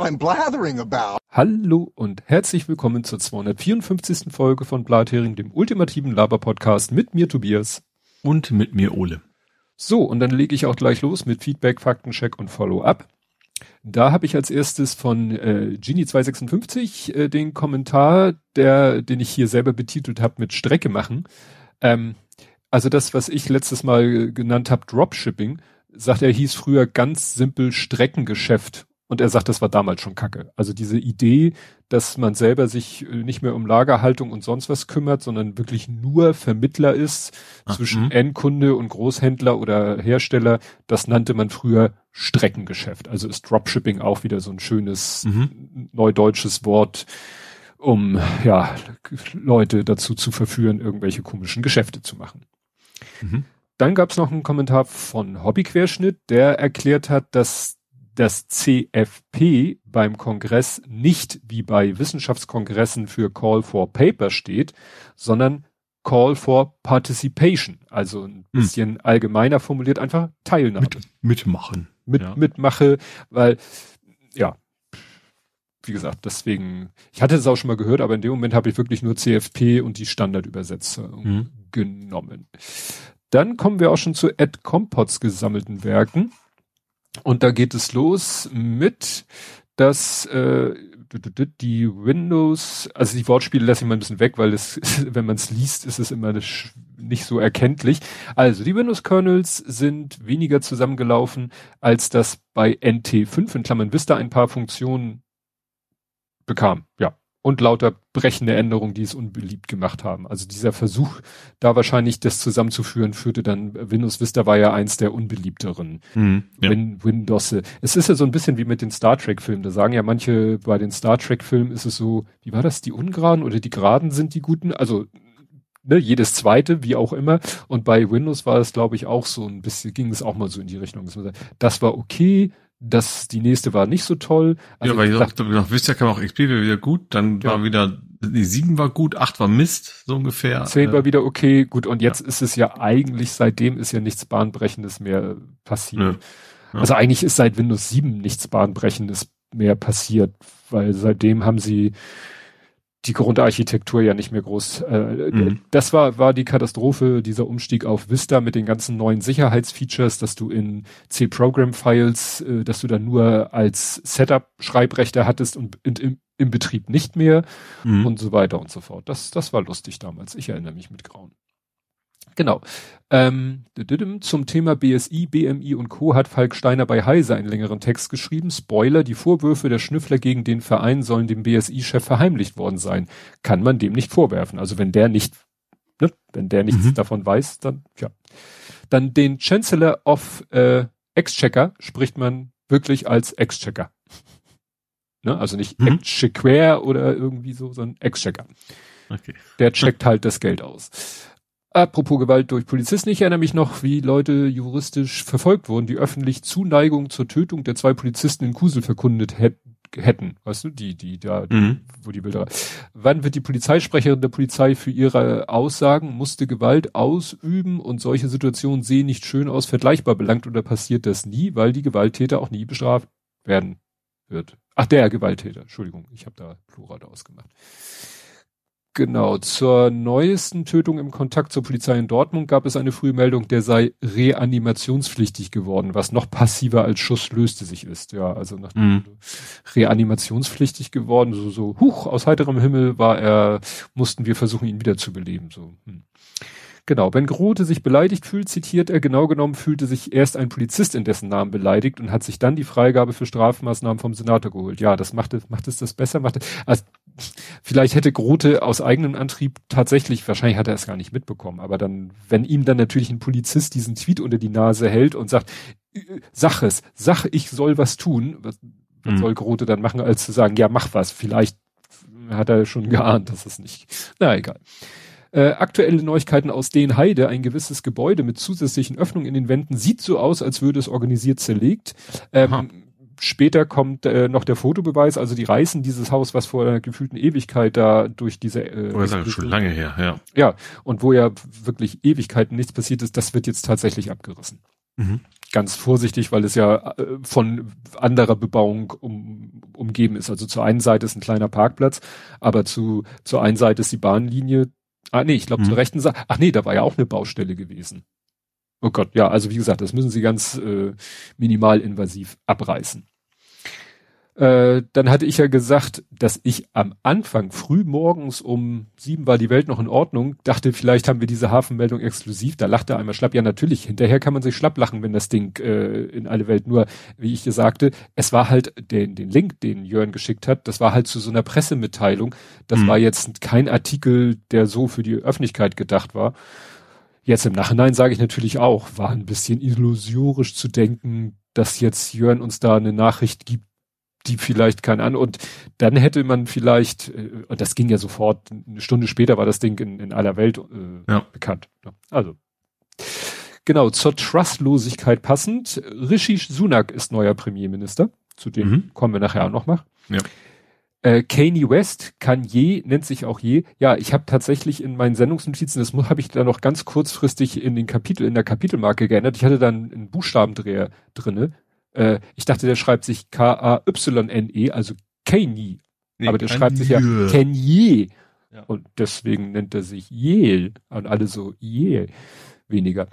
what I'm blathering about. Hallo und herzlich willkommen zur 254. Folge von Blathering, dem ultimativen Laber-Podcast mit mir Tobias. Und mit mir Ole. So, und dann lege ich auch gleich los mit Feedback, Faktencheck und Follow-up. Da habe ich als erstes von äh, Genie256 äh, den Kommentar, der, den ich hier selber betitelt habe mit Strecke machen. Ähm, also das, was ich letztes Mal äh, genannt habe, Dropshipping, sagt er, hieß früher ganz simpel Streckengeschäft. Und er sagt, das war damals schon Kacke. Also diese Idee, dass man selber sich äh, nicht mehr um Lagerhaltung und sonst was kümmert, sondern wirklich nur Vermittler ist Ach, zwischen mh. Endkunde und Großhändler oder Hersteller, das nannte man früher Streckengeschäft. Also ist Dropshipping auch wieder so ein schönes mhm. neudeutsches Wort, um ja Leute dazu zu verführen, irgendwelche komischen Geschäfte zu machen. Mhm. Dann gab es noch einen Kommentar von Hobbyquerschnitt, der erklärt hat, dass das CFP beim Kongress nicht wie bei Wissenschaftskongressen für Call for Paper steht, sondern Call for Participation. Also ein hm. bisschen hm. allgemeiner formuliert, einfach Teilnahme. Mit, mitmachen. Mit, ja. Mitmache, weil, ja, wie gesagt, deswegen, ich hatte es auch schon mal gehört, aber in dem Moment habe ich wirklich nur CFP und die Standardübersetzung hm. genommen. Dann kommen wir auch schon zu Ed Compots gesammelten Werken. Und da geht es los mit, dass äh, die Windows, also die Wortspiele lasse ich mal ein bisschen weg, weil es, wenn man es liest, ist es immer nicht so erkenntlich. Also die Windows-Kernels sind weniger zusammengelaufen, als das bei NT5 in Klammern Vista ein paar Funktionen bekam. Ja, und lauter brechende Änderungen, die es unbeliebt gemacht haben. Also dieser Versuch, da wahrscheinlich das zusammenzuführen, führte dann, Windows Vista war ja eins der unbeliebteren mhm, ja. Win Windows. Es ist ja so ein bisschen wie mit den Star Trek Filmen. Da sagen ja manche, bei den Star Trek Filmen ist es so, wie war das, die Ungeraden oder die Geraden sind die Guten? Also, ne, jedes zweite, wie auch immer. Und bei Windows war es, glaube ich, auch so ein bisschen, ging es auch mal so in die Richtung. Das war okay, das, die nächste war nicht so toll. Also ja, weil ich dachte, nach Vista kam auch XP wieder gut, dann ja. war wieder, die sieben war gut, acht war Mist, so ungefähr. Zehn war wieder okay, gut, und jetzt ja. ist es ja eigentlich, seitdem ist ja nichts Bahnbrechendes mehr passiert. Ja. Also eigentlich ist seit Windows 7 nichts Bahnbrechendes mehr passiert, weil seitdem haben sie die Grundarchitektur ja nicht mehr groß. Äh, mhm. Das war, war die Katastrophe, dieser Umstieg auf Vista mit den ganzen neuen Sicherheitsfeatures, dass du in C-Program-Files, äh, dass du dann nur als Setup-Schreibrechte hattest und in, im, im Betrieb nicht mehr mhm. und so weiter und so fort. Das, das war lustig damals. Ich erinnere mich mit Grauen. Genau. Ähm, zum Thema BSI, BMI und Co. hat Falk Steiner bei Heise einen längeren Text geschrieben. Spoiler, die Vorwürfe der Schnüffler gegen den Verein sollen dem BSI-Chef verheimlicht worden sein. Kann man dem nicht vorwerfen. Also wenn der nicht, ne, wenn der nichts mhm. davon weiß, dann, ja. Dann den Chancellor of äh, Exchequer spricht man wirklich als Exchequer. Ne? Also nicht mhm. Exchequer oder irgendwie so, sondern Exchequer. Okay. Der checkt halt das Geld aus. Apropos Gewalt durch Polizisten, ich erinnere mich noch, wie Leute juristisch verfolgt wurden, die öffentlich Zuneigung zur Tötung der zwei Polizisten in Kusel verkundet hätten. Weißt du, die, die da, mhm. wo die Bilder. Wann wird die Polizeisprecherin der Polizei für ihre Aussagen, musste Gewalt ausüben und solche Situationen sehen nicht schön aus, vergleichbar belangt oder passiert das nie, weil die Gewalttäter auch nie bestraft werden wird. Ach, der Gewalttäter, Entschuldigung, ich habe da Plural ausgemacht. Genau, zur neuesten Tötung im Kontakt zur Polizei in Dortmund gab es eine Frühmeldung, der sei reanimationspflichtig geworden, was noch passiver als Schuss löste sich ist. Ja, also nach mhm. reanimationspflichtig geworden, so, so, huch, aus heiterem Himmel war er, mussten wir versuchen, ihn wiederzubeleben, so. Hm. Genau, wenn Grote sich beleidigt fühlt, zitiert er, genau genommen fühlte sich erst ein Polizist in dessen Namen beleidigt und hat sich dann die Freigabe für Strafmaßnahmen vom Senator geholt. Ja, das macht, macht es das besser, macht, also, vielleicht hätte Grote aus eigenem Antrieb tatsächlich, wahrscheinlich hat er es gar nicht mitbekommen, aber dann, wenn ihm dann natürlich ein Polizist diesen Tweet unter die Nase hält und sagt, sag es, sag, ich soll was tun, was, was mhm. soll Grote dann machen, als zu sagen, ja, mach was, vielleicht hat er schon geahnt, dass es nicht, na egal. Äh, aktuelle Neuigkeiten aus Den Heide, ein gewisses Gebäude mit zusätzlichen Öffnungen in den Wänden, sieht so aus, als würde es organisiert zerlegt. Ähm, später kommt äh, noch der Fotobeweis, also die reißen dieses Haus, was vor einer gefühlten Ewigkeit da durch diese äh, oh, sagen, schon lange her, ja. Ja, und wo ja wirklich Ewigkeiten nichts passiert ist, das wird jetzt tatsächlich abgerissen. Mhm. Ganz vorsichtig, weil es ja äh, von anderer Bebauung um, umgeben ist. Also zur einen Seite ist ein kleiner Parkplatz, aber zu zur einen Seite ist die Bahnlinie. Ah nee, ich glaube mhm. zur rechten Seite. Ach nee, da war ja auch eine Baustelle gewesen. Oh Gott, ja, also wie gesagt, das müssen sie ganz äh, minimal invasiv abreißen. Äh, dann hatte ich ja gesagt, dass ich am Anfang früh morgens um sieben war die Welt noch in Ordnung, dachte, vielleicht haben wir diese Hafenmeldung exklusiv. Da lachte einmal schlapp. Ja, natürlich. Hinterher kann man sich schlapp lachen, wenn das Ding äh, in alle Welt nur, wie ich dir sagte, es war halt den, den Link, den Jörn geschickt hat, das war halt zu so einer Pressemitteilung. Das mhm. war jetzt kein Artikel, der so für die Öffentlichkeit gedacht war. Jetzt im Nachhinein sage ich natürlich auch, war ein bisschen illusorisch zu denken, dass jetzt Jörn uns da eine Nachricht gibt, die vielleicht keine an und dann hätte man vielleicht, äh, und das ging ja sofort, eine Stunde später war das Ding in, in aller Welt äh, ja. bekannt. Also genau, zur Trustlosigkeit passend, Rishi Sunak ist neuer Premierminister, zu dem mhm. kommen wir nachher auch noch mal. Ja. Äh, Kanye West, Kanye nennt sich auch je. Ja, ich habe tatsächlich in meinen Sendungsnotizen, das habe ich da noch ganz kurzfristig in den Kapitel, in der Kapitelmarke geändert. Ich hatte dann einen Buchstabendreher drinne. Äh, ich dachte, der schreibt sich K-A-Y-N-E, also Kanye. Nee, aber der schreibt sich ja Kanye. Ja. Und deswegen nennt er sich Yale. Und alle so Yale. Weniger.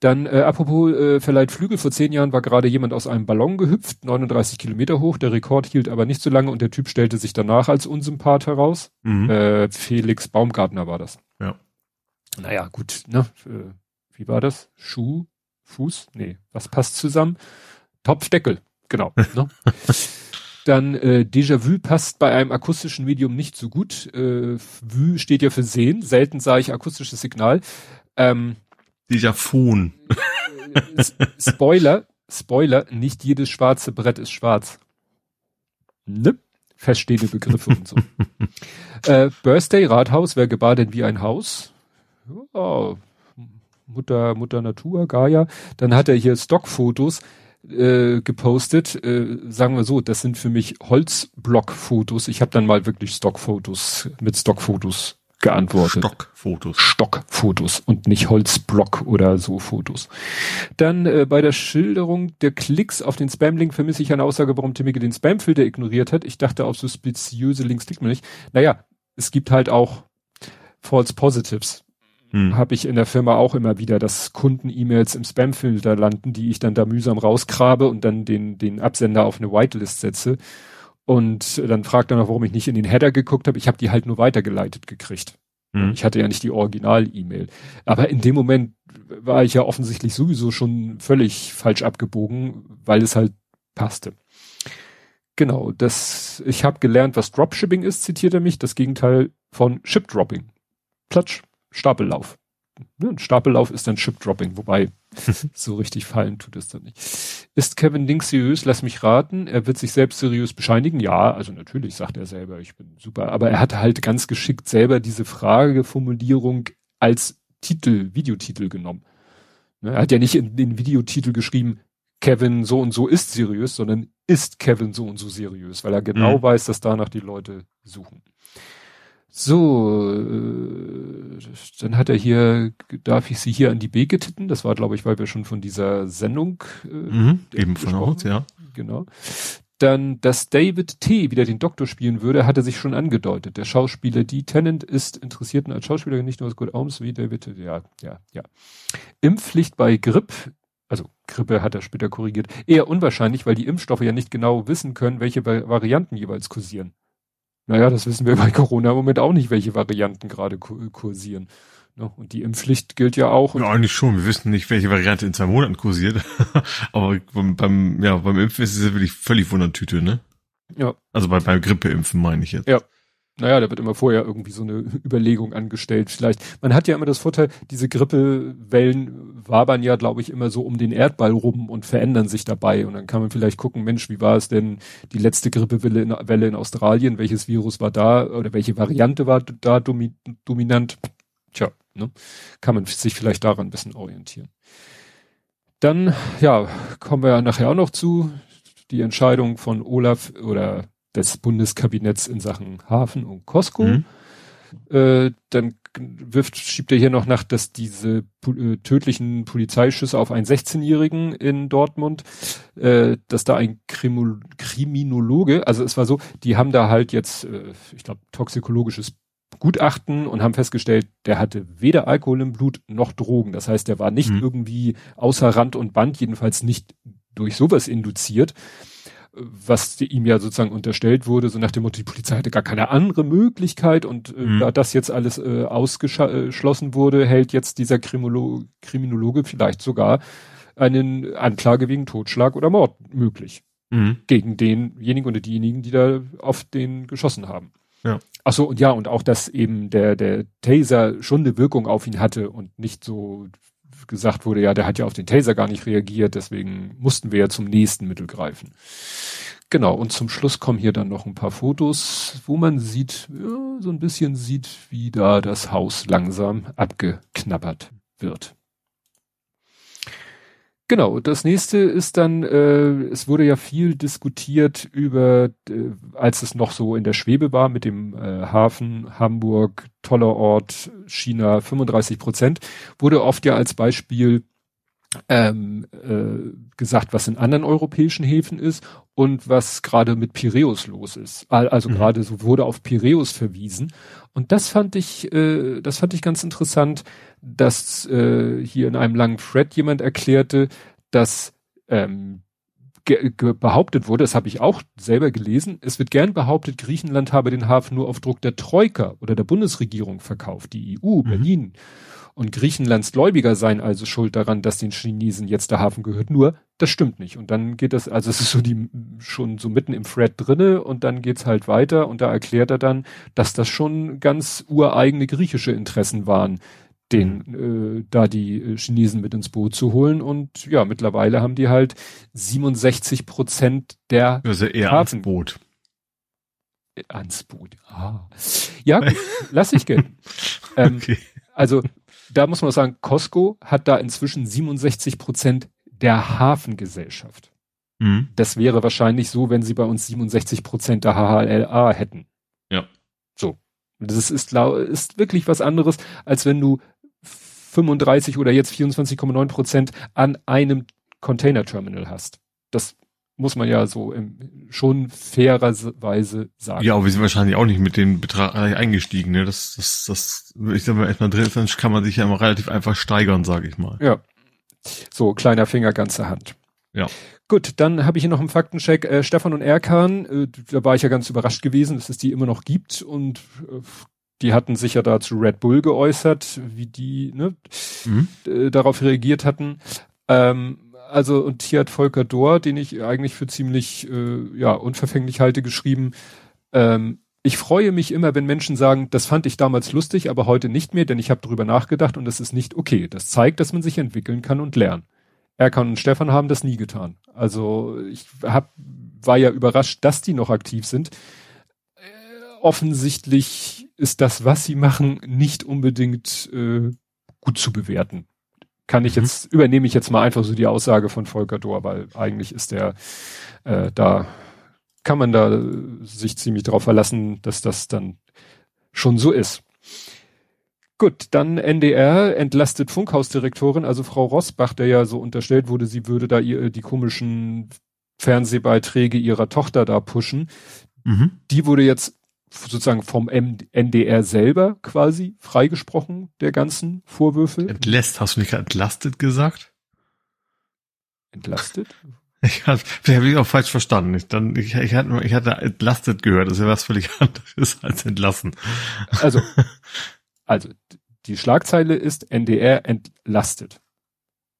Dann, äh, apropos äh, verleiht Flügel, vor zehn Jahren war gerade jemand aus einem Ballon gehüpft, 39 Kilometer hoch, der Rekord hielt aber nicht so lange und der Typ stellte sich danach als Unsympath heraus. Mhm. Äh, Felix Baumgartner war das. Ja. Naja, gut, ne? Äh, wie war das? Schuh? Fuß? Nee, was passt zusammen? Topfdeckel, genau. ne? Dann äh, Déjà-vu passt bei einem akustischen Medium nicht so gut. Äh, Vue steht ja für sehen. Selten sah ich akustisches Signal. Ähm, Déjà-phon. Äh, Spoiler, Spoiler, nicht jedes schwarze Brett ist schwarz. Ne? Feststehende Begriffe und so. äh, Birthday, Rathaus, wer gebar denn wie ein Haus? Oh, Mutter, Mutter Natur, Gaia. Dann hat er hier Stockfotos äh, gepostet. Äh, sagen wir so, das sind für mich Holzblockfotos. Ich habe dann mal wirklich Stockfotos mit Stockfotos geantwortet. Stockfotos. Stockfotos und nicht Holzblock oder so Fotos. Dann äh, bei der Schilderung der Klicks auf den Spam-Link vermisse ich eine Aussage, warum Timmige den Spam-Filter ignoriert hat. Ich dachte, auf so speziöse Links klickt man nicht. Naja, es gibt halt auch False Positives. Hm. Habe ich in der Firma auch immer wieder, dass Kunden-E-Mails im Spam-Filter landen, die ich dann da mühsam rausgrabe und dann den, den Absender auf eine Whitelist setze. Und dann fragt er noch, warum ich nicht in den Header geguckt habe. Ich habe die halt nur weitergeleitet gekriegt. Mhm. Ich hatte ja nicht die Original-E-Mail. Aber in dem Moment war ich ja offensichtlich sowieso schon völlig falsch abgebogen, weil es halt passte. Genau, das, ich habe gelernt, was Dropshipping ist, zitiert er mich, das Gegenteil von Ship-Dropping. Platsch, Stapellauf. Ne, ein Stapellauf ist dann Chip-Dropping, wobei so richtig fallen tut es dann nicht. Ist Kevin Dink seriös? Lass mich raten. Er wird sich selbst seriös bescheinigen. Ja, also natürlich sagt er selber, ich bin super. Aber er hatte halt ganz geschickt selber diese Frageformulierung als Titel, Videotitel genommen. Ne, er hat ja nicht in den Videotitel geschrieben, Kevin so und so ist seriös, sondern ist Kevin so und so seriös, weil er genau mhm. weiß, dass danach die Leute suchen. So, äh, dann hat er hier, darf ich Sie hier an die B getitten? Das war, glaube ich, weil wir schon von dieser Sendung äh, mhm, eben von uns, ja. Genau. Dann, dass David T. wieder den Doktor spielen würde, hatte sich schon angedeutet. Der Schauspieler D. Tennant ist interessiert als Schauspieler nicht nur als Good Arms wie David. Ja, ja, ja. Impfpflicht bei Grip, also Grippe hat er später korrigiert, eher unwahrscheinlich, weil die Impfstoffe ja nicht genau wissen können, welche Varianten jeweils kursieren. Naja, das wissen wir bei Corona im Moment auch nicht, welche Varianten gerade kursieren. Ne? Und die Impfpflicht gilt ja auch. Ja, eigentlich schon. Wir wissen nicht, welche Variante in zwei Monaten kursiert. Aber beim, ja, beim Impfen ist es ja wirklich völlig Wundertüte, ne? Ja. Also bei, beim Grippeimpfen meine ich jetzt. Ja. Naja, da wird immer vorher irgendwie so eine Überlegung angestellt. Vielleicht, man hat ja immer das Vorteil, diese Grippewellen wabern ja, glaube ich, immer so um den Erdball rum und verändern sich dabei. Und dann kann man vielleicht gucken, Mensch, wie war es denn die letzte Grippewelle in, Welle in Australien? Welches Virus war da oder welche Variante war da domi dominant? Tja, ne? kann man sich vielleicht daran ein bisschen orientieren. Dann, ja, kommen wir nachher auch noch zu die Entscheidung von Olaf oder des Bundeskabinetts in Sachen Hafen und Costco. Mhm. Äh, dann wirft, schiebt er hier noch nach, dass diese äh, tödlichen Polizeischüsse auf einen 16-Jährigen in Dortmund, äh, dass da ein Krimul Kriminologe, also es war so, die haben da halt jetzt, äh, ich glaube, toxikologisches Gutachten und haben festgestellt, der hatte weder Alkohol im Blut noch Drogen. Das heißt, der war nicht mhm. irgendwie außer Rand und Band, jedenfalls nicht durch sowas induziert was ihm ja sozusagen unterstellt wurde, so nach dem Motto, die Polizei hatte gar keine andere Möglichkeit und äh, mhm. da das jetzt alles äh, ausgeschlossen wurde, hält jetzt dieser Krimolo Kriminologe vielleicht sogar einen Anklage wegen Totschlag oder Mord möglich. Mhm. Gegen denjenigen oder diejenigen, die da auf den geschossen haben. Ja. Ach so, und ja, und auch, dass eben der, der Taser schon eine Wirkung auf ihn hatte und nicht so gesagt wurde, ja, der hat ja auf den Taser gar nicht reagiert, deswegen mussten wir ja zum nächsten Mittel greifen. Genau, und zum Schluss kommen hier dann noch ein paar Fotos, wo man sieht, ja, so ein bisschen sieht, wie da das Haus langsam abgeknabbert wird. Genau, das nächste ist dann, äh, es wurde ja viel diskutiert über, äh, als es noch so in der Schwebe war mit dem äh, Hafen Hamburg, toller Ort, China 35 Prozent, wurde oft ja als Beispiel ähm, äh, gesagt, was in anderen europäischen Häfen ist und was gerade mit Piräus los ist. Also mhm. gerade so wurde auf Piräus verwiesen. Und das fand ich, äh, das fand ich ganz interessant, dass äh, hier in einem langen Thread jemand erklärte, dass ähm, behauptet wurde, das habe ich auch selber gelesen, es wird gern behauptet, Griechenland habe den Hafen nur auf Druck der Troika oder der Bundesregierung verkauft, die EU, mhm. Berlin und Griechenlands Gläubiger seien also schuld daran, dass den Chinesen jetzt der Hafen gehört. Nur, das stimmt nicht. Und dann geht das, also es ist so die, schon so mitten im Thread drinne und dann geht's halt weiter und da erklärt er dann, dass das schon ganz ureigene griechische Interessen waren, den, mhm. äh, da die äh, Chinesen mit ins Boot zu holen und ja, mittlerweile haben die halt 67 Prozent der Also eher Hafen ans Boot. Äh, ans Boot. Ah. Ja, lass ich gelten. ähm, okay. Also da muss man sagen, Costco hat da inzwischen 67 Prozent der Hafengesellschaft. Mhm. Das wäre wahrscheinlich so, wenn sie bei uns 67 Prozent der HHLA hätten. Ja. So. Das ist, ist wirklich was anderes, als wenn du 35 oder jetzt 24,9 Prozent an einem Container-Terminal hast. Das muss man ja so im, schon fairerweise sagen. Ja, aber wir sind wahrscheinlich auch nicht mit dem Betrag eingestiegen. Ne? Das, das, das, ich sag mal, erstmal drin dann kann man sich ja immer relativ einfach steigern, sage ich mal. Ja. So, kleiner Finger, ganze Hand. Ja. Gut, dann habe ich hier noch einen Faktencheck. Äh, Stefan und Erkan, äh, da war ich ja ganz überrascht gewesen, dass es die immer noch gibt und äh, die hatten sich ja da zu Red Bull geäußert, wie die ne, mhm. äh, darauf reagiert hatten. Ähm, also und hier hat Volker Dohr, den ich eigentlich für ziemlich äh, ja unverfänglich halte, geschrieben. Ähm, ich freue mich immer, wenn Menschen sagen, das fand ich damals lustig, aber heute nicht mehr, denn ich habe darüber nachgedacht und das ist nicht okay. Das zeigt, dass man sich entwickeln kann und lernen. Erkan und Stefan haben das nie getan. Also ich hab, war ja überrascht, dass die noch aktiv sind. Äh, offensichtlich ist das, was sie machen, nicht unbedingt äh, gut zu bewerten kann ich mhm. jetzt, übernehme ich jetzt mal einfach so die Aussage von Volker Dohr, weil eigentlich ist der, äh, da kann man da sich ziemlich drauf verlassen, dass das dann schon so ist. Gut, dann NDR entlastet Funkhausdirektorin, also Frau Rosbach, der ja so unterstellt wurde, sie würde da ihr, die komischen Fernsehbeiträge ihrer Tochter da pushen. Mhm. Die wurde jetzt sozusagen vom NDR selber quasi freigesprochen, der ganzen Vorwürfe. Entlässt, hast du nicht entlastet gesagt? Entlastet? Ich habe hab ich auch falsch verstanden. Ich, dann, ich, ich, hatte, ich hatte entlastet gehört, das ist ja was völlig anderes als entlassen. Also, also die Schlagzeile ist NDR entlastet.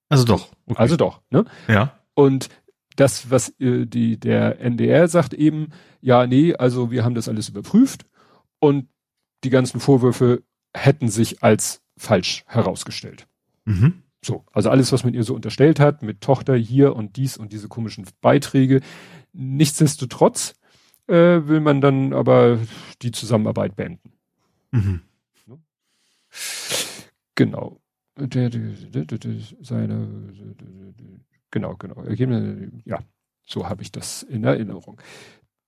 Also doch. Okay. Also doch, ne? Ja. Und das, was äh, die, der NDR sagt eben, ja, nee, also wir haben das alles überprüft und die ganzen Vorwürfe hätten sich als falsch herausgestellt. Mhm. So, also alles, was man ihr so unterstellt hat, mit Tochter hier und dies und diese komischen Beiträge. Nichtsdestotrotz äh, will man dann aber die Zusammenarbeit beenden. Mhm. Genau. Der, der, der, seine Genau, genau. Ja. So habe ich das in Erinnerung.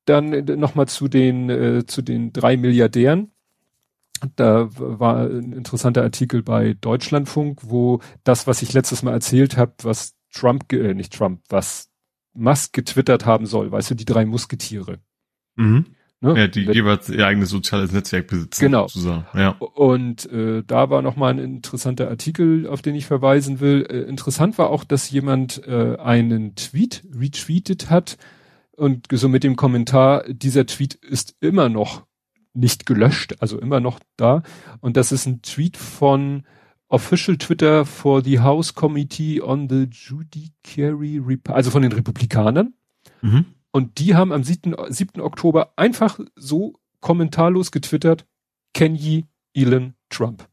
Dann äh, nochmal zu den, äh, zu den drei Milliardären. Da war ein interessanter Artikel bei Deutschlandfunk, wo das, was ich letztes Mal erzählt habe, was Trump, äh, nicht Trump, was Musk getwittert haben soll, weißt du, die drei Musketiere. Mhm. Ne? Ja, die Wenn, jeweils ihr eigenes soziales Netzwerk besitzen. Genau. Sozusagen. Ja. Und äh, da war nochmal ein interessanter Artikel, auf den ich verweisen will. Äh, interessant war auch, dass jemand äh, einen Tweet retweetet hat und so mit dem Kommentar, dieser Tweet ist immer noch nicht gelöscht, also immer noch da. Und das ist ein Tweet von Official Twitter for the House Committee on the Judiciary, Rep also von den Republikanern. Mhm. Und die haben am 7. 7. Oktober einfach so kommentarlos getwittert, ye Elon Trump?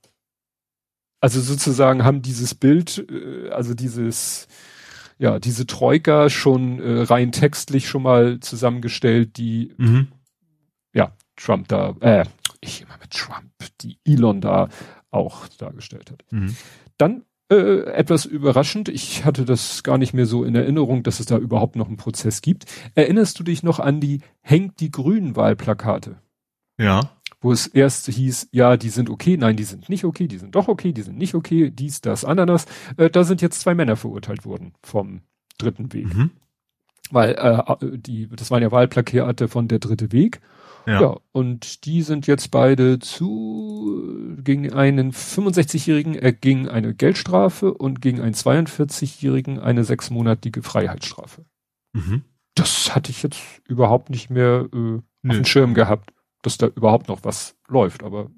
Also sozusagen haben dieses Bild, äh, also dieses, ja, diese Troika schon äh, rein textlich schon mal zusammengestellt, die, mhm. ja, Trump da, äh, ich immer mit Trump, die Elon da auch dargestellt hat. Mhm. Dann äh, etwas überraschend, ich hatte das gar nicht mehr so in Erinnerung, dass es da überhaupt noch einen Prozess gibt. Erinnerst du dich noch an die Hängt die Grünen Wahlplakate? Ja. Wo es erst hieß, ja, die sind okay, nein, die sind nicht okay, die sind doch okay, die sind nicht okay, dies, das, Ananas. Äh, da sind jetzt zwei Männer verurteilt worden vom dritten Weg. Mhm. Weil äh, die, das waren ja Wahlplakate von der dritte Weg. Ja. ja, und die sind jetzt beide zu, gegen einen 65-Jährigen erging eine Geldstrafe und gegen einen 42-Jährigen eine sechsmonatige Freiheitsstrafe. Mhm. Das hatte ich jetzt überhaupt nicht mehr äh, nee. auf dem Schirm gehabt, dass da überhaupt noch was läuft, aber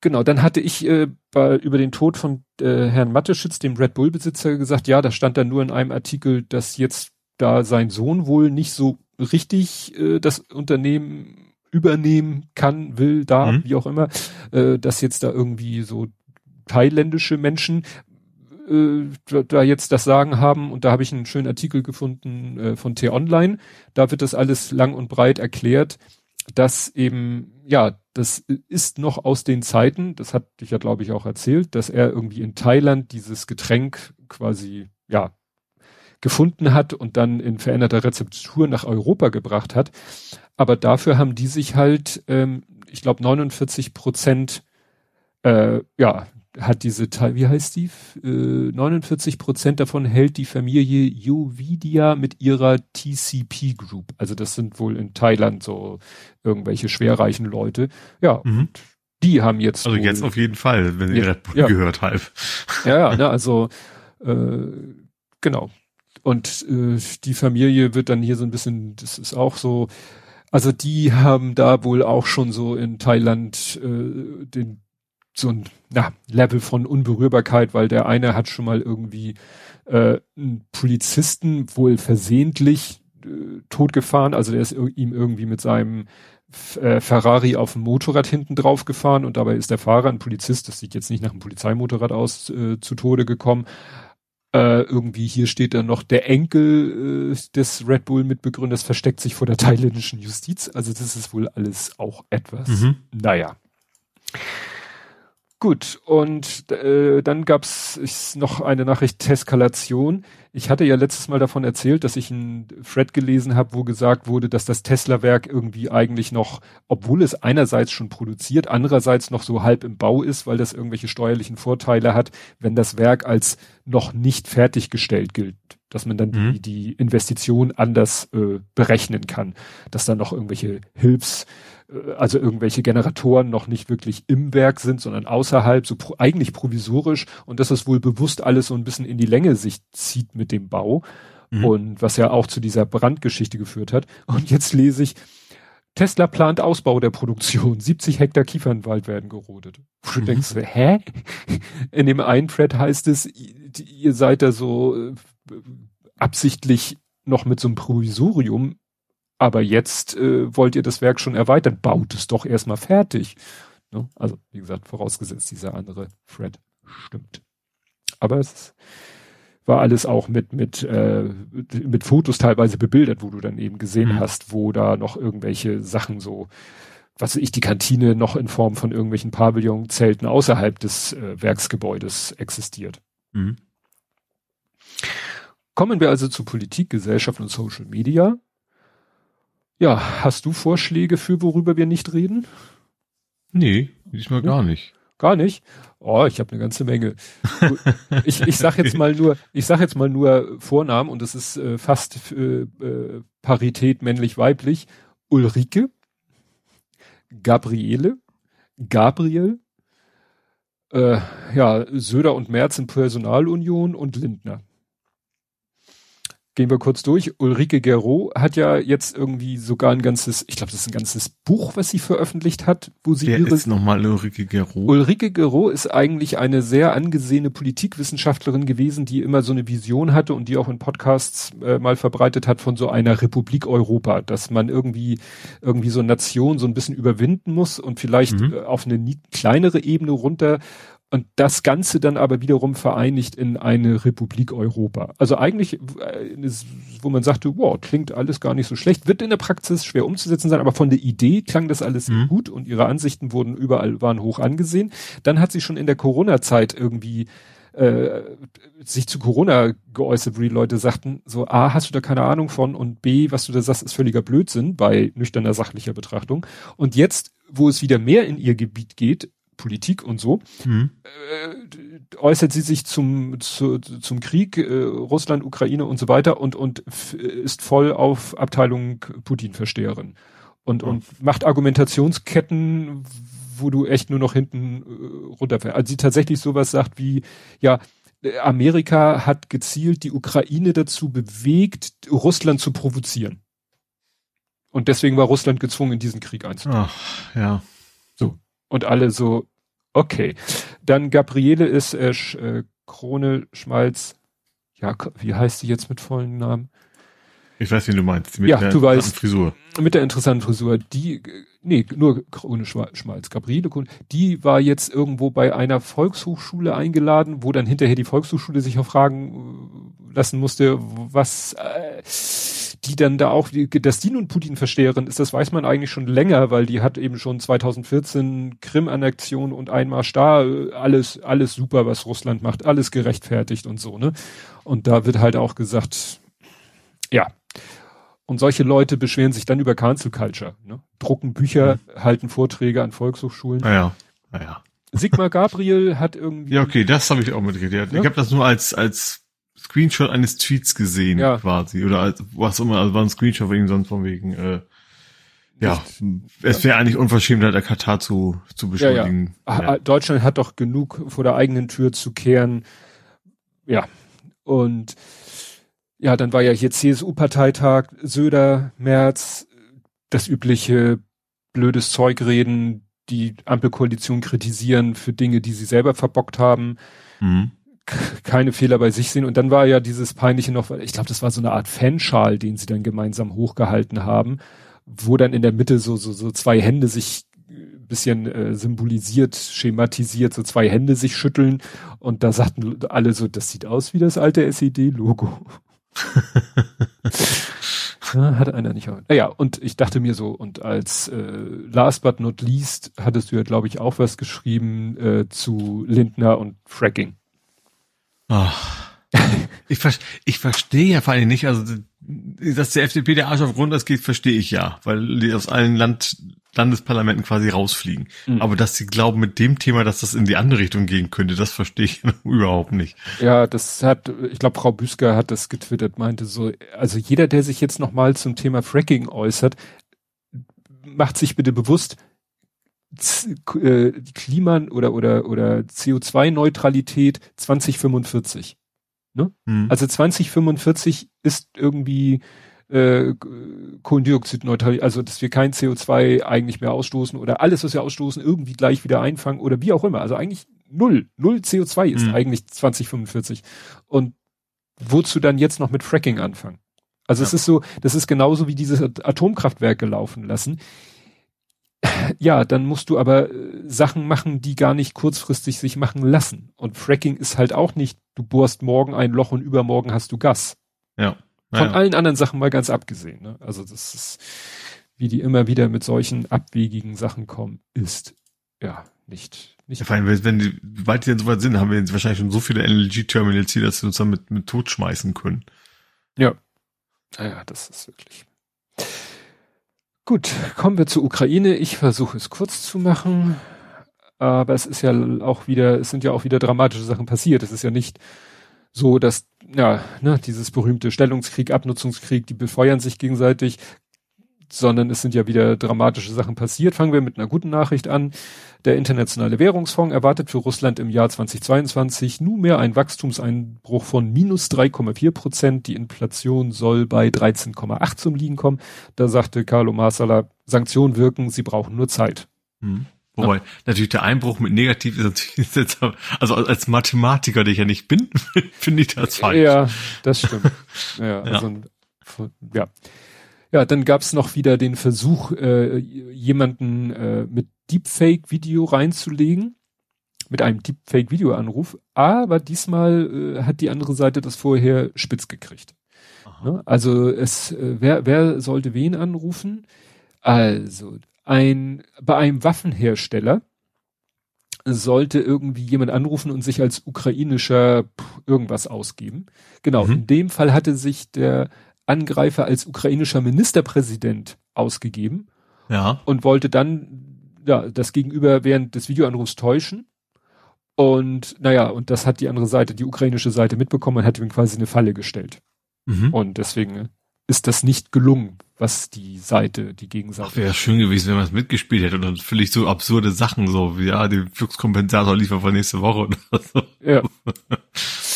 genau, dann hatte ich äh, bei, über den Tod von äh, Herrn Matteschitz, dem Red Bull-Besitzer, gesagt, ja, da stand da nur in einem Artikel, dass jetzt da sein Sohn wohl nicht so richtig äh, das Unternehmen übernehmen kann, will, da, mhm. wie auch immer, äh, dass jetzt da irgendwie so thailändische Menschen äh, da jetzt das Sagen haben und da habe ich einen schönen Artikel gefunden äh, von T-Online. Da wird das alles lang und breit erklärt, dass eben, ja, das ist noch aus den Zeiten, das hat ich ja glaube ich auch erzählt, dass er irgendwie in Thailand dieses Getränk quasi, ja, gefunden hat und dann in veränderter Rezeptur nach Europa gebracht hat. Aber dafür haben die sich halt, ähm, ich glaube 49 Prozent, äh, ja, hat diese, wie heißt die? Äh, 49 Prozent davon hält die Familie Yovidia mit ihrer TCP Group. Also das sind wohl in Thailand so irgendwelche schwerreichen Leute. Ja, mhm. die haben jetzt. Also jetzt auf jeden Fall, wenn ihr ja, ja. gehört halb. Ja, ja, ne, also äh, genau. Und äh, die Familie wird dann hier so ein bisschen, das ist auch so, also die haben da wohl auch schon so in Thailand äh, den so ein na, Level von Unberührbarkeit, weil der eine hat schon mal irgendwie äh, einen Polizisten wohl versehentlich äh, totgefahren, also der ist ihm irgendwie mit seinem äh, Ferrari auf dem Motorrad hinten drauf gefahren und dabei ist der Fahrer, ein Polizist, das sieht jetzt nicht nach einem Polizeimotorrad aus, äh, zu Tode gekommen. Äh, irgendwie hier steht dann noch der Enkel äh, des Red Bull Mitbegründers versteckt sich vor der thailändischen Justiz. Also das ist wohl alles auch etwas. Mhm. Naja. Gut, und äh, dann gab's ich, noch eine Nachricht Teskalation. Ich hatte ja letztes Mal davon erzählt, dass ich einen Thread gelesen habe, wo gesagt wurde, dass das Tesla-Werk irgendwie eigentlich noch, obwohl es einerseits schon produziert, andererseits noch so halb im Bau ist, weil das irgendwelche steuerlichen Vorteile hat, wenn das Werk als noch nicht fertiggestellt gilt, dass man dann mhm. die, die Investition anders äh, berechnen kann, dass dann noch irgendwelche Hilfs also irgendwelche Generatoren noch nicht wirklich im Werk sind, sondern außerhalb, so pro, eigentlich provisorisch und dass es wohl bewusst alles so ein bisschen in die Länge sich zieht mit dem Bau mhm. und was ja auch zu dieser Brandgeschichte geführt hat. Und jetzt lese ich, Tesla plant Ausbau der Produktion. 70 Hektar Kiefernwald werden gerodet. Du mhm. denkst, hä? In dem einen Thread heißt es, ihr seid da so äh, absichtlich noch mit so einem Provisorium aber jetzt äh, wollt ihr das Werk schon erweitern, baut es doch erstmal fertig. Ne? Also, wie gesagt, vorausgesetzt, dieser andere Fred stimmt. Aber es war alles auch mit, mit, äh, mit Fotos teilweise bebildert, wo du dann eben gesehen mhm. hast, wo da noch irgendwelche Sachen so, was weiß ich, die Kantine noch in Form von irgendwelchen Pavillonzelten außerhalb des äh, Werksgebäudes existiert. Mhm. Kommen wir also zu Politik, Gesellschaft und Social Media. Ja, hast du Vorschläge für worüber wir nicht reden? Nee, diesmal gar nicht. Gar nicht? Oh, ich habe eine ganze Menge. ich, ich sag jetzt mal nur, ich sag jetzt mal nur Vornamen und das ist äh, fast äh, äh, Parität männlich-weiblich. Ulrike, Gabriele, Gabriel, äh, ja, Söder und Merz in Personalunion und Lindner. Gehen wir kurz durch. Ulrike Gero hat ja jetzt irgendwie sogar ein ganzes, ich glaube, das ist ein ganzes Buch, was sie veröffentlicht hat, wo sie Wer ihre. ist nochmal Ulrike Gero? Ulrike Gero ist eigentlich eine sehr angesehene Politikwissenschaftlerin gewesen, die immer so eine Vision hatte und die auch in Podcasts äh, mal verbreitet hat von so einer Republik Europa, dass man irgendwie irgendwie so Nation so ein bisschen überwinden muss und vielleicht Mhm. äh, auf eine kleinere Ebene runter und das Ganze dann aber wiederum vereinigt in eine Republik Europa. Also eigentlich, äh, wo man sagte, wow, klingt alles gar nicht so schlecht, wird in der Praxis schwer umzusetzen sein, aber von der Idee klang das alles Mhm. gut und ihre Ansichten wurden überall, waren hoch angesehen. Dann hat sie schon in der Corona-Zeit irgendwie äh, sich zu Corona geäußert, wo die Leute sagten, so A, hast du da keine Ahnung von und B, was du da sagst, ist völliger Blödsinn bei nüchterner sachlicher Betrachtung. Und jetzt, wo es wieder mehr in ihr Gebiet geht, Politik und so, Hm. äh, äußert sie sich zum, zu, zum Krieg, äh, Russland, Ukraine und so weiter und, und ist voll auf Abteilung Putin-Versteherin. Und, Ja. und macht Argumentationsketten, wo du echt nur noch hinten äh, runterfährst. Also sie tatsächlich sowas sagt wie, ja, Amerika hat gezielt die Ukraine dazu bewegt, Russland zu provozieren. Und deswegen war Russland gezwungen, in diesen Krieg einzusteigen. Ach, ja. Und alle so, okay. Dann Gabriele ist äh, Sch, äh, Krone Schmalz. Ja, wie heißt sie jetzt mit vollen Namen? Ich weiß, wen du meinst. Mit Ja, der du weißt. interessanten Frisur. Mit der interessanten Frisur. Die, nee, nur Krone Schmalz. Gabriele Krone. Die war jetzt irgendwo bei einer Volkshochschule eingeladen, wo dann hinterher die Volkshochschule sich auch fragen äh, lassen musste, was äh, die dann da auch, dass die nun Putin-Versteherin ist, das weiß man eigentlich schon länger, weil die hat eben schon 2014 Krim-Annexion und Einmarsch da, alles, alles super, was Russland macht, alles gerechtfertigt und so, ne? Und da wird halt auch gesagt, ja. Und solche Leute beschweren sich dann über Cancel Culture, ne? Drucken Bücher, halten Vorträge an Volkshochschulen. Naja, naja. Sigmar Gabriel hat irgendwie, Ja, okay, das habe ich auch mitgekriegt. Ja? Ich habe das nur als als Screenshot eines Tweets gesehen, Ja. quasi. Oder als was immer, also war ein Screenshot wegen sonst von wegen, äh, ja, es wäre eigentlich unverschämt, der Katar zu, zu Ja, ja. beschuldigen. Ah, Deutschland hat doch genug vor der eigenen Tür zu kehren. Ja. Und ja, dann war ja hier CSU-Parteitag, Söder, Merz, das übliche blödes Zeug reden, die Ampelkoalition kritisieren für Dinge, die sie selber verbockt haben, Mhm. Keine Fehler bei sich sehen. Und dann war ja dieses peinliche noch, ich glaube, das war so eine Art Fanschal, den sie dann gemeinsam hochgehalten haben, wo dann in der Mitte so, so, so zwei Hände sich ein bisschen äh, symbolisiert, schematisiert, so zwei Hände sich schütteln. Und da sagten alle so, das sieht aus wie das alte SED-Logo. Ja, hat einer nicht. Naja, und ich dachte mir so, und als äh, last but not least hattest du ja, glaube ich, auch was geschrieben äh, zu Lindner und Fracking. Ach. Ich, ver ich verstehe ja vor allem nicht, also dass der FDP der Arsch auf Grundeis geht, verstehe ich ja, weil die aus allen Land Landesparlamenten quasi rausfliegen. Mhm. Aber dass sie glauben mit dem Thema, dass das in die andere Richtung gehen könnte, das verstehe ich überhaupt nicht. Ja, das hat, ich glaube, Frau Büsker hat das getwittert, meinte so, also jeder, der sich jetzt nochmal zum Thema Fracking äußert, macht sich bitte bewusst, äh, Klima oder oder oder CO2-Neutralität 2045. Hm. Also 2045 ist irgendwie äh, Kohlendioxidneutral, also dass wir kein CO2 eigentlich mehr ausstoßen oder alles, was wir ausstoßen, irgendwie gleich wieder einfangen oder wie auch immer. Also eigentlich null, null CO2 ist Mhm. eigentlich 2045. Und wozu dann jetzt noch mit Fracking anfangen? Also es Ja. ist so, das ist genauso wie dieses Atomkraftwerke laufen lassen. Ja, dann musst du aber äh, Sachen machen, die gar nicht kurzfristig sich machen lassen. Und Fracking ist halt auch nicht, du bohrst morgen ein Loch und übermorgen hast du Gas. Ja. Von Ja. allen anderen Sachen mal ganz abgesehen. Ne? Also das ist, wie die immer wieder mit solchen abwegigen Sachen kommen, ist ja nicht, nicht. Ja, vor allem, wenn die, weit die denn so weit sind, haben wir jetzt wahrscheinlich schon so viele LNG-Terminals hier, dass sie uns dann mit, mit tot schmeißen können. Ja. Naja, das ist wirklich. Gut, kommen wir zur Ukraine. Ich versuche es kurz zu machen. Aber es ist ja auch wieder, es sind ja auch wieder dramatische Sachen passiert. Es ist ja nicht so, dass, ja, ne, dieses berühmte Stellungskrieg, Abnutzungskrieg, die befeuern sich gegenseitig sondern es sind ja wieder dramatische Sachen passiert. Fangen wir mit einer guten Nachricht an. Der Internationale Währungsfonds erwartet für Russland im Jahr 2022 nunmehr einen Wachstumseinbruch von minus 3,4 Prozent. Die Inflation soll bei 13,8 zum Liegen kommen. Da sagte Carlo Marsala, Sanktionen wirken, sie brauchen nur Zeit. Hm. Wobei, ja. natürlich der Einbruch mit negativ ist natürlich jetzt, also als Mathematiker, der ich ja nicht bin, finde ich das falsch. Ja, das stimmt. ja, also, ja. Ja. Dann gab's noch wieder den Versuch, äh, jemanden äh, mit Deepfake-Video reinzulegen, mit einem Deepfake-Video-Anruf, aber diesmal äh, hat die andere Seite das vorher spitz gekriegt. Ne? Also es, äh, wer, wer sollte wen anrufen? Also ein bei einem Waffenhersteller sollte irgendwie jemand anrufen und sich als ukrainischer irgendwas ausgeben. Genau, mhm. in dem Fall hatte sich der Angreifer als ukrainischer Ministerpräsident ausgegeben. Ja. Und wollte dann, ja, das Gegenüber während des Videoanrufs täuschen. Und, naja, und das hat die andere Seite, die ukrainische Seite mitbekommen und hat ihm quasi eine Falle gestellt. Mhm. Und deswegen ist das nicht gelungen, was die Seite, die Gegenseite. Wäre schön gewesen, wenn man es mitgespielt hätte und dann völlig so absurde Sachen, so wie, ja, den Fluxkompensator liefern wir nächste Woche oder so. Ja.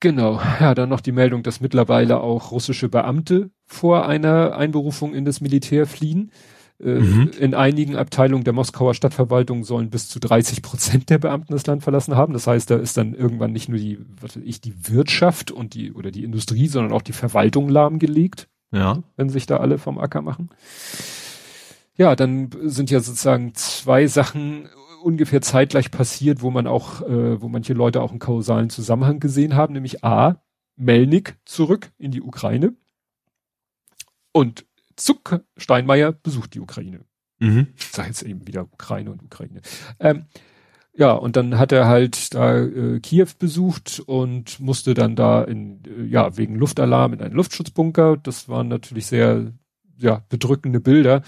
Genau, ja, dann noch die Meldung, dass mittlerweile auch russische Beamte vor einer Einberufung in das Militär fliehen. Äh, mhm. In einigen Abteilungen der Moskauer Stadtverwaltung sollen bis zu 30 Prozent der Beamten das Land verlassen haben. Das heißt, da ist dann irgendwann nicht nur die, was weiß ich, die Wirtschaft und die oder die Industrie, sondern auch die Verwaltung lahmgelegt. Ja. Wenn sich da alle vom Acker machen. Ja, dann sind ja sozusagen zwei Sachen ungefähr zeitgleich passiert, wo man auch, äh, wo manche Leute auch einen kausalen Zusammenhang gesehen haben, nämlich A, Melnik zurück in die Ukraine und Zuck Steinmeier besucht die Ukraine. Mhm. Ich sage jetzt eben wieder Ukraine und Ukraine. Ähm, ja, und dann hat er halt da äh, Kiew besucht und musste dann da in, äh, ja, wegen Luftalarm in einen Luftschutzbunker. Das waren natürlich sehr, ja, bedrückende Bilder.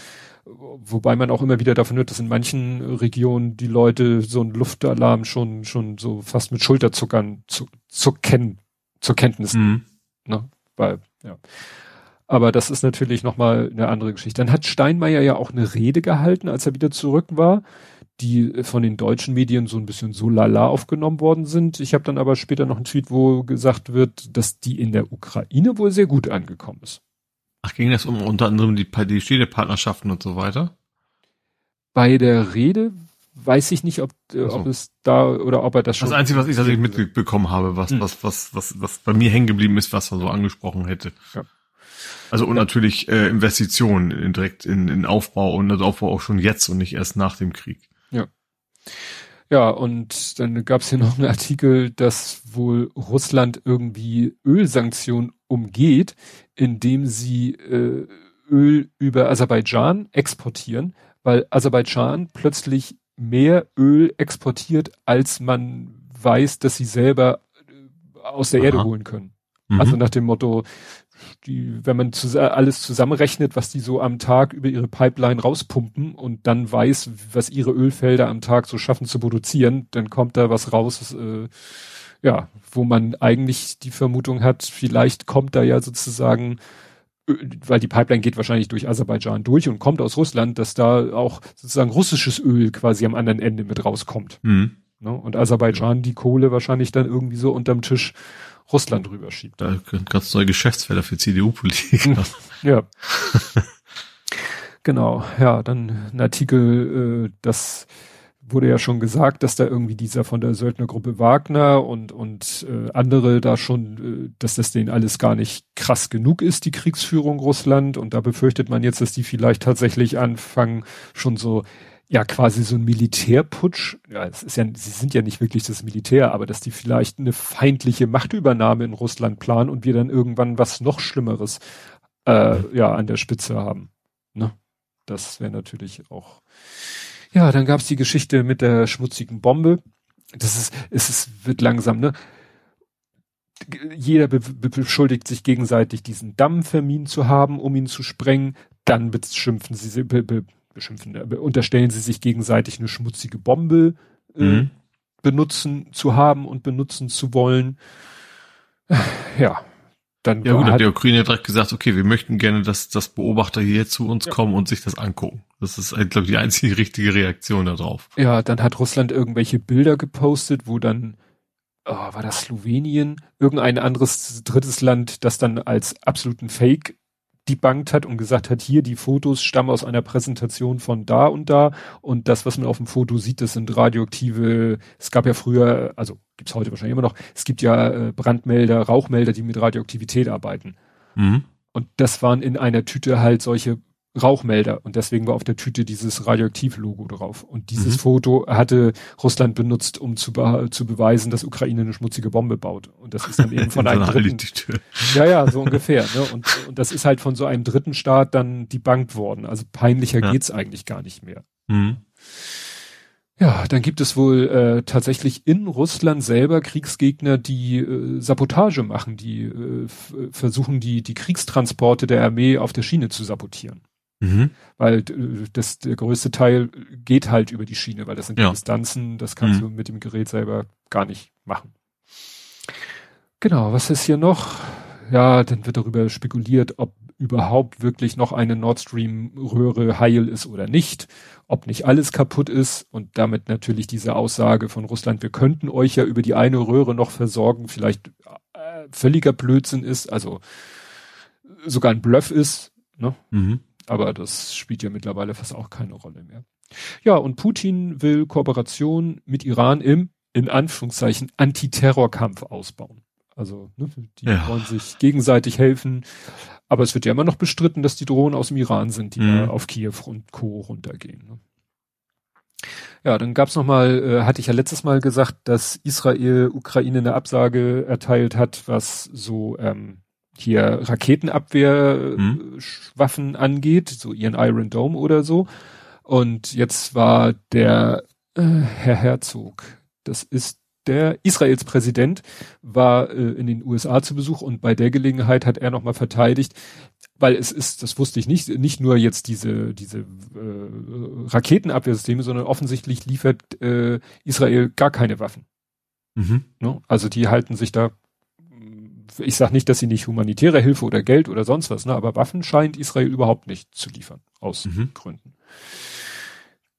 Wobei man auch immer wieder davon hört, dass in manchen Regionen die Leute so einen Luftalarm schon, schon so fast mit Schulterzuckern zu, zu kennen, zur Kenntnis. Mhm. Ne? Weil, ja. Aber das ist natürlich nochmal eine andere Geschichte. Dann hat Steinmeier ja auch eine Rede gehalten, als er wieder zurück war, die von den deutschen Medien so ein bisschen so lala aufgenommen worden sind. Ich habe dann aber später noch einen Tweet, wo gesagt wird, dass die in der Ukraine wohl sehr gut angekommen ist. Ach, ging das um unter anderem die, die Städtepartnerschaften und so weiter? Bei der Rede weiß ich nicht, ob, äh, so. ob es da oder ob er das schon. Das Einzige, was ich tatsächlich mitbekommen habe, was, hm. was, was, was, was bei mir hängen geblieben ist, was er so angesprochen hätte. Ja. Also und ja. natürlich äh, Investitionen in, direkt in, in Aufbau und das Aufbau auch schon jetzt und nicht erst nach dem Krieg. Ja. Ja, und dann gab es hier noch einen Artikel, dass wohl Russland irgendwie Ölsanktionen umgeht, indem sie äh, Öl über Aserbaidschan exportieren, weil Aserbaidschan plötzlich mehr Öl exportiert, als man weiß, dass sie selber äh, aus der Aha. Erde holen können. Mhm. Also nach dem Motto, die, wenn man zu, alles zusammenrechnet, was die so am Tag über ihre Pipeline rauspumpen und dann weiß, was ihre Ölfelder am Tag so schaffen zu produzieren, dann kommt da was raus, äh, ja, wo man eigentlich die Vermutung hat, vielleicht kommt da ja sozusagen, weil die Pipeline geht wahrscheinlich durch Aserbaidschan durch und kommt aus Russland, dass da auch sozusagen russisches Öl quasi am anderen Ende mit rauskommt. Mhm. Ne? Und Aserbaidschan die Kohle wahrscheinlich dann irgendwie so unterm Tisch Russland rüberschiebt. Da ganz neue Geschäftsfelder für CDU-Politik. ja. genau, ja, dann ein Artikel, äh, das wurde ja schon gesagt, dass da irgendwie dieser von der Söldnergruppe Wagner und, und äh, andere da schon, äh, dass das denen alles gar nicht krass genug ist, die Kriegsführung Russland. Und da befürchtet man jetzt, dass die vielleicht tatsächlich anfangen, schon so, ja, quasi so ein Militärputsch. Ja, es ist ja, sie sind ja nicht wirklich das Militär, aber dass die vielleicht eine feindliche Machtübernahme in Russland planen und wir dann irgendwann was noch Schlimmeres äh, ja an der Spitze haben. Ne? Das wäre natürlich auch ja, dann gab's die Geschichte mit der schmutzigen Bombe. Das ist, es ist, wird langsam, ne? jeder be be beschuldigt sich gegenseitig, diesen Damm verminen zu haben, um ihn zu sprengen. Dann beschimpfen sie, be be beschimpfen, unterstellen sie sich gegenseitig eine schmutzige Bombe äh, mhm. benutzen zu haben und benutzen zu wollen. Ja, dann ja gut, hat die Ukraine direkt gesagt, okay, wir möchten gerne, dass, dass Beobachter hier zu uns ja. kommen und sich das angucken. Das ist, glaube ich, die einzige richtige Reaktion darauf. Ja, dann hat Russland irgendwelche Bilder gepostet, wo dann, oh, war das Slowenien, irgendein anderes drittes Land, das dann als absoluten Fake debunked hat und gesagt hat, hier die Fotos stammen aus einer Präsentation von da und da und das, was man auf dem Foto sieht, das sind radioaktive, es gab ja früher, also gibt's heute wahrscheinlich immer noch, es gibt ja äh, Brandmelder, Rauchmelder, die mit Radioaktivität arbeiten. Mhm. Und das waren in einer Tüte halt solche Rauchmelder und deswegen war auf der Tüte dieses Radioaktiv-Logo drauf. Und dieses mhm. Foto hatte Russland benutzt, um zu, be zu beweisen, dass Ukraine eine schmutzige Bombe baut. Und das ist dann eben von einem dritten. Ja, ja, so ungefähr. Ne? Und, und das ist halt von so einem dritten Staat dann debunked worden. Also peinlicher ja. geht's eigentlich gar nicht mehr. Mhm. Ja, dann gibt es wohl äh, tatsächlich in Russland selber Kriegsgegner, die äh, Sabotage machen, die äh, versuchen, die, die Kriegstransporte der Armee auf der Schiene zu sabotieren. Mhm. Weil das, der größte Teil geht halt über die Schiene, weil das sind ja. Distanzen, das kannst mhm. du mit dem Gerät selber gar nicht machen. Genau, was ist hier noch? Ja, dann wird darüber spekuliert, ob überhaupt wirklich noch eine Nord Stream Röhre heil ist oder nicht, ob nicht alles kaputt ist und damit natürlich diese Aussage von Russland, wir könnten euch ja über die eine Röhre noch versorgen, vielleicht äh, völliger Blödsinn ist, also sogar ein Bluff ist, ne? Mhm. Aber das spielt ja mittlerweile fast auch keine Rolle mehr. Ja, und Putin will Kooperation mit Iran im, in Anführungszeichen, Antiterrorkampf ausbauen. Also, ne, die ja. wollen sich gegenseitig helfen. Aber es wird ja immer noch bestritten, dass die Drohnen aus dem Iran sind, die mhm. auf Kiew und Co. runtergehen. Ne? Ja, dann gab's noch mal, äh, hatte ich ja letztes Mal gesagt, dass Israel Ukraine eine Absage erteilt hat, was so ähm, hier Raketenabwehrwaffen mhm. angeht, so ihren Iron Dome oder so. Und jetzt war der äh, Herr Herzog, das ist der Israels Präsident, war äh, in den USA zu Besuch und bei der Gelegenheit hat er nochmal verteidigt, weil es ist, das wusste ich nicht, nicht nur jetzt diese, diese äh, Raketenabwehrsysteme, sondern offensichtlich liefert äh, Israel gar keine Waffen. Mhm. Ne? Also die halten sich da ich sage nicht, dass sie nicht humanitäre Hilfe oder Geld oder sonst was, ne, aber Waffen scheint Israel überhaupt nicht zu liefern, aus mhm. Gründen.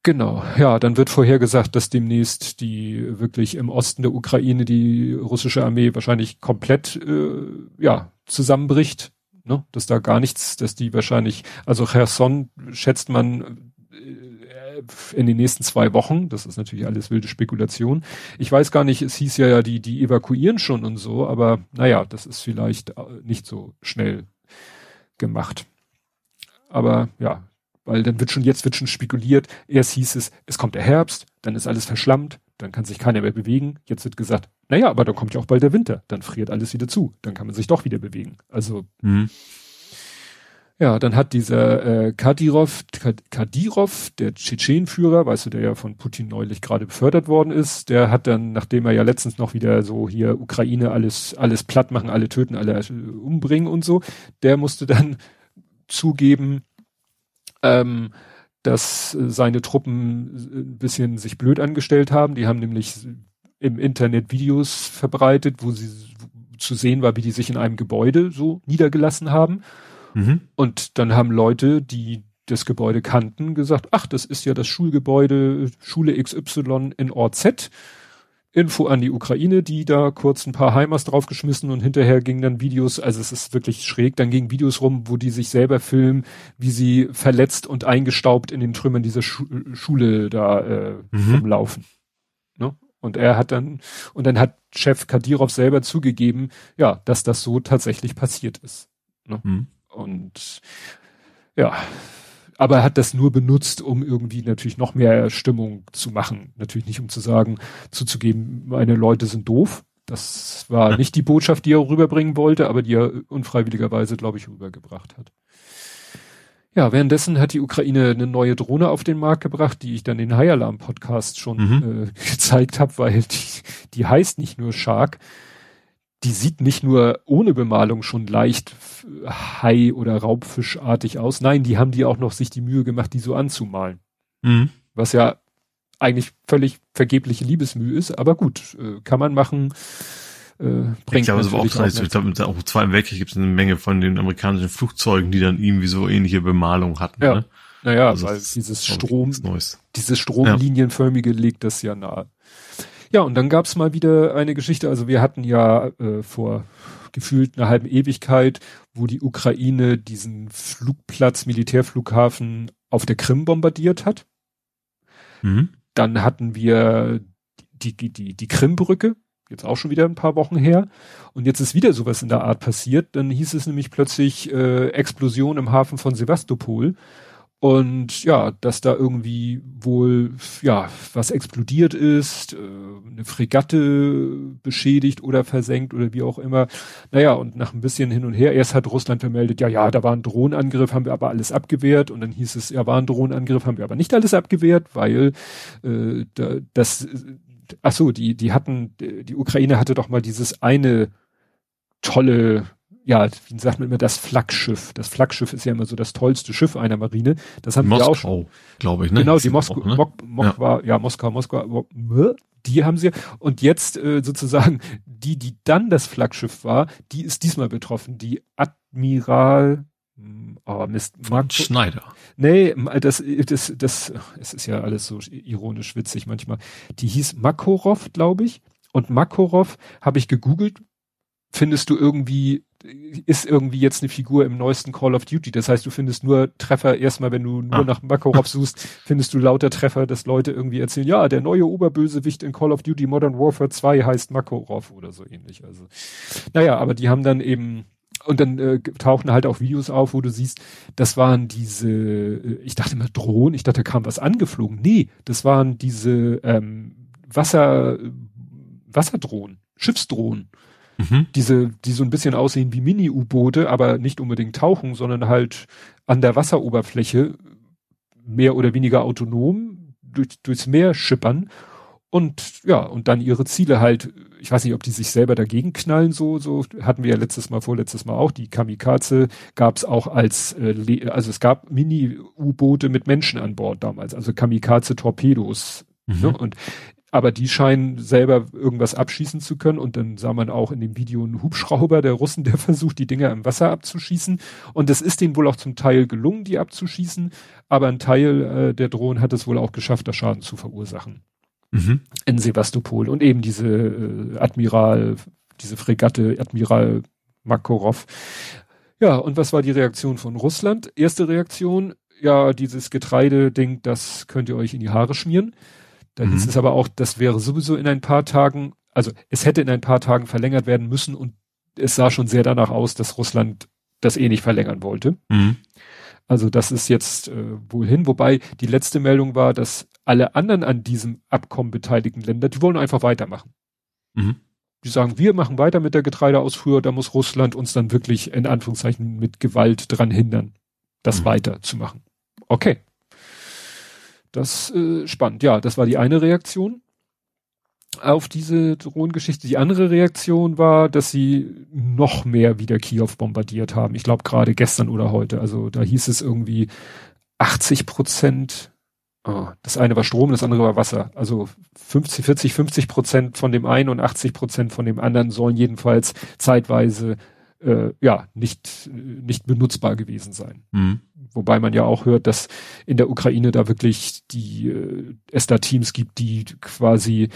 Genau, ja, dann wird vorhergesagt, dass demnächst die wirklich im Osten der Ukraine die russische Armee wahrscheinlich komplett äh, ja zusammenbricht, ne, dass da gar nichts, dass die wahrscheinlich, also Cherson schätzt man in den nächsten zwei Wochen. Das ist natürlich alles wilde Spekulation. Ich weiß gar nicht, es hieß ja, die, die evakuieren schon und so, aber naja, das ist vielleicht äh, nicht so schnell gemacht. Aber ja, weil dann wird schon, jetzt wird schon spekuliert. Erst hieß es, es kommt der Herbst, dann ist alles verschlammt, dann kann sich keiner mehr bewegen. Jetzt wird gesagt, naja, aber dann kommt ja auch bald der Winter, dann friert alles wieder zu, dann kann man sich doch wieder bewegen. Also, mhm. Ja, dann hat dieser äh, Kadirov, Kadirov, der Tschetschenführer, weißt du, der ja von Putin neulich gerade befördert worden ist, der hat dann, nachdem er ja letztens noch wieder so hier Ukraine alles, alles platt machen, alle töten, alle äh, umbringen und so, der musste dann zugeben, ähm, dass seine Truppen ein bisschen sich blöd angestellt haben. Die haben nämlich im Internet Videos verbreitet, wo sie zu sehen war, wie die sich in einem Gebäude so niedergelassen haben Mhm. Und dann haben Leute, die das Gebäude kannten, gesagt, ach, das ist ja das Schulgebäude Schule XY in Ort Z. Info an die Ukraine, die da kurz ein paar Heimers draufgeschmissen und hinterher gingen dann Videos, also es ist wirklich schräg, dann gingen Videos rum, wo die sich selber filmen, wie sie verletzt und eingestaubt in den Trümmern dieser Schu Schule da äh, mhm. rumlaufen. Ne? Und er hat dann, und dann hat Chef Kadirov selber zugegeben, ja, dass das so tatsächlich passiert ist. Ne? Mhm. Und ja, aber er hat das nur benutzt, um irgendwie natürlich noch mehr Stimmung zu machen. Natürlich nicht, um zu sagen, zuzugeben, meine Leute sind doof. Das war nicht die Botschaft, die er rüberbringen wollte, aber die er unfreiwilligerweise, glaube ich, rübergebracht hat. Ja, währenddessen hat die Ukraine eine neue Drohne auf den Markt gebracht, die ich dann in High Alarm Podcast schon mhm. äh, gezeigt habe, weil die, die heißt nicht nur Shark, die sieht nicht nur ohne Bemalung schon leicht Hai- oder Raubfischartig aus. Nein, die haben die auch noch sich die Mühe gemacht, die so anzumalen. Mhm. Was ja eigentlich völlig vergebliche Liebesmühe ist, aber gut, äh, kann man machen. Äh, bringt ich glaube, es war auch, auch, ich glaube, auch im Zweiten Weltkrieg gibt es eine Menge von den amerikanischen Flugzeugen, die dann irgendwie so ähnliche Bemalung hatten. Ja. Ne? Naja, also weil dieses Strom, dieses Stromlinienförmige ja. legt das ja nahe. Ja, und dann gab's mal wieder eine Geschichte. Also wir hatten ja äh, vor gefühlt einer halben Ewigkeit, wo die Ukraine diesen Flugplatz, Militärflughafen auf der Krim bombardiert hat. Mhm. Dann hatten wir die, die, die, die Krimbrücke, jetzt auch schon wieder ein paar Wochen her. Und jetzt ist wieder sowas in der Art passiert. Dann hieß es nämlich plötzlich äh, Explosion im Hafen von Sevastopol. Und ja, dass da irgendwie wohl, ja, was explodiert ist, äh, eine Fregatte beschädigt oder versenkt oder wie auch immer. Naja, und nach ein bisschen hin und her, erst hat Russland vermeldet, ja, ja, da war ein Drohnenangriff, haben wir aber alles abgewehrt. Und dann hieß es, ja, war ein Drohnenangriff, haben wir aber nicht alles abgewehrt, weil äh, da, das, ach so, die, die hatten, die Ukraine hatte doch mal dieses eine tolle ja, wie sagt man immer, das Flaggschiff. Das Flaggschiff ist ja immer so das tollste Schiff einer Marine. Das haben Moskau, wir auch schon. glaube ich, ne? Genau, die Moskau, ne? Mok, Mok ja. ja, Moskau, Moskau, die haben sie. Und jetzt äh, sozusagen die, die dann das Flaggschiff war, die ist diesmal betroffen. Die Admiral, hm, oh Mist, Marco, Schneider. Nee, das, das, das, es ist ja alles so ironisch witzig manchmal. Die hieß Makarov, glaube ich. Und Makarov habe ich gegoogelt, findest du irgendwie ist irgendwie jetzt eine Figur im neuesten Call of Duty. Das heißt, du findest nur Treffer erstmal, wenn du nur ah. nach Makarov suchst, findest du lauter Treffer, dass Leute irgendwie erzählen, ja, der neue Oberbösewicht in Call of Duty Modern Warfare 2 heißt Makarov oder so ähnlich. Also, naja, aber die haben dann eben und dann äh, tauchen halt auch Videos auf, wo du siehst, das waren diese, äh, ich dachte immer Drohnen, ich dachte, da kam was angeflogen. Nee, das waren diese ähm, Wasser, Wasserdrohnen, Schiffsdrohnen. Mhm. Diese, die so ein bisschen aussehen wie Mini-U-Boote, aber nicht unbedingt tauchen, sondern halt an der Wasseroberfläche mehr oder weniger autonom durch, durchs Meer schippern und ja, und dann ihre Ziele halt, ich weiß nicht, ob die sich selber dagegen knallen, so, so hatten wir ja letztes Mal, vorletztes Mal auch, die Kamikaze gab es auch als, äh, also es gab Mini-U-Boote mit Menschen an Bord damals, also Kamikaze-Torpedos. Mhm. Ne? Und aber die scheinen selber irgendwas abschießen zu können und dann sah man auch in dem Video einen Hubschrauber der Russen, der versucht, die Dinger im Wasser abzuschießen und es ist denen wohl auch zum Teil gelungen, die abzuschießen, aber ein Teil äh, der Drohnen hat es wohl auch geschafft, da Schaden zu verursachen. Mhm. In Sevastopol und eben diese äh, Admiral, diese Fregatte Admiral Makarov. Ja, und was war die Reaktion von Russland? Erste Reaktion, ja, dieses Getreide-Ding, das könnt ihr euch in die Haare schmieren. Dann mhm. ist es aber auch, das wäre sowieso in ein paar Tagen, also es hätte in ein paar Tagen verlängert werden müssen und es sah schon sehr danach aus, dass Russland das eh nicht verlängern wollte. Mhm. Also das ist jetzt äh, wohl hin, wobei die letzte Meldung war, dass alle anderen an diesem Abkommen beteiligten Länder, die wollen einfach weitermachen. Mhm. Die sagen, wir machen weiter mit der Getreideausfuhr, da muss Russland uns dann wirklich in Anführungszeichen mit Gewalt dran hindern, das mhm. weiterzumachen. Okay. Das äh, spannend. Ja, das war die eine Reaktion auf diese Drohnengeschichte. Die andere Reaktion war, dass sie noch mehr wieder Kiew bombardiert haben. Ich glaube gerade gestern oder heute. Also da hieß es irgendwie 80 Prozent. Oh, das eine war Strom, das andere war Wasser. Also 50, 40, 50 Prozent von dem einen und 80 Prozent von dem anderen sollen jedenfalls zeitweise äh, ja nicht nicht benutzbar gewesen sein. Mhm. Wobei man ja auch hört, dass in der Ukraine da wirklich die äh, es da Teams gibt, die quasi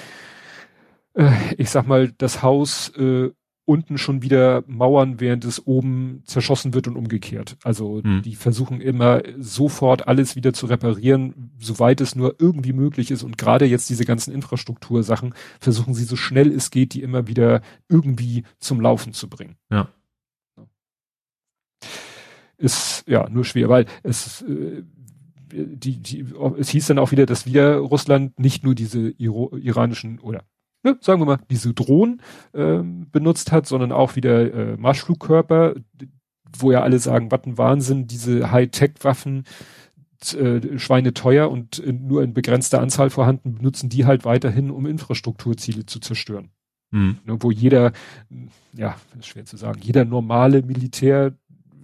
äh, ich sag mal das Haus äh, unten schon wieder mauern, während es oben zerschossen wird und umgekehrt. Also mhm. die versuchen immer sofort alles wieder zu reparieren, soweit es nur irgendwie möglich ist. Und gerade jetzt diese ganzen Infrastruktursachen versuchen sie so schnell es geht, die immer wieder irgendwie zum Laufen zu bringen. Ja ist ja nur schwer, weil es äh, die, die, es hieß dann auch wieder, dass wieder Russland nicht nur diese Iro iranischen oder ne, sagen wir mal diese Drohnen äh, benutzt hat, sondern auch wieder äh, Marschflugkörper, wo ja alle sagen, was ein Wahnsinn, diese Hightech-Waffen, äh, Schweine teuer und äh, nur in begrenzter Anzahl vorhanden, benutzen die halt weiterhin, um Infrastrukturziele zu zerstören. Mhm. Ne, wo jeder, ja, ist schwer zu sagen, jeder normale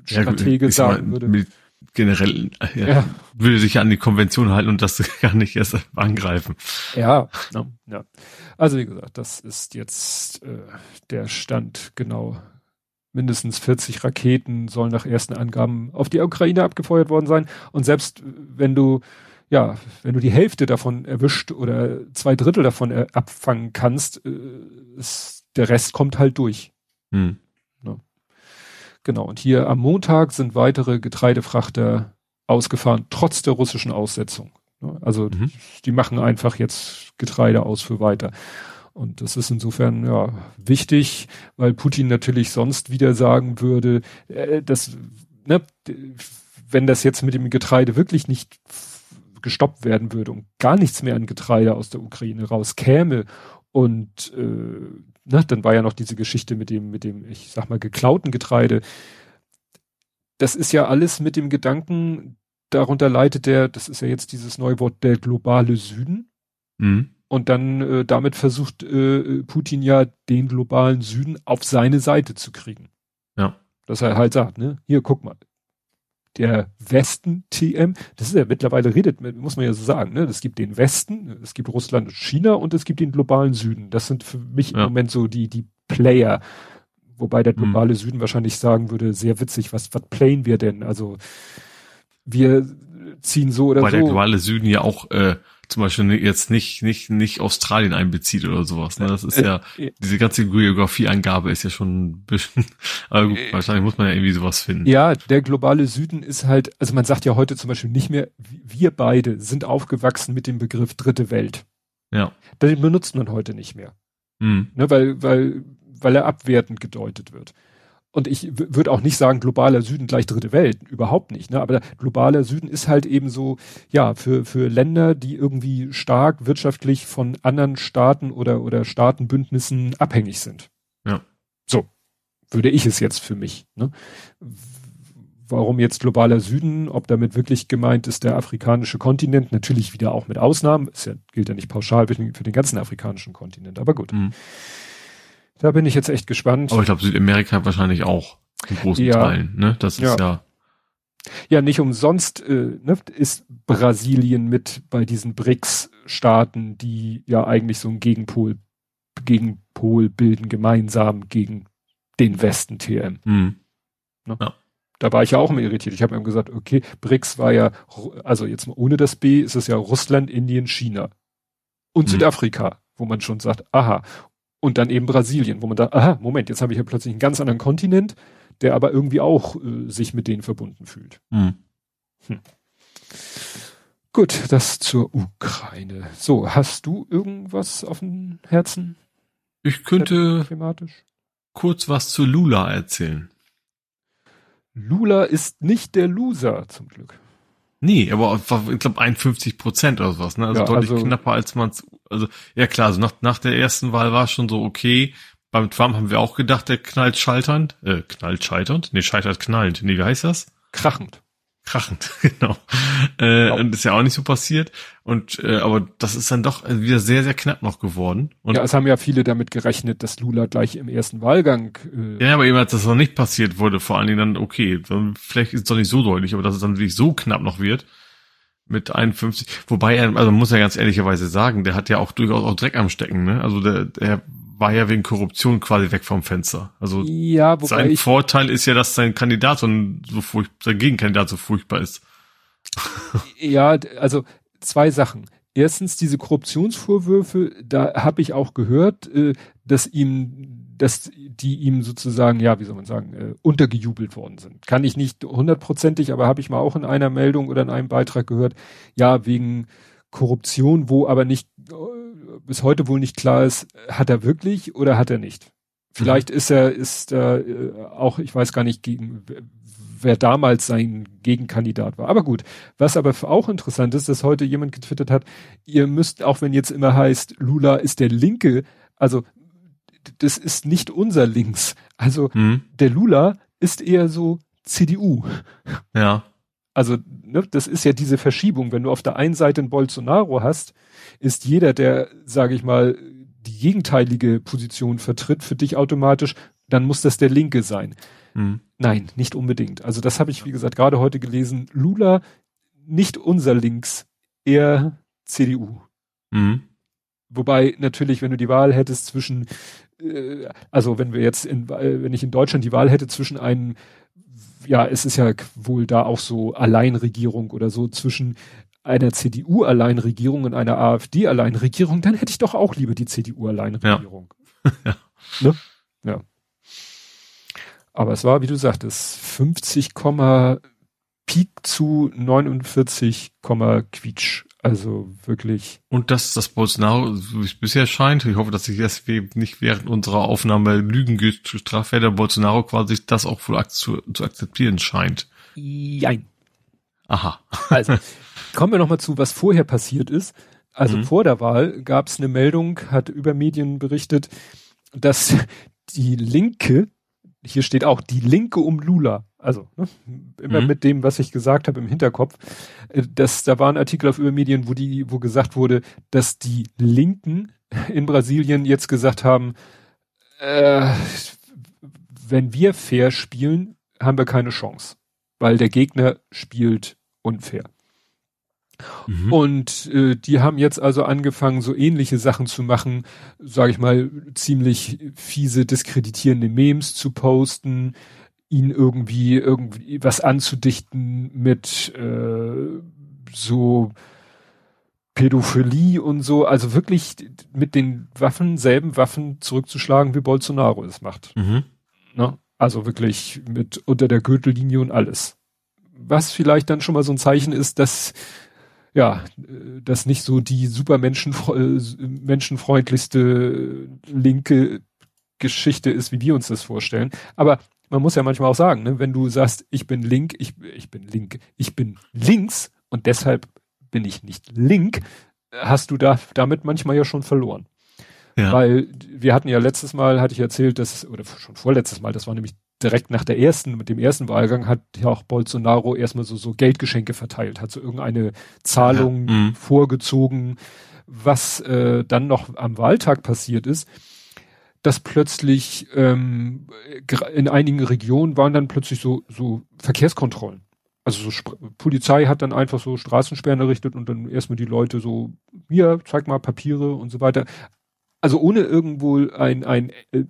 Militärstratege ja, sagen würde. Generell ja, ja. würde sich an die Konvention halten und das gar nicht erst angreifen. Ja, ja. Also wie gesagt, das ist jetzt äh, der Stand genau. Mindestens 40 Raketen sollen nach ersten Angaben auf die Ukraine abgefeuert worden sein. Und selbst wenn du ja, wenn du die Hälfte davon erwischt oder zwei Drittel davon abfangen kannst, äh, ist, der Rest kommt halt durch. Hm. Genau. Und hier am Montag sind weitere Getreidefrachter ausgefahren, trotz der russischen Aussetzung. Ne? Also mhm. die machen einfach jetzt Getreide aus für weiter. Und das ist insofern ja wichtig, weil Putin natürlich sonst wieder sagen würde, äh, dass ne, wenn das jetzt mit dem Getreide wirklich nicht gestoppt werden würde und gar nichts mehr an Getreide aus der Ukraine rauskäme und äh, ne, dann war ja noch diese Geschichte mit dem, mit dem, ich sag mal, geklauten Getreide. Das ist ja alles mit dem Gedanken, darunter leitet der, das ist ja jetzt dieses neue Wort, der globale Süden. Mhm. Und dann äh, damit versucht äh, Putin ja den globalen Süden auf seine Seite zu kriegen. Ja. Dass er halt sagt, ne, hier guck mal, der Westen TM, das ist ja mittlerweile redet, muss man ja so sagen, ne? Es gibt den Westen, es gibt Russland und China und es gibt den globalen Süden. Das sind für mich ja. im Moment so die, die Player. Wobei der hm. globale hm. Süden wahrscheinlich sagen würde, sehr witzig, was, was playen wir denn? Also, wir ziehen so oder Weil so. Weil der globale Süden ja auch, äh, zum Beispiel jetzt nicht, nicht, nicht Australien einbezieht oder sowas. Ne? Das ist ja, diese ganze Geografieangabe ist ja schon ein bisschen, aber gut, äh, wahrscheinlich muss man ja irgendwie sowas finden. Ja, der globale Süden ist halt, also man sagt ja heute zum Beispiel nicht mehr, wir beide sind aufgewachsen mit dem Begriff dritte Welt. Ja. Den benutzt man heute nicht mehr. Mhm. Ne, weil, weil, weil er abwertend gedeutet wird und ich würde auch nicht sagen, globaler Süden gleich dritte Welt, überhaupt nicht. Ne? Aber globaler Süden ist halt eben so, ja, für, für Länder, die irgendwie stark wirtschaftlich von anderen Staaten oder, oder Staatenbündnissen abhängig sind. Ja. So, würde ich es jetzt für mich. Ne? Warum jetzt globaler Süden? Ob damit wirklich gemeint ist der afrikanische Kontinent? Natürlich wieder auch mit Ausnahmen. Es ja, gilt ja nicht pauschal für den, für den ganzen afrikanischen Kontinent, aber gut. Mhm. Da bin ich jetzt echt gespannt. Aber ich glaube, Südamerika wahrscheinlich auch in großen ja. Teilen, ne? Das ist ja. ja ja, nicht umsonst äh, ne, ist Brasilien mit bei diesen BRICS-Staaten, die ja eigentlich so einen Gegenpol, Gegenpol bilden, gemeinsam gegen den Westen TM. Mhm. Ne? Ja. Da war ich ja auch immer irritiert. Ich habe mir gesagt, okay, BRICS war ja, also jetzt mal ohne das B, ist es ja Russland, Indien, China und mhm. Südafrika, wo man schon sagt, aha, und dann eben Brasilien, wo man da, aha, Moment, jetzt habe ich ja plötzlich einen ganz anderen Kontinent, der aber irgendwie auch äh, sich mit denen verbunden fühlt. Mhm. Hm. Gut, das zur Ukraine. So, hast du irgendwas auf dem Herzen? Ich könnte kurz was zu Lula erzählen. Lula ist nicht der Loser, zum Glück. Nee, aber ich glaube 51 Prozent oder sowas, ne? Also ja, deutlich also, knapper als man also ja klar, also nach, nach der ersten Wahl war es schon so okay. Beim Trump haben wir auch gedacht, der knallt scheiternd, äh, knallt scheiternd? Nee, scheitert knallend. Nee, wie heißt das? Krachend. Krachend, genau. Äh, genau. Und ist ja auch nicht so passiert. Und äh, aber das ist dann doch wieder sehr, sehr knapp noch geworden. Und ja, es haben ja viele damit gerechnet, dass Lula gleich im ersten Wahlgang. Äh ja, aber eben als das noch nicht passiert wurde, vor allen Dingen dann, okay, dann, vielleicht ist es doch nicht so deutlich, aber dass es dann wirklich so knapp noch wird mit 51. Wobei er, also muss ja ganz ehrlicherweise sagen, der hat ja auch durchaus auch Dreck am Stecken, ne? Also der, der war ja wegen Korruption quasi weg vom Fenster. Also ja, sein Vorteil ist ja, dass sein Kandidat so, so furchtbar, sein Gegenkandidat so furchtbar ist. ja, also zwei Sachen. Erstens diese Korruptionsvorwürfe, da habe ich auch gehört, äh, dass ihm, dass die ihm sozusagen, ja, wie soll man sagen, äh, untergejubelt worden sind. Kann ich nicht hundertprozentig, aber habe ich mal auch in einer Meldung oder in einem Beitrag gehört, ja, wegen Korruption, wo aber nicht äh, bis heute wohl nicht klar ist, hat er wirklich oder hat er nicht. Vielleicht mhm. ist er, ist er äh, auch, ich weiß gar nicht, gegen wer damals sein Gegenkandidat war. Aber gut, was aber auch interessant ist, dass heute jemand getwittert hat, ihr müsst, auch wenn jetzt immer heißt, Lula ist der Linke, also das ist nicht unser Links. Also mhm. der Lula ist eher so CDU. Ja. Also ne, das ist ja diese Verschiebung. Wenn du auf der einen Seite einen Bolsonaro hast, ist jeder, der, sage ich mal, die gegenteilige Position vertritt, für dich automatisch, dann muss das der Linke sein. Mhm. Nein, nicht unbedingt. Also das habe ich, wie gesagt, gerade heute gelesen. Lula, nicht unser Links, eher CDU. Mhm. Wobei natürlich, wenn du die Wahl hättest zwischen, äh, also wenn wir jetzt in, äh, wenn ich in Deutschland die Wahl hätte zwischen einem, ja, es ist ja wohl da auch so Alleinregierung oder so zwischen einer CDU-Alleinregierung und einer AfD-Alleinregierung, dann hätte ich doch auch lieber die CDU-Alleinregierung. Ja. ja. Ne? ja. Aber es war, wie du sagtest, 50, Peak zu 49, Quietsch. Also wirklich. Und dass das Bolsonaro, so wie es bisher scheint, ich hoffe, dass ich das nicht während unserer Aufnahme Lügen gestraft werde, Bolsonaro quasi das auch wohl zu, zu akzeptieren scheint. Jein. Aha. Also, kommen wir nochmal zu, was vorher passiert ist. Also mhm. vor der Wahl gab es eine Meldung, hat über Medien berichtet, dass die Linke, hier steht auch die Linke um Lula, also ne, immer mhm. mit dem, was ich gesagt habe im Hinterkopf, äh, dass da war ein Artikel auf Übermedien, wo die, wo gesagt wurde, dass die Linken in Brasilien jetzt gesagt haben, äh, wenn wir fair spielen, haben wir keine Chance, weil der Gegner spielt unfair. Mhm. Und äh, die haben jetzt also angefangen, so ähnliche Sachen zu machen, sage ich mal, ziemlich fiese, diskreditierende Memes zu posten, ihn irgendwie irgendwie was anzudichten mit äh, so Pädophilie und so, also wirklich mit den Waffen, selben Waffen zurückzuschlagen, wie Bolsonaro es macht. Mhm. Ne? Also wirklich mit unter der Gürtellinie und alles. Was vielleicht dann schon mal so ein Zeichen ist, dass ja, dass nicht so die super menschenfre menschenfreundlichste linke Geschichte ist, wie wir uns das vorstellen. Aber man muss ja manchmal auch sagen, ne, wenn du sagst, ich bin link, ich, ich bin link, ich bin links und deshalb bin ich nicht link, hast du da damit manchmal ja schon verloren. Ja. Weil wir hatten ja letztes Mal, hatte ich erzählt, dass, oder schon vorletztes Mal, das war nämlich direkt nach der ersten, mit dem ersten Wahlgang, hat ja auch Bolsonaro erstmal so, so Geldgeschenke verteilt, hat so irgendeine Zahlung ja. mhm. vorgezogen. Was äh, dann noch am Wahltag passiert ist, dass plötzlich ähm, in einigen Regionen waren dann plötzlich so, so Verkehrskontrollen. Also so Sp Polizei hat dann einfach so Straßensperren errichtet und dann erstmal die Leute so, hier, zeig mal Papiere und so weiter. Also ohne irgendwo ein, ein, äh,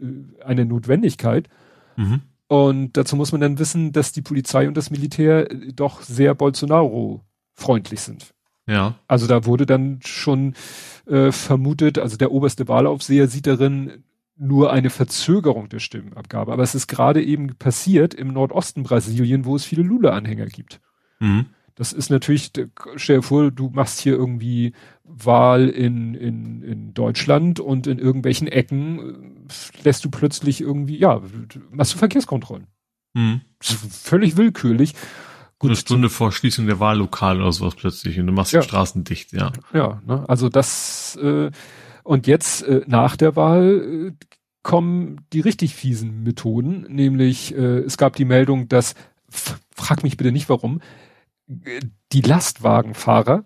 eine Notwendigkeit. Mhm. Und dazu muss man dann wissen, dass die Polizei und das Militär äh, doch sehr Bolsonaro-freundlich sind. Ja. Also da wurde dann schon äh, vermutet, also der oberste Wahlaufseher sieht darin nur eine Verzögerung der Stimmenabgabe. Aber es ist gerade eben passiert im Nordosten Brasilien, wo es viele Lula-Anhänger gibt. Mhm. Das ist natürlich, stell dir vor, du machst hier irgendwie Wahl in, in, in Deutschland und in irgendwelchen Ecken äh, lässt du plötzlich irgendwie, ja, machst du Verkehrskontrollen. Mhm. Völlig willkürlich. Gut, Eine Stunde vor Schließung der Wahllokale oder sowas plötzlich und du machst ja. die Straßen dicht, ja. Ja, ne? also das, äh, und jetzt äh, nach der Wahl äh, kommen die richtig fiesen Methoden, nämlich äh, es gab die Meldung, dass, frag mich bitte nicht warum, die Lastwagenfahrer,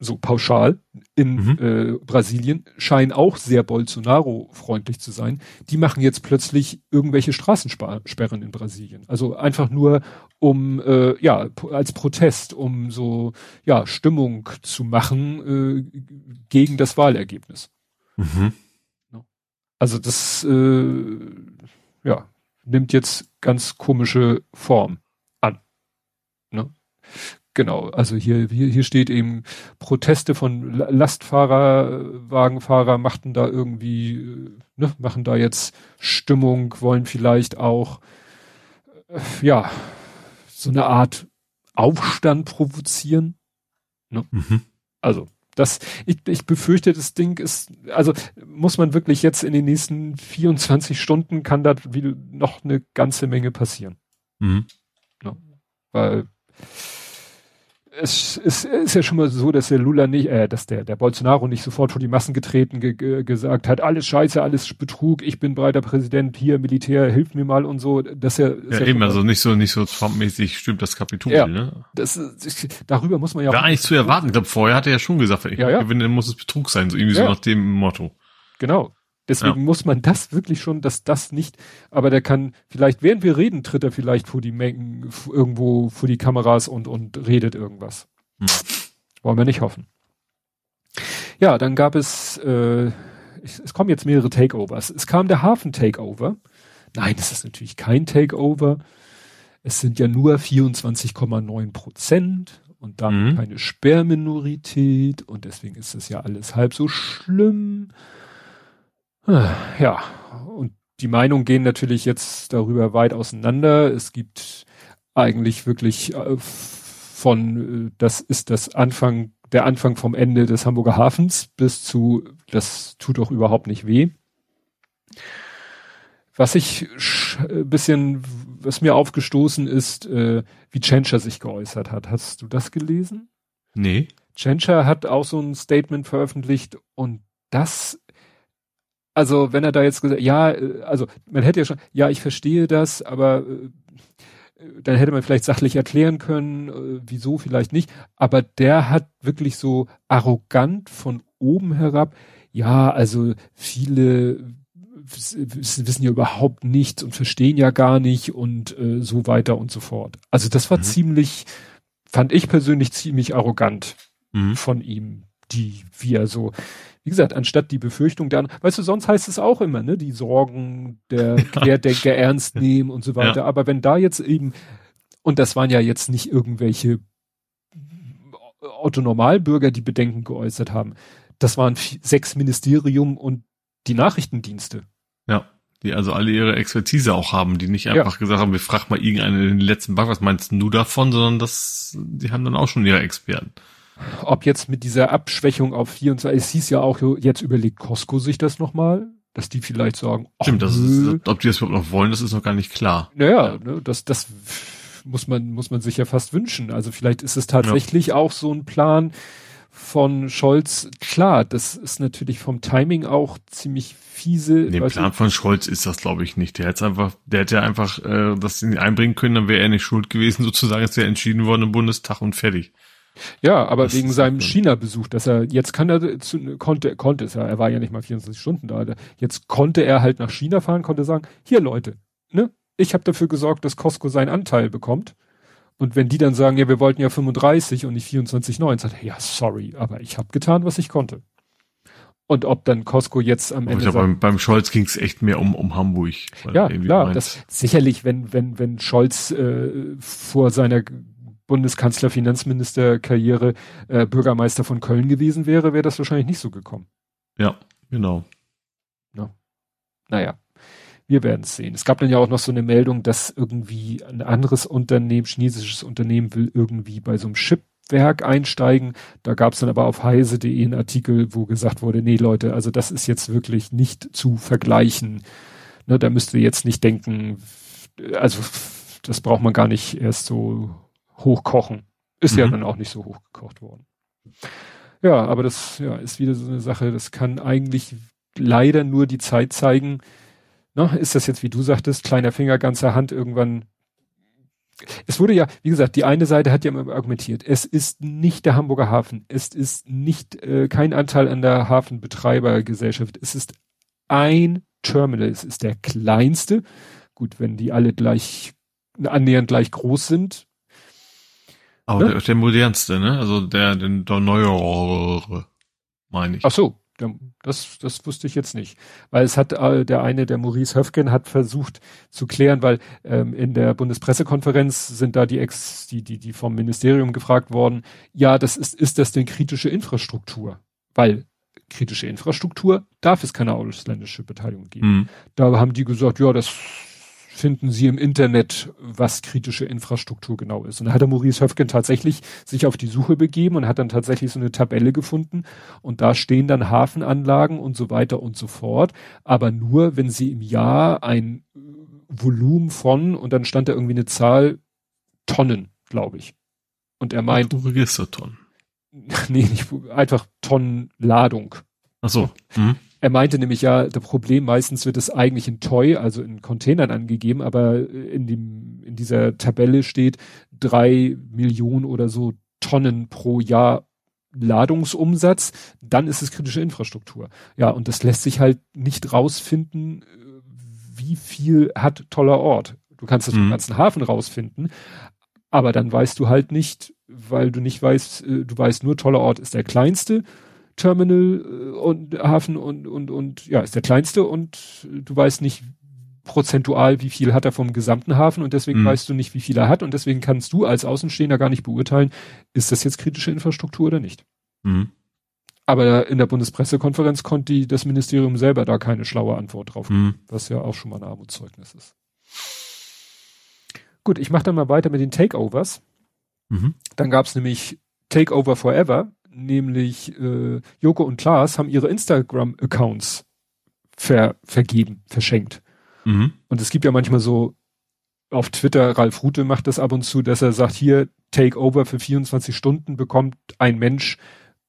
so pauschal, in mhm. äh, Brasilien scheinen auch sehr Bolsonaro-freundlich zu sein. Die machen jetzt plötzlich irgendwelche Straßensperren in Brasilien. Also einfach nur um, äh, ja, als Protest, um so, ja, Stimmung zu machen äh, gegen das Wahlergebnis. Mhm. Also das, äh, ja, nimmt jetzt ganz komische Form? Genau, also hier, hier, hier steht eben Proteste von Lastfahrer, Wagenfahrer machten da irgendwie, äh, ne, machen da jetzt Stimmung, wollen vielleicht auch, äh, ja, so eine Art Aufstand provozieren. Ne? Mhm. Also, das, ich, ich befürchte, das Ding ist, also muss man wirklich jetzt in den nächsten 24 Stunden kann da noch eine ganze Menge passieren. Mhm. Ne? Weil es, es ist ja schon mal so, dass der Lula nicht, äh, dass der, der Bolsonaro nicht sofort vor die Massen getreten ge ge gesagt hat, alles Scheiße, alles Betrug, ich bin breiter Präsident, hier Militär, hilf mir mal und so. Das ja, ja, ja eben, also nicht so, nicht so Trump-mäßig stimmt das Kapitol, ja, ne? Das, darüber muss man ja War eigentlich zu erwarten. Ich glaube, vorher hat er ja schon gesagt, wenn ich ja, ja. gewinne, dann muss es Betrug sein, so irgendwie so nach dem Motto. Genau. Deswegen ja. muss man das wirklich schon, dass das nicht, aber der kann, vielleicht während wir reden, tritt er vielleicht vor die Mengen, irgendwo vor die Kameras und, und redet irgendwas. Hm. Wollen wir nicht hoffen. Ja, dann gab es, äh, es, es kommen jetzt mehrere Takeovers. Es kam der Hafen-Takeover. Nein, das ist natürlich kein Takeover. Es sind ja nur 24,9 Prozent und dann mhm. keine Sperrminorität und deswegen ist es ja alles halb so schlimm. Ja, und die Meinungen gehen natürlich jetzt darüber weit auseinander. Es gibt eigentlich wirklich äh, von, äh, das ist das Anfang, der Anfang vom Ende des Hamburger Hafens bis zu, das tut doch überhaupt nicht weh. Was ich ein bisschen, was mir aufgestoßen ist, äh, wie Tschentscher sich geäußert hat. Hast du das gelesen? Nee. Tschentscher hat auch so ein Statement veröffentlicht und das also wenn er da jetzt gesagt, ja, äh, also man hätte ja schon, ja, ich verstehe das, aber äh, dann hätte man vielleicht sachlich erklären können, äh, wieso vielleicht nicht. Aber der hat wirklich so arrogant von oben herab, ja, also viele wissen ja überhaupt nichts und verstehen ja gar nicht und äh, so weiter und so fort. Also das war mhm. ziemlich, fand ich persönlich ziemlich arrogant mhm. von ihm, die, wie er so, wie gesagt, anstatt die Befürchtung dann, weißt du, sonst heißt es auch immer, ne, die Sorgen der Querdenker ernst nehmen und so weiter. Ja. Aber wenn da jetzt eben, und das waren ja jetzt nicht irgendwelche Otto Normalbürger, die Bedenken geäußert haben. Das waren sechs Ministerium und die Nachrichtendienste. Ja, die also alle ihre Expertise auch haben, die nicht einfach ja. gesagt haben, wir fragen mal irgendeinen in den letzten Bug, was meinst du davon, sondern das, die haben dann auch schon ihre Experten. Ob jetzt mit dieser Abschwächung auf 24, es hieß ja auch, jetzt überlegt Costco sich das nochmal, dass die vielleicht sagen, Stimmt, das ist, ob die das überhaupt noch wollen, das ist noch gar nicht klar. Naja, ja. ne, das, das muss man, muss man sich ja fast wünschen. Also vielleicht ist es tatsächlich ja. auch so ein Plan von Scholz. Klar, das ist natürlich vom Timing auch ziemlich fiese. Nee, Plan von Scholz ist das, glaube ich, nicht. Der hätte einfach, der hätte einfach äh, das einbringen können, dann wäre er nicht schuld gewesen, sozusagen, ist er entschieden worden im Bundestag und fertig. Ja, aber das wegen seinem China-Besuch, dass er, jetzt kann er, zu, konnte, konnte es ja, er war ja nicht mal 24 Stunden da, jetzt konnte er halt nach China fahren, konnte sagen, hier Leute, ne, ich habe dafür gesorgt, dass Costco seinen Anteil bekommt. Und wenn die dann sagen, ja, wir wollten ja 35 und nicht 24,9, sagt er, ja, sorry, aber ich habe getan, was ich konnte. Und ob dann Costco jetzt am Ende. Sagt, beim, beim Scholz ging es echt mehr um, um Hamburg. Ja, klar, das sicherlich, wenn, wenn, wenn Scholz äh, vor seiner Bundeskanzler, Finanzminister-Karriere äh, Bürgermeister von Köln gewesen wäre, wäre das wahrscheinlich nicht so gekommen. Ja, genau. Ja. Naja, wir werden es sehen. Es gab dann ja auch noch so eine Meldung, dass irgendwie ein anderes Unternehmen, chinesisches Unternehmen will irgendwie bei so einem Chipwerk einsteigen. Da gab es dann aber auf heise.de einen Artikel, wo gesagt wurde, nee Leute, also das ist jetzt wirklich nicht zu vergleichen. Ne, da müsst ihr jetzt nicht denken, also das braucht man gar nicht erst so hochkochen. Ist mhm. ja dann auch nicht so hochgekocht worden. Ja, aber das ja, ist wieder so eine Sache, das kann eigentlich leider nur die Zeit zeigen. Na, ist das jetzt, wie du sagtest, kleiner Finger, ganze Hand irgendwann. Es wurde ja, wie gesagt, die eine Seite hat ja immer argumentiert, es ist nicht der Hamburger Hafen, es ist nicht äh, kein Anteil an der Hafenbetreibergesellschaft, es ist ein Terminal, es ist der kleinste. Gut, wenn die alle gleich annähernd gleich groß sind, aber ne? der, der modernste, ne? Also der, den, der neuere, meine ich. Ach so, das, das wusste ich jetzt nicht. Weil es hat äh, der eine, der Maurice Höfgen, hat versucht zu klären, weil ähm, in der Bundespressekonferenz sind da die Ex, die, die, die vom Ministerium gefragt worden, ja, das ist, ist das denn kritische Infrastruktur? Weil kritische Infrastruktur darf es keine ausländische Beteiligung geben. Mhm. Da haben die gesagt, ja, das finden Sie im Internet, was kritische Infrastruktur genau ist. Und da hat der Maurice Höfgen tatsächlich sich auf die Suche begeben und hat dann tatsächlich so eine Tabelle gefunden. Und da stehen dann Hafenanlagen und so weiter und so fort. Aber nur, wenn Sie im Jahr ein Volumen von, und dann stand da irgendwie eine Zahl, Tonnen, glaube ich. Und er meint. Registertonnen. Nee, nicht, einfach Tonnen Ladung. Ach so. Hm. Er meinte nämlich ja, das Problem meistens wird es eigentlich in Toy, also in Containern angegeben, aber in dem, in dieser Tabelle steht drei Millionen oder so Tonnen pro Jahr Ladungsumsatz, dann ist es kritische Infrastruktur. Ja, und das lässt sich halt nicht rausfinden, wie viel hat toller Ort. Du kannst das mhm. im ganzen Hafen rausfinden, aber dann weißt du halt nicht, weil du nicht weißt, äh, du weißt nur, toller Ort ist der kleinste Terminal äh, und Hafen und, und, und, ja, ist der kleinste und du weißt nicht prozentual, wie viel hat er vom gesamten Hafen und deswegen mhm. weißt du nicht, wie viel er hat und deswegen kannst du als Außenstehender gar nicht beurteilen, ist das jetzt kritische Infrastruktur oder nicht. Mhm. Aber in der Bundespressekonferenz konnte die, das Ministerium selber da keine schlaue Antwort drauf geben, mhm. was ja auch schon mal ein Armutszeugnis ist. Gut, ich mache dann mal weiter mit den Takeovers. Mhm. Dann gab's nämlich Takeover Forever, nämlich äh, Joko und Klaas haben ihre Instagram-Accounts ver vergeben, verschenkt. Mhm. Und es gibt ja manchmal so auf Twitter, Ralf Rute macht das ab und zu, dass er sagt, hier, Takeover für 24 Stunden bekommt ein Mensch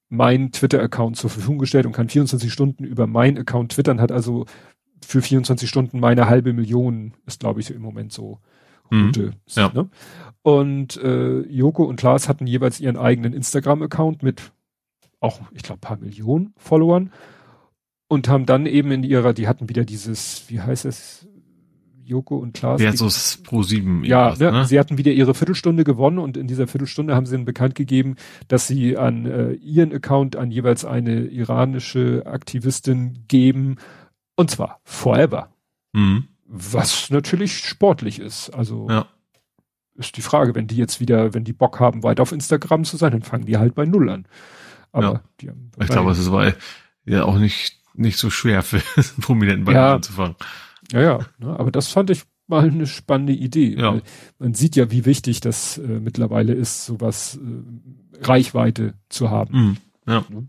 meinen Twitter-Account zur Verfügung gestellt und kann 24 Stunden über meinen Account twittern, hat also für 24 Stunden meine halbe Million, ist glaube ich im Moment so Route. Mhm. Ja. Ne? Und äh, Joko und Klaas hatten jeweils ihren eigenen Instagram-Account mit auch, ich glaube, paar Millionen Followern und haben dann eben in ihrer, die hatten wieder dieses, wie heißt es, Joko und Klaas. Versus Pro 7. Ja, ne, ne? sie hatten wieder ihre Viertelstunde gewonnen und in dieser Viertelstunde haben sie ihnen bekannt gegeben, dass sie an äh, ihren Account an jeweils eine iranische Aktivistin geben und zwar forever. Mhm. Was natürlich sportlich ist. Also ja. ist die Frage, wenn die jetzt wieder, wenn die Bock haben, weiter auf Instagram zu sein, dann fangen die halt bei Null an. Aber ja. die haben ich glaube, es weil ja auch nicht, nicht so schwer für Prominenten bei ja. anzufangen. Ja, ja. Ne, aber das fand ich mal eine spannende Idee. Ja. Man sieht ja, wie wichtig das äh, mittlerweile ist, sowas äh, Reichweite zu haben. Mhm. Ja. Ne?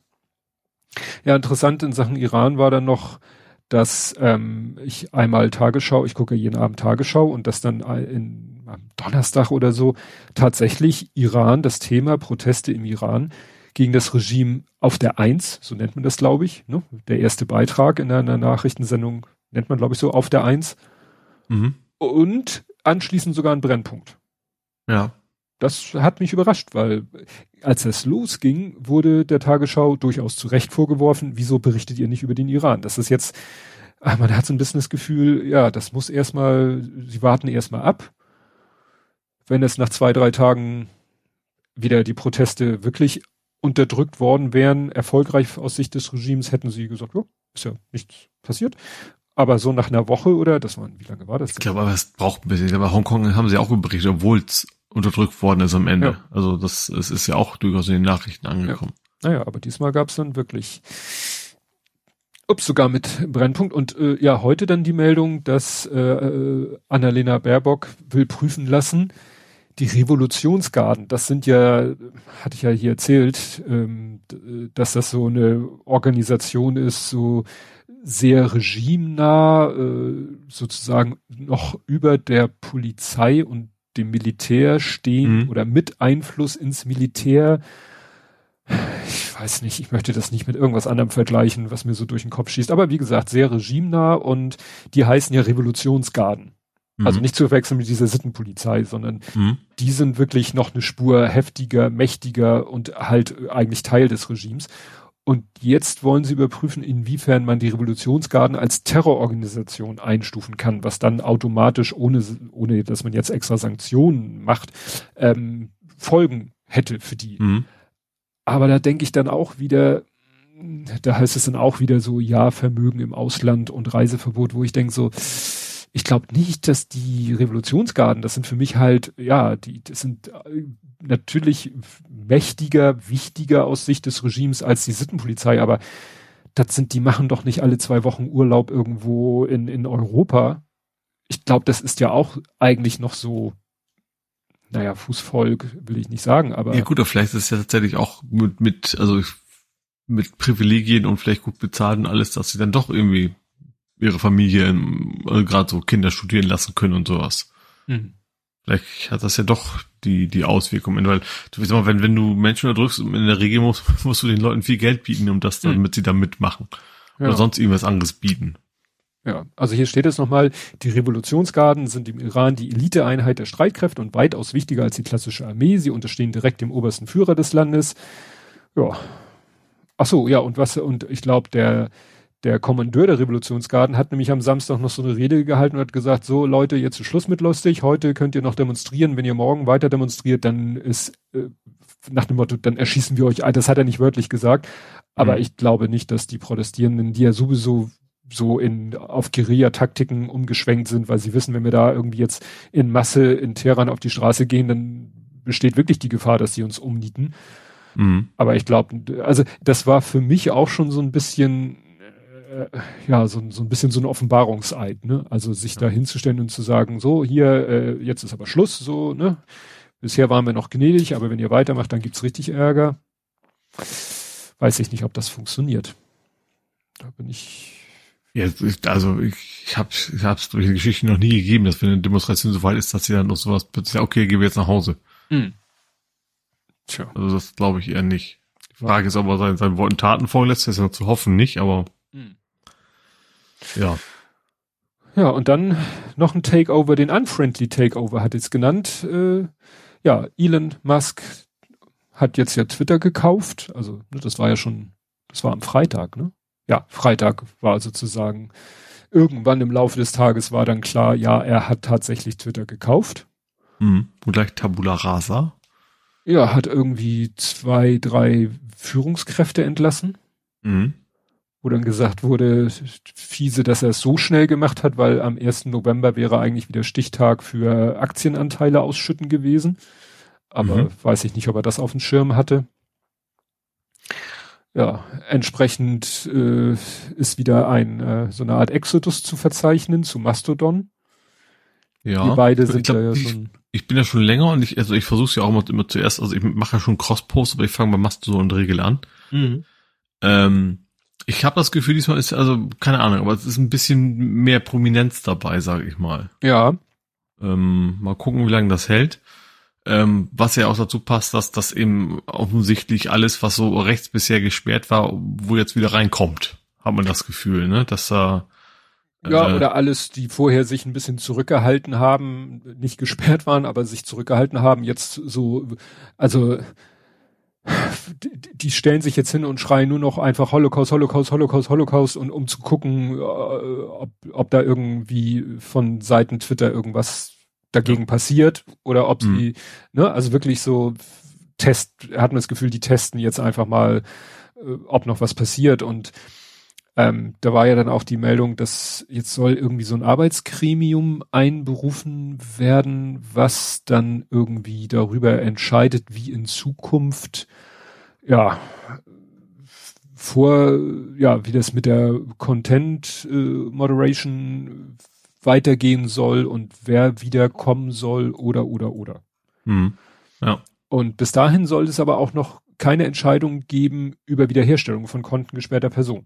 Ja, interessant in Sachen Iran war dann noch, dass ähm, ich einmal Tagesschau, ich gucke jeden Abend Tagesschau und dass dann in, am Donnerstag oder so tatsächlich Iran, das Thema Proteste im Iran gegen das Regime auf der Eins, so nennt man das, glaube ich, ne? der erste Beitrag in einer Nachrichtensendung nennt man, glaube ich, so auf der Eins. Mhm. Und anschließend sogar ein Brennpunkt. Ja. Das hat mich überrascht, weil als es losging, wurde der Tagesschau durchaus zu Recht vorgeworfen, wieso berichtet ihr nicht über den Iran? Das ist jetzt, ach, man hat so ein bisschen das Gefühl, ja, das muss erstmal, sie warten erstmal ab. Wenn es nach zwei, drei Tagen wieder die Proteste wirklich unterdrückt worden wären, erfolgreich aus Sicht des Regimes, hätten sie gesagt, ja, ist ja nichts passiert. Aber so nach einer Woche oder, das war, wie lange war das? Denn? Ich glaube, aber es braucht ein bisschen. Aber Hongkong haben sie auch berichtet, obwohl es unterdrückt worden ist am Ende. Ja. Also das es ist ja auch durchaus in den Nachrichten angekommen. Ja. Naja, aber diesmal gab es dann wirklich, ups, sogar mit Brennpunkt. Und äh, ja, heute dann die Meldung, dass äh, äh, Annalena Baerbock will prüfen lassen, die Revolutionsgarden, das sind ja, hatte ich ja hier erzählt, ähm, dass das so eine Organisation ist, so sehr regimenah, äh, sozusagen noch über der Polizei und dem Militär stehen mhm. oder mit Einfluss ins Militär. Ich weiß nicht, ich möchte das nicht mit irgendwas anderem vergleichen, was mir so durch den Kopf schießt. Aber wie gesagt, sehr regimenah und die heißen ja Revolutionsgarden. Also mhm. nicht zu verwechseln mit dieser Sittenpolizei, sondern mhm. die sind wirklich noch eine Spur heftiger, mächtiger und halt eigentlich Teil des Regimes. Und jetzt wollen sie überprüfen, inwiefern man die Revolutionsgarden als Terrororganisation einstufen kann, was dann automatisch, ohne, ohne dass man jetzt extra Sanktionen macht, ähm, Folgen hätte für die. Mhm. Aber da denke ich dann auch wieder, da heißt es dann auch wieder so, ja, Vermögen im Ausland und Reiseverbot, wo ich denke so, ich glaube nicht, dass die Revolutionsgarden, das sind für mich halt, ja, die, das sind äh, natürlich mächtiger, wichtiger aus Sicht des Regimes als die Sittenpolizei, aber das sind, die machen doch nicht alle zwei Wochen Urlaub irgendwo in, in Europa. Ich glaube, das ist ja auch eigentlich noch so, naja, Fußvolk will ich nicht sagen, aber. Ja gut, aber vielleicht ist es ja tatsächlich auch mit, mit, also mit Privilegien und vielleicht gut bezahlt und alles, dass sie dann doch irgendwie ihre Familie, also gerade so Kinder studieren lassen können und sowas. Mhm. Vielleicht hat das ja doch die, die Auswirkungen, weil du weißt mal, wenn, wenn du Menschen erdrückst, in der Regel musst, musst du den Leuten viel Geld bieten, um das, damit mhm. sie da mitmachen. Ja. Oder sonst irgendwas anderes bieten. Ja, also hier steht es nochmal, die Revolutionsgarden sind im Iran die Eliteeinheit der Streitkräfte und weitaus wichtiger als die klassische Armee. Sie unterstehen direkt dem obersten Führer des Landes. Ja. Ach so, ja, und was, und ich glaube, der, der Kommandeur der Revolutionsgarden hat nämlich am Samstag noch so eine Rede gehalten und hat gesagt, so Leute, jetzt ist Schluss mit lustig, heute könnt ihr noch demonstrieren, wenn ihr morgen weiter demonstriert, dann ist äh, nach dem Motto, dann erschießen wir euch. Das hat er nicht wörtlich gesagt, aber mhm. ich glaube nicht, dass die Protestierenden, die ja sowieso so in auf Guerilla-Taktiken umgeschwenkt sind, weil sie wissen, wenn wir da irgendwie jetzt in Masse in Teheran auf die Straße gehen, dann besteht wirklich die Gefahr, dass sie uns umnieten. Mhm. Aber ich glaube, also das war für mich auch schon so ein bisschen äh, ja, so, so ein bisschen so ein Offenbarungseid, ne? Also sich ja. da hinzustellen und zu sagen, so, hier, äh, jetzt ist aber Schluss, so, ne? Bisher waren wir noch gnädig, aber wenn ihr weitermacht, dann gibt's richtig Ärger. Weiß ich nicht, ob das funktioniert. Da bin ich. Ja, also ich, ich habe ich hab's durch die Geschichte noch nie gegeben, dass wenn eine Demonstration so weit ist, dass sie dann noch sowas plötzlich, okay, gehen wir jetzt nach Hause. Mhm. Tja. Also das glaube ich eher nicht. Die Frage ist, ob er seinen, seinen Worten Taten vorlässt, das ist ja zu hoffen nicht, aber. Ja. Ja, und dann noch ein Takeover, den Unfriendly Takeover hat es genannt. Äh, ja, Elon Musk hat jetzt ja Twitter gekauft. Also, ne, das war ja schon, das war am Freitag, ne? Ja, Freitag war sozusagen irgendwann im Laufe des Tages war dann klar, ja, er hat tatsächlich Twitter gekauft. Mhm. Und gleich Tabula Rasa. Ja, hat irgendwie zwei, drei Führungskräfte entlassen. Mhm. Wo dann gesagt wurde, fiese, dass er es so schnell gemacht hat, weil am 1. November wäre eigentlich wieder Stichtag für Aktienanteile ausschütten gewesen. Aber mhm. weiß ich nicht, ob er das auf dem Schirm hatte. Ja, entsprechend äh, ist wieder ein äh, so eine Art Exodus zu verzeichnen zu Mastodon. Ja. Die beide sind glaub, ja schon ich bin ja schon länger und ich, also ich versuche es ja auch immer, immer zuerst, also ich mache ja schon Cross-Post, aber ich fange bei Mastodon und Regel an. Mhm. Ähm, ich habe das Gefühl, diesmal ist, also, keine Ahnung, aber es ist ein bisschen mehr Prominenz dabei, sage ich mal. Ja. Ähm, mal gucken, wie lange das hält. Ähm, was ja auch dazu passt, dass das eben offensichtlich alles, was so rechts bisher gesperrt war, wo jetzt wieder reinkommt, hat man das Gefühl, ne? Dass da ja, äh, oder alles, die vorher sich ein bisschen zurückgehalten haben, nicht gesperrt waren, aber sich zurückgehalten haben, jetzt so, also die, stellen sich jetzt hin und schreien nur noch einfach Holocaust, Holocaust, Holocaust, Holocaust und um zu gucken, äh, ob, ob da irgendwie von Seiten Twitter irgendwas dagegen passiert oder ob mhm. sie, ne, also wirklich so Test, hat man das Gefühl, die testen jetzt einfach mal, äh, ob noch was passiert und ähm, da war ja dann auch die Meldung, dass jetzt soll irgendwie so ein Arbeitsgremium einberufen werden, was dann irgendwie darüber entscheidet, wie in Zukunft, ja, vor, ja, wie das mit der Content äh, Moderation weitergehen soll und wer wieder kommen soll oder oder oder. Mhm. Ja. Und bis dahin soll es aber auch noch keine Entscheidung geben über Wiederherstellung von Konten gesperrter Personen.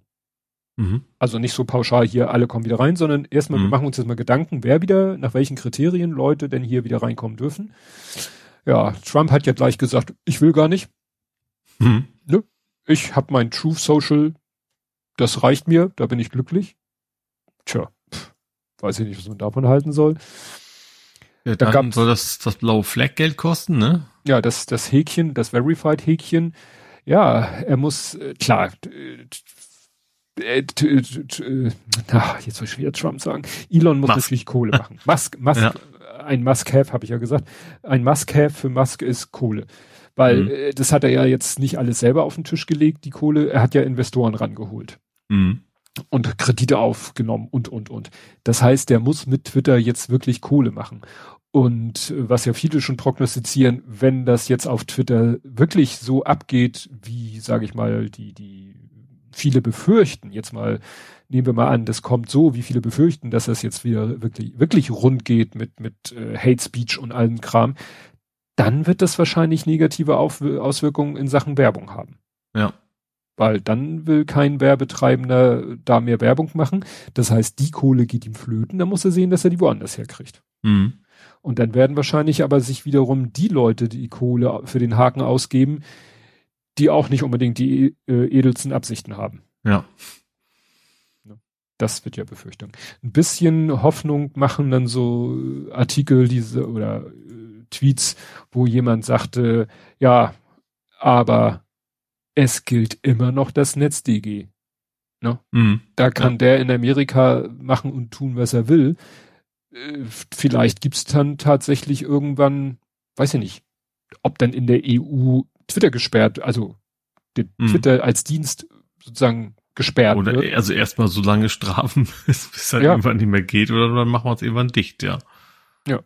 Mhm. Also nicht so pauschal hier, alle kommen wieder rein, sondern erstmal, mhm. wir machen uns jetzt mal Gedanken, wer wieder, nach welchen Kriterien Leute denn hier wieder reinkommen dürfen. Ja, Trump hat ja gleich gesagt, ich will gar nicht. Mhm. Ne? Ich habe mein Truth Social, das reicht mir, da bin ich glücklich. Tja, pff, weiß ich nicht, was man davon halten soll. Ja, da dann soll das, das blaue Flag Geld kosten, ne? Ja, das, das Häkchen, das Verified Häkchen. Ja, er muss, äh, klar, äh, ach, jetzt soll ich wieder Trump sagen. Elon muss Musk. natürlich Kohle machen. Musk, Musk, ja. ein Must-Have, habe ich ja gesagt. Ein Must-Have für Musk ist Kohle. Weil mhm. äh, das hat er ja jetzt nicht alles selber auf den Tisch gelegt, die Kohle. Er hat ja Investoren rangeholt. Mhm. Und Kredite aufgenommen und, und, und. Das heißt, der muss mit Twitter jetzt wirklich Kohle machen. Und äh, was ja viele schon prognostizieren, wenn das jetzt auf Twitter wirklich so abgeht, wie, sage ich mal, die, die viele befürchten, jetzt mal, nehmen wir mal an, das kommt so, wie viele befürchten, dass das jetzt wieder wirklich, wirklich rund geht mit, mit äh, Hate Speech und allem Kram, dann wird das wahrscheinlich negative Auf Auswirkungen in Sachen Werbung haben. Ja. Weil dann will kein Werbetreibender da mehr Werbung machen. Das heißt, die Kohle geht ihm flöten, dann muss er sehen, dass er die woanders herkriegt. Mhm. Und dann werden wahrscheinlich aber sich wiederum die Leute, die Kohle für den Haken ausgeben, die auch nicht unbedingt die äh, edelsten Absichten haben. Ja. Ne? Das wird ja Befürchtung. Ein bisschen Hoffnung machen dann so Artikel diese oder äh, Tweets, wo jemand sagte, ja, aber es gilt immer noch das NetzDG. Ne? Mhm. Da kann ja. der in Amerika machen und tun, was er will. Äh, vielleicht gibt's dann tatsächlich irgendwann, weiß ich nicht, ob dann in der EU Twitter gesperrt, also mhm. Twitter als Dienst sozusagen gesperrt oder wird. also erstmal so lange strafen, bis es halt ja. irgendwann nicht mehr geht oder dann machen wir es irgendwann dicht, ja. Ja.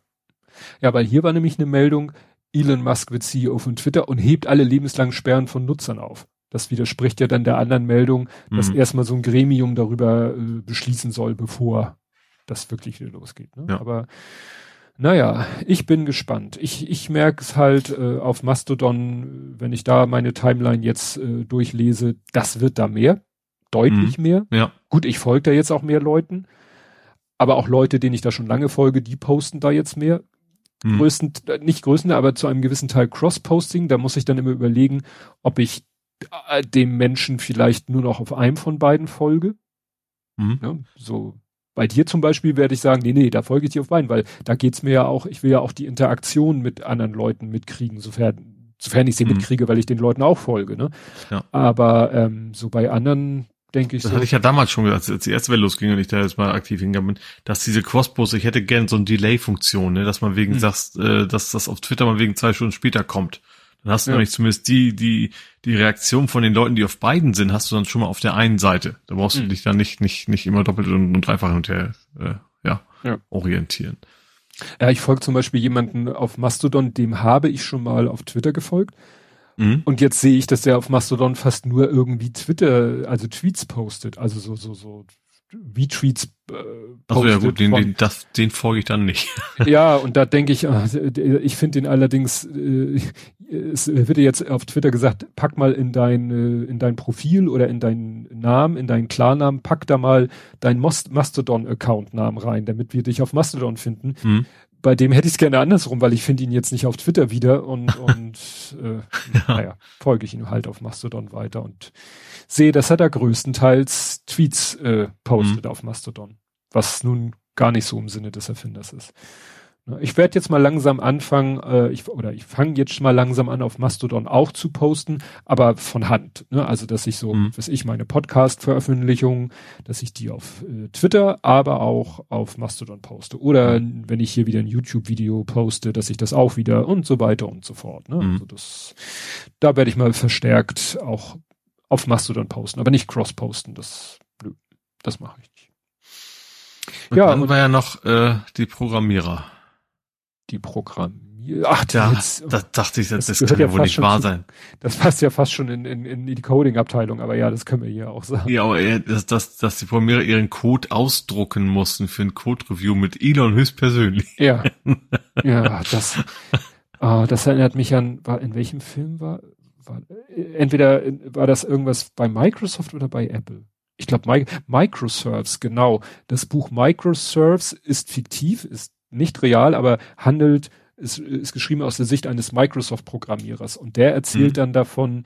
Ja, weil hier war nämlich eine Meldung, Elon Musk wird CEO von Twitter und hebt alle lebenslangen Sperren von Nutzern auf. Das widerspricht ja dann der anderen Meldung, dass mhm. erstmal so ein Gremium darüber äh, beschließen soll, bevor das wirklich losgeht. Ne? Ja. Aber naja, ich bin gespannt. Ich, ich merke es halt äh, auf Mastodon, wenn ich da meine Timeline jetzt äh, durchlese, das wird da mehr. Deutlich mhm. mehr. Ja. Gut, ich folge da jetzt auch mehr Leuten. Aber auch Leute, denen ich da schon lange folge, die posten da jetzt mehr. Mhm. Größten, nicht größten, aber zu einem gewissen Teil Cross-Posting. Da muss ich dann immer überlegen, ob ich äh, dem Menschen vielleicht nur noch auf einem von beiden folge. Mhm. Ja, so bei dir zum Beispiel werde ich sagen, nee, nee, da folge ich dir auf beiden, weil da geht's mir ja auch, ich will ja auch die Interaktion mit anderen Leuten mitkriegen, sofern, sofern ich sie mhm. mitkriege, weil ich den Leuten auch folge, ne? Ja. Aber ähm, so bei anderen denke ich. Das so. hatte ich ja damals schon gesagt, als die erste Welle losging und ich da jetzt mal aktiv hingegangen bin, dass diese Crossposts, ich hätte gern so eine Delay-Funktion, ne, dass man wegen mhm. sagst, äh, dass das auf Twitter mal wegen zwei Stunden später kommt. Dann hast du ja. nämlich zumindest die, die, die Reaktion von den Leuten, die auf beiden sind, hast du dann schon mal auf der einen Seite. Da brauchst mhm. du dich dann nicht, nicht, nicht immer doppelt und, und dreifach hinterher, äh, ja, ja, orientieren. Ja, ich folge zum Beispiel jemanden auf Mastodon, dem habe ich schon mal auf Twitter gefolgt. Mhm. Und jetzt sehe ich, dass der auf Mastodon fast nur irgendwie Twitter, also Tweets postet, also so, so, so Retweets äh, Achso, ja gut, den, von, den, das, den folge ich dann nicht. ja, und da denke ich, ah, ich finde den allerdings, äh, es wird jetzt auf Twitter gesagt, pack mal in dein, äh, in dein Profil oder in deinen Namen, in deinen Klarnamen, pack da mal deinen Mastodon-Account-Namen rein, damit wir dich auf Mastodon finden. Mhm. Bei dem hätte ich es gerne andersrum, weil ich finde ihn jetzt nicht auf Twitter wieder und, und äh, ja. naja, folge ich ihm halt auf Mastodon weiter und sehe, dass er da größtenteils Tweets äh, postet mhm. auf Mastodon, was nun gar nicht so im Sinne des Erfinders ist. Ne, ich werde jetzt mal langsam anfangen, äh, ich, oder ich fange jetzt mal langsam an, auf Mastodon auch zu posten, aber von Hand. Ne? Also, dass ich so, mhm. was ich meine Podcast-Veröffentlichungen, dass ich die auf äh, Twitter, aber auch auf Mastodon poste. Oder mhm. wenn ich hier wieder ein YouTube-Video poste, dass ich das auch wieder und so weiter und so fort. Ne? Mhm. Also das, da werde ich mal verstärkt auch auf Mastodon posten, aber nicht cross-posten. Das, nö, das mache ich nicht. Und ja, dann war ja noch äh, die Programmierer die Programmierer. Ach, ja, jetzt, das dachte ich, das, das kann ja wohl nicht wahr zu, sein. Das passt ja fast schon in, in, in die Coding-Abteilung, aber ja, das können wir hier auch sagen. Ja, aber dass, dass, dass die Programmierer ihren Code ausdrucken mussten für ein Code-Review mit Elon höchstpersönlich. Ja. ja, das, ah, das erinnert mich an, war, in welchem Film war, war, entweder war das irgendwas bei Microsoft oder bei Apple? Ich glaube, Microserves, genau. Das Buch Microserves ist fiktiv, ist nicht real, aber handelt, ist, ist geschrieben aus der Sicht eines Microsoft-Programmierers. Und der erzählt mhm. dann davon,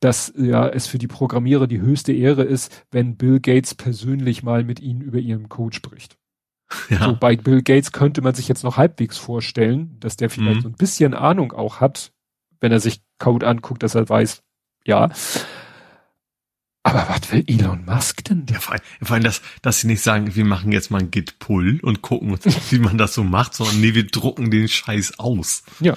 dass ja es für die Programmierer die höchste Ehre ist, wenn Bill Gates persönlich mal mit ihnen über ihren Code spricht. Ja. So bei Bill Gates könnte man sich jetzt noch halbwegs vorstellen, dass der vielleicht mhm. so ein bisschen Ahnung auch hat, wenn er sich Code anguckt, dass er weiß, ja. Aber was will Elon Musk denn? Ja, vor allem, vor allem dass, dass sie nicht sagen, wir machen jetzt mal ein Git-Pull und gucken, wie man das so macht, sondern nee, wir drucken den Scheiß aus. Ja.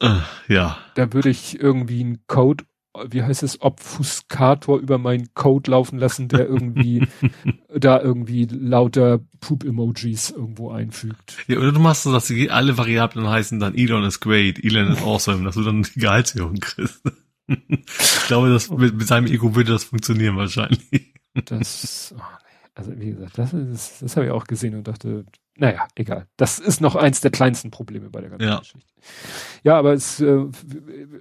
Äh, ja. Da würde ich irgendwie einen Code, wie heißt es, Obfuscator über meinen Code laufen lassen, der irgendwie da irgendwie lauter Poop-Emojis irgendwo einfügt. Ja, oder du machst so, dass alle Variablen heißen dann Elon is great, Elon is awesome, dass du dann die Gehaltserhöhung kriegst ich glaube, das, mit, mit seinem Ego würde das funktionieren wahrscheinlich. Das, oh nee. also wie gesagt, das, ist, das habe ich auch gesehen und dachte, naja, egal. Das ist noch eins der kleinsten Probleme bei der ganzen ja. Geschichte. Ja, aber es, äh,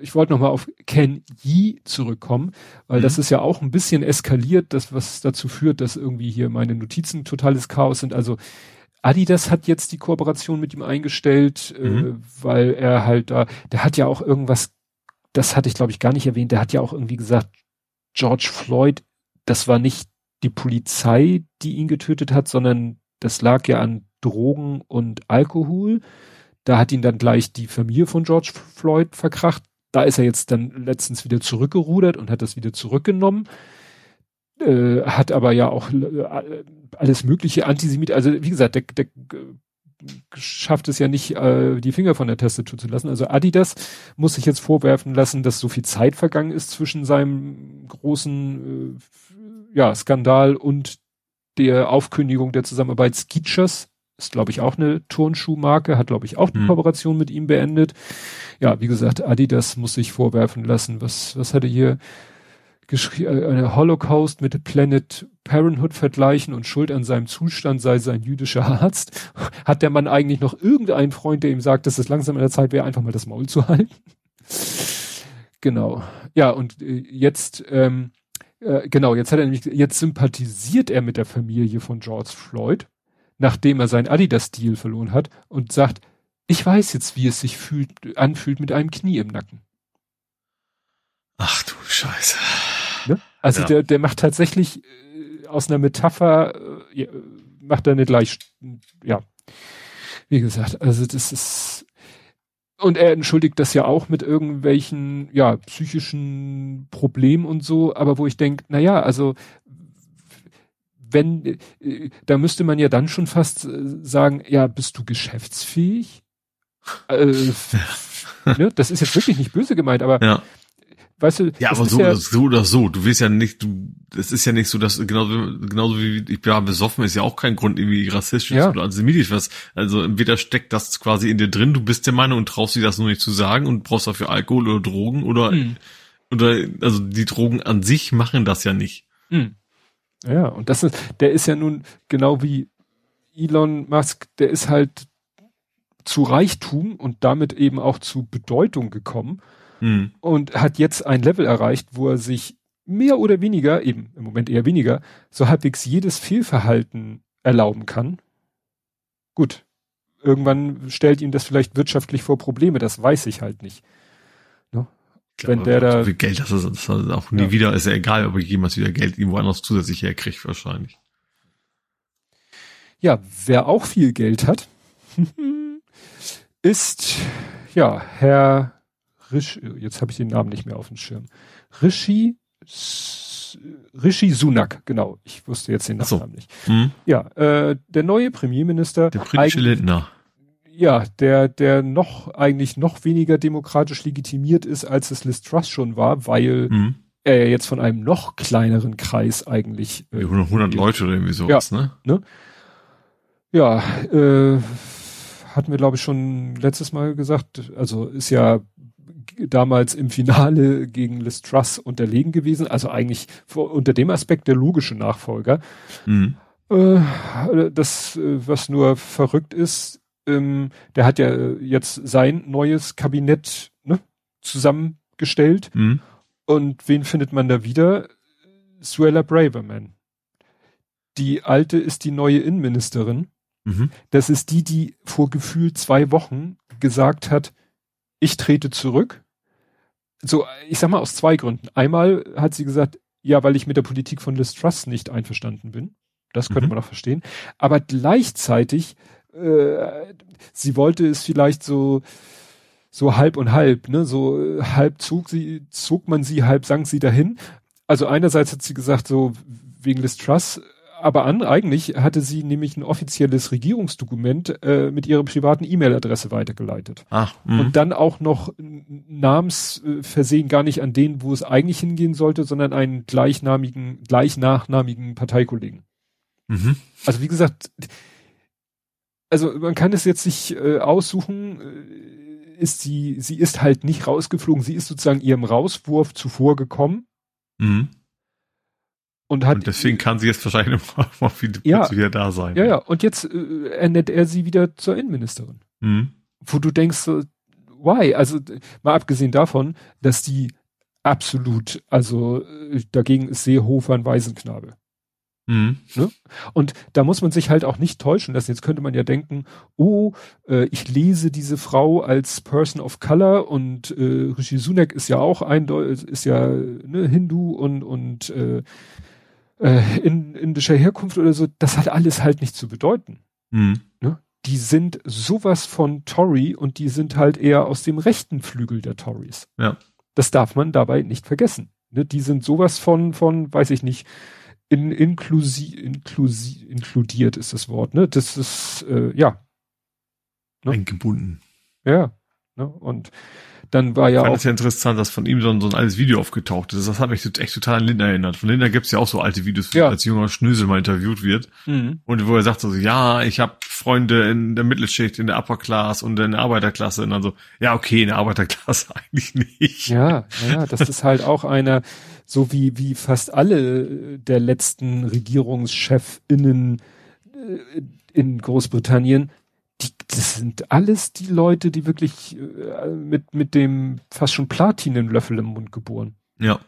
ich wollte nochmal auf Ken Yi zurückkommen, weil mhm. das ist ja auch ein bisschen eskaliert, das was dazu führt, dass irgendwie hier meine Notizen totales Chaos sind. Also Adidas hat jetzt die Kooperation mit ihm eingestellt, äh, mhm. äh, weil er halt da, der hat ja auch irgendwas das hatte ich glaube ich gar nicht erwähnt, der hat ja auch irgendwie gesagt, George Floyd, das war nicht die Polizei, die ihn getötet hat, sondern das lag ja an Drogen und Alkohol. Da hat ihn dann gleich die Familie von George Floyd verkracht. Da ist er jetzt dann letztens wieder zurückgerudert und hat das wieder zurückgenommen. Äh, hat aber ja auch äh, alles mögliche Antisemit, also wie gesagt, der, der schafft es ja nicht, äh, die Finger von der Tastatur zu lassen. Also Adidas muss sich jetzt vorwerfen lassen, dass so viel Zeit vergangen ist zwischen seinem großen äh, ja, Skandal und der Aufkündigung der Zusammenarbeit Skechers. Ist, glaube ich, auch eine Turnschuhmarke, hat, glaube ich, auch eine mhm. Kooperation mit ihm beendet. Ja, wie gesagt, Adidas muss sich vorwerfen lassen. Was, was hatte hier? äh, eine Holocaust mit Planet Parenthood vergleichen und Schuld an seinem Zustand sei sein jüdischer Arzt. Hat der Mann eigentlich noch irgendeinen Freund, der ihm sagt, dass es langsam in der Zeit wäre, einfach mal das Maul zu halten? genau. Ja, und äh, jetzt, ähm, äh, genau, jetzt hat er nämlich, jetzt sympathisiert er mit der Familie von George Floyd, nachdem er sein Adidas-Deal verloren hat und sagt, ich weiß jetzt, wie es sich fühlt, anfühlt mit einem Knie im Nacken. Ach du Scheiße. Ne? Also ja. der, der macht tatsächlich äh, aus einer Metapher, äh, macht er eine gleich, ja, wie gesagt, also das ist, und er entschuldigt das ja auch mit irgendwelchen, ja, psychischen Problemen und so, aber wo ich denke, na ja, also, wenn, äh, da müsste man ja dann schon fast äh, sagen, ja, bist du geschäftsfähig? äh, ne? Das ist jetzt wirklich nicht böse gemeint, aber ja weißt du, ja, aber so, ja, so oder so. Du willst ja nicht, du, es ist ja nicht so, dass genauso, genauso wie ich bin besoffen ist ja auch kein Grund irgendwie rassistisch ja. oder antisemitisch was. Also entweder steckt das quasi in dir drin, du bist der Meinung und traust dir das nur nicht zu sagen und brauchst dafür Alkohol oder Drogen oder mhm. oder also die Drogen an sich machen das ja nicht. Mhm. Ja, und das ist, der ist ja nun genau wie Elon Musk, der ist halt zu Reichtum und damit eben auch zu Bedeutung gekommen mhm. und hat jetzt ein Level erreicht, wo er sich mehr oder weniger, eben im Moment eher weniger, so halbwegs jedes Fehlverhalten erlauben kann. Gut, irgendwann stellt ihm das vielleicht wirtschaftlich vor Probleme, das weiß ich halt nicht. Ne? Wenn der da. So viel Geld, das ist, das ist auch nie ja. wieder, ist ja egal, ob ich jemals wieder Geld irgendwo anders zusätzlich herkriege, wahrscheinlich. Ja, wer auch viel Geld hat, ist, ja, Herr Rishi, jetzt habe ich den Namen nicht mehr auf dem Schirm. Rishi, Rishi Sunak, genau. Ich wusste jetzt den Namen nicht. Hm. Ja, äh, der neue Premierminister. Der britische Lindner. Ja, der, der noch, eigentlich noch weniger demokratisch legitimiert ist, als es Liz Truss schon war, weil hm. er jetzt von einem noch kleineren Kreis eigentlich. Äh, 100 Leute oder irgendwie sowas, ja, ne? ne? Ja, äh, hatten wir glaube ich schon letztes Mal gesagt, also ist ja damals im Finale gegen Liz Truss unterlegen gewesen, also eigentlich vor, unter dem Aspekt der logische Nachfolger. Mhm. Äh, das, äh, was nur verrückt ist, ähm, der hat ja jetzt sein neues Kabinett ne, zusammengestellt. Mhm. Und wen findet man da wieder? Suella Braverman. Die alte ist die neue Innenministerin. Mhm. Das ist die, die vor Gefühl zwei Wochen gesagt hat, ich trete zurück. So, ich sag mal aus zwei Gründen. Einmal hat sie gesagt, ja, weil ich mit der Politik von Liz Truss nicht einverstanden bin. Das könnte mhm. man auch verstehen. Aber gleichzeitig, äh, sie wollte es vielleicht so, so halb und halb, ne, so äh, halb zog sie, zog man sie, halb sank sie dahin. Also einerseits hat sie gesagt, so wegen Liz Truss aber an, eigentlich hatte sie nämlich ein offizielles Regierungsdokument äh, mit ihrer privaten E-Mail-Adresse weitergeleitet. Ach, mh. und dann auch noch namensversehen gar nicht an den, wo es eigentlich hingehen sollte, sondern einen gleichnamigen, gleichnachnamigen Parteikollegen. Mhm. Also wie gesagt, also man kann es jetzt nicht äh, aussuchen, äh, ist sie, sie ist halt nicht rausgeflogen, sie ist sozusagen ihrem Rauswurf zuvor gekommen. Mhm. Und, hat, und deswegen kann sie jetzt wahrscheinlich mal ja, wieder da sein. Ja, ja. Und jetzt äh, ernennt er sie wieder zur Innenministerin. Mhm. Wo du denkst, so, why? Also mal abgesehen davon, dass die absolut, also äh, dagegen ist Seehofer ein Waisenknabe. Mhm. Ne? Und da muss man sich halt auch nicht täuschen lassen. Jetzt könnte man ja denken, oh, äh, ich lese diese Frau als Person of Color und äh, Rishi Sunak ist ja auch eindeutig, ist ja ne, Hindu und und äh, äh, in indischer Herkunft oder so, das hat alles halt nicht zu bedeuten. Mhm. Ne? die sind sowas von Tory und die sind halt eher aus dem rechten Flügel der Tories. Ja. Das darf man dabei nicht vergessen. Ne? Die sind sowas von, von, weiß ich nicht, in, inklusi, inklusi, inkludiert ist das Wort, ne? Das ist, äh, ja. Ne? Eingebunden. Ja. Ne? Und dann war ja ich fand auch. ja interessant, dass von ihm so ein, so ein altes Video aufgetaucht ist. Das hat mich echt total an Linda erinnert. Von Linda gibt's ja auch so alte Videos, ja. als junger Schnösel mal interviewt wird. Mhm. Und wo er sagt so, ja, ich habe Freunde in der Mittelschicht, in der Upper Class und in der Arbeiterklasse. Und dann so, ja, okay, in der Arbeiterklasse eigentlich nicht. Ja, ja, das ist halt auch einer, so wie, wie fast alle der letzten RegierungschefInnen äh, in Großbritannien, die, das sind alles die Leute, die wirklich äh, mit, mit dem fast schon Platinenlöffel im Mund geboren. Ja.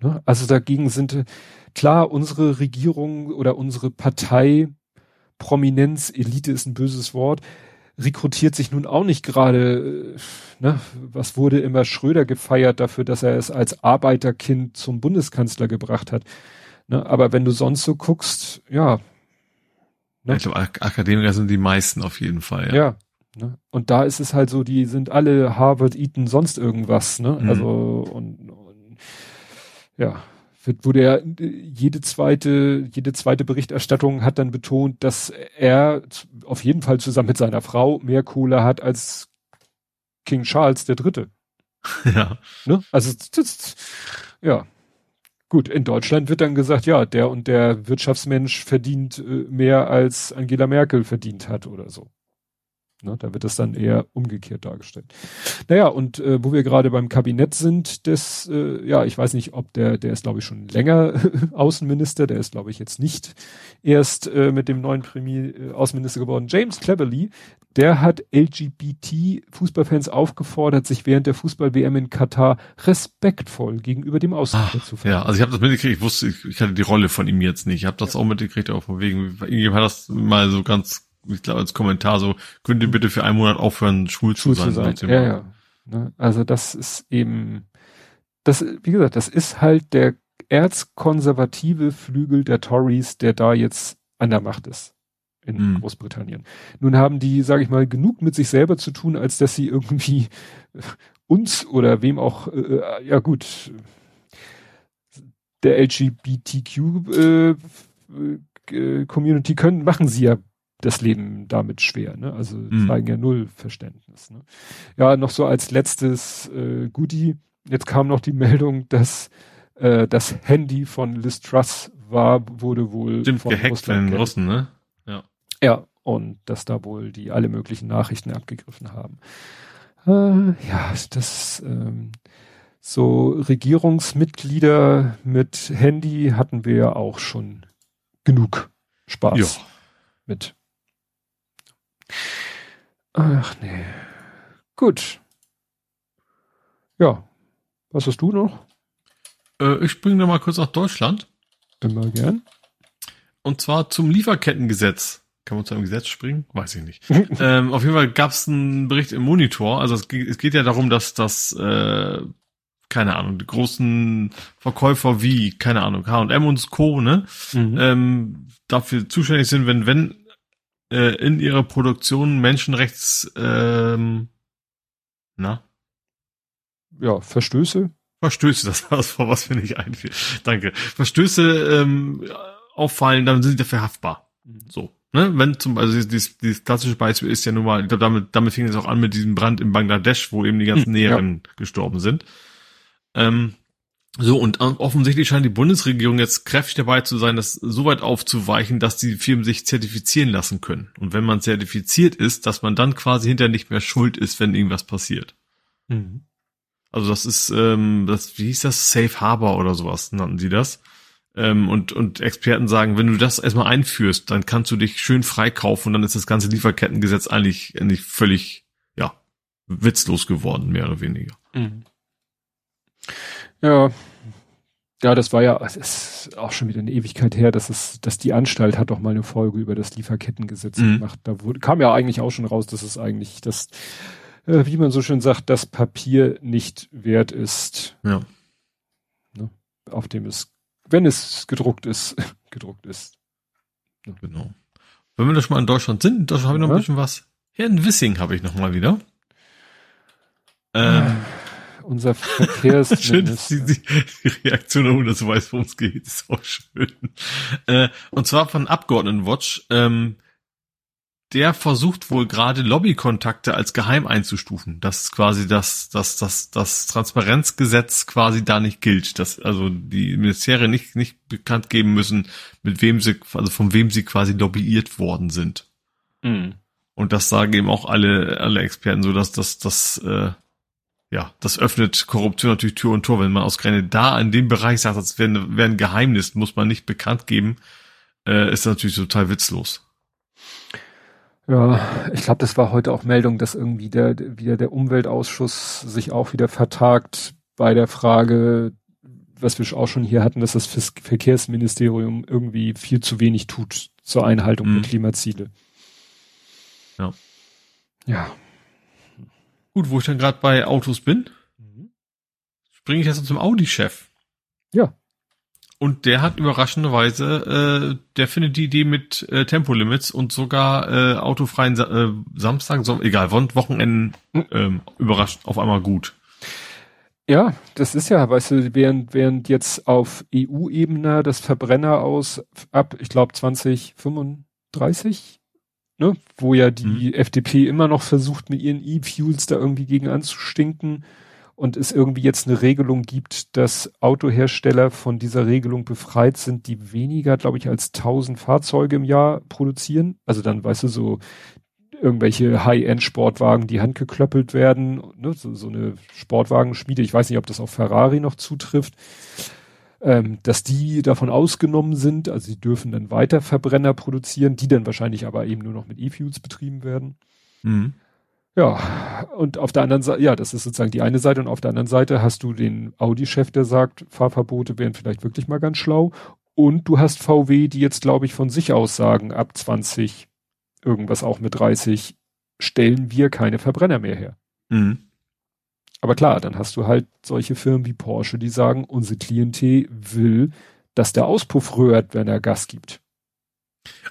Ne? Also dagegen sind, äh, klar, unsere Regierung oder unsere Partei, Prominenz, Elite ist ein böses Wort, rekrutiert sich nun auch nicht gerade, äh, ne, was wurde immer Schröder gefeiert dafür, dass er es als Arbeiterkind zum Bundeskanzler gebracht hat. Ne, aber wenn du sonst so guckst, ja, Ne? Ich glaube, Akademiker sind die meisten auf jeden Fall. Ja. ja ne? Und da ist es halt so, die sind alle Harvard, Eton, sonst irgendwas. Ne? Mhm. Also und, und ja, wird, wurde ja jede zweite, jede zweite Berichterstattung hat dann betont, dass er auf jeden Fall zusammen mit seiner Frau mehr Kohle hat als King Charles der Dritte. Ja. Ne? Also das, ja. Gut, in Deutschland wird dann gesagt, ja, der und der Wirtschaftsmensch verdient äh, mehr als Angela Merkel verdient hat oder so. Ne, da wird das dann eher umgekehrt dargestellt. Naja, und äh, wo wir gerade beim Kabinett sind, das, äh, ja, ich weiß nicht, ob der, der ist glaube ich schon länger Außenminister, der ist glaube ich jetzt nicht erst äh, mit dem neuen Premier äh, Außenminister geworden. James Cleverly, der hat LGBT-Fußballfans aufgefordert, sich während der Fußball-WM in Katar respektvoll gegenüber dem Ausrichter zu verhalten. Ja, also ich habe das mitgekriegt, ich wusste, ich, ich hatte die Rolle von ihm jetzt nicht. Ich habe das ja. auch mitgekriegt, auch von wegen, irgendjemand hat das mal so ganz ich glaube, als Kommentar so, könnt ihr bitte für einen Monat aufhören, schwul, schwul zu sein. Zu sein. Ja, ja. Ne? Also das ist eben, das, wie gesagt, das ist halt der erzkonservative Flügel der Tories, der da jetzt an der Macht ist in mhm. Großbritannien. Nun haben die, sage ich mal, genug mit sich selber zu tun, als dass sie irgendwie uns oder wem auch, äh, äh ja gut, der LGBTQ äh, äh, Community können, machen sie ja das Leben damit schwer. Ne? Also mhm. zeigen ja null Verständnis. Ne? Ja, noch so als letztes äh, Goodie. Jetzt kam noch die Meldung, dass äh, das Handy von Liz Truss war, wurde wohl Stimmt, von gehackt Russland von den Russen, ne? Ja. Und dass da wohl die alle möglichen Nachrichten abgegriffen haben. Äh, ja, das ähm, so Regierungsmitglieder mit Handy hatten wir ja auch schon genug Spaß ja. mit. Ach nee. Gut. Ja. Was hast du noch? Äh, ich springe mal kurz nach Deutschland. Immer gern. Und zwar zum Lieferkettengesetz. Kann man zu einem Gesetz springen? Weiß ich nicht. ähm, auf jeden Fall gab es einen Bericht im Monitor. Also es, es, geht ja darum, dass das, äh, keine Ahnung, die großen Verkäufer wie, keine Ahnung, H&M und Co., ne, mhm. ähm, dafür zuständig sind, wenn, wenn äh, in ihrer Produktion Menschenrechts, ähm, na? Ja, Verstöße? Verstöße, das war das, vor was mir nicht einfiel. Danke. Verstöße ähm, auffallen, dann sind sie dafür haftbar. Mhm. So. Ne? Wenn zum Beispiel, also dieses, dieses klassische Beispiel ist ja nun mal, ich glaube, damit, damit fing es auch an mit diesem Brand in Bangladesch, wo eben die ganzen mhm, Näheren ja. gestorben sind. Ähm, so, und offensichtlich scheint die Bundesregierung jetzt kräftig dabei zu sein, das so weit aufzuweichen, dass die Firmen sich zertifizieren lassen können. Und wenn man zertifiziert ist, dass man dann quasi hinterher nicht mehr schuld ist, wenn irgendwas passiert. Mhm. Also das ist, ähm, das, wie hieß das? Safe Harbor oder sowas nannten sie das. Ähm, und, und Experten sagen, wenn du das erstmal einführst, dann kannst du dich schön freikaufen und dann ist das ganze Lieferkettengesetz eigentlich, eigentlich völlig, ja, witzlos geworden, mehr oder weniger. Mhm. Ja. Ja, das war ja, es ist auch schon wieder eine Ewigkeit her, dass es, dass die Anstalt hat doch mal eine Folge über das Lieferkettengesetz mhm. gemacht. Da wurde, kam ja eigentlich auch schon raus, dass es eigentlich das, äh, wie man so schön sagt, das Papier nicht wert ist. Ja. Ne, auf dem es, wenn es gedruckt ist, gedruckt ist. Ne? Genau. Wenn wir schon mal in Deutschland sind, in Deutschland habe ich noch ein bisschen was. Hier in Wissing habe ich noch mal wieder. Ähm, unser Verkehrsminister. schön, die, die, die Reaktion, ohne dass du weißt, worum es geht, ist auch schön. Äh, und zwar von Abgeordnetenwatch. Ähm, der versucht wohl gerade Lobbykontakte als geheim einzustufen. dass quasi das, das, das, das Transparenzgesetz quasi da nicht gilt. Dass also die Ministerien nicht, nicht bekannt geben müssen, mit wem sie, also von wem sie quasi lobbyiert worden sind. Mhm. Und das sagen eben auch alle, alle Experten so, dass das, das, äh, ja, das öffnet Korruption natürlich Tür und Tor. Wenn man ausgerechnet da in dem Bereich sagt, das wäre wär ein Geheimnis, muss man nicht bekannt geben, äh, ist natürlich total witzlos. Ja, ich glaube, das war heute auch Meldung, dass irgendwie der wieder der Umweltausschuss sich auch wieder vertagt bei der Frage, was wir auch schon hier hatten, dass das Verkehrsministerium irgendwie viel zu wenig tut zur Einhaltung mhm. der Klimaziele. Ja. Ja. Gut, wo ich dann gerade bei Autos bin, mhm. springe ich jetzt zum Audi-Chef. Ja. Und der hat überraschenderweise, äh, der findet die Idee mit äh, Tempolimits und sogar äh, autofreien Sa äh, Samstag, so, egal, Wochenenden äh, überrascht auf einmal gut. Ja, das ist ja, weißt du, während, während jetzt auf EU-Ebene das Verbrenner aus ab, ich glaube 2035, ne, wo ja die mhm. FDP immer noch versucht, mit ihren E-Fuels da irgendwie gegen anzustinken, und es irgendwie jetzt eine Regelung gibt, dass Autohersteller von dieser Regelung befreit sind, die weniger, glaube ich, als 1000 Fahrzeuge im Jahr produzieren. Also dann, weißt du, so irgendwelche High-End-Sportwagen, die handgeklöppelt werden, ne? so, so eine Sportwagenschmiede, ich weiß nicht, ob das auf Ferrari noch zutrifft, ähm, dass die davon ausgenommen sind, also die dürfen dann weiter Verbrenner produzieren, die dann wahrscheinlich aber eben nur noch mit E-Fuels betrieben werden. Mhm. Ja, und auf der anderen Seite, ja, das ist sozusagen die eine Seite und auf der anderen Seite hast du den Audi-Chef, der sagt, Fahrverbote wären vielleicht wirklich mal ganz schlau. Und du hast VW, die jetzt, glaube ich, von sich aus sagen, ab 20, irgendwas auch mit 30, stellen wir keine Verbrenner mehr her. Mhm. Aber klar, dann hast du halt solche Firmen wie Porsche, die sagen, unsere Klientel will, dass der Auspuff rührt, wenn er Gas gibt.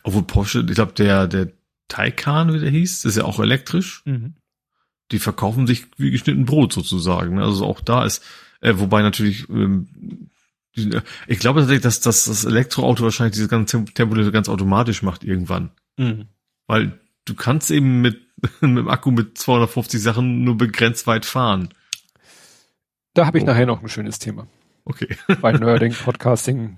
Obwohl Porsche, ich glaube, der, der Taycan, wie der hieß, das ist ja auch elektrisch. Mhm. Die verkaufen sich wie geschnitten Brot sozusagen. Also auch da ist, äh, wobei natürlich, ähm, die, ich glaube tatsächlich, dass, dass das Elektroauto wahrscheinlich diese ganze Tempo ganz automatisch macht irgendwann. Mhm. Weil du kannst eben mit, mit dem Akku mit 250 Sachen nur begrenzt weit fahren. Da habe ich oh. nachher noch ein schönes Thema. Okay. Bei Nerding, Podcasting.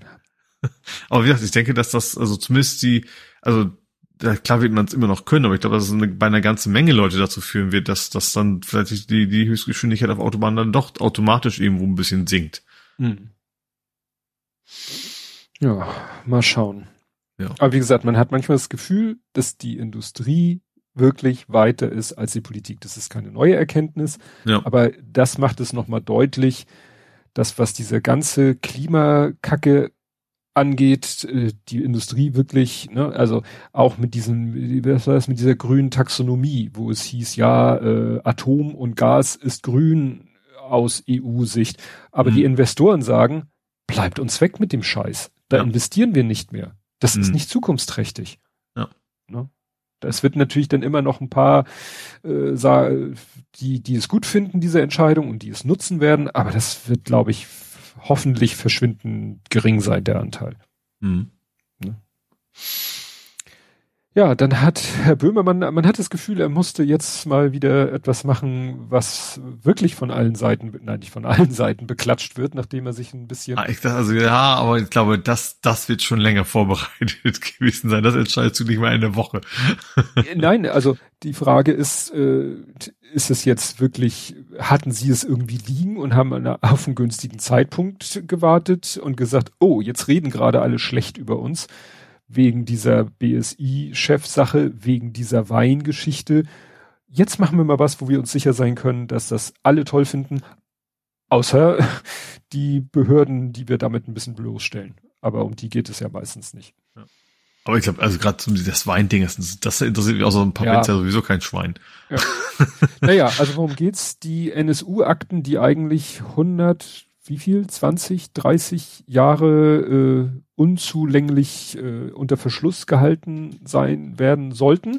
Aber wie gesagt, ich denke, dass das, also zumindest die, also klar wird man es immer noch können, aber ich glaube, dass es eine, bei einer ganzen Menge Leute dazu führen wird, dass, dass dann vielleicht die, die Höchstgeschwindigkeit auf Autobahn dann doch automatisch irgendwo ein bisschen sinkt. Hm. Ja, mal schauen. Ja. Aber wie gesagt, man hat manchmal das Gefühl, dass die Industrie wirklich weiter ist als die Politik. Das ist keine neue Erkenntnis, ja. aber das macht es nochmal deutlich, dass was diese ganze Klimakacke angeht, äh, die Industrie wirklich, ne, also auch mit diesem, was war das, mit dieser grünen Taxonomie, wo es hieß, ja, äh, Atom und Gas ist grün aus EU-Sicht. Aber mhm. die Investoren sagen, bleibt uns weg mit dem Scheiß. Da ja. investieren wir nicht mehr. Das mhm. ist nicht zukunftsträchtig. Ja. Ne? Das wird natürlich dann immer noch ein paar, äh, die, die es gut finden, diese Entscheidung und die es nutzen werden, aber das wird, glaube ich, hoffentlich verschwindend gering sein, der Anteil. Mhm. Ne? Ja, dann hat Herr Böhmermann, man hat das Gefühl, er musste jetzt mal wieder etwas machen, was wirklich von allen Seiten, nein, nicht von allen Seiten beklatscht wird, nachdem er sich ein bisschen. Ah, ich dachte, also ja, aber ich glaube, das, das wird schon länger vorbereitet gewesen sein. Das entscheidest du nicht mal in der Woche. nein, also die Frage ist, äh, ist es jetzt wirklich, hatten sie es irgendwie liegen und haben auf einen günstigen Zeitpunkt gewartet und gesagt, oh, jetzt reden gerade alle schlecht über uns wegen dieser BSI-Chefsache, wegen dieser Weingeschichte. Jetzt machen wir mal was, wo wir uns sicher sein können, dass das alle toll finden, außer die Behörden, die wir damit ein bisschen bloßstellen. Aber um die geht es ja meistens nicht. Ja. Aber ich glaube, also gerade das Weinding, das, das interessiert mich auch so ein paar ja. ja sowieso kein Schwein. Ja. naja, also worum geht's? Die NSU-Akten, die eigentlich 100 wie viel? 20, 30 Jahre äh, unzulänglich äh, unter Verschluss gehalten sein werden sollten.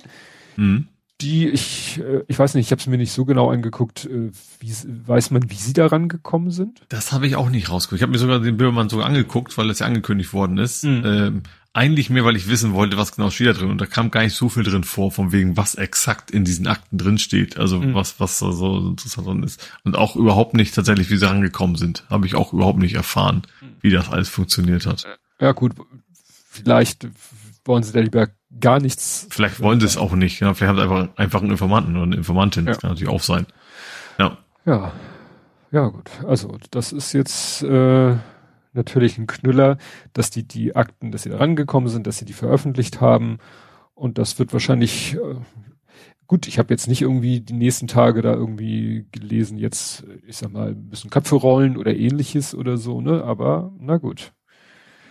Mhm. Die ich, äh, ich weiß nicht, ich habe es mir nicht so genau angeguckt. Äh, wie, weiß man, wie sie daran gekommen sind? Das habe ich auch nicht rausgeguckt. Ich habe mir sogar den Böhmermann sogar angeguckt, weil das ja angekündigt worden ist. Mhm. Ähm, eigentlich mehr, weil ich wissen wollte, was genau steht da drin. Und da kam gar nicht so viel drin vor, von wegen, was exakt in diesen Akten drin steht. Also mhm. was, was so, so interessant drin ist. Und auch überhaupt nicht tatsächlich, wie sie rangekommen sind. Habe ich auch überhaupt nicht erfahren, mhm. wie das alles funktioniert hat. Ja gut, vielleicht wollen sie da lieber gar nichts. Vielleicht wollen sie es auch nicht. Ja, vielleicht haben sie einfach, einfach einen Informanten oder eine Informantin. Ja. Das kann natürlich auch sein. Ja. Ja. Ja gut. Also das ist jetzt äh, natürlich ein Knüller, dass die die Akten, dass sie da rangekommen sind, dass sie die veröffentlicht haben. Und das wird wahrscheinlich, äh, gut, ich habe jetzt nicht irgendwie die nächsten Tage da irgendwie gelesen, jetzt, ich sag mal, ein bisschen Köpfe rollen oder ähnliches oder so, ne? Aber na gut.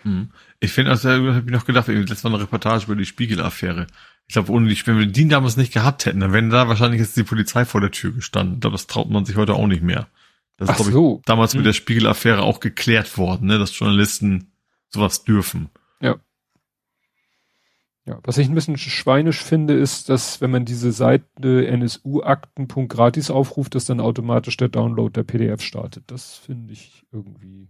Hm. Ich finde, also habe ich noch gedacht, letztes Mal eine Reportage über die Spiegel-Affäre. Ich glaube, ohne die, wenn wir die damals nicht gehabt hätten, dann wäre da wahrscheinlich jetzt die Polizei vor der Tür gestanden. Ich glaube, das traut man sich heute auch nicht mehr. Das ist, glaube so. ich, damals hm. mit der Spiegel-Affäre auch geklärt worden, ne, dass Journalisten sowas dürfen. Ja. Ja, was ich ein bisschen schweinisch finde, ist, dass wenn man diese Seite nsu-akten.gratis aufruft, dass dann automatisch der Download der PDF startet. Das finde ich irgendwie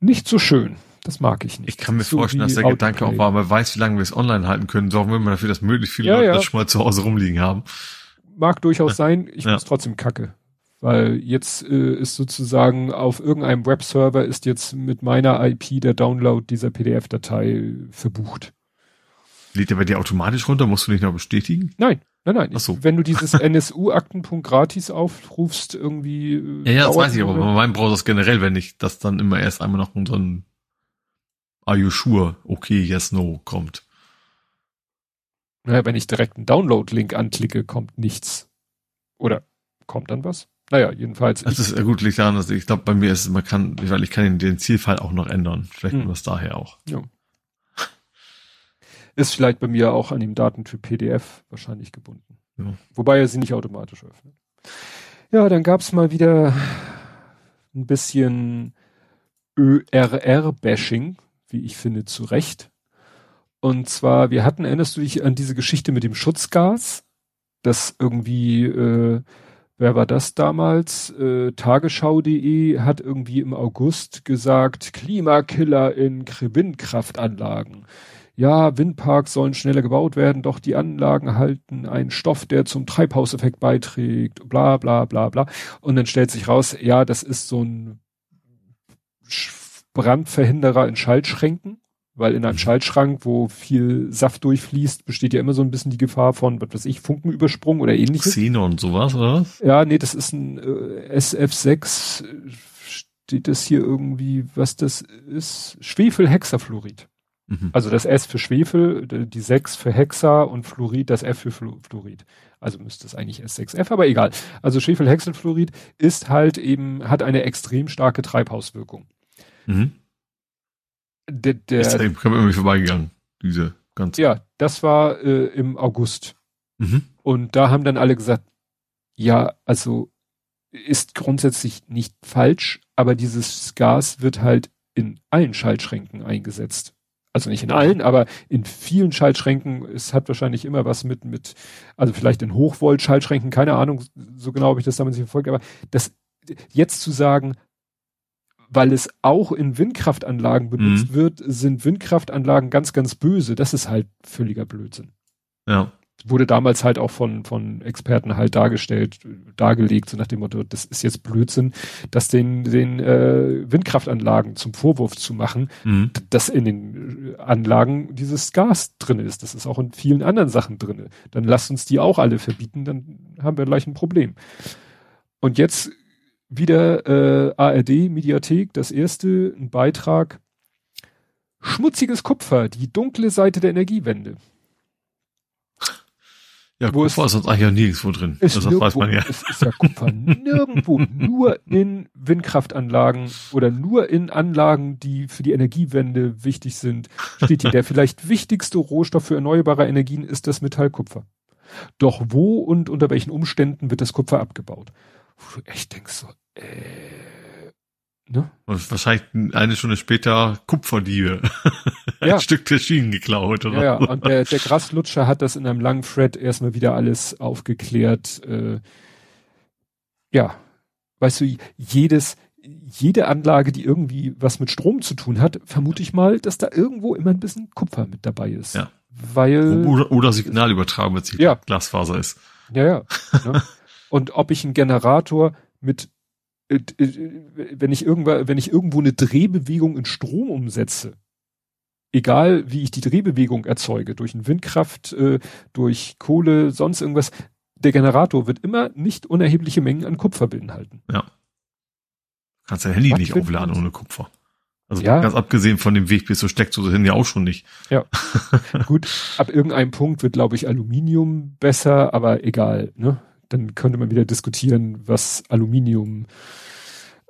nicht so schön. Das mag ich nicht. Ich kann mir so vorstellen, dass der Autoplay. Gedanke auch war, man weiß, wie lange wir es online halten können, sorgen wir mal dafür, dass möglichst viele ja, Leute ja. das schon mal zu Hause rumliegen haben. Mag durchaus sein, ich ja. muss trotzdem kacke. Weil jetzt äh, ist sozusagen auf irgendeinem Webserver ist jetzt mit meiner IP der Download dieser PDF-Datei verbucht. Lädt der bei dir automatisch runter? Musst du nicht noch bestätigen? Nein, nein, nein. Ach so. Wenn du dieses NSU-Aktenpunkt gratis aufrufst, irgendwie. Ja, ja, das weiß ich, aber bei meinem Browser ist generell, wenn ich das dann immer erst einmal noch in so ein Are you sure? Okay, yes, no kommt. Naja, wenn ich direkt einen Download-Link anklicke, kommt nichts. Oder kommt dann was? Naja, jedenfalls. Das ist gut, liegt daran, dass ich glaube, bei mir ist es, man kann, weil ich kann den Zielfall auch noch ändern. Vielleicht hm. das daher auch. Ja. Ist vielleicht bei mir auch an dem Datentyp PDF wahrscheinlich gebunden. Ja. Wobei er sie nicht automatisch öffnet. Ja, dann gab's mal wieder ein bisschen ÖRR-Bashing, wie ich finde, zu Recht. Und zwar, wir hatten, erinnerst du dich an diese Geschichte mit dem Schutzgas, das irgendwie äh, wer war das damals? Äh, Tagesschau.de hat irgendwie im August gesagt, Klimakiller in Windkraftanlagen. Ja, Windparks sollen schneller gebaut werden, doch die Anlagen halten einen Stoff, der zum Treibhauseffekt beiträgt, bla bla bla bla. Und dann stellt sich raus, ja, das ist so ein Brandverhinderer in Schaltschränken. Weil in einem mhm. Schaltschrank, wo viel Saft durchfließt, besteht ja immer so ein bisschen die Gefahr von, was weiß ich, Funkenübersprung oder ähnliches. Xenon sowas, oder was? Ja, nee, das ist ein äh, SF6, steht das hier irgendwie, was das ist? Schwefelhexafluorid. Mhm. Also das S für Schwefel, die 6 für Hexa und Fluorid, das F für Fluorid. Also müsste es eigentlich S6F, aber egal. Also Schwefelhexafluorid ist halt eben, hat eine extrem starke Treibhauswirkung. Mhm der, der ist irgendwie vorbeigegangen, diese ganze. Ja, das war äh, im August. Mhm. Und da haben dann alle gesagt, ja, also ist grundsätzlich nicht falsch, aber dieses Gas wird halt in allen Schaltschränken eingesetzt. Also nicht in allen, aber in vielen Schaltschränken. Es hat wahrscheinlich immer was mit, mit, also vielleicht in Hochvolt-Schaltschränken, keine Ahnung, so genau habe ich das damals nicht verfolgt, aber das jetzt zu sagen, weil es auch in Windkraftanlagen benutzt mhm. wird, sind Windkraftanlagen ganz, ganz böse. Das ist halt völliger Blödsinn. Ja. Wurde damals halt auch von, von Experten halt dargestellt, dargelegt, so nach dem Motto, das ist jetzt Blödsinn, das den, den äh, Windkraftanlagen zum Vorwurf zu machen, mhm. dass in den Anlagen dieses Gas drin ist. Das ist auch in vielen anderen Sachen drin. Dann lasst uns die auch alle verbieten, dann haben wir gleich ein Problem. Und jetzt wieder äh, ARD Mediathek, das erste, ein Beitrag. Schmutziges Kupfer, die dunkle Seite der Energiewende. Ja, Wo Kupfer ist sonst eigentlich ja nirgendwo drin. Ist also das weiß man ja. Es ist ja Kupfer nirgendwo, nur in Windkraftanlagen oder nur in Anlagen, die für die Energiewende wichtig sind, steht hier. Der vielleicht wichtigste Rohstoff für erneuerbare Energien ist das Metall Kupfer. Doch wo und unter welchen Umständen wird das Kupfer abgebaut? Wo du echt denkst so, äh, Ne? Und wahrscheinlich eine Stunde später Kupferdiebe. Ein ja. Stück der Schienen geklaut, oder? Ja, ja. und der, der Graslutscher hat das in einem langen Thread erstmal wieder alles aufgeklärt. Äh, ja, weißt du, jedes, jede Anlage, die irgendwie was mit Strom zu tun hat, vermute ich mal, dass da irgendwo immer ein bisschen Kupfer mit dabei ist. Ja. Weil. Oder, oder Signalübertragung, wenn es ja. Glasfaser ist. Ja, ja. ne? Und ob ich einen Generator mit wenn ich irgendwo, wenn ich irgendwo eine Drehbewegung in Strom umsetze, egal wie ich die Drehbewegung erzeuge, durch eine Windkraft, äh, durch Kohle, sonst irgendwas, der Generator wird immer nicht unerhebliche Mengen an Kupfer beinhalten. Ja. Kannst dein Handy Was nicht aufladen ohne Kupfer. Also ja. ganz abgesehen von dem Weg bis zur Steckdose hin ja auch schon nicht. Ja. Gut, ab irgendeinem Punkt wird, glaube ich, Aluminium besser, aber egal, ne? Dann könnte man wieder diskutieren, was Aluminium,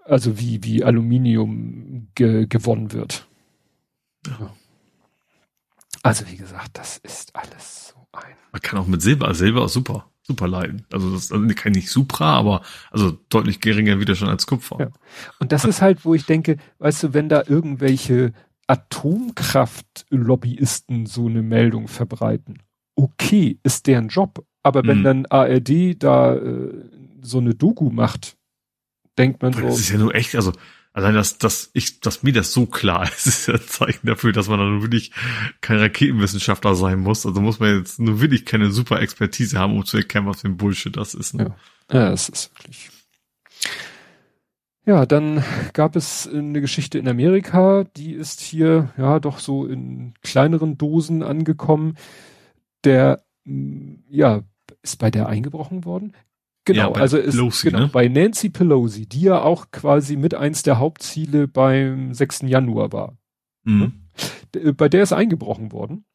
also wie, wie Aluminium ge gewonnen wird. Ja. Also wie gesagt, das ist alles so ein. Man kann auch mit Silber, Silber ist super super leiden. Also das also kann nicht Supra, aber also deutlich geringer Widerstand als Kupfer. Ja. Und das ist halt, wo ich denke, weißt du, wenn da irgendwelche Atomkraft-Lobbyisten so eine Meldung verbreiten, okay, ist deren Job. Aber wenn mhm. dann ARD da äh, so eine Doku macht, denkt man so. Das ist ja nur echt, also allein, dass, dass ich, dass mir das so klar ist, ist ja ein Zeichen dafür, dass man dann wirklich kein Raketenwissenschaftler sein muss. Also muss man jetzt nur wirklich keine super Expertise haben, um zu erkennen, was für ein Bullshit das ist. Ne? Ja. ja, es ist wirklich. Ja, dann gab es eine Geschichte in Amerika, die ist hier ja doch so in kleineren Dosen angekommen. Der ja ist bei der eingebrochen worden. Genau, ja, also ist Pelosi, genau, ne? bei Nancy Pelosi, die ja auch quasi mit eins der Hauptziele beim 6. Januar war. Mhm. Ne? Bei der ist eingebrochen worden.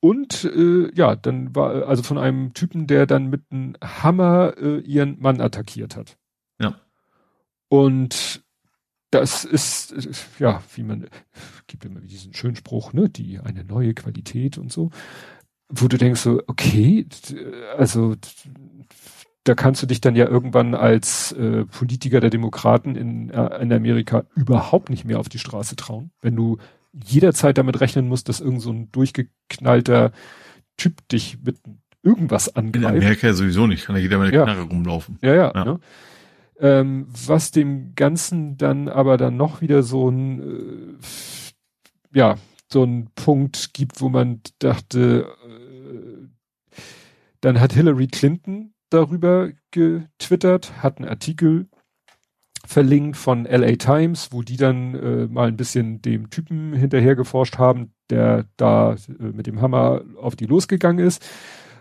Und äh, ja, dann war also von einem Typen, der dann mit einem Hammer äh, ihren Mann attackiert hat. Ja. Und das ist ja, wie man gibt immer diesen schönen Spruch, ne, die eine neue Qualität und so, wo du denkst so, okay, also da kannst du dich dann ja irgendwann als äh, Politiker der Demokraten in, äh, in Amerika überhaupt nicht mehr auf die Straße trauen, wenn du jederzeit damit rechnen musst, dass irgend so ein durchgeknallter Typ dich mit irgendwas angreift. In Amerika sowieso nicht, kann ja jeder mit der ja. Knarre rumlaufen. Ja, ja. ja. Ne? Ähm, was dem Ganzen dann aber dann noch wieder so ein, äh, ja, so ein Punkt gibt, wo man dachte, äh, dann hat Hillary Clinton darüber getwittert, hat einen Artikel verlinkt von LA Times, wo die dann äh, mal ein bisschen dem Typen hinterher geforscht haben, der da äh, mit dem Hammer auf die losgegangen ist.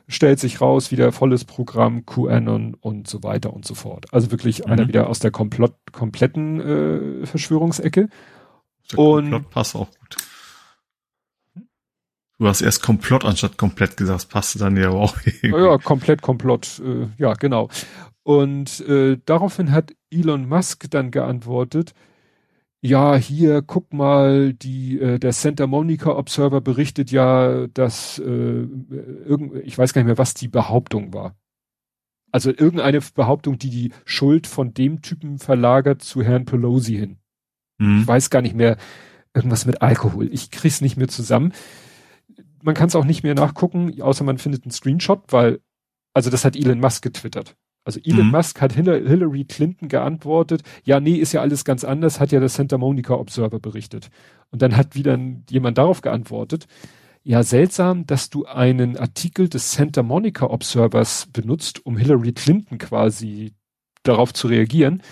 Stellt sich raus, wieder volles Programm, QAnon und so weiter und so fort. Also wirklich mhm. einer wieder aus der Komplott, kompletten äh, Verschwörungsecke. Der und Komplott passt auch gut. Du hast erst Komplott anstatt komplett gesagt, passte dann ja auch. Irgendwie. Ja, komplett Komplott, äh, ja, genau. Und äh, daraufhin hat Elon Musk dann geantwortet, ja, hier, guck mal, die, äh, der Santa Monica Observer berichtet ja, dass äh, irgend, ich weiß gar nicht mehr, was die Behauptung war. Also irgendeine Behauptung, die die Schuld von dem Typen verlagert zu Herrn Pelosi hin. Mhm. Ich weiß gar nicht mehr, irgendwas mit Alkohol. Ich krieg's nicht mehr zusammen man kann es auch nicht mehr nachgucken, außer man findet einen Screenshot, weil, also das hat Elon Musk getwittert. Also Elon mhm. Musk hat Hillary Clinton geantwortet, ja, nee, ist ja alles ganz anders, hat ja der Santa Monica Observer berichtet. Und dann hat wieder jemand darauf geantwortet, ja, seltsam, dass du einen Artikel des Santa Monica Observers benutzt, um Hillary Clinton quasi darauf zu reagieren.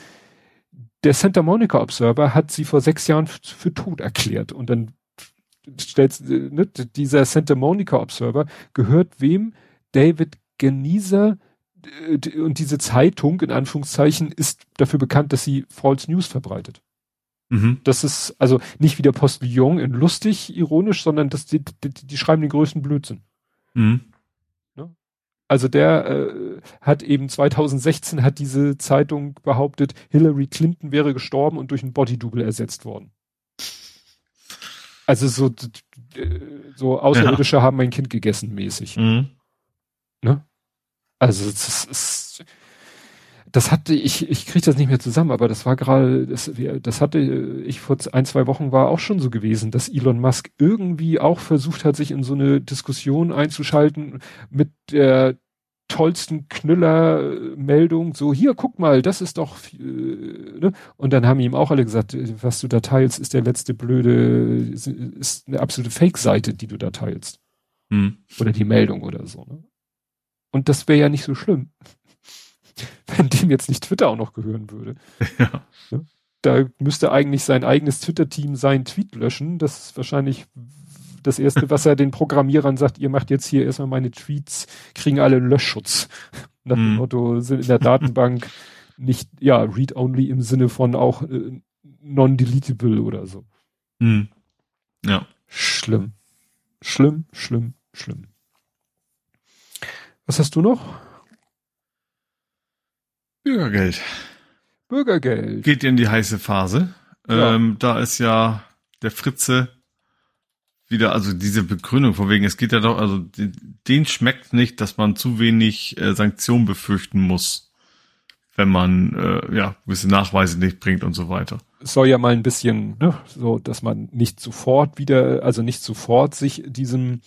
Der Santa Monica Observer hat sie vor sechs Jahren für tot erklärt. Und dann stellst, ne, dieser Santa Monica Observer gehört wem? David Genieser äh, und diese Zeitung in Anführungszeichen ist dafür bekannt, dass sie False News verbreitet. Mhm. Das ist also nicht wie der Postillon in lustig, ironisch, sondern das, die, die, die schreiben den größten Blödsinn. Mhm. Ne? Also der äh, hat eben 2016 hat diese Zeitung behauptet, Hillary Clinton wäre gestorben und durch ein Bodydouble ersetzt worden. Also so, so Außerirdische ja. haben mein Kind gegessen mäßig. Mhm. Ne? Also das ist, das hatte ich, ich kriege das nicht mehr zusammen, aber das war gerade, das, das hatte ich vor ein, zwei Wochen war auch schon so gewesen, dass Elon Musk irgendwie auch versucht hat, sich in so eine Diskussion einzuschalten mit der tollsten Knüller-Meldung, so hier, guck mal, das ist doch, äh, ne? Und dann haben ihm auch alle gesagt, was du da teilst, ist der letzte blöde, ist eine absolute Fake-Seite, die du da teilst. Hm. Oder die Meldung oder so. Ne? Und das wäre ja nicht so schlimm wenn dem jetzt nicht Twitter auch noch gehören würde. Ja. Ne? Da müsste eigentlich sein eigenes Twitter-Team seinen Tweet löschen. Das ist wahrscheinlich das erste, was er den Programmierern sagt, ihr macht jetzt hier erstmal meine Tweets, kriegen alle einen Löschschutz. Nach dem mhm. Motto, sind in der Datenbank nicht, ja, read-only im Sinne von auch äh, non-deletable oder so. Mhm. Ja. Schlimm. Schlimm, schlimm, schlimm. Was hast du noch? Bürgergeld. Bürgergeld. Geht in die heiße Phase. Ja. Ähm, da ist ja der Fritze wieder, also diese Begründung von wegen, es geht ja doch, also den schmeckt nicht, dass man zu wenig äh, Sanktionen befürchten muss, wenn man äh, ja gewisse Nachweise nicht bringt und so weiter. Es soll ja mal ein bisschen, ne, so, dass man nicht sofort wieder, also nicht sofort sich diesem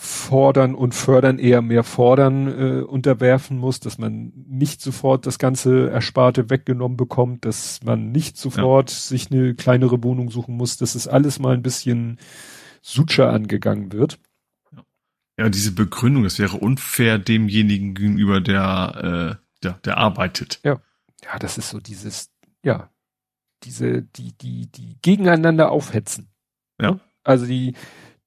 fordern und fördern eher mehr fordern äh, unterwerfen muss, dass man nicht sofort das ganze Ersparte weggenommen bekommt, dass man nicht sofort ja. sich eine kleinere Wohnung suchen muss, dass es alles mal ein bisschen sucher angegangen wird. Ja, diese Begründung, es wäre unfair demjenigen gegenüber, der, äh, der, der arbeitet. Ja. Ja, das ist so dieses, ja, diese, die, die, die gegeneinander aufhetzen. Ja. Also die,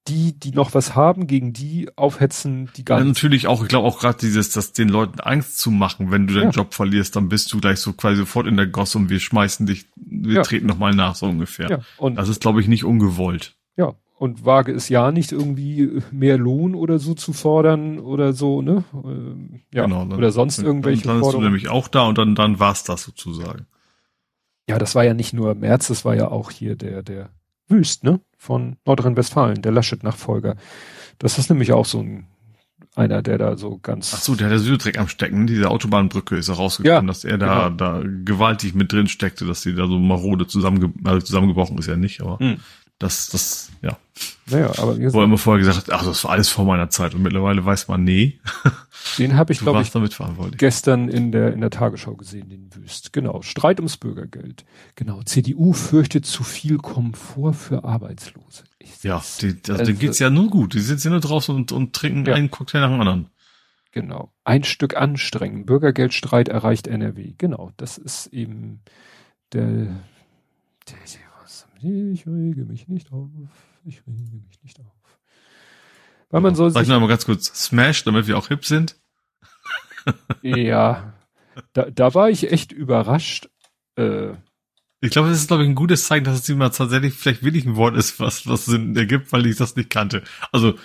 die, die noch was haben, gegen die aufhetzen, die gar ja, Natürlich auch, ich glaube auch gerade dieses, dass den Leuten Angst zu machen, wenn du deinen ja. Job verlierst, dann bist du gleich so quasi sofort in der Gosse und wir schmeißen dich, wir ja. treten nochmal nach, so ungefähr. Ja. Und das ist, glaube ich, nicht ungewollt. Ja, und wage es ja nicht irgendwie mehr Lohn oder so zu fordern oder so, ne? Ähm, ja, genau, dann, oder sonst irgendwelche dann, dann Forderungen. du nämlich auch da und dann, dann war's das sozusagen. Ja, das war ja nicht nur März, das war ja auch hier der, der Wüst, ne? Von Nordrhein-Westfalen, der Laschet-Nachfolger. Das ist nämlich auch so ein einer, der da so ganz. Ach so, der hat der Südtreck am Stecken, diese Autobahnbrücke ist rausgekommen, ja, dass er da, genau. da gewaltig mit drin steckte, dass die da so marode zusammenge also zusammengebrochen ist ja nicht, aber hm. Das, das, ja. Naja, aber wie Wo er immer vorher gesagt ach, das war alles vor meiner Zeit und mittlerweile weiß man, nee. Den habe ich, glaube ich, gestern in der, in der Tagesschau gesehen, den Wüst. Genau. Streit ums Bürgergeld. Genau. CDU fürchtet zu viel Komfort für Arbeitslose. Ich, ja, die, also, also, geht's ja nur gut. Die sitzen ja nur draußen und, und trinken ja. einen Cocktail nach dem anderen. Genau. Ein Stück anstrengen. Bürgergeldstreit erreicht NRW. Genau. Das ist eben der, der ich rege mich nicht auf. Ich rege mich nicht auf. Weil man soll Sag ich noch mal ganz kurz Smash, damit wir auch hip sind. ja, da, da war ich echt überrascht. Äh, ich glaube, das ist, glaube ich, ein gutes Zeichen, dass es immer tatsächlich vielleicht wirklich ein Wort ist, was, was Sinn ergibt, weil ich das nicht kannte. Also,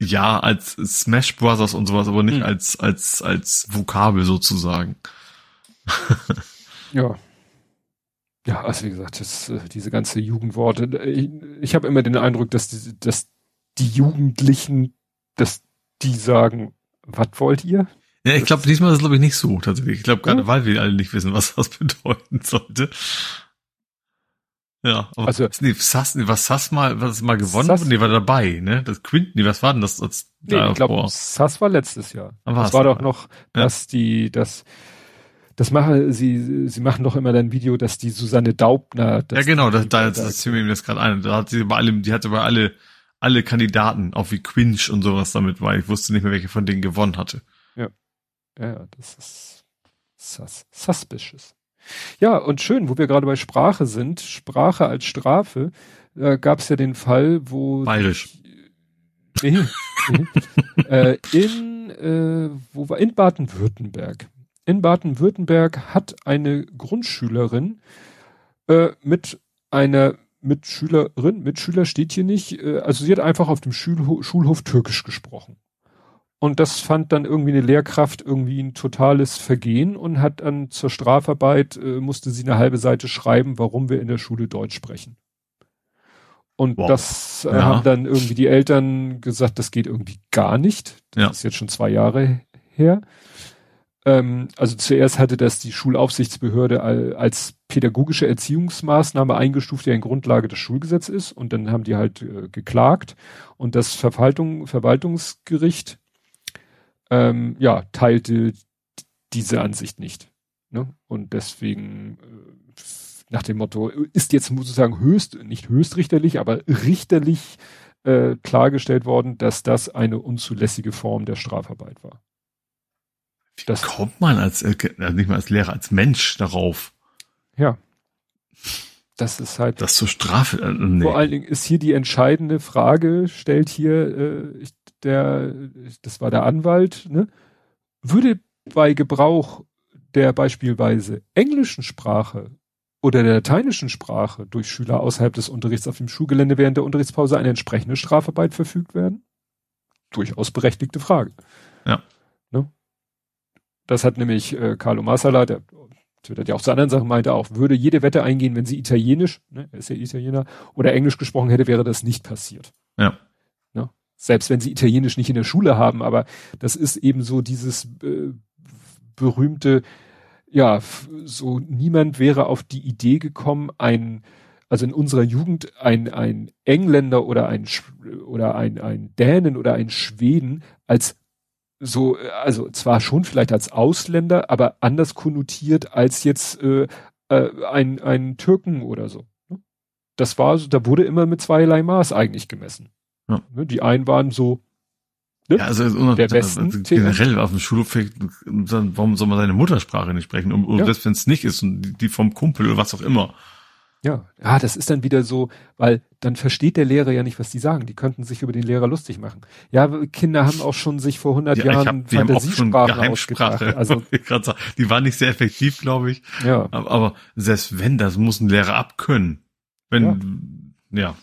ja, als Smash Brothers und sowas, aber nicht hm. als, als, als Vokabel sozusagen. ja. Ja, also wie gesagt, das, äh, diese ganze Jugendworte. Ich, ich habe immer den Eindruck, dass die, dass die Jugendlichen, dass die sagen, was wollt ihr? Ja, ich glaube, diesmal ist es glaube ich nicht so tatsächlich. Ich glaube gerade, ja. weil wir alle nicht wissen, was das bedeuten sollte. Ja, aber also, nee, Sass, nee, was Sass mal, was mal gewonnen Sass, nee, war dabei, ne? Das Quint, nee, was war denn das? das nee, ich glaube, Sass war letztes Jahr. Das war doch noch, dass ja. die, das, das machen sie, sie machen doch immer ein Video, dass die Susanne Daubner. ja, genau, das, da, das, das ziehen wir das gerade ein. Da hat sie bei allem, die hatte bei alle, alle Kandidaten, auch wie Quinch und sowas damit war. Ich wusste nicht mehr, welche von denen gewonnen hatte. Ja. Ja, das ist sus suspicious. Ja, und schön, wo wir gerade bei Sprache sind, Sprache als Strafe, äh, gab es ja den Fall, wo Bayerisch. Nee, nee, äh, in äh, wo war in Baden-Württemberg. In Baden-Württemberg hat eine Grundschülerin äh, mit einer Mitschülerin, Mitschüler steht hier nicht, äh, also sie hat einfach auf dem Schulhof, Schulhof Türkisch gesprochen. Und das fand dann irgendwie eine Lehrkraft irgendwie ein totales Vergehen und hat dann zur Strafarbeit, äh, musste sie eine halbe Seite schreiben, warum wir in der Schule Deutsch sprechen. Und wow. das äh, ja. haben dann irgendwie die Eltern gesagt, das geht irgendwie gar nicht. Das ja. ist jetzt schon zwei Jahre her. Ähm, also zuerst hatte das die Schulaufsichtsbehörde als pädagogische Erziehungsmaßnahme eingestuft, die eine Grundlage des Schulgesetzes ist. Und dann haben die halt äh, geklagt. Und das Verwaltung, Verwaltungsgericht ähm, ja, teilte diese Ansicht nicht. Ne? Und deswegen äh, nach dem Motto, ist jetzt sozusagen höchst, nicht höchstrichterlich, aber richterlich äh, klargestellt worden, dass das eine unzulässige Form der Strafarbeit war. Wie das kommt man als, äh, also nicht mal als Lehrer, als Mensch darauf? Ja. Das ist halt. Das zur Strafe. Äh, nee. Vor allen Dingen ist hier die entscheidende Frage, stellt hier äh, der, das war der Anwalt, ne? Würde bei Gebrauch der beispielsweise englischen Sprache oder der lateinischen Sprache durch Schüler außerhalb des Unterrichts auf dem Schulgelände während der Unterrichtspause eine entsprechende Strafarbeit verfügt werden? Durchaus berechtigte Frage. Ja. Ne? Das hat nämlich äh, Carlo Massala, der twittert ja auch zu anderen Sachen, meinte auch, würde jede Wette eingehen, wenn sie Italienisch, ne, er ist ja Italiener, oder Englisch gesprochen hätte, wäre das nicht passiert. Ja. Ne? Selbst wenn sie Italienisch nicht in der Schule haben, aber das ist eben so dieses äh, berühmte, ja, so niemand wäre auf die Idee gekommen, ein, also in unserer Jugend ein, ein Engländer oder ein, oder ein, ein Dänen oder ein Schweden als so, also zwar schon vielleicht als Ausländer, aber anders konnotiert als jetzt äh, äh, ein, ein Türken oder so. Ne? Das war, da wurde immer mit zweierlei Maß eigentlich gemessen. Ja. Ne, die einen waren so, Ne? Ja, also der Westen, also generell auf dem Schulhof, warum soll man seine Muttersprache nicht sprechen? Und, ja. selbst wenn es nicht ist und die vom Kumpel oder was auch immer. Ja, ja, das ist dann wieder so, weil dann versteht der Lehrer ja nicht, was die sagen. Die könnten sich über den Lehrer lustig machen. Ja, Kinder haben auch schon sich vor 100 ja, Jahren hab, Fantasiesprachen Geheimsprache. Also die waren nicht sehr effektiv, glaube ich. Ja. Aber, aber, selbst wenn, das muss ein Lehrer abkönnen. Wenn, ja. ja.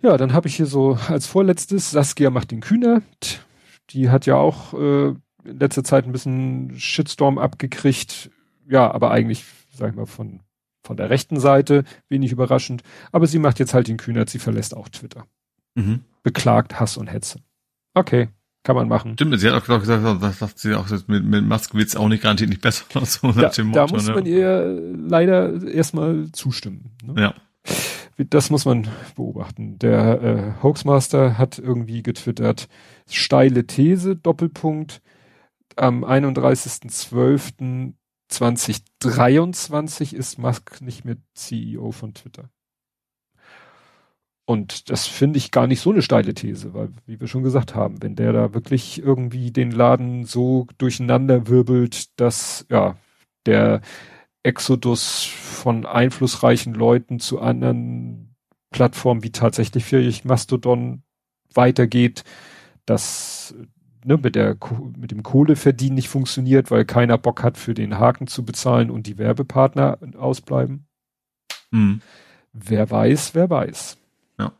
Ja, dann habe ich hier so als vorletztes Saskia macht den Kühner. Die hat ja auch äh, in letzter Zeit ein bisschen Shitstorm abgekriegt. Ja, aber eigentlich, sag ich mal, von, von der rechten Seite, wenig überraschend. Aber sie macht jetzt halt den Kühner, sie verlässt auch Twitter. Mhm. Beklagt Hass und Hetze. Okay, kann man machen. Stimmt, sie hat auch gesagt, das sagt sie auch mit, mit Maskewitz auch nicht garantiert nicht besser. So da, Motto, da muss ne? man ihr leider erstmal zustimmen. Ne? Ja das muss man beobachten. Der äh, Hoaxmaster hat irgendwie getwittert, steile These, Doppelpunkt, am 31.12.2023 ist Musk nicht mehr CEO von Twitter. Und das finde ich gar nicht so eine steile These, weil, wie wir schon gesagt haben, wenn der da wirklich irgendwie den Laden so durcheinander wirbelt, dass, ja, der Exodus von einflussreichen Leuten zu anderen Plattformen wie tatsächlich für Mastodon weitergeht, dass ne, mit der mit dem Kohleverdienen nicht funktioniert, weil keiner Bock hat, für den Haken zu bezahlen und die Werbepartner ausbleiben. Mhm. Wer weiß, wer weiß. Ja.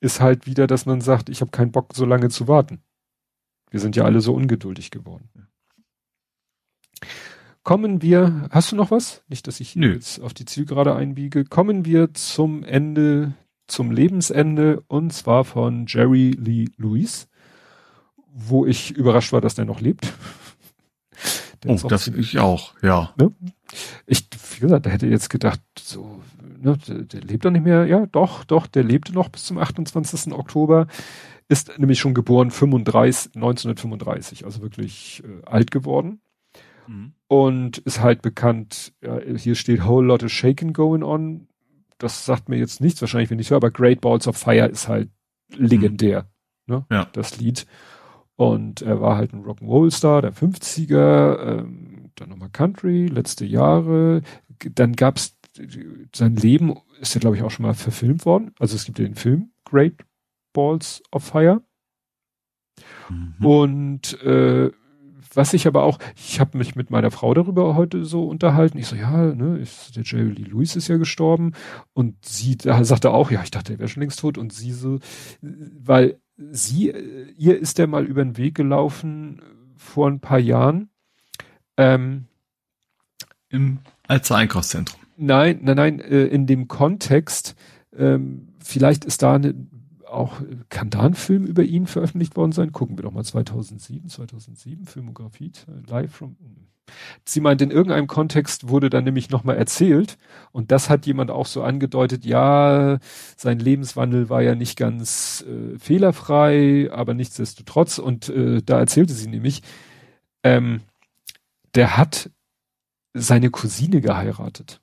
Ist halt wieder, dass man sagt, ich habe keinen Bock, so lange zu warten. Wir sind ja alle so ungeduldig geworden. Kommen wir, hast du noch was? Nicht, dass ich Nö. jetzt auf die Zielgerade einbiege. Kommen wir zum Ende, zum Lebensende und zwar von Jerry Lee Lewis, wo ich überrascht war, dass der noch lebt. Der oh, das ich auch, ja. Ne? Ich, wie gesagt, der hätte jetzt gedacht, so, ne, der, der lebt doch nicht mehr. Ja, doch, doch, der lebte noch bis zum 28. Oktober. Ist nämlich schon geboren 35, 1935, also wirklich äh, alt geworden. Mhm. Und ist halt bekannt, ja, hier steht Whole Lot of Shaking Going On. Das sagt mir jetzt nichts, wahrscheinlich, wenn ich höre, aber Great Balls of Fire ist halt legendär, mhm. ne? Ja. Das Lied. Und er war halt ein Rock'n'Roll-Star der 50er, ähm, dann nochmal Country, letzte Jahre. Dann gab's sein Leben ist ja, glaube ich, auch schon mal verfilmt worden. Also es gibt ja den Film Great Balls of Fire. Mhm. Und äh, was ich aber auch, ich habe mich mit meiner Frau darüber heute so unterhalten. Ich so, ja, ne, ich, der Jerry Lee Lewis ist ja gestorben. Und sie da sagte auch, ja, ich dachte, er wäre schon längst tot. Und sie so, weil sie, ihr ist der mal über den Weg gelaufen vor ein paar Jahren. Ähm, Im Alzer Einkaufszentrum. Nein, nein, nein, äh, in dem Kontext, ähm, vielleicht ist da eine auch, kann da ein Film über ihn veröffentlicht worden sein? Gucken wir doch mal 2007, 2007, Filmografie, live from, Sie meint, in irgendeinem Kontext wurde dann nämlich nochmal erzählt und das hat jemand auch so angedeutet, ja, sein Lebenswandel war ja nicht ganz äh, fehlerfrei, aber nichtsdestotrotz und äh, da erzählte sie nämlich, ähm, der hat seine Cousine geheiratet.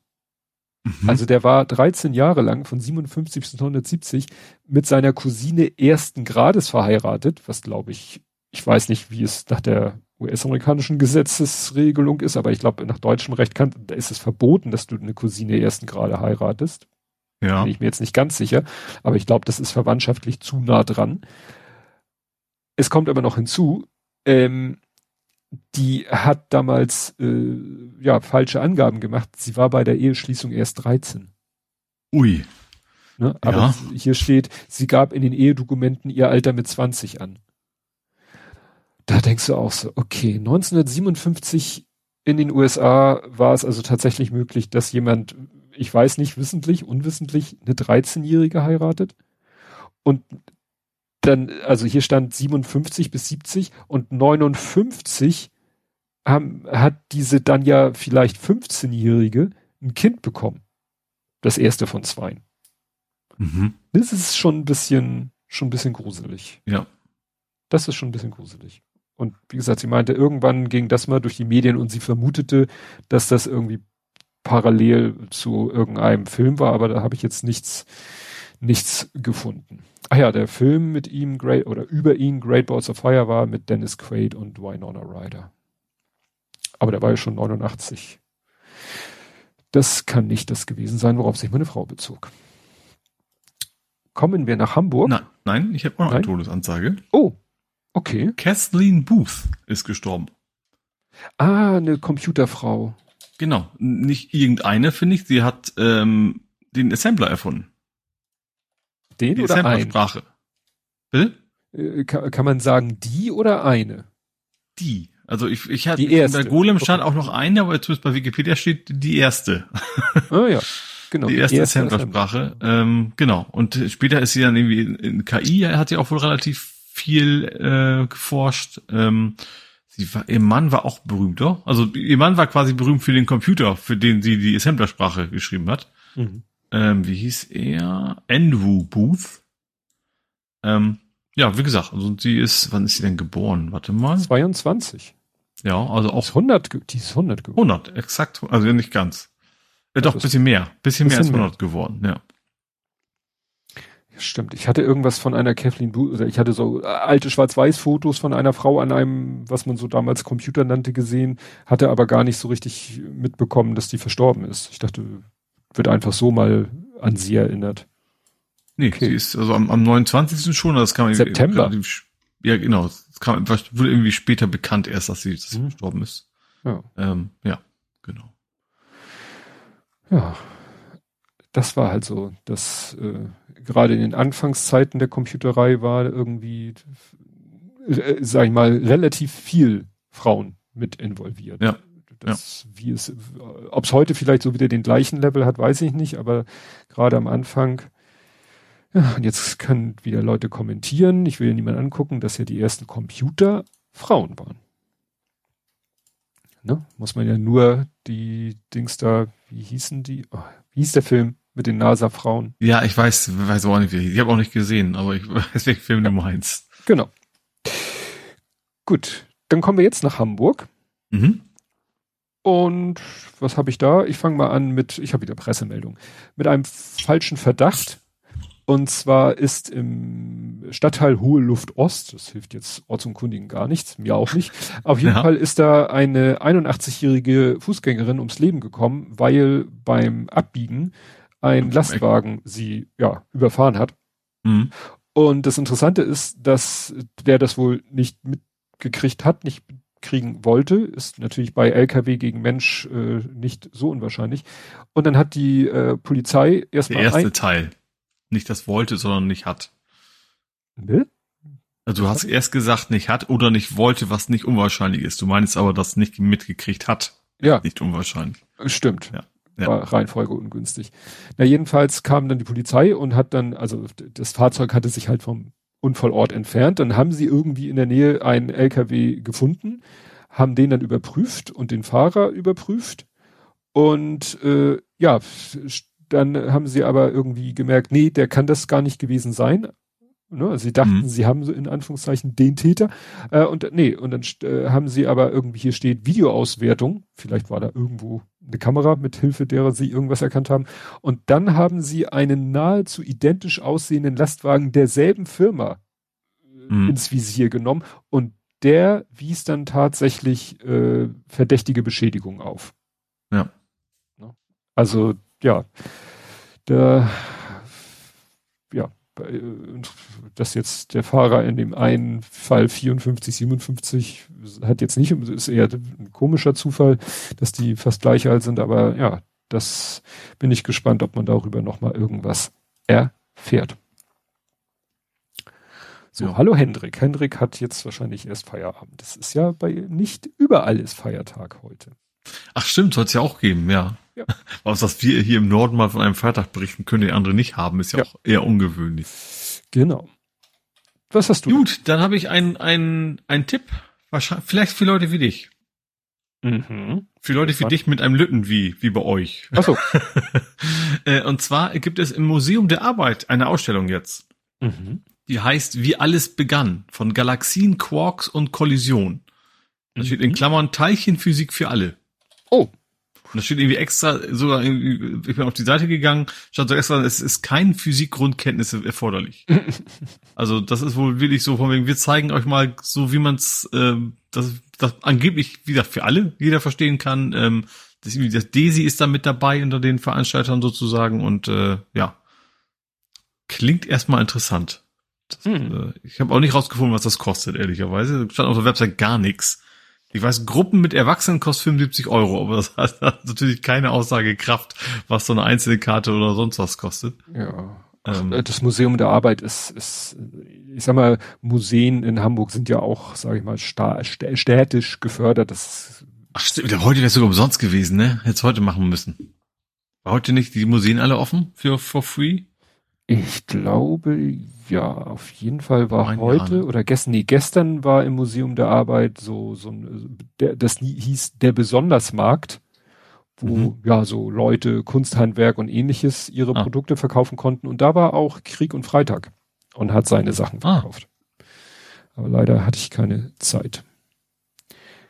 Mhm. Also der war 13 Jahre lang von 57 bis 1970 mit seiner Cousine ersten Grades verheiratet, was glaube ich, ich weiß nicht, wie es nach der US-amerikanischen Gesetzesregelung ist, aber ich glaube, nach deutschem Recht kann, da ist es verboten, dass du eine Cousine ersten Grade heiratest. Ja. Bin ich mir jetzt nicht ganz sicher, aber ich glaube, das ist verwandtschaftlich zu nah dran. Es kommt aber noch hinzu, ähm, die hat damals äh, ja falsche Angaben gemacht. Sie war bei der Eheschließung erst 13. Ui. Ne? Aber ja. hier steht, sie gab in den Ehedokumenten ihr Alter mit 20 an. Da denkst du auch so, okay, 1957 in den USA war es also tatsächlich möglich, dass jemand, ich weiß nicht, wissentlich, unwissentlich eine 13-Jährige heiratet. Und dann, also hier stand 57 bis 70 und 59 haben, hat diese dann ja vielleicht 15-Jährige ein Kind bekommen. Das erste von zwei. Mhm. Das ist schon ein bisschen, schon ein bisschen gruselig. Ja. Das ist schon ein bisschen gruselig. Und wie gesagt, sie meinte, irgendwann ging das mal durch die Medien und sie vermutete, dass das irgendwie parallel zu irgendeinem Film war, aber da habe ich jetzt nichts, nichts gefunden. Ach ja, der Film mit ihm, Great, oder über ihn, Great Balls of Fire war mit Dennis Quaid und Winona Ryder. Aber der war ja schon 89. Das kann nicht das gewesen sein, worauf sich meine Frau bezog. Kommen wir nach Hamburg? Na, nein, ich habe noch eine Todesansage. Oh, Okay. Kathleen Booth ist gestorben. Ah, eine Computerfrau. Genau. Nicht irgendeine, finde ich. Sie hat ähm, den Assembler erfunden. Den die oder Assembler-Sprache. Bitte? Äh, kann, kann, man sagen die oder eine? Die. Also ich, ich hatte die bei Golem stand okay. auch noch eine, aber zumindest bei Wikipedia steht die erste. Ah ja, genau. Die erste, erste Assembler-Sprache. Ähm, genau. Und später ist sie dann irgendwie in, in KI, hat sie auch wohl relativ viel äh, geforscht. Ähm, sie war, ihr Mann war auch berühmt, oder? Also ihr Mann war quasi berühmt für den Computer, für den sie die Assemblersprache geschrieben hat. Mhm. Ähm, wie hieß er? Enwu Booth. Ähm, ja, wie gesagt, also sie ist, wann ist sie denn geboren? Warte mal. 22. Ja, also auch. Die ist 100, die ist 100 geworden. 100, exakt, also nicht ganz. Äh, doch, bisschen mehr. Bisschen, bisschen mehr als 100 mehr. geworden, ja. Stimmt. Ich hatte irgendwas von einer Kathleen Booth, oder ich hatte so alte Schwarz-Weiß-Fotos von einer Frau an einem, was man so damals Computer nannte, gesehen, hatte aber gar nicht so richtig mitbekommen, dass die verstorben ist. Ich dachte, wird einfach so mal an sie erinnert. Nee, okay. sie ist also am, am 29. schon, das kam September. Relativ, ja, genau. Das kam, wurde irgendwie später bekannt erst, dass sie, dass sie mhm. verstorben ist. Ja. Ähm, ja, genau. Ja. Das war halt so, dass äh, gerade in den Anfangszeiten der Computerei war irgendwie, äh, sag ich mal, relativ viel Frauen mit involviert. Ja. Das, ja. wie es, ob es heute vielleicht so wieder den gleichen Level hat, weiß ich nicht, aber gerade am Anfang, ja, und jetzt können wieder Leute kommentieren, ich will ja niemand angucken, dass ja die ersten Computer Frauen waren. Ne? Muss man ja nur die Dings da, wie hießen die? Oh, wie hieß der Film? mit den NASA-Frauen. Ja, ich weiß, weiß auch nicht. Ich habe auch nicht gesehen, aber ich weiß, welchen Film du meinst. Genau. Gut, dann kommen wir jetzt nach Hamburg. Mhm. Und was habe ich da? Ich fange mal an mit, ich habe wieder Pressemeldung, mit einem falschen Verdacht. Und zwar ist im Stadtteil Hohe Luft Ost, das hilft jetzt Ortsunkundigen gar nichts, mir auch nicht. Auf jeden ja. Fall ist da eine 81-jährige Fußgängerin ums Leben gekommen, weil beim Abbiegen ein Lastwagen sie ja überfahren hat. Mhm. Und das Interessante ist, dass der das wohl nicht mitgekriegt hat, nicht kriegen wollte, ist natürlich bei LKW gegen Mensch äh, nicht so unwahrscheinlich. Und dann hat die äh, Polizei erstmal. Der erste Teil. Nicht das wollte, sondern nicht hat. Ne? Also du hast erst gesagt, nicht hat oder nicht wollte, was nicht unwahrscheinlich ist. Du meinst aber, dass nicht mitgekriegt hat. Ja. Nicht unwahrscheinlich. Stimmt. Ja. ja. war Reihenfolge ungünstig. Na, jedenfalls kam dann die Polizei und hat dann, also das Fahrzeug hatte sich halt vom Unfallort entfernt. Dann haben sie irgendwie in der Nähe einen LKW gefunden, haben den dann überprüft und den Fahrer überprüft. Und äh, ja, dann haben sie aber irgendwie gemerkt, nee, der kann das gar nicht gewesen sein. Ne? Also sie dachten, mhm. sie haben so in Anführungszeichen den Täter. Äh, und nee, und dann äh, haben sie aber irgendwie hier steht Videoauswertung. Vielleicht war da irgendwo eine Kamera, mit Hilfe derer sie irgendwas erkannt haben. Und dann haben sie einen nahezu identisch aussehenden Lastwagen derselben Firma äh, mhm. ins Visier genommen und der wies dann tatsächlich äh, verdächtige Beschädigung auf. Ja. Ne? Also ja, der ja, dass jetzt der Fahrer in dem einen Fall 54, 57 hat jetzt nicht, ist eher ein komischer Zufall, dass die fast gleich alt sind, aber ja, das bin ich gespannt, ob man darüber nochmal irgendwas erfährt. So, ja. hallo Hendrik. Hendrik hat jetzt wahrscheinlich erst Feierabend. Das ist ja bei nicht überall ist Feiertag heute. Ach stimmt, soll es ja auch geben, ja. ja. Was, dass wir hier im Norden mal von einem Feiertag berichten können, die andere nicht haben, ist ja, ja. auch eher ungewöhnlich. Genau. Was hast du? Gut, dann habe ich einen, einen, einen Tipp. Wahrscheinlich, vielleicht für Leute wie dich. Mhm. Für Leute wie dich mit einem Lütten wie, wie bei euch. Ach so. Äh, und zwar gibt es im Museum der Arbeit eine Ausstellung jetzt. Mhm. Die heißt Wie alles begann. Von Galaxien, Quarks und Kollision. Da steht in mhm. Klammern Teilchenphysik für alle. Oh. Und da steht irgendwie extra, sogar irgendwie, ich bin auf die Seite gegangen, stand so extra, es ist kein Physikgrundkenntnisse erforderlich. also das ist wohl wirklich so von wegen, wir zeigen euch mal so, wie man es, ähm, das, das angeblich, wie gesagt, für alle jeder verstehen kann. Ähm, das, das Desi ist da mit dabei unter den Veranstaltern sozusagen und äh, ja, klingt erstmal interessant. Das, hm. äh, ich habe auch nicht rausgefunden, was das kostet, ehrlicherweise. Stand auf der Website gar nichts. Ich weiß, Gruppen mit Erwachsenen kostet 75 Euro, aber das hat natürlich keine Aussagekraft, was so eine einzelne Karte oder sonst was kostet. Ja. Ähm, das Museum der Arbeit ist, ist, ich sag mal, Museen in Hamburg sind ja auch, sage ich mal, städtisch gefördert. Das Ach, stimmt, heute wäre es sogar umsonst gewesen, ne? Hätte heute machen müssen. War heute nicht die Museen alle offen für for free? Ich glaube, ja, auf jeden Fall war Ein heute Jahr, ne? oder gestern, nee, gestern war im Museum der Arbeit so, so ein, der, das hieß der Besondersmarkt, wo mhm. ja so Leute, Kunsthandwerk und ähnliches ihre ah. Produkte verkaufen konnten. Und da war auch Krieg und Freitag und hat seine Sachen ah. verkauft. Ah. Aber leider hatte ich keine Zeit.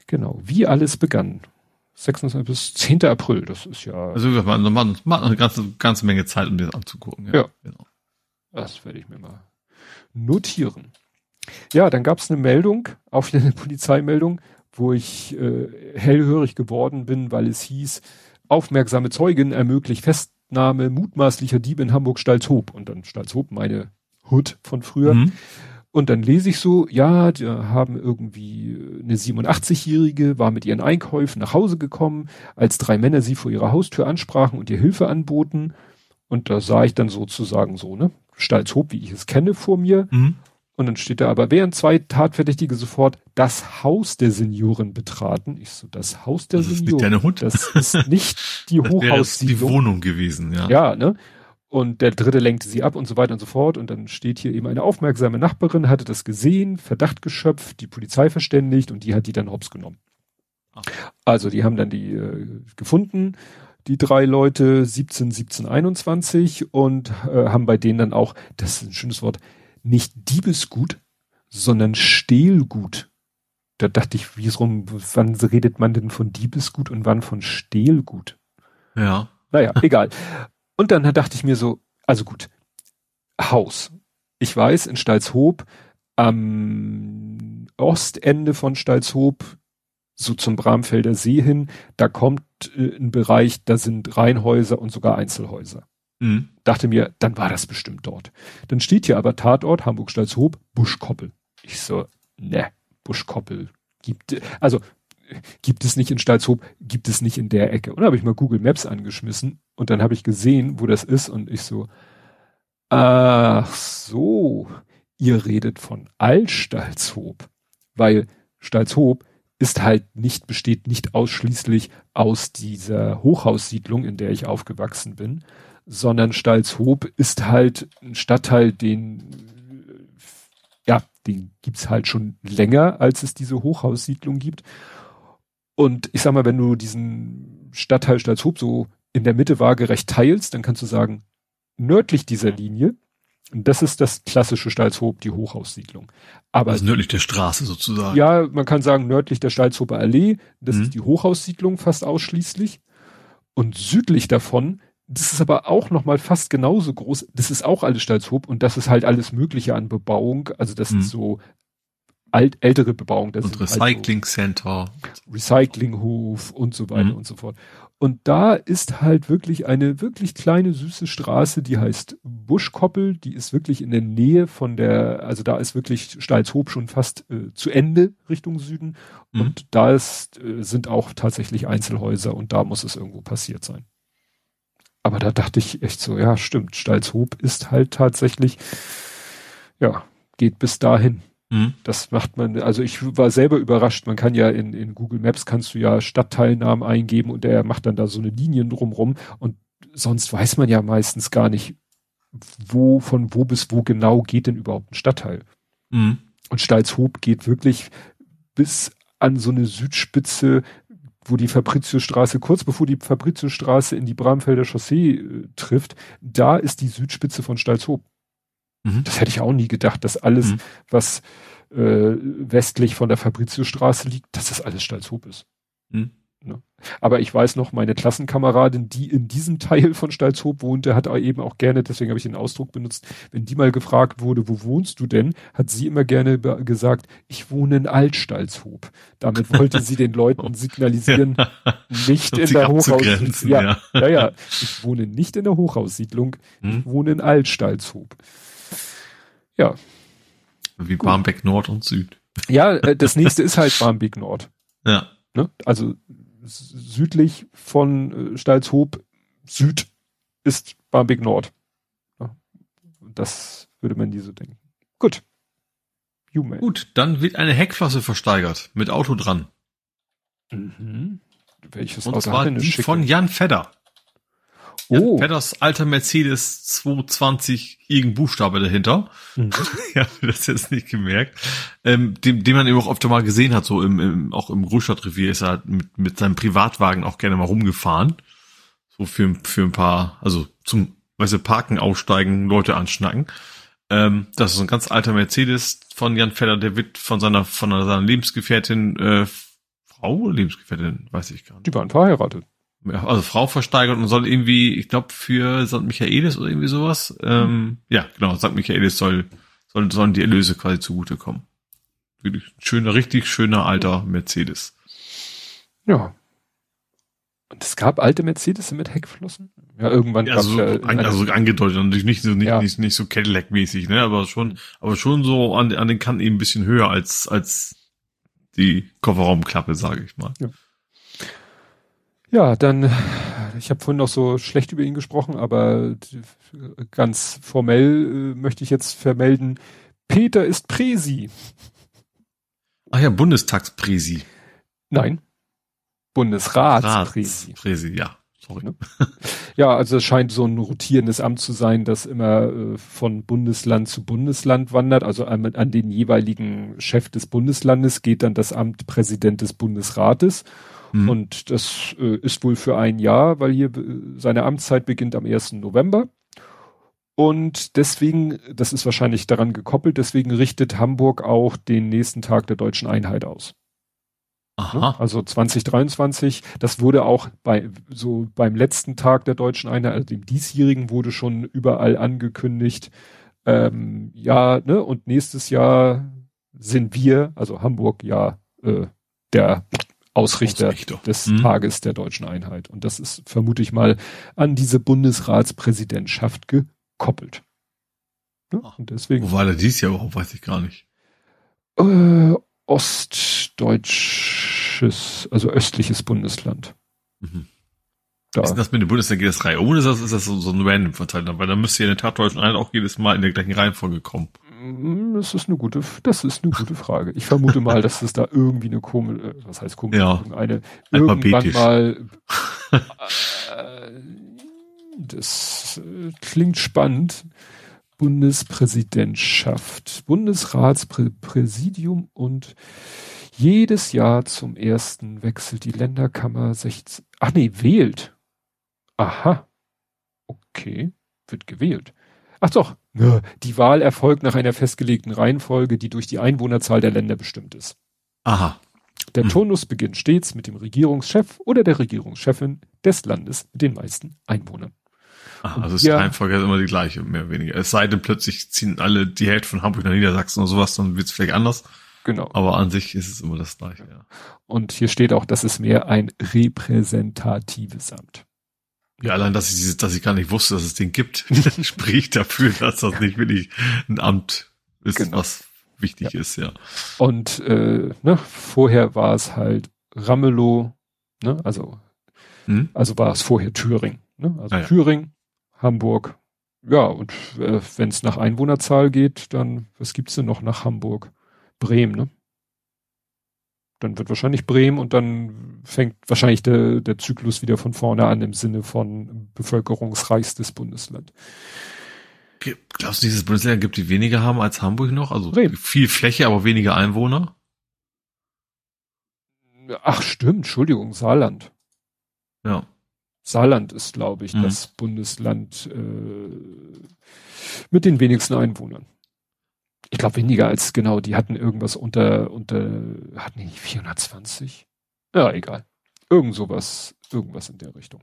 Genau, wie alles begann. 26 bis 10. April, das ist ja. Also man, man, man hat eine ganze, ganze Menge Zeit, um das anzugucken. Ja. ja. Genau. Das werde ich mir mal notieren. Ja, dann gab es eine Meldung, auch wieder eine Polizeimeldung, wo ich äh, hellhörig geworden bin, weil es hieß, aufmerksame Zeugin ermöglicht Festnahme mutmaßlicher Diebe in Hamburg-Stalzhoop. Und dann Stalzhoop, meine Hut von früher. Mhm. Und dann lese ich so, ja, die haben irgendwie eine 87-Jährige, war mit ihren Einkäufen nach Hause gekommen, als drei Männer sie vor ihrer Haustür ansprachen und ihr Hilfe anboten. Und da sah ich dann sozusagen so, ne, Stalzhoop, wie ich es kenne, vor mir. Mhm. Und dann steht da aber, während zwei Tatverdächtige sofort das Haus der Senioren betraten. Ich so, das Haus der das Senioren. Ist Hund. Das ist nicht die Hochhaussiedlung. die Wohnung gewesen, ja. Ja, ne? Und der dritte lenkte sie ab und so weiter und so fort. Und dann steht hier eben eine aufmerksame Nachbarin, hatte das gesehen, Verdacht geschöpft, die Polizei verständigt und die hat die dann hops genommen. Ach. Also die haben dann die äh, gefunden, die drei Leute 17, 17, 21 und äh, haben bei denen dann auch, das ist ein schönes Wort, nicht Diebesgut, sondern Stehlgut. Da dachte ich, wie rum, wann redet man denn von Diebesgut und wann von Stehlgut? Ja. Naja, egal. Und dann dachte ich mir so, also gut, Haus. Ich weiß, in Stalzhoop, am Ostende von Stalzhoop, so zum Bramfelder See hin, da kommt äh, ein Bereich, da sind Reihenhäuser und sogar Einzelhäuser. Mhm. Dachte mir, dann war das bestimmt dort. Dann steht hier aber Tatort Hamburg-Stalzhoop, Buschkoppel. Ich so, ne, Buschkoppel gibt, also gibt es nicht in Stalzhoop, gibt es nicht in der Ecke. Und dann habe ich mal Google Maps angeschmissen und dann habe ich gesehen, wo das ist und ich so, ach so, ihr redet von Altstalzhoop, weil Stalzhoop ist halt nicht, besteht nicht ausschließlich aus dieser Hochhaussiedlung, in der ich aufgewachsen bin, sondern Stalzhoop ist halt ein Stadtteil, den, ja, den gibt's halt schon länger, als es diese Hochhaussiedlung gibt. Und ich sag mal, wenn du diesen Stadtteil Stalzhoop so in der Mitte waagerecht teilst, dann kannst du sagen, nördlich dieser Linie das ist das klassische Stalzhoop, die Hochhaussiedlung. Aber also nördlich der Straße sozusagen. Ja, man kann sagen nördlich der Stalzhofer Allee. Das mhm. ist die Hochhaussiedlung fast ausschließlich. Und südlich davon, das ist aber auch noch mal fast genauso groß. Das ist auch alles Stalzhoop und das ist halt alles Mögliche an Bebauung. Also das mhm. ist so alt, ältere Bebauung. Das und Recycling Center. Halt so Recyclinghof und so weiter mhm. und so fort. Und da ist halt wirklich eine wirklich kleine süße Straße, die heißt Buschkoppel, die ist wirklich in der Nähe von der, also da ist wirklich Stalzhoop schon fast äh, zu Ende Richtung Süden mhm. und da ist, äh, sind auch tatsächlich Einzelhäuser und da muss es irgendwo passiert sein. Aber da dachte ich echt so, ja stimmt, Stalzhoop ist halt tatsächlich, ja, geht bis dahin. Mhm. Das macht man, also ich war selber überrascht. Man kann ja in, in Google Maps kannst du ja Stadtteilnamen eingeben und der macht dann da so eine Linien drumrum und sonst weiß man ja meistens gar nicht, wo, von wo bis wo genau geht denn überhaupt ein Stadtteil. Mhm. Und Stalzhoop geht wirklich bis an so eine Südspitze, wo die Fabriciusstraße, kurz bevor die Fabriciusstraße in die Bramfelder Chaussee äh, trifft, da ist die Südspitze von Stalzhoop. Mhm. Das hätte ich auch nie gedacht, dass alles, mhm. was äh, westlich von der Fabriciusstraße liegt, dass das alles Stalzhoop ist. Mhm. Ne? Aber ich weiß noch, meine Klassenkameradin, die in diesem Teil von Stalzhoop wohnte, hat eben auch gerne, deswegen habe ich den Ausdruck benutzt, wenn die mal gefragt wurde, wo wohnst du denn, hat sie immer gerne gesagt, ich wohne in Altstalzhoop. Damit wollte sie den Leuten signalisieren, nicht in der Hochhaussiedlung. Ja, ja, ja, ja, ich wohne nicht in der Hochhaussiedlung, ich hm? wohne in Altstalzhoop. Ja. Wie. Barmbek Nord und Süd. Ja, äh, das nächste ist halt Barmbek Nord. Ja. Ne? Also südlich von äh, Stalzhoop Süd ist Barmbek Nord. Das würde man nie so denken. Gut. Human. Gut, dann wird eine Heckflosse versteigert mit Auto dran. Mhm. Welches und Auto zwar die von Jan Fedder. Oh. Ja, Petters alter Mercedes 220 irgendein Buchstabe dahinter. Mhm. ja, das jetzt nicht gemerkt. Ähm, dem, den man eben auch öfter mal gesehen hat, so im, im auch im Großstadtrevier ist er mit, mit seinem Privatwagen auch gerne mal rumgefahren. So für, für ein paar, also zum, weißt du, Parken, Aussteigen, Leute anschnacken. Ähm, das ist ein ganz alter Mercedes von Jan Fedder, der wird von seiner, von seiner Lebensgefährtin, äh, Frau, Lebensgefährtin, weiß ich gar nicht. Die waren verheiratet also Frau versteigert und soll irgendwie, ich glaube, für St. Michaelis oder irgendwie sowas. Ähm, ja, genau, St. Michaelis soll, soll, sollen die Erlöse quasi zugutekommen. Wirklich schöner, richtig schöner alter Mercedes. Ja. Und es gab alte Mercedes mit Heckflossen? Ja, irgendwann ja, so, ja an, also angedeutet, natürlich nicht so, nicht, ja. nicht, nicht so Cadillac-mäßig, ne, aber schon, aber schon so an, an den Kanten eben ein bisschen höher als, als die Kofferraumklappe, sage ich mal. Ja. Ja, dann, ich habe vorhin noch so schlecht über ihn gesprochen, aber ganz formell äh, möchte ich jetzt vermelden, Peter ist Präsi. Ach ja, Bundestagspräsi. Nein, Bundesratspräsi. Präsi, ja. Sorry. Ne? Ja, also es scheint so ein rotierendes Amt zu sein, das immer äh, von Bundesland zu Bundesland wandert. Also an, an den jeweiligen Chef des Bundeslandes geht dann das Amt Präsident des Bundesrates. Mhm. Und das äh, ist wohl für ein Jahr, weil hier äh, seine Amtszeit beginnt am 1. November. Und deswegen, das ist wahrscheinlich daran gekoppelt, deswegen richtet Hamburg auch den nächsten Tag der deutschen Einheit aus. Aha. Also 2023, das wurde auch bei so beim letzten Tag der deutschen Einheit, also dem diesjährigen, wurde schon überall angekündigt. Ähm, ja, ne, und nächstes Jahr sind wir, also Hamburg, ja, äh, der Ausrichter, Ausrichter. des mhm. Tages der deutschen Einheit. Und das ist, vermute ich mal, an diese Bundesratspräsidentschaft gekoppelt. Ja, und deswegen. Wo war der dies Jahr überhaupt? Weiß ich gar nicht. Äh, ostdeutsches, also östliches Bundesland. Mhm. Da. Ist das mit dem Bundestag, geht das Reihe um oder ist das, ist das so, so ein random Verteiler? Weil dann müsste ja in der Tat deutschen Einheit auch jedes Mal in der gleichen Reihenfolge kommen. Hm, das ist eine gute, das ist eine gute Frage. Ich vermute mal, dass es da irgendwie eine komische, äh, was heißt komische, ja, eine irgendwann mal. Äh, das äh, klingt spannend. Bundespräsidentschaft, Bundesratspräsidium und jedes Jahr zum ersten wechselt die Länderkammer 16. Ach nee, wählt. Aha. Okay, wird gewählt. Ach doch, die Wahl erfolgt nach einer festgelegten Reihenfolge, die durch die Einwohnerzahl der Länder bestimmt ist. Aha. Der hm. Turnus beginnt stets mit dem Regierungschef oder der Regierungschefin des Landes mit den meisten Einwohnern. Aha, also ist die Reihenfolge immer die gleiche, mehr oder weniger. Es sei denn, plötzlich ziehen alle die Hälfte von Hamburg nach Niedersachsen oder sowas, dann wird es vielleicht anders. Genau. Aber an sich ist es immer das gleiche, ja. Und hier steht auch, das ist mehr ein repräsentatives Amt. Ja, allein, dass ich, dass ich gar nicht wusste, dass es den gibt, spricht dafür, dass das nicht wirklich ein Amt ist, genau. was wichtig ja. ist, ja. Und äh, ne, vorher war es halt Ramelow, ne, also, hm? also war es vorher Thüringen, ne? Also ah, ja. Thüringen, Hamburg, ja, und äh, wenn es nach Einwohnerzahl geht, dann, was gibt's denn noch nach Hamburg? Bremen, ne? Dann wird wahrscheinlich Bremen und dann fängt wahrscheinlich der, der Zyklus wieder von vorne an im Sinne von bevölkerungsreichstes Bundesland. Glaubst du, dieses Bundesland gibt, die weniger haben als Hamburg noch? Also Bremen. viel Fläche, aber weniger Einwohner? Ach stimmt, Entschuldigung, Saarland. Ja. Saarland ist, glaube ich, mhm. das Bundesland äh, mit den wenigsten Einwohnern ich glaube weniger als genau, die hatten irgendwas unter, unter, hatten die 420? Ja, egal. Irgend sowas, irgendwas in der Richtung.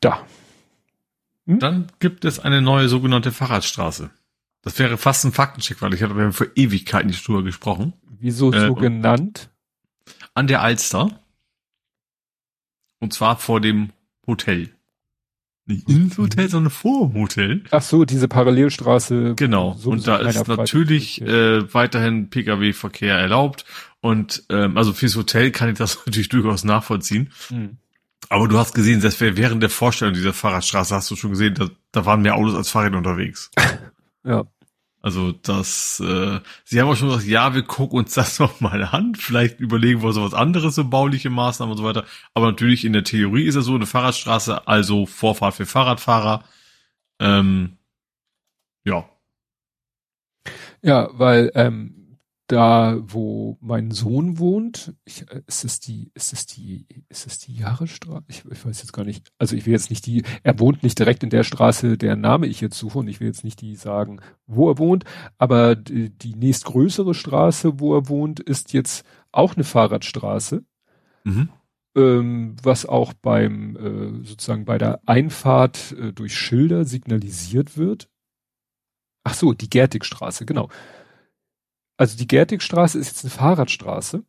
Da. Hm? Dann gibt es eine neue sogenannte Fahrradstraße. Das wäre fast ein Faktencheck, weil ich hatte vor Ewigkeiten nicht drüber gesprochen. Wieso äh, so genannt? An der Alster. Und zwar vor dem Hotel. Nicht ins Hotel, sondern vor dem Hotel. Ach so, diese Parallelstraße. Genau. So und da ist natürlich äh, weiterhin Pkw-Verkehr erlaubt. Und ähm, also fürs Hotel kann ich das natürlich durchaus nachvollziehen. Hm. Aber du hast gesehen, selbst während der Vorstellung dieser Fahrradstraße hast du schon gesehen, da, da waren mehr Autos als Fahrräder unterwegs. ja. Also das, äh, sie haben auch schon gesagt, ja, wir gucken uns das noch mal an, vielleicht überlegen wir so was anderes, so bauliche Maßnahmen und so weiter. Aber natürlich in der Theorie ist es so eine Fahrradstraße, also Vorfahrt für Fahrradfahrer. Ähm, ja. Ja, weil ähm, da, wo mein Sohn wohnt, ich, äh, ist es die, ist es die, ist es die Jahresstraße? Ich, ich, weiß jetzt gar nicht. Also ich will jetzt nicht die, er wohnt nicht direkt in der Straße, deren Name ich jetzt suche und ich will jetzt nicht die sagen, wo er wohnt, aber die, die nächstgrößere Straße, wo er wohnt, ist jetzt auch eine Fahrradstraße. Mhm. Ähm, was auch beim, äh, sozusagen bei der Einfahrt äh, durch Schilder signalisiert wird. Ach so, die Gertigstraße, genau also die Gertigstraße ist jetzt eine Fahrradstraße,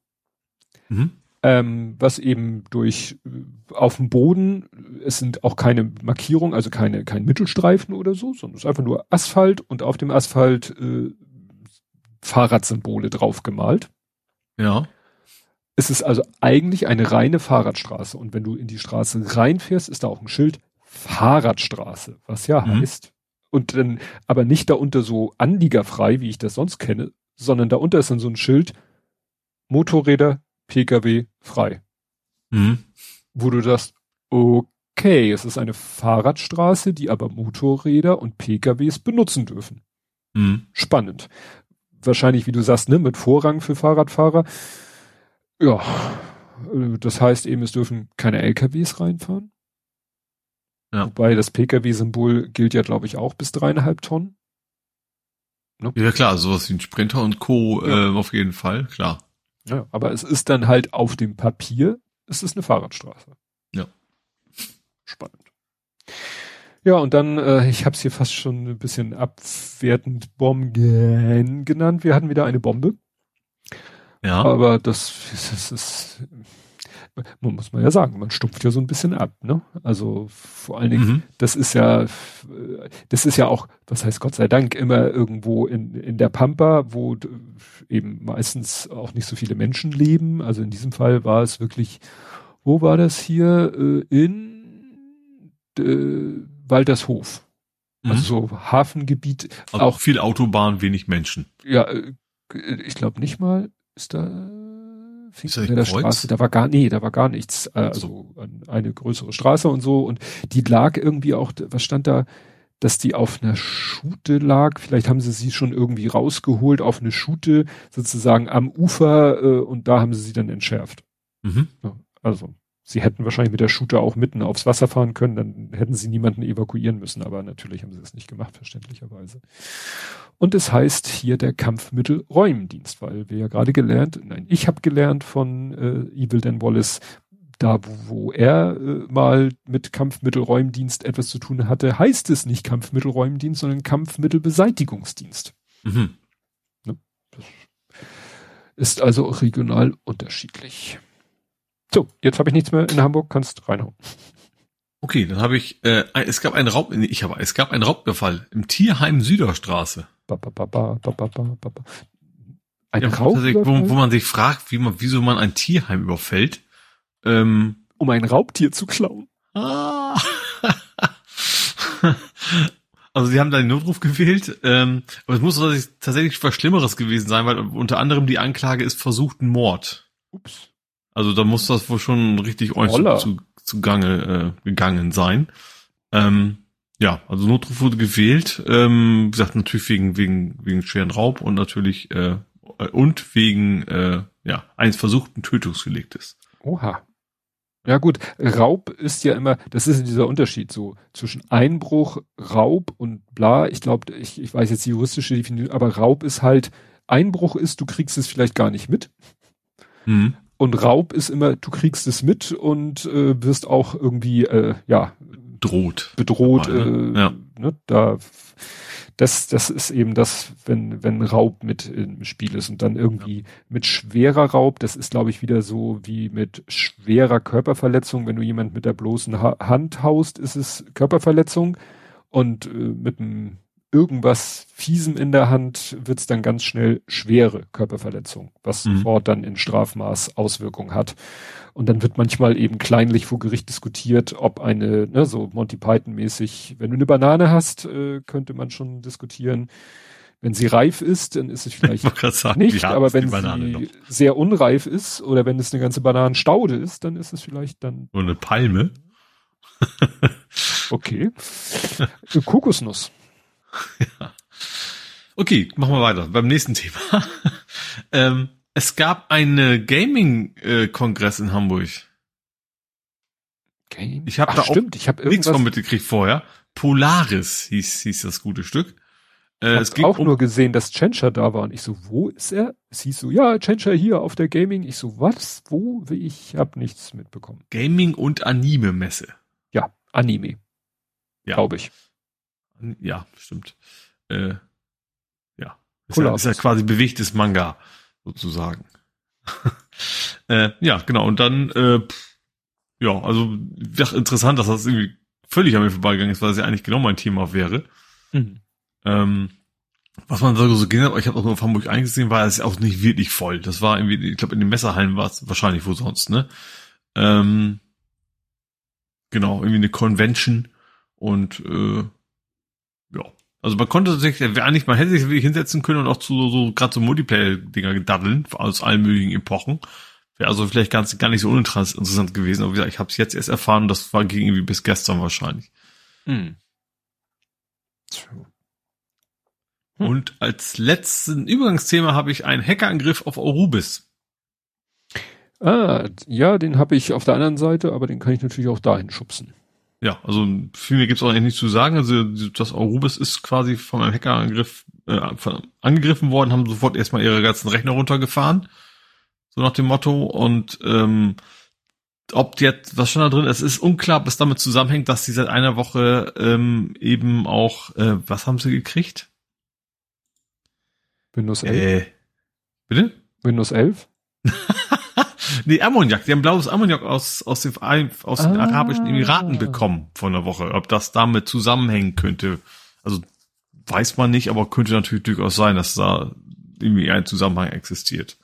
mhm. ähm, was eben durch auf dem Boden, es sind auch keine Markierungen, also keine kein Mittelstreifen oder so, sondern es ist einfach nur Asphalt und auf dem Asphalt äh, Fahrradsymbole drauf gemalt. Ja. Es ist also eigentlich eine reine Fahrradstraße und wenn du in die Straße reinfährst, ist da auch ein Schild Fahrradstraße, was ja mhm. heißt und dann aber nicht darunter so anliegerfrei, wie ich das sonst kenne, sondern darunter ist dann so ein Schild, Motorräder, Pkw frei. Mhm. Wo du sagst, okay, es ist eine Fahrradstraße, die aber Motorräder und PKWs benutzen dürfen. Mhm. Spannend. Wahrscheinlich, wie du sagst, ne, mit Vorrang für Fahrradfahrer. Ja, äh, das heißt eben, es dürfen keine LKWs reinfahren. Ja. Wobei das Pkw-Symbol gilt ja, glaube ich, auch bis dreieinhalb Tonnen. Ne? Ja klar, sowas wie ein Sprinter und Co. Ja. Äh, auf jeden Fall, klar. Ja, aber es ist dann halt auf dem Papier, es ist eine Fahrradstraße. Ja. Spannend. Ja, und dann, äh, ich habe es hier fast schon ein bisschen abwertend Bomben genannt. Wir hatten wieder eine Bombe. Ja. Aber das, das ist, man muss man ja sagen, man stumpft ja so ein bisschen ab, ne? Also vor allen Dingen, mhm. das ist ja, das ist ja auch, was heißt Gott sei Dank, immer irgendwo in, in der Pampa, wo eben meistens auch nicht so viele Menschen leben. Also in diesem Fall war es wirklich, wo war das hier? Äh, in äh, Waltershof. Also so Hafengebiet. Also auch viel Autobahn, wenig Menschen. Ja, äh, ich glaube nicht mal, ist da ist da der Straße, da war gar, nee, da war gar nichts. Äh, also eine größere Straße und so. Und die lag irgendwie auch, was stand da, dass die auf einer Schute lag. Vielleicht haben sie sie schon irgendwie rausgeholt auf eine Schute, sozusagen am Ufer, äh, und da haben sie sie dann entschärft. Mhm. Ja, also Sie hätten wahrscheinlich mit der Shooter auch mitten aufs Wasser fahren können, dann hätten sie niemanden evakuieren müssen, aber natürlich haben sie das nicht gemacht, verständlicherweise. Und es heißt hier der Kampfmittelräumdienst, weil wir ja gerade gelernt, nein, ich habe gelernt von äh, Evil Dan Wallace, da wo er äh, mal mit Kampfmittelräumdienst etwas zu tun hatte, heißt es nicht Kampfmittelräumdienst, sondern Kampfmittelbeseitigungsdienst. Mhm. Ne? Ist also regional unterschiedlich. So, jetzt habe ich nichts mehr in Hamburg, kannst reinhauen. Okay, dann habe ich, äh, es gab einen Raub, ich habe, es gab einen Raubüberfall im Tierheim Süderstraße. Ba, ba, ba, ba, ba, ba, ba. Ein ja, Raubüberfall? Wo, wo man sich fragt, wie man, wieso man ein Tierheim überfällt. Ähm, um ein Raubtier zu klauen. Ah. Also sie haben da den Notruf gewählt, ähm, aber es muss tatsächlich was Schlimmeres gewesen sein, weil unter anderem die Anklage ist versuchten Mord. Ups. Also da muss das wohl schon richtig ordentlich zu, zu Gange äh, gegangen sein. Ähm, ja, also Notruf wurde gewählt, ähm, wie gesagt, natürlich wegen, wegen, wegen schweren Raub und natürlich äh, und wegen äh, ja, eines versuchten Tötungsdeliktes. Oha. Ja gut, Raub ist ja immer, das ist dieser Unterschied so zwischen Einbruch, Raub und bla. Ich glaube, ich, ich weiß jetzt die juristische Definition, aber Raub ist halt, Einbruch ist, du kriegst es vielleicht gar nicht mit. Mhm. Und Raub ist immer, du kriegst es mit und äh, wirst auch irgendwie, äh, ja, droht. Bedroht. Dabei, ne? Äh, ja. ne, da, das, das ist eben das, wenn, wenn Raub mit im Spiel ist und dann irgendwie ja. mit schwerer Raub, das ist, glaube ich, wieder so wie mit schwerer Körperverletzung. Wenn du jemand mit der bloßen ha Hand haust, ist es Körperverletzung und äh, mit einem irgendwas Fiesem in der Hand wird es dann ganz schnell schwere Körperverletzung, was mhm. sofort dann in Strafmaß Auswirkungen hat. Und dann wird manchmal eben kleinlich vor Gericht diskutiert, ob eine, ne, so Monty Python mäßig, wenn du eine Banane hast, äh, könnte man schon diskutieren. Wenn sie reif ist, dann ist es vielleicht sagen, nicht, aber wenn sie noch. sehr unreif ist oder wenn es eine ganze Bananenstaude ist, dann ist es vielleicht dann. Und eine Palme. okay. Kokosnuss. ja. Okay, machen wir weiter beim nächsten Thema. ähm, es gab einen Gaming-Kongress in Hamburg. Game? Ich habe da stimmt, ich habe nichts von mitgekriegt vorher. Polaris hieß, hieß das gute Stück. Äh, ich habe auch um, nur gesehen, dass Chencha da war und ich so, wo ist er? Es hieß so, ja, Chencha hier auf der Gaming. Ich so, was? Wo? Ich habe nichts mitbekommen. Gaming und Anime Messe. Ja, Anime. Ja. Glaube ich. Ja, stimmt. Äh, ja. Ist, ja. ist ja quasi bewegtes Manga, sozusagen. äh, ja, genau. Und dann, äh, ja, also ja, interessant, dass das irgendwie völlig an mir vorbeigegangen ist, weil das ja eigentlich genau mein Thema wäre. Mhm. Ähm, was man so gesehen hat, ich habe auch nur auf Hamburg eingesehen, war es auch nicht wirklich voll. Das war irgendwie, ich glaube, in den Messerhallen war es wahrscheinlich wo sonst, ne? Ähm, genau, irgendwie eine Convention und äh. Also man konnte sich, eigentlich, man hätte sich wirklich hinsetzen können und auch zu so, gerade so Multiplayer-Dinger gedaddeln aus allen möglichen Epochen. Wäre also vielleicht ganz, gar nicht so uninteressant gewesen. Aber wie gesagt, ich habe es jetzt erst erfahren, das war gegen irgendwie bis gestern wahrscheinlich. Hm. Hm. Und als letzten Übergangsthema habe ich einen Hackerangriff auf Orubis. Ah, ja, den habe ich auf der anderen Seite, aber den kann ich natürlich auch dahin schubsen. Ja, also viel mehr gibt's auch eigentlich nicht zu sagen. Also das Arubis ist quasi von einem Hackerangriff äh, angegriffen worden, haben sofort erstmal ihre ganzen Rechner runtergefahren. So nach dem Motto. Und ähm, ob jetzt, was schon da drin ist, ist unklar, ob es damit zusammenhängt, dass sie seit einer Woche ähm, eben auch, äh, was haben sie gekriegt? Windows 11. Äh, bitte? Windows 11? Nee, Ammoniak. Die haben blaues Ammoniak aus, aus, den, aus den ah. Arabischen Emiraten bekommen vor einer Woche. Ob das damit zusammenhängen könnte, also weiß man nicht, aber könnte natürlich durchaus sein, dass da irgendwie ein Zusammenhang existiert.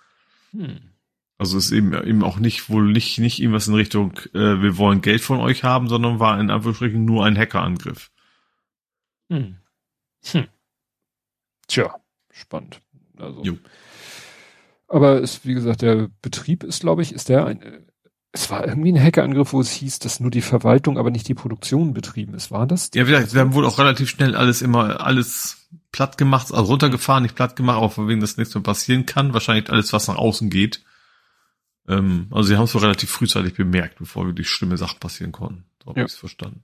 Hm. Also ist eben, eben auch nicht wohl nicht, nicht irgendwas in Richtung, äh, wir wollen Geld von euch haben, sondern war in Anführungsstrichen nur ein Hackerangriff. Hm. Hm. Tja, spannend. Also. Jo. Aber es, wie gesagt, der Betrieb ist, glaube ich, ist der ein, es war irgendwie ein Hackerangriff, wo es hieß, dass nur die Verwaltung, aber nicht die Produktion betrieben ist. War das? Ja, wir, wir haben wohl auch relativ schnell alles immer, alles platt gemacht, also runtergefahren, nicht platt gemacht, auch von wegen, dass nichts mehr passieren kann. Wahrscheinlich alles, was nach außen geht. Ähm, also sie haben es wohl relativ frühzeitig bemerkt, bevor wirklich schlimme Sachen passieren konnten. So habe ja. ich es verstanden.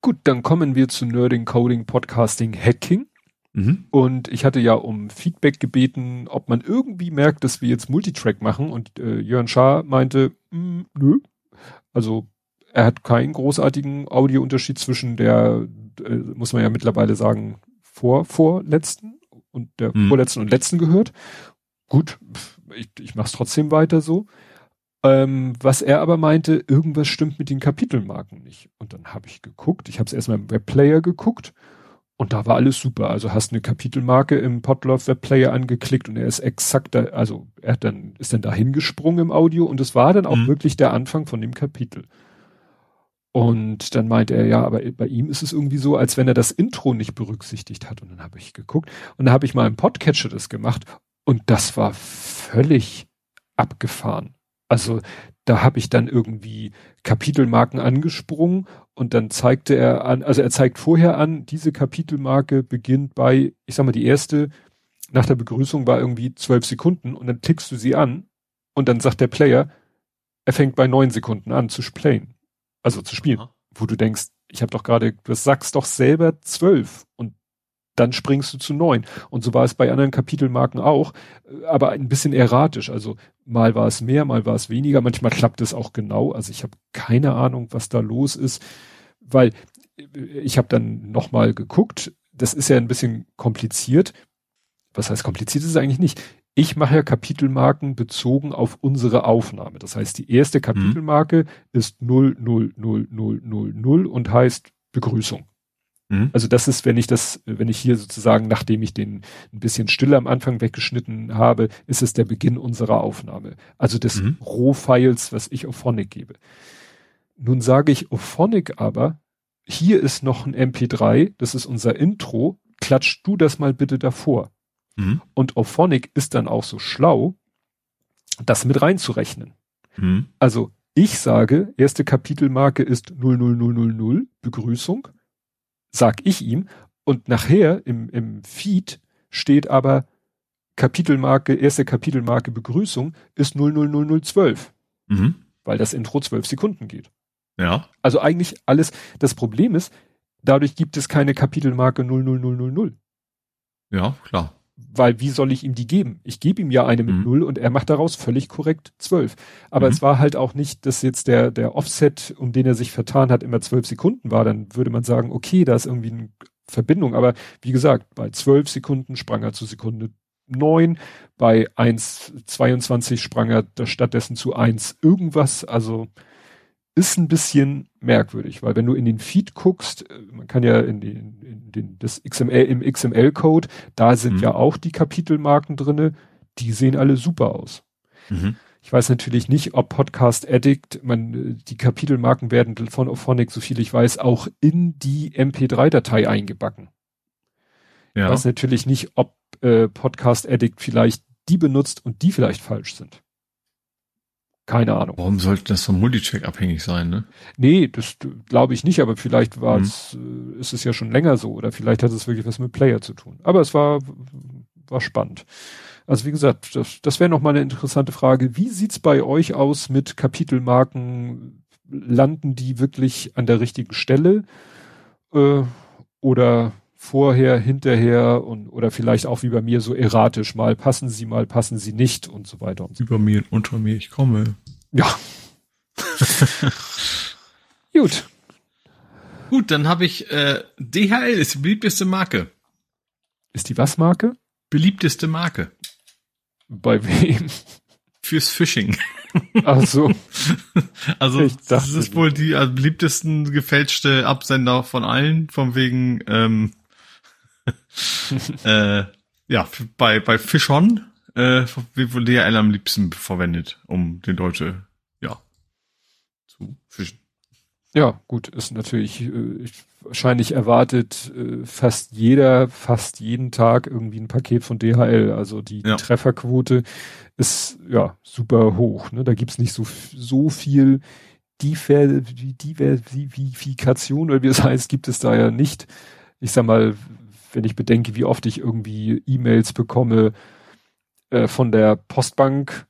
Gut, dann kommen wir zu Nerding, Coding, Podcasting, Hacking. Mhm. Und ich hatte ja um Feedback gebeten, ob man irgendwie merkt, dass wir jetzt Multitrack machen. Und äh, Jörn Schaar meinte, mm, nö. Also er hat keinen großartigen Audiounterschied zwischen der, äh, muss man ja mittlerweile sagen, vor vorletzten und der mhm. vorletzten und letzten gehört. Gut, ich, ich mache es trotzdem weiter so. Ähm, was er aber meinte, irgendwas stimmt mit den Kapitelmarken nicht. Und dann habe ich geguckt, ich habe es erstmal im Webplayer geguckt und da war alles super. Also hast eine Kapitelmarke im Podlove Webplayer angeklickt und er ist exakt da, also er hat dann, ist dann dahin gesprungen im Audio und es war dann auch mhm. wirklich der Anfang von dem Kapitel. Und dann meinte er, ja, aber bei ihm ist es irgendwie so, als wenn er das Intro nicht berücksichtigt hat. Und dann habe ich geguckt und dann habe ich mal im Podcatcher das gemacht und das war völlig abgefahren. Also da habe ich dann irgendwie Kapitelmarken angesprungen und dann zeigte er an, also er zeigt vorher an, diese Kapitelmarke beginnt bei, ich sag mal, die erste nach der Begrüßung war irgendwie zwölf Sekunden und dann klickst du sie an und dann sagt der Player, er fängt bei neun Sekunden an zu playen, also zu spielen, Aha. wo du denkst, ich habe doch gerade, du sagst doch selber zwölf und dann springst du zu neun. Und so war es bei anderen Kapitelmarken auch, aber ein bisschen erratisch. Also mal war es mehr, mal war es weniger. Manchmal klappt es auch genau. Also ich habe keine Ahnung, was da los ist, weil ich habe dann nochmal geguckt. Das ist ja ein bisschen kompliziert. Was heißt kompliziert ist es eigentlich nicht. Ich mache ja Kapitelmarken bezogen auf unsere Aufnahme. Das heißt, die erste mhm. Kapitelmarke mhm. ist 00000 und heißt Begrüßung. Mhm. Also das ist, wenn ich das, wenn ich hier sozusagen, nachdem ich den ein bisschen stiller am Anfang weggeschnitten habe, ist es der Beginn unserer Aufnahme. Also des mhm. Rohfiles, was ich auf Phonic gebe. Nun sage ich auf Phonic aber, hier ist noch ein MP3, das ist unser Intro, klatsch du das mal bitte davor. Mhm. Und Auphonic ist dann auch so schlau, das mit reinzurechnen. Mhm. Also ich sage, erste Kapitelmarke ist 00000, Begrüßung sag ich ihm. Und nachher im, im Feed steht aber Kapitelmarke, erste Kapitelmarke Begrüßung ist 000012. Mhm. Weil das Intro zwölf Sekunden geht. Ja. Also eigentlich alles, das Problem ist, dadurch gibt es keine Kapitelmarke 00000. Ja, klar. Weil wie soll ich ihm die geben? Ich gebe ihm ja eine mit mhm. 0 und er macht daraus völlig korrekt 12. Aber mhm. es war halt auch nicht, dass jetzt der, der Offset, um den er sich vertan hat, immer 12 Sekunden war. Dann würde man sagen, okay, da ist irgendwie eine Verbindung. Aber wie gesagt, bei 12 Sekunden sprang er zu Sekunde 9, bei 1,22 sprang er stattdessen zu 1 irgendwas. Also ist ein bisschen merkwürdig, weil wenn du in den Feed guckst, äh, man kann ja in den, in den das XML im XML-Code, da sind mhm. ja auch die Kapitelmarken drinne, die sehen alle super aus. Mhm. Ich weiß natürlich nicht, ob Podcast Addict, man, die Kapitelmarken werden von Ophonic, so viel ich weiß, auch in die MP3-Datei eingebacken. Ja. Ich weiß natürlich nicht, ob äh, Podcast Addict vielleicht die benutzt und die vielleicht falsch sind. Keine Ahnung. Warum sollte das vom Multicheck abhängig sein, ne? Nee, das glaube ich nicht, aber vielleicht war mhm. es, äh, ist es ja schon länger so oder vielleicht hat es wirklich was mit Player zu tun. Aber es war, war spannend. Also wie gesagt, das, das wäre nochmal eine interessante Frage. Wie sieht's bei euch aus mit Kapitelmarken? Landen die wirklich an der richtigen Stelle? Äh, oder vorher, hinterher und oder vielleicht auch wie bei mir so erratisch, mal passen sie, mal passen sie nicht und so weiter und so. Über mir und unter mir, ich komme. Ja. Gut. Gut, dann habe ich äh, DHL ist die beliebteste Marke. Ist die was Marke? Beliebteste Marke. Bei wem? Fürs Phishing. Ach so. Also das ist wohl die also, beliebtesten gefälschte Absender von allen, von wegen ähm, äh, ja, bei, bei Fishon äh, wird DHL am liebsten verwendet, um den Leute, ja, zu fischen. Ja, gut, ist natürlich äh, wahrscheinlich erwartet äh, fast jeder, fast jeden Tag irgendwie ein Paket von DHL. Also die, ja. Trefferquote ist ja super hoch. Ne? Da gibt's nicht so, so viel Diver Diversifikation oder wie es heißt, gibt es da ja nicht. Ich sag mal, wenn ich bedenke, wie oft ich irgendwie E-Mails bekomme äh, von der Postbank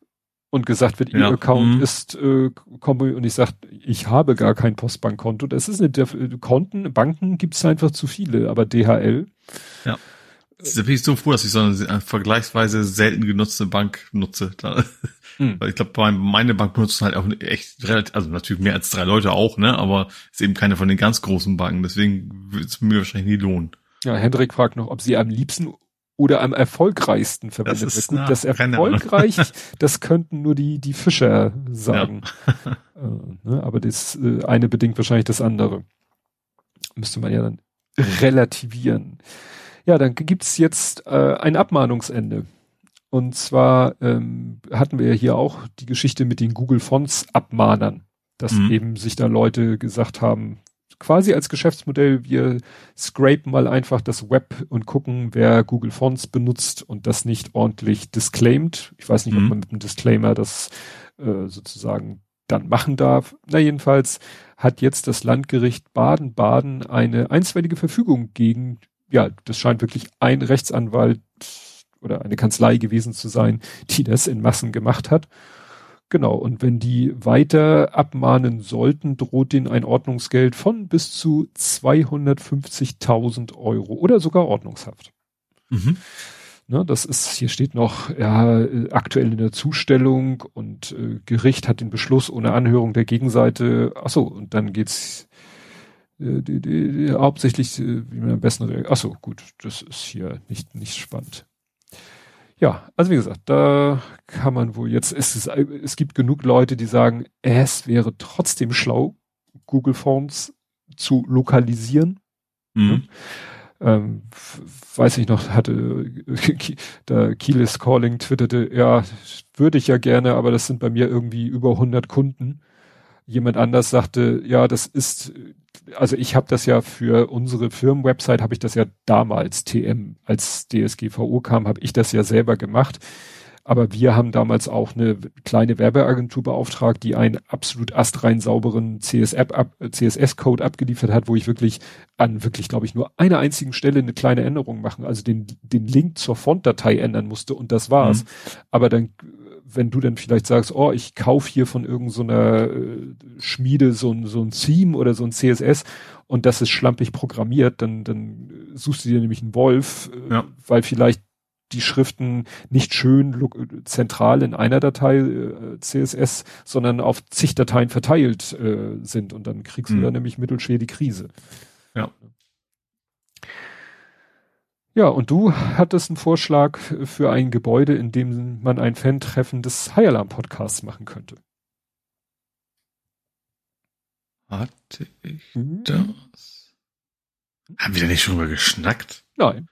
und gesagt wird, ihr ja. Account mhm. ist äh, und ich sage, ich habe gar kein Postbankkonto. Das ist eine Konten, Banken gibt es einfach zu viele, aber DHL. Ja. Da bin ich so froh, dass ich so eine vergleichsweise selten genutzte Bank nutze. Mhm. Weil ich glaube, meine Bank benutzen halt auch echt relativ, also natürlich mehr als drei Leute auch, ne? Aber ist eben keine von den ganz großen Banken. Deswegen wird es mir wahrscheinlich nie lohnen. Ja, Hendrik fragt noch, ob sie am liebsten oder am erfolgreichsten verwendet das wird. Gut, das erfolgreich, das könnten nur die, die Fischer sagen. Ja. äh, ne? Aber das äh, eine bedingt wahrscheinlich das andere. Müsste man ja dann relativieren. Ja, dann gibt's jetzt äh, ein Abmahnungsende. Und zwar ähm, hatten wir ja hier auch die Geschichte mit den Google Fonts Abmahnern, dass mhm. eben sich da Leute gesagt haben, quasi als Geschäftsmodell, wir scrapen mal einfach das Web und gucken, wer Google Fonts benutzt und das nicht ordentlich disclaimed. Ich weiß nicht, mhm. ob man mit einem Disclaimer das äh, sozusagen dann machen darf. Na jedenfalls hat jetzt das Landgericht Baden-Baden eine einstweilige Verfügung gegen, ja, das scheint wirklich ein Rechtsanwalt oder eine Kanzlei gewesen zu sein, die das in Massen gemacht hat. Genau, und wenn die weiter abmahnen sollten, droht ihnen ein Ordnungsgeld von bis zu 250.000 Euro oder sogar Ordnungshaft. Mhm. Ne, das ist, hier steht noch, ja, aktuell in der Zustellung und äh, Gericht hat den Beschluss ohne Anhörung der Gegenseite. Achso, und dann geht's äh, die, die, die, hauptsächlich, äh, wie man am besten reagiert. Achso, gut, das ist hier nicht, nicht spannend. Ja, also wie gesagt, da kann man wohl jetzt, es, ist, es gibt genug Leute, die sagen, es wäre trotzdem schlau, Google Fonts zu lokalisieren. Mhm. Ähm, weiß ich noch, hatte da Keyless Calling twitterte, ja, würde ich ja gerne, aber das sind bei mir irgendwie über 100 Kunden. Jemand anders sagte, ja, das ist also ich habe das ja für unsere Firmenwebsite habe ich das ja damals TM als DSGVO kam, habe ich das ja selber gemacht. Aber wir haben damals auch eine kleine Werbeagentur beauftragt, die einen absolut astrein sauberen CSS-Code abgeliefert hat, wo ich wirklich an wirklich, glaube ich, nur einer einzigen Stelle eine kleine Änderung machen, also den, den Link zur Font-Datei ändern musste und das war's. Mhm. Aber dann wenn du dann vielleicht sagst, oh, ich kauf hier von irgendeiner so äh, Schmiede so ein, so ein Theme oder so ein CSS und das ist schlampig programmiert, dann, dann suchst du dir nämlich einen Wolf, äh, ja. weil vielleicht die Schriften nicht schön zentral in einer Datei äh, CSS, sondern auf zig Dateien verteilt äh, sind und dann kriegst mhm. du da nämlich mittelschwer die Krise. Ja. Ja, und du hattest einen Vorschlag für ein Gebäude, in dem man ein Fan-Treffen des High Alarm Podcasts machen könnte. Hatte ich mhm. das? Haben wir da nicht schon mal geschnackt? Nein.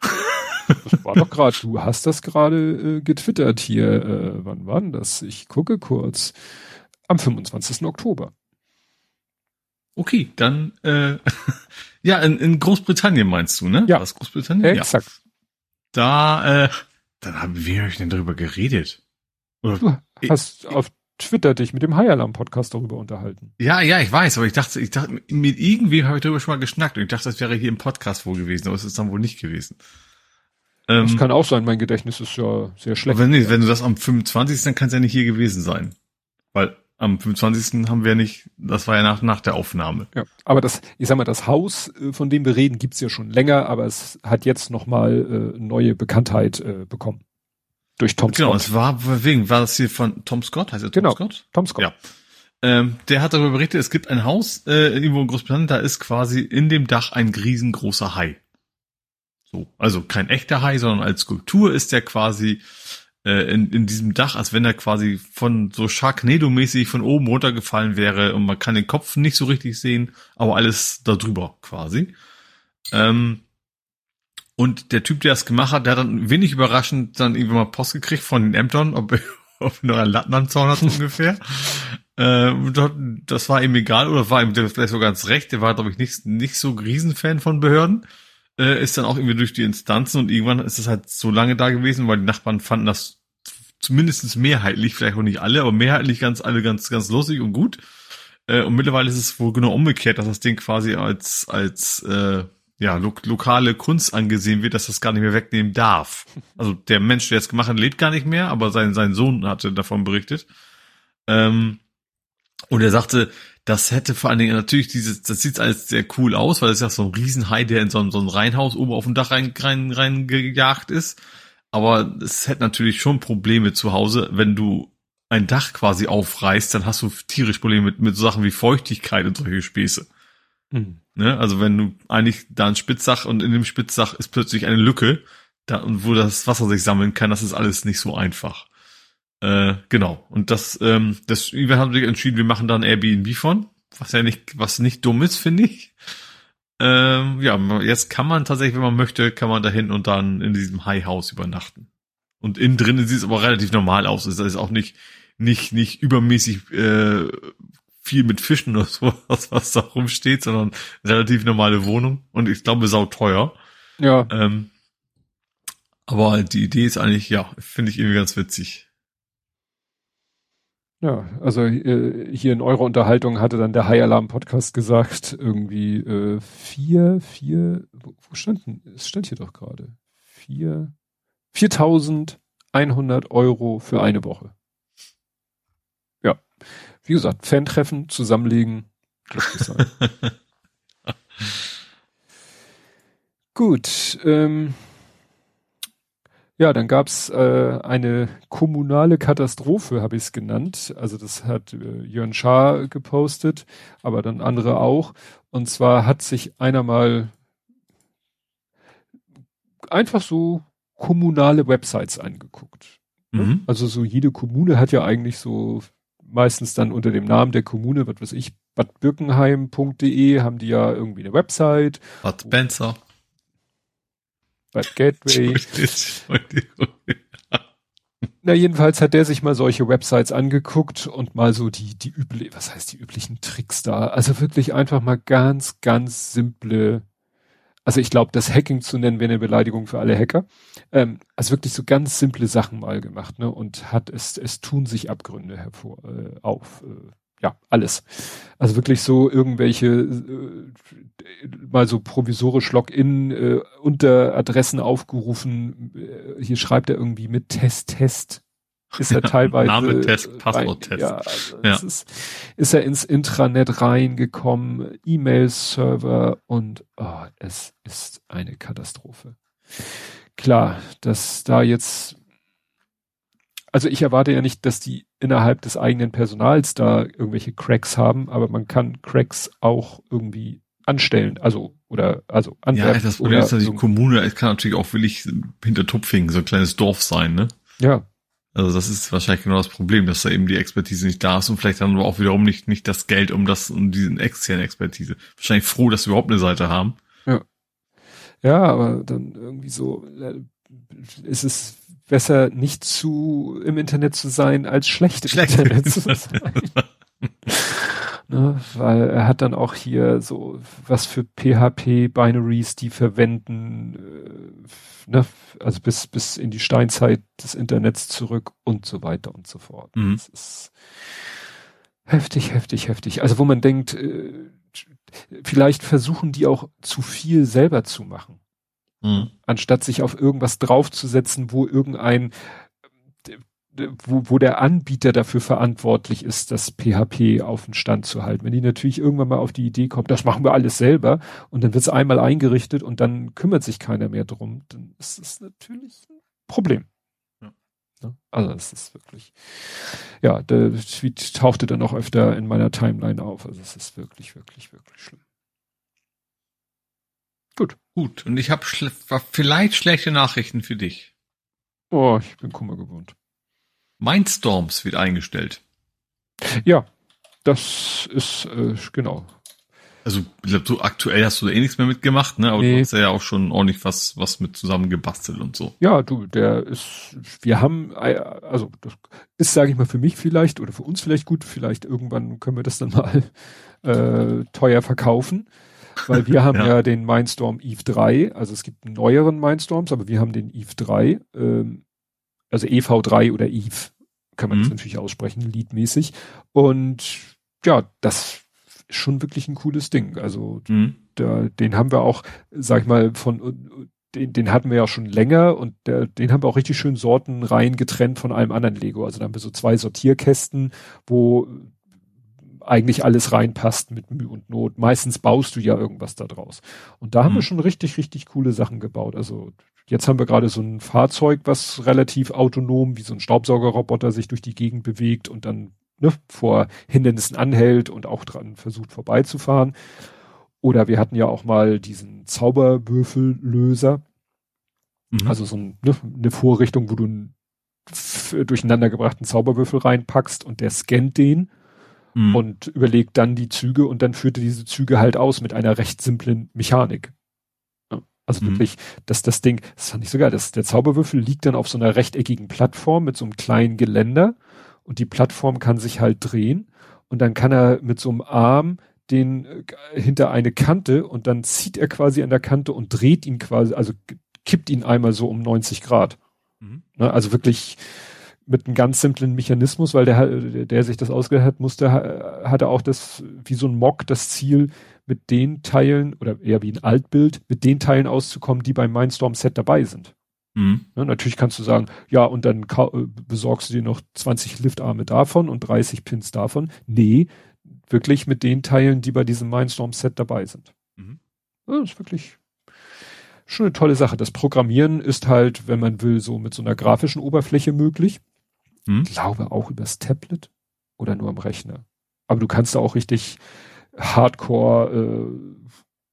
das war doch gerade, du hast das gerade äh, getwittert hier. Äh, wann war denn das? Ich gucke kurz. Am 25. Oktober. Okay, dann äh, ja, in, in Großbritannien meinst du, ne? Ja. Was Großbritannien? Exakt. Ja. Da, äh, dann haben wir euch denn darüber geredet. Oder, du hast ich, auf Twitter dich mit dem High Alarm Podcast darüber unterhalten. Ja, ja, ich weiß, aber ich dachte, ich dachte, mit irgendwie habe ich darüber schon mal geschnackt und ich dachte, das wäre hier im Podcast wohl gewesen, aber es ist dann wohl nicht gewesen. Das ähm, kann auch sein, mein Gedächtnis ist ja sehr schlecht. Wenn, nee, wenn du das am 25. dann kann es ja nicht hier gewesen sein. Weil am 25. haben wir nicht, das war ja nach, nach der Aufnahme. Ja, aber das, ich sag mal, das Haus, äh, von dem wir reden, gibt's ja schon länger, aber es hat jetzt nochmal äh, neue Bekanntheit äh, bekommen. Durch Tom genau, Scott. Genau, es war, wegen, war das hier von Tom Scott, heißt er Tom genau, Scott? Tom Scott. Ja. Ähm, der hat darüber berichtet, es gibt ein Haus äh, irgendwo in Großbritannien, da ist quasi in dem Dach ein riesengroßer Hai. So, also kein echter Hai, sondern als Skulptur ist der quasi äh, in, in diesem Dach, als wenn er quasi von so Sharknado-mäßig von oben runtergefallen wäre und man kann den Kopf nicht so richtig sehen, aber alles da drüber quasi. Ähm, und der Typ, der das gemacht hat, der hat dann wenig überraschend dann irgendwann mal Post gekriegt von den Ämtern, ob, auf noch einen Latten am Zaun hat ungefähr. Äh, das war ihm egal oder war ihm vielleicht so ganz recht. Der war, glaube ich, nicht, nicht so Riesenfan von Behörden. Äh, ist dann auch irgendwie durch die Instanzen und irgendwann ist es halt so lange da gewesen, weil die Nachbarn fanden das zumindest mehrheitlich, vielleicht auch nicht alle, aber mehrheitlich ganz alle ganz, ganz lustig und gut. Äh, und mittlerweile ist es wohl genau umgekehrt, dass das Ding quasi als, als äh, ja, lo lokale Kunst angesehen wird, dass das gar nicht mehr wegnehmen darf. Also der Mensch, der es gemacht hat, lebt gar nicht mehr, aber sein, sein Sohn hatte davon berichtet. Ähm, und er sagte, das hätte vor allen Dingen natürlich dieses, das sieht alles sehr cool aus, weil es ja so ein Riesenhai, der in so ein, so ein Reihenhaus oben auf dem Dach rein, rein, rein gejagt ist. Aber es hätte natürlich schon Probleme zu Hause, wenn du ein Dach quasi aufreißt, dann hast du tierisch Probleme mit, mit so Sachen wie Feuchtigkeit und solche Späße. Mhm. Ne? Also wenn du eigentlich da ein Spitzsach und in dem Spitzsach ist plötzlich eine Lücke, da, wo das Wasser sich sammeln kann, das ist alles nicht so einfach. Äh, genau. Und das, ähm, das, wir haben sich entschieden, wir machen da ein Airbnb von, was ja nicht, was nicht dumm ist, finde ich. Ähm, ja, jetzt kann man tatsächlich, wenn man möchte, kann man dahin und dann in diesem High House übernachten. Und innen drin sieht es aber relativ normal aus. Es ist auch nicht, nicht, nicht übermäßig äh, viel mit Fischen oder so, was, da rumsteht, sondern relativ normale Wohnung. Und ich glaube, sau teuer. Ja. Ähm, aber die Idee ist eigentlich, ja, finde ich irgendwie ganz witzig. Ja, also äh, hier in eurer Unterhaltung hatte dann der High Alarm Podcast gesagt, irgendwie äh, vier, vier, wo, wo stand denn? Es stand hier doch gerade. Vier, 4100 Euro für eine Woche. Ja. Wie gesagt, Fan-Treffen, zusammenlegen, sein. Gut, ähm, ja, dann gab's äh, eine kommunale Katastrophe, habe ich es genannt. Also das hat äh, Jörn Schaar gepostet, aber dann andere auch. Und zwar hat sich einer mal einfach so kommunale Websites angeguckt. Mhm. Also so jede Kommune hat ja eigentlich so meistens dann unter dem Namen der Kommune, was weiß ich, badbirkenheim.de haben die ja irgendwie eine Website. Bad Spencer. Bad Gateway. Na, jedenfalls hat der sich mal solche Websites angeguckt und mal so die, die übliche, was heißt die üblichen Tricks da? Also wirklich einfach mal ganz, ganz simple, also ich glaube, das Hacking zu nennen wäre eine Beleidigung für alle Hacker. Ähm, also wirklich so ganz simple Sachen mal gemacht, ne? Und hat es, es tun sich Abgründe hervor, äh, auf. Äh, ja, alles. Also wirklich so irgendwelche äh, mal so provisorisch Login äh, unter Adressen aufgerufen. Äh, hier schreibt er irgendwie mit Test Test. Ist er teilweise Name Test, Passwort-Test. Ja, also ja. Ist, ist er ins Intranet reingekommen, E-Mail-Server und oh, es ist eine Katastrophe. Klar, dass da jetzt also ich erwarte ja nicht, dass die innerhalb des eigenen Personals da irgendwelche Cracks haben, aber man kann Cracks auch irgendwie anstellen, also oder also anwerben. Ja, das Problem ist, dass so die Kommune, es kann natürlich auch willig hinter Tupfingen so ein kleines Dorf sein, ne? Ja. Also das ist wahrscheinlich genau das Problem, dass da eben die Expertise nicht da ist und vielleicht dann aber auch wiederum nicht nicht das Geld um das um diesen externen Expertise. Wahrscheinlich froh, dass wir überhaupt eine Seite haben. Ja. Ja, aber dann irgendwie so äh, ist es besser nicht zu im Internet zu sein, als schlecht im schlecht Internet zu sein. ne, weil er hat dann auch hier so was für PHP-Binaries, die verwenden, äh, ne, also bis, bis in die Steinzeit des Internets zurück und so weiter und so fort. Mhm. Das ist heftig, heftig, heftig. Also wo man denkt, äh, vielleicht versuchen die auch zu viel selber zu machen. Mhm. Anstatt sich auf irgendwas draufzusetzen, wo irgendein, wo, wo der Anbieter dafür verantwortlich ist, das PHP auf den Stand zu halten. Wenn die natürlich irgendwann mal auf die Idee kommt, das machen wir alles selber und dann wird es einmal eingerichtet und dann kümmert sich keiner mehr drum, dann ist das natürlich ein Problem. Ne? Also es ist wirklich, ja, der Tweet tauchte dann auch öfter in meiner Timeline auf. Also es ist wirklich, wirklich, wirklich schlimm. Gut. Und ich habe schle vielleicht schlechte Nachrichten für dich. Oh, ich bin Kummer gewohnt. Mindstorms wird eingestellt. Ja, das ist äh, genau. Also ich glaube, so aktuell hast du da eh nichts mehr mitgemacht, ne? Aber nee. du hast ja auch schon ordentlich was, was mit zusammengebastelt und so. Ja, du, der ist, wir haben, also das ist, sage ich mal, für mich vielleicht oder für uns vielleicht gut, vielleicht irgendwann können wir das dann mal äh, teuer verkaufen. Weil wir haben ja. ja. den Mindstorm Eve 3, also es gibt neueren Mindstorms, aber wir haben den Eve 3, ähm, also EV3 oder Eve, kann man mhm. das natürlich aussprechen, liedmäßig. Und ja, das schon wirklich ein cooles Ding. Also mhm. da, den haben wir auch, sag ich mal, von den, den hatten wir ja schon länger und der, den haben wir auch richtig schön sortenrein getrennt von allem anderen Lego. Also da haben wir so zwei Sortierkästen, wo eigentlich alles reinpasst mit Mühe und Not. Meistens baust du ja irgendwas da draus. Und da haben mhm. wir schon richtig, richtig coole Sachen gebaut. Also jetzt haben wir gerade so ein Fahrzeug, was relativ autonom wie so ein Staubsaugerroboter sich durch die Gegend bewegt und dann ne, vor Hindernissen anhält und auch dran versucht vorbeizufahren. Oder wir hatten ja auch mal diesen Zauberwürfellöser. Mhm. Also so ein, ne, eine Vorrichtung, wo du einen durcheinandergebrachten Zauberwürfel reinpackst und der scannt den mhm. und überlegt dann die Züge und dann führt er diese Züge halt aus mit einer recht simplen Mechanik. Also mhm. wirklich, dass das Ding, das fand ich sogar, dass der Zauberwürfel liegt dann auf so einer rechteckigen Plattform mit so einem kleinen Geländer und die Plattform kann sich halt drehen und dann kann er mit so einem Arm den äh, hinter eine Kante und dann zieht er quasi an der Kante und dreht ihn quasi, also kippt ihn einmal so um 90 Grad. Mhm. Ne, also wirklich mit einem ganz simplen Mechanismus, weil der, der, der sich das ausgedacht hat, musste, hatte auch das, wie so ein Mock, das Ziel, mit den Teilen, oder eher wie ein Altbild, mit den Teilen auszukommen, die beim Mindstorm Set dabei sind. Mhm. Ja, natürlich kannst du sagen, ja, und dann äh, besorgst du dir noch 20 Liftarme davon und 30 Pins davon. Nee, wirklich mit den Teilen, die bei diesem Mindstorm-Set dabei sind. Mhm. Ja, das ist wirklich schon eine tolle Sache. Das Programmieren ist halt, wenn man will, so mit so einer grafischen Oberfläche möglich. Ich glaube auch übers Tablet oder nur am Rechner. Aber du kannst da auch richtig Hardcore äh,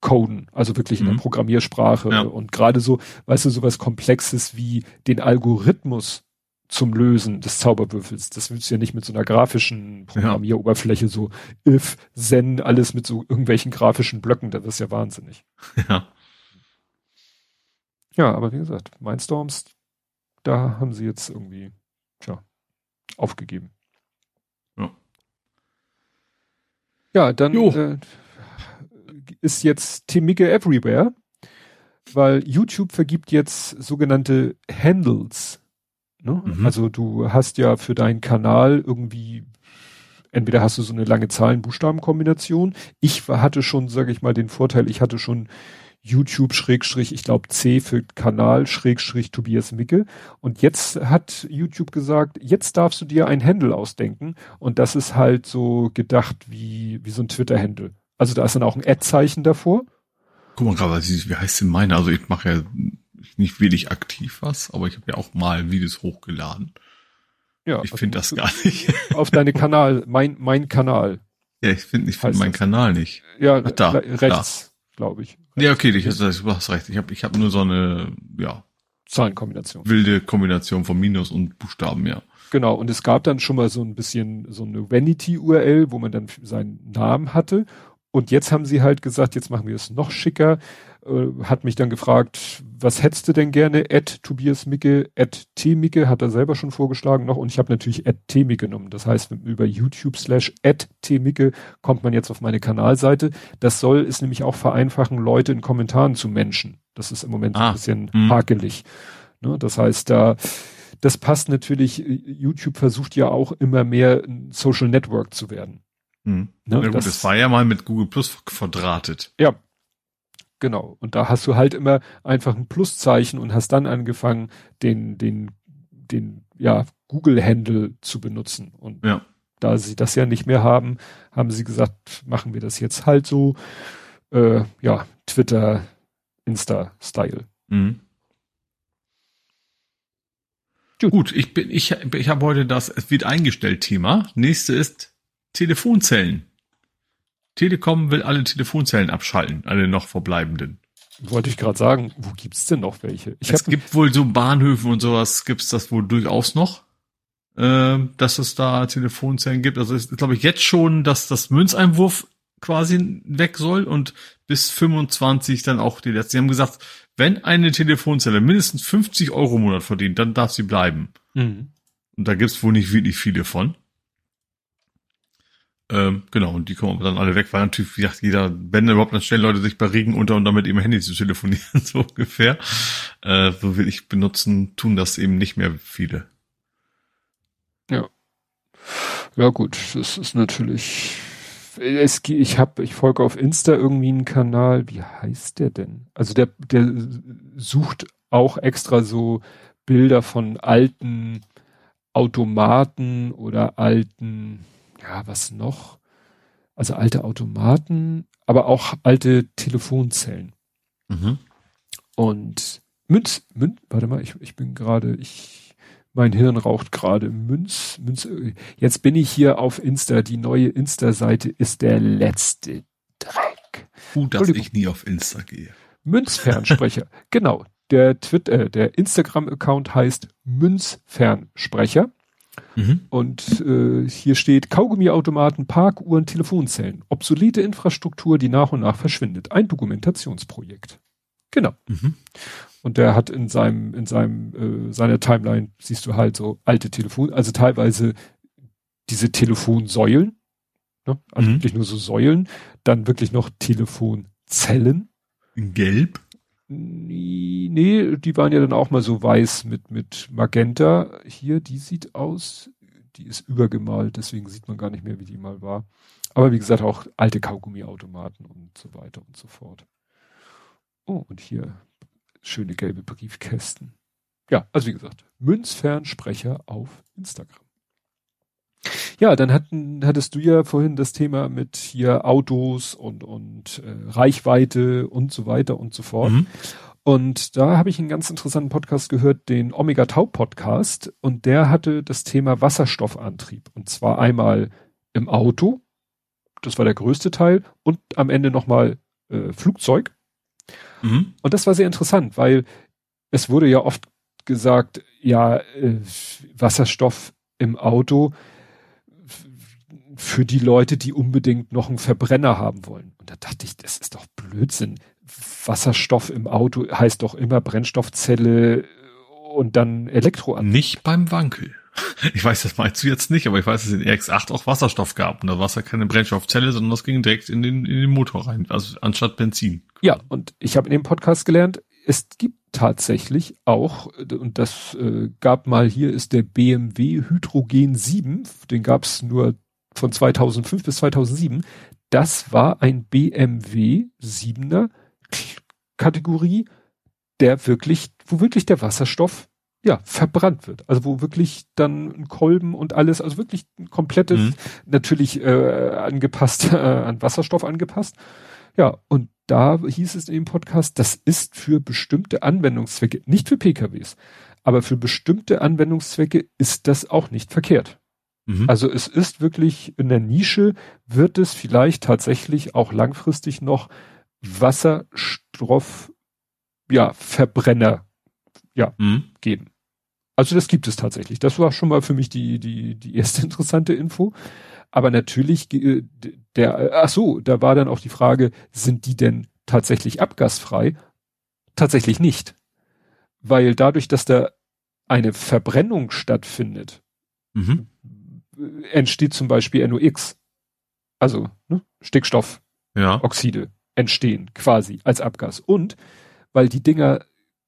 coden, also wirklich mhm. in der mhm. Programmiersprache ja. und gerade so, weißt du, sowas Komplexes wie den Algorithmus zum Lösen des Zauberwürfels. Das willst du ja nicht mit so einer grafischen Programmieroberfläche, so if, zen, alles mit so irgendwelchen grafischen Blöcken, das ist ja wahnsinnig. Ja. Ja, aber wie gesagt, Mindstorms, da haben sie jetzt irgendwie, tja, aufgegeben. Ja. Ja, dann äh, ist jetzt Timike Everywhere, weil YouTube vergibt jetzt sogenannte Handles. Ne? Mhm. Also du hast ja für deinen Kanal irgendwie entweder hast du so eine lange Zahlen-Buchstaben-Kombination. Ich hatte schon, sage ich mal, den Vorteil, ich hatte schon YouTube Schrägstrich, ich glaube C für Kanal Schrägstrich Tobias Micke. Und jetzt hat YouTube gesagt, jetzt darfst du dir ein Handle ausdenken. Und das ist halt so gedacht wie, wie so ein Twitter-Handle. Also da ist dann auch ein Ad-Zeichen davor. Guck mal gerade, wie heißt denn meine? Also ich mache ja nicht wirklich aktiv was, aber ich habe ja auch mal Videos hochgeladen. Ja. Ich also finde das gar nicht. Auf deine Kanal, mein, mein Kanal. Ja, ich finde ich finde meinen Kanal nicht. Ja, Ach, da, rechts, glaube ich. Ja, okay, ich, du hast recht. Ich habe ich hab nur so eine, ja. Zahlenkombination. Wilde Kombination von Minus und Buchstaben, ja. Genau, und es gab dann schon mal so ein bisschen so eine Vanity-URL, wo man dann seinen Namen hatte und jetzt haben sie halt gesagt, jetzt machen wir es noch schicker. Äh, hat mich dann gefragt, was hättest du denn gerne? Ed Tobias Micke, Ed T Micke hat er selber schon vorgeschlagen noch und ich habe natürlich Ed T Micke genommen. Das heißt, über YouTube slash Ed T Micke kommt man jetzt auf meine Kanalseite. Das soll es nämlich auch vereinfachen, Leute in Kommentaren zu menschen. Das ist im Moment ah, ein bisschen mh. hakelig. Ne, das heißt, da das passt natürlich, YouTube versucht ja auch immer mehr ein Social Network zu werden. Hm. Ne, ja, gut, das, das war ja mal mit Google Plus verdrahtet. Ja, genau. Und da hast du halt immer einfach ein Pluszeichen und hast dann angefangen, den, den, den, ja, Google-Handle zu benutzen. Und ja. da sie das ja nicht mehr haben, haben sie gesagt, machen wir das jetzt halt so, äh, ja, Twitter, Insta-Style. Mhm. Gut, ich bin, ich, ich habe heute das, es wird eingestellt Thema. Nächste ist Telefonzellen. Telekom will alle Telefonzellen abschalten, alle noch verbleibenden. Wollte ich gerade sagen, wo gibt's denn noch welche? Ich es gibt wohl so Bahnhöfen und sowas, gibt's das wohl durchaus noch, äh, dass es da Telefonzellen gibt. Also ist, glaube ich, jetzt schon, dass das Münzeinwurf quasi weg soll und bis 25 dann auch die letzte. Sie haben gesagt, wenn eine Telefonzelle mindestens 50 Euro im Monat verdient, dann darf sie bleiben. Mhm. Und da gibt's wohl nicht wirklich viele von. Ähm, genau, und die kommen dann alle weg, weil natürlich, wie gesagt, jeder, wenn überhaupt, dann stellen Leute sich bei Regen unter und damit eben Handy zu telefonieren, so ungefähr. Äh, so will ich benutzen, tun das eben nicht mehr viele. Ja. Ja, gut, das ist natürlich. Es, ich habe, ich folge auf Insta irgendwie einen Kanal, wie heißt der denn? Also der, der sucht auch extra so Bilder von alten Automaten oder alten, ja, was noch? Also alte Automaten, aber auch alte Telefonzellen. Mhm. Und Münz, Münz, warte mal, ich, ich bin gerade, ich, mein Hirn raucht gerade. Münz, Münz, jetzt bin ich hier auf Insta. Die neue Insta-Seite ist der letzte Dreck. Gut, dass ich nie auf Insta gehe. Münzfernsprecher. genau. Der Twitter, äh, der Instagram-Account heißt Münzfernsprecher. Mhm. Und äh, hier steht Kaugummiautomaten, Parkuhren, Telefonzellen. Obsolete Infrastruktur, die nach und nach verschwindet. Ein Dokumentationsprojekt. Genau. Mhm. Und der hat in seinem, in seinem, äh, seiner Timeline siehst du halt so alte Telefon, also teilweise diese Telefonsäulen, ne? also mhm. wirklich nur so Säulen, dann wirklich noch Telefonzellen. In Gelb? Nee, die waren ja dann auch mal so weiß mit, mit Magenta. Hier, die sieht aus, die ist übergemalt, deswegen sieht man gar nicht mehr, wie die mal war. Aber wie gesagt, auch alte Kaugummiautomaten und so weiter und so fort. Oh, und hier schöne gelbe Briefkästen. Ja, also wie gesagt, Münzfernsprecher auf Instagram. Ja, dann hatten, hattest du ja vorhin das Thema mit hier Autos und, und äh, Reichweite und so weiter und so fort. Mhm. Und da habe ich einen ganz interessanten Podcast gehört, den Omega Tau Podcast. Und der hatte das Thema Wasserstoffantrieb. Und zwar einmal im Auto. Das war der größte Teil. Und am Ende nochmal äh, Flugzeug. Mhm. Und das war sehr interessant, weil es wurde ja oft gesagt, ja, äh, Wasserstoff im Auto für die Leute, die unbedingt noch einen Verbrenner haben wollen. Und da dachte ich, das ist doch Blödsinn. Wasserstoff im Auto heißt doch immer Brennstoffzelle und dann Elektroantrieb. Nicht beim Wankel. Ich weiß, das meinst du jetzt nicht, aber ich weiß, dass es in RX8 auch Wasserstoff gab. Und da war es ja keine Brennstoffzelle, sondern das ging direkt in den, in den Motor rein, also anstatt Benzin. Ja, und ich habe in dem Podcast gelernt, es gibt tatsächlich auch, und das äh, gab mal hier, ist der BMW Hydrogen 7, den gab es nur von 2005 bis 2007, das war ein BMW 7er Kategorie, der wirklich, wo wirklich der Wasserstoff ja, verbrannt wird. Also wo wirklich dann ein Kolben und alles, also wirklich ein komplettes, mhm. natürlich äh, angepasst, äh, an Wasserstoff angepasst. Ja, und da hieß es in dem Podcast, das ist für bestimmte Anwendungszwecke, nicht für PKWs, aber für bestimmte Anwendungszwecke ist das auch nicht verkehrt. Mhm. Also es ist wirklich in der Nische, wird es vielleicht tatsächlich auch langfristig noch Wasserstoff, ja, Verbrenner, ja, mhm. geben. Also das gibt es tatsächlich. Das war schon mal für mich die, die, die erste interessante Info. Aber natürlich, äh, der, ach so, da war dann auch die Frage, sind die denn tatsächlich abgasfrei? Tatsächlich nicht. Weil dadurch, dass da eine Verbrennung stattfindet, mhm entsteht zum Beispiel NOx. Also ne, Stickstoffoxide ja. entstehen quasi als Abgas. Und weil die Dinger,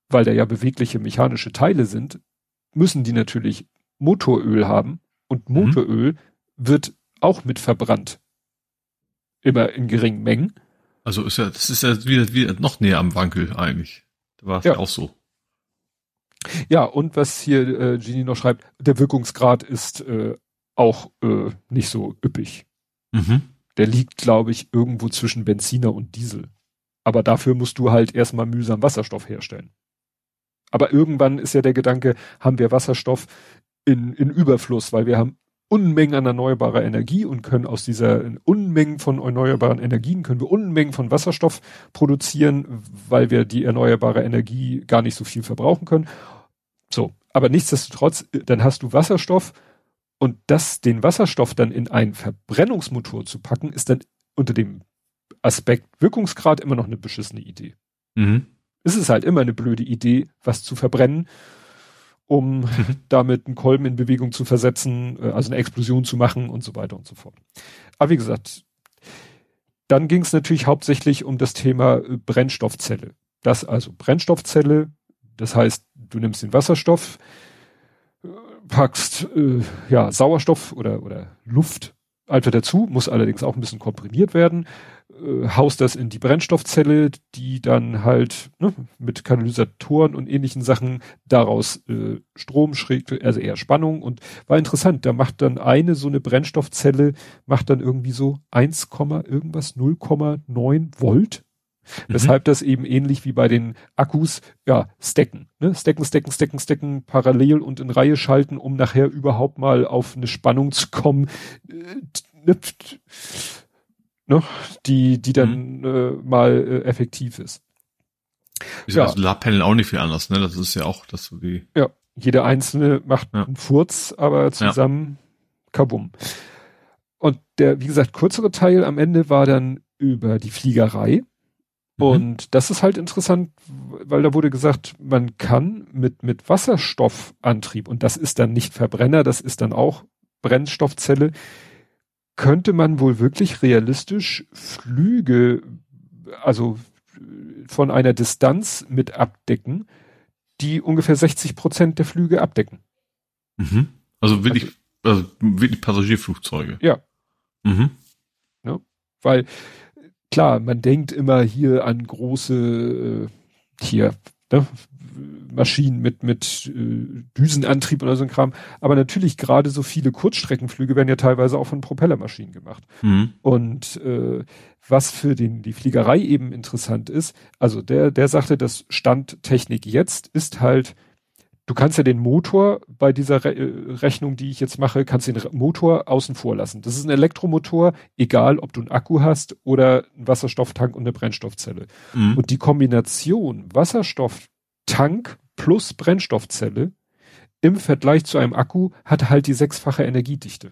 weil da ja bewegliche mechanische Teile sind, müssen die natürlich Motoröl haben und mhm. Motoröl mhm. wird auch mit verbrannt. Immer in geringen Mengen. Also ist ja, das ist ja wieder, wieder noch näher am Wankel eigentlich. Da war es ja. ja auch so. Ja, und was hier äh, Genie noch schreibt, der Wirkungsgrad ist äh, auch äh, nicht so üppig. Mhm. Der liegt, glaube ich, irgendwo zwischen Benziner und Diesel. Aber dafür musst du halt erstmal mühsam Wasserstoff herstellen. Aber irgendwann ist ja der Gedanke, haben wir Wasserstoff in, in Überfluss, weil wir haben Unmengen an erneuerbarer Energie und können aus dieser Unmengen von erneuerbaren Energien können wir Unmengen von Wasserstoff produzieren, weil wir die erneuerbare Energie gar nicht so viel verbrauchen können. So. Aber nichtsdestotrotz, dann hast du Wasserstoff, und das, den Wasserstoff dann in einen Verbrennungsmotor zu packen, ist dann unter dem Aspekt Wirkungsgrad immer noch eine beschissene Idee. Mhm. Es ist halt immer eine blöde Idee, was zu verbrennen, um damit einen Kolben in Bewegung zu versetzen, äh, also eine Explosion zu machen und so weiter und so fort. Aber wie gesagt, dann ging es natürlich hauptsächlich um das Thema äh, Brennstoffzelle. Das also Brennstoffzelle, das heißt, du nimmst den Wasserstoff, packst äh, ja Sauerstoff oder oder Luft einfach dazu, muss allerdings auch ein bisschen komprimiert werden, äh, haust das in die Brennstoffzelle, die dann halt ne, mit Katalysatoren und ähnlichen Sachen daraus äh, Strom schrägt, also eher Spannung und war interessant, da macht dann eine so eine Brennstoffzelle, macht dann irgendwie so 1, irgendwas, 0,9 Volt Mhm. Weshalb das eben ähnlich wie bei den Akkus, ja, stacken, ne? Stacken, stacken, stacken, stacken, parallel und in Reihe schalten, um nachher überhaupt mal auf eine Spannung zu kommen, äh, ne? die, die dann mhm. äh, mal äh, effektiv ist. Ist ja. das Solarpanel auch nicht viel anders, ne? Das ist ja auch das so wie. Ja, jede einzelne macht ja. einen Furz, aber zusammen ja. kabum. Und der, wie gesagt, kürzere Teil am Ende war dann über die Fliegerei. Mhm. Und das ist halt interessant, weil da wurde gesagt, man kann mit, mit Wasserstoffantrieb, und das ist dann nicht Verbrenner, das ist dann auch Brennstoffzelle, könnte man wohl wirklich realistisch Flüge, also von einer Distanz mit abdecken, die ungefähr 60 Prozent der Flüge abdecken. Mhm. Also wirklich, also, also wirklich Passagierflugzeuge. Ja. Mhm. ja. Weil klar, man denkt immer hier an große äh, hier, ne, Maschinen mit, mit äh, Düsenantrieb oder so ein Kram. Aber natürlich gerade so viele Kurzstreckenflüge werden ja teilweise auch von Propellermaschinen gemacht. Mhm. Und äh, was für den, die Fliegerei eben interessant ist, also der, der sagte, das Stand Technik jetzt ist halt, du kannst ja den Motor bei dieser Re äh, Rechnung, die ich jetzt mache, kannst den Motor außen vor lassen. Das ist ein Elektromotor, egal ob du einen Akku hast oder einen Wasserstofftank und eine Brennstoffzelle. Mhm. Und die Kombination Wasserstofftank plus Brennstoffzelle im Vergleich zu einem Akku hat halt die sechsfache Energiedichte.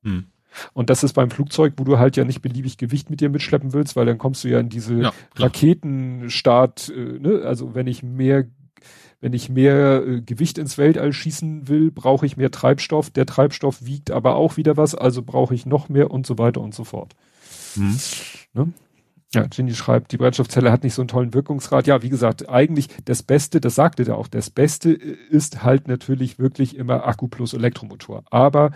Mhm. Und das ist beim Flugzeug, wo du halt ja nicht beliebig Gewicht mit dir mitschleppen willst, weil dann kommst du ja in diese ja, Raketenstart, äh, ne? also wenn ich mehr wenn ich mehr äh, Gewicht ins Weltall schießen will, brauche ich mehr Treibstoff. Der Treibstoff wiegt aber auch wieder was, also brauche ich noch mehr und so weiter und so fort. Mhm. Ne? Ja, Ginny schreibt, die Brennstoffzelle hat nicht so einen tollen Wirkungsgrad. Ja, wie gesagt, eigentlich das Beste, das sagte der auch, das Beste ist halt natürlich wirklich immer Akku plus Elektromotor. Aber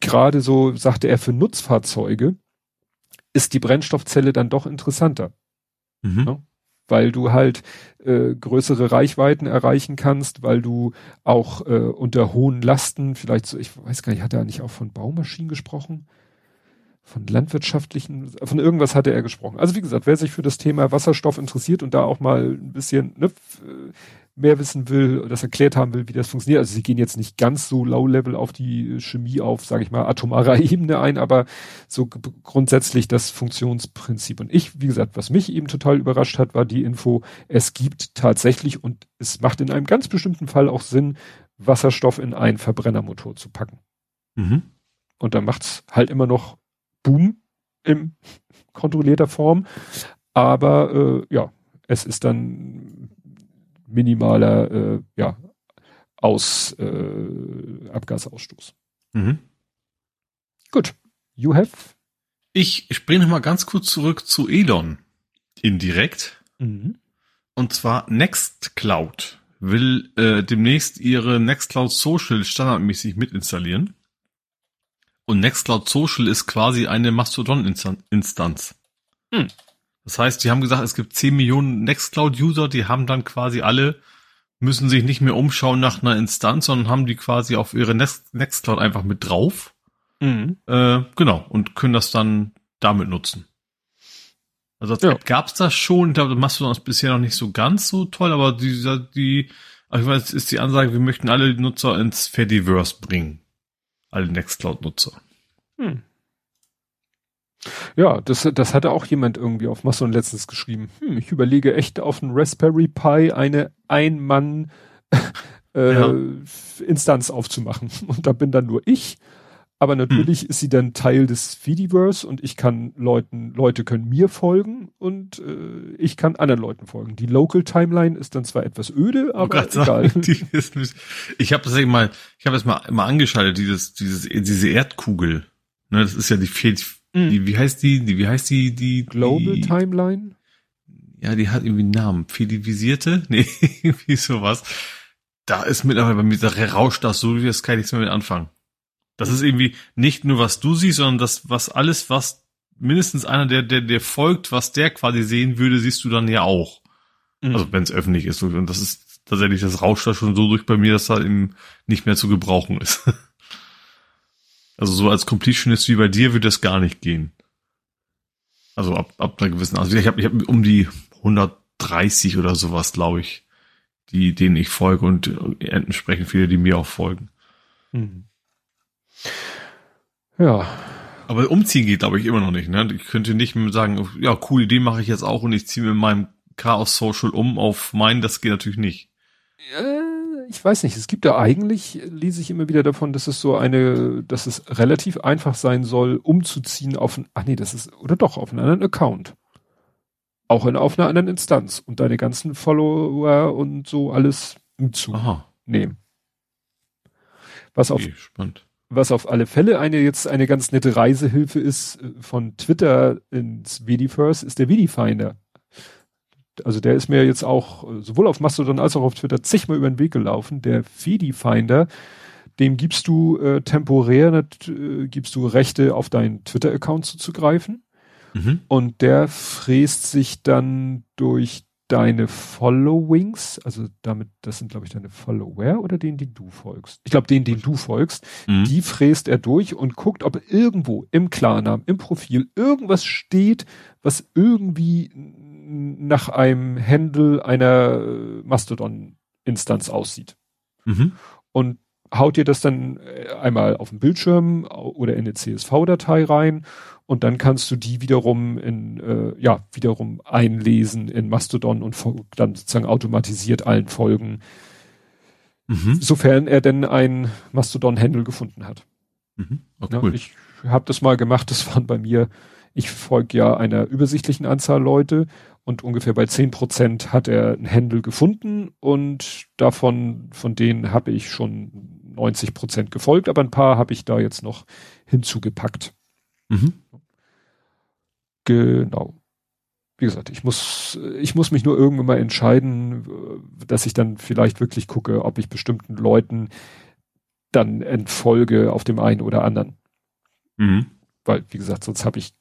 gerade so, sagte er, für Nutzfahrzeuge ist die Brennstoffzelle dann doch interessanter. Mhm. Ne? Weil du halt äh, größere Reichweiten erreichen kannst, weil du auch äh, unter hohen Lasten, vielleicht so, ich weiß gar nicht, hat er nicht auch von Baumaschinen gesprochen? Von landwirtschaftlichen, von irgendwas hatte er gesprochen. Also wie gesagt, wer sich für das Thema Wasserstoff interessiert und da auch mal ein bisschen ne, mehr wissen will, das erklärt haben will, wie das funktioniert. Also sie gehen jetzt nicht ganz so low-level auf die Chemie auf, sage ich mal, atomarer Ebene ein, aber so grundsätzlich das Funktionsprinzip. Und ich, wie gesagt, was mich eben total überrascht hat, war die Info, es gibt tatsächlich und es macht in einem ganz bestimmten Fall auch Sinn, Wasserstoff in einen Verbrennermotor zu packen. Mhm. Und dann macht's halt immer noch Boom in kontrollierter Form. Aber äh, ja, es ist dann minimaler äh, ja, Aus, äh, Abgasausstoß. Mhm. Gut. You have? Ich springe noch mal ganz kurz zurück zu Elon. Indirekt. Mhm. Und zwar Nextcloud will äh, demnächst ihre Nextcloud Social standardmäßig mitinstallieren. Und Nextcloud Social ist quasi eine Mastodon-Instanz. Hm. Das heißt, die haben gesagt, es gibt 10 Millionen Nextcloud-User, die haben dann quasi alle, müssen sich nicht mehr umschauen nach einer Instanz, sondern haben die quasi auf ihre Nextcloud einfach mit drauf. Mhm. Äh, genau, und können das dann damit nutzen. Also als ja. gab es das schon, ich glaube, Mastodon ist bisher noch nicht so ganz so toll, aber dieser, die, also ich weiß, ist die Ansage, wir möchten alle Nutzer ins Fediverse bringen. Alle Nextcloud-Nutzer. Hm. Ja, das, das hatte auch jemand irgendwie auf Mastodon letztens geschrieben. Hm, ich überlege echt auf einen Raspberry Pi eine Ein-Mann äh, ja. Instanz aufzumachen. Und da bin dann nur ich. Aber natürlich hm. ist sie dann Teil des Fediverse und ich kann Leuten, Leute können mir folgen und äh, ich kann anderen Leuten folgen. Die Local Timeline ist dann zwar etwas öde, aber egal. Sagen, ist, ich habe das mal, ich habe das mal, mal angeschaltet, dieses, dieses, diese Erdkugel. Ne, das ist ja die, die, hm. die wie heißt die, die, wie heißt die, die Global die, Timeline? Ja, die hat irgendwie einen Namen. Fedivisierte? Nee, irgendwie sowas. Da ist mittlerweile bei mir, da rauscht das so, das kann ich nichts mehr mit anfangen. Das ist irgendwie nicht nur, was du siehst, sondern das, was alles, was mindestens einer, der, der, der folgt, was der quasi sehen würde, siehst du dann ja auch. Mhm. Also wenn es öffentlich ist. Und das ist tatsächlich, das rauscht da schon so durch bei mir, dass er eben nicht mehr zu gebrauchen ist. also so als Completionist wie bei dir würde das gar nicht gehen. Also ab, ab einer gewissen, also ich habe ich hab um die 130 oder sowas, glaube ich, die, denen ich folge und entsprechend viele, die mir auch folgen. Mhm. Ja. Aber umziehen geht, glaube ich, immer noch nicht. Ne? Ich könnte nicht sagen, ja, cool, Idee mache ich jetzt auch und ich ziehe mir meinem Chaos Social um auf meinen, das geht natürlich nicht. Äh, ich weiß nicht, es gibt ja eigentlich, lese ich immer wieder davon, dass es so eine, dass es relativ einfach sein soll, umzuziehen auf ein, ach nee, das ist, oder doch, auf einen anderen Account. Auch in, auf einer anderen Instanz und deine ganzen Follower und so alles mitzunehmen. Was okay, auf, spannend was auf alle Fälle eine jetzt eine ganz nette Reisehilfe ist äh, von Twitter ins Vediverse, ist der Vidifinder. Also der ist mir jetzt auch äh, sowohl auf Mastodon als auch auf Twitter zigmal über den Weg gelaufen. Der Vidifinder, dem gibst du äh, temporär, äh, gibst du Rechte auf deinen Twitter-Account zuzugreifen. Mhm. Und der fräst sich dann durch deine Followings, also damit, das sind glaube ich deine Follower oder denen, die du folgst. Ich glaube, denen, den du folgst, mhm. die fräst er durch und guckt, ob irgendwo im Klarnamen, im Profil irgendwas steht, was irgendwie nach einem Handle einer Mastodon-Instanz aussieht. Mhm. Und haut dir das dann äh, einmal auf den Bildschirm oder in eine CSV-Datei rein und dann kannst du die wiederum in äh, ja wiederum einlesen in Mastodon und dann sozusagen automatisiert allen folgen, mhm. sofern er denn ein Mastodon-Handle gefunden hat. Mhm. Oh, cool. ja, ich habe das mal gemacht, das waren bei mir, ich folge ja einer übersichtlichen Anzahl Leute und ungefähr bei zehn Prozent hat er ein Handle gefunden und davon, von denen habe ich schon 90 Prozent gefolgt, aber ein paar habe ich da jetzt noch hinzugepackt. Mhm. Genau. Wie gesagt, ich muss, ich muss mich nur irgendwann mal entscheiden, dass ich dann vielleicht wirklich gucke, ob ich bestimmten Leuten dann entfolge auf dem einen oder anderen. Mhm. Weil, wie gesagt, sonst habe ich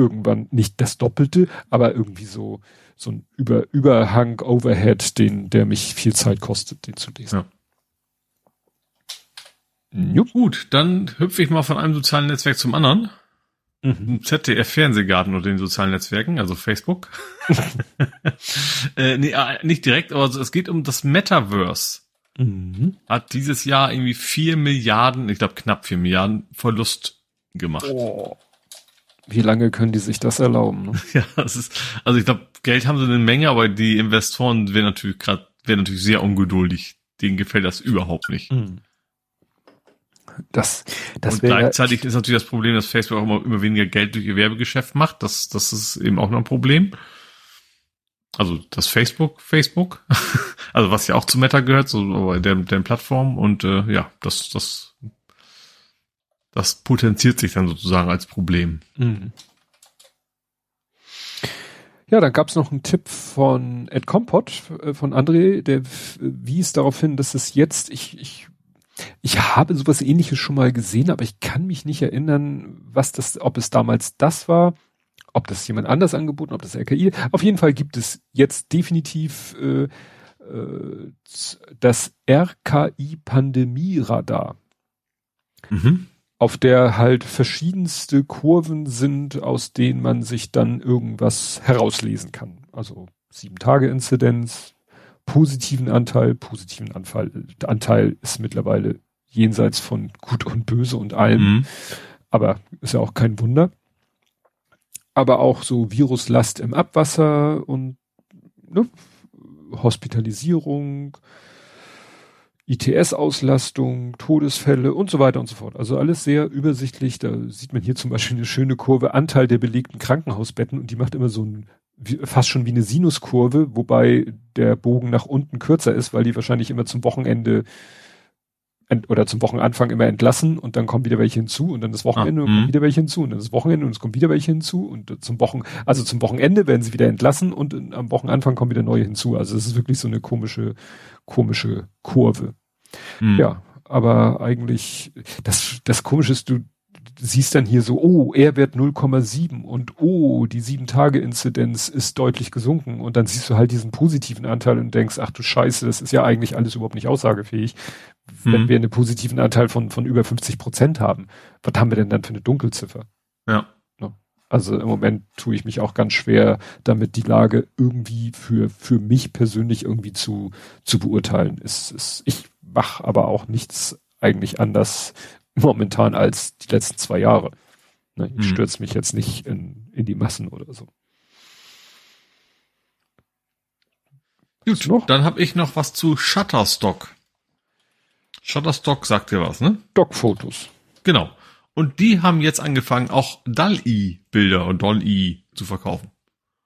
irgendwann nicht das Doppelte, aber irgendwie so, so ein Über, Überhang, Overhead, den, der mich viel Zeit kostet, den zu lesen. Ja. Ja, gut, dann hüpfe ich mal von einem sozialen Netzwerk zum anderen. Mhm. ZDF Fernsehgarten und den sozialen Netzwerken, also Facebook. äh, nee, äh, nicht direkt, aber es geht um das Metaverse. Mhm. Hat dieses Jahr irgendwie vier Milliarden, ich glaube knapp vier Milliarden Verlust gemacht. Oh. Wie lange können die sich das erlauben? Ne? ja, das ist, also ich glaube, Geld haben sie eine Menge, aber die Investoren werden natürlich gerade, werden natürlich sehr ungeduldig. Denen gefällt das überhaupt nicht. Mhm. Das, das und gleichzeitig ist natürlich das Problem, dass Facebook auch immer, immer weniger Geld durch ihr Werbegeschäft macht. Das, das ist eben auch noch ein Problem. Also das Facebook, Facebook, also was ja auch zu Meta gehört, so der, der Plattform und äh, ja, das, das, das potenziert sich dann sozusagen als Problem. Mhm. Ja, dann gab es noch einen Tipp von Ed Compot, äh, von André, der wies darauf hin, dass es jetzt, ich, ich ich habe sowas ähnliches schon mal gesehen, aber ich kann mich nicht erinnern, was das, ob es damals das war, ob das jemand anders angeboten, ob das RKI. Auf jeden Fall gibt es jetzt definitiv äh, äh, das RKI-Pandemie-Radar. Mhm. Auf der halt verschiedenste Kurven sind, aus denen man sich dann irgendwas herauslesen kann. Also sieben Tage Inzidenz, positiven Anteil, positiven Anfall, Anteil ist mittlerweile jenseits von gut und böse und allem. Mhm. Aber ist ja auch kein Wunder. Aber auch so Viruslast im Abwasser und ne, Hospitalisierung, ITS-Auslastung, Todesfälle und so weiter und so fort. Also alles sehr übersichtlich. Da sieht man hier zum Beispiel eine schöne Kurve, Anteil der belegten Krankenhausbetten und die macht immer so ein, fast schon wie eine Sinuskurve, wobei der Bogen nach unten kürzer ist, weil die wahrscheinlich immer zum Wochenende oder zum Wochenanfang immer entlassen und dann kommen wieder welche hinzu und dann das Wochenende ah, und kommen mhm. wieder welche hinzu und dann das Wochenende und es kommen wieder welche hinzu und zum Wochen, also zum Wochenende werden sie wieder entlassen und am Wochenanfang kommen wieder neue hinzu. Also es ist wirklich so eine komische, komische Kurve. Mhm. Ja, aber eigentlich, das, das Komische ist, du siehst dann hier so, oh, R-Wert 0,7 und oh, die sieben Tage Inzidenz ist deutlich gesunken und dann siehst du halt diesen positiven Anteil und denkst, ach du Scheiße, das ist ja eigentlich alles überhaupt nicht aussagefähig. Mhm. Wenn wir einen positiven Anteil von, von über 50 Prozent haben, was haben wir denn dann für eine Dunkelziffer? Ja. Also im Moment tue ich mich auch ganz schwer, damit die Lage irgendwie für, für mich persönlich irgendwie zu, zu beurteilen. Es, es, ich mache aber auch nichts eigentlich anders momentan als die letzten zwei Jahre. Ne, ich hm. stürze mich jetzt nicht in, in die Massen oder so. Gut, noch? dann habe ich noch was zu Shutterstock. Shutterstock sagt dir was, ne? Stockfotos. Genau. Und die haben jetzt angefangen, auch DAL-I-Bilder und DAL-I zu verkaufen.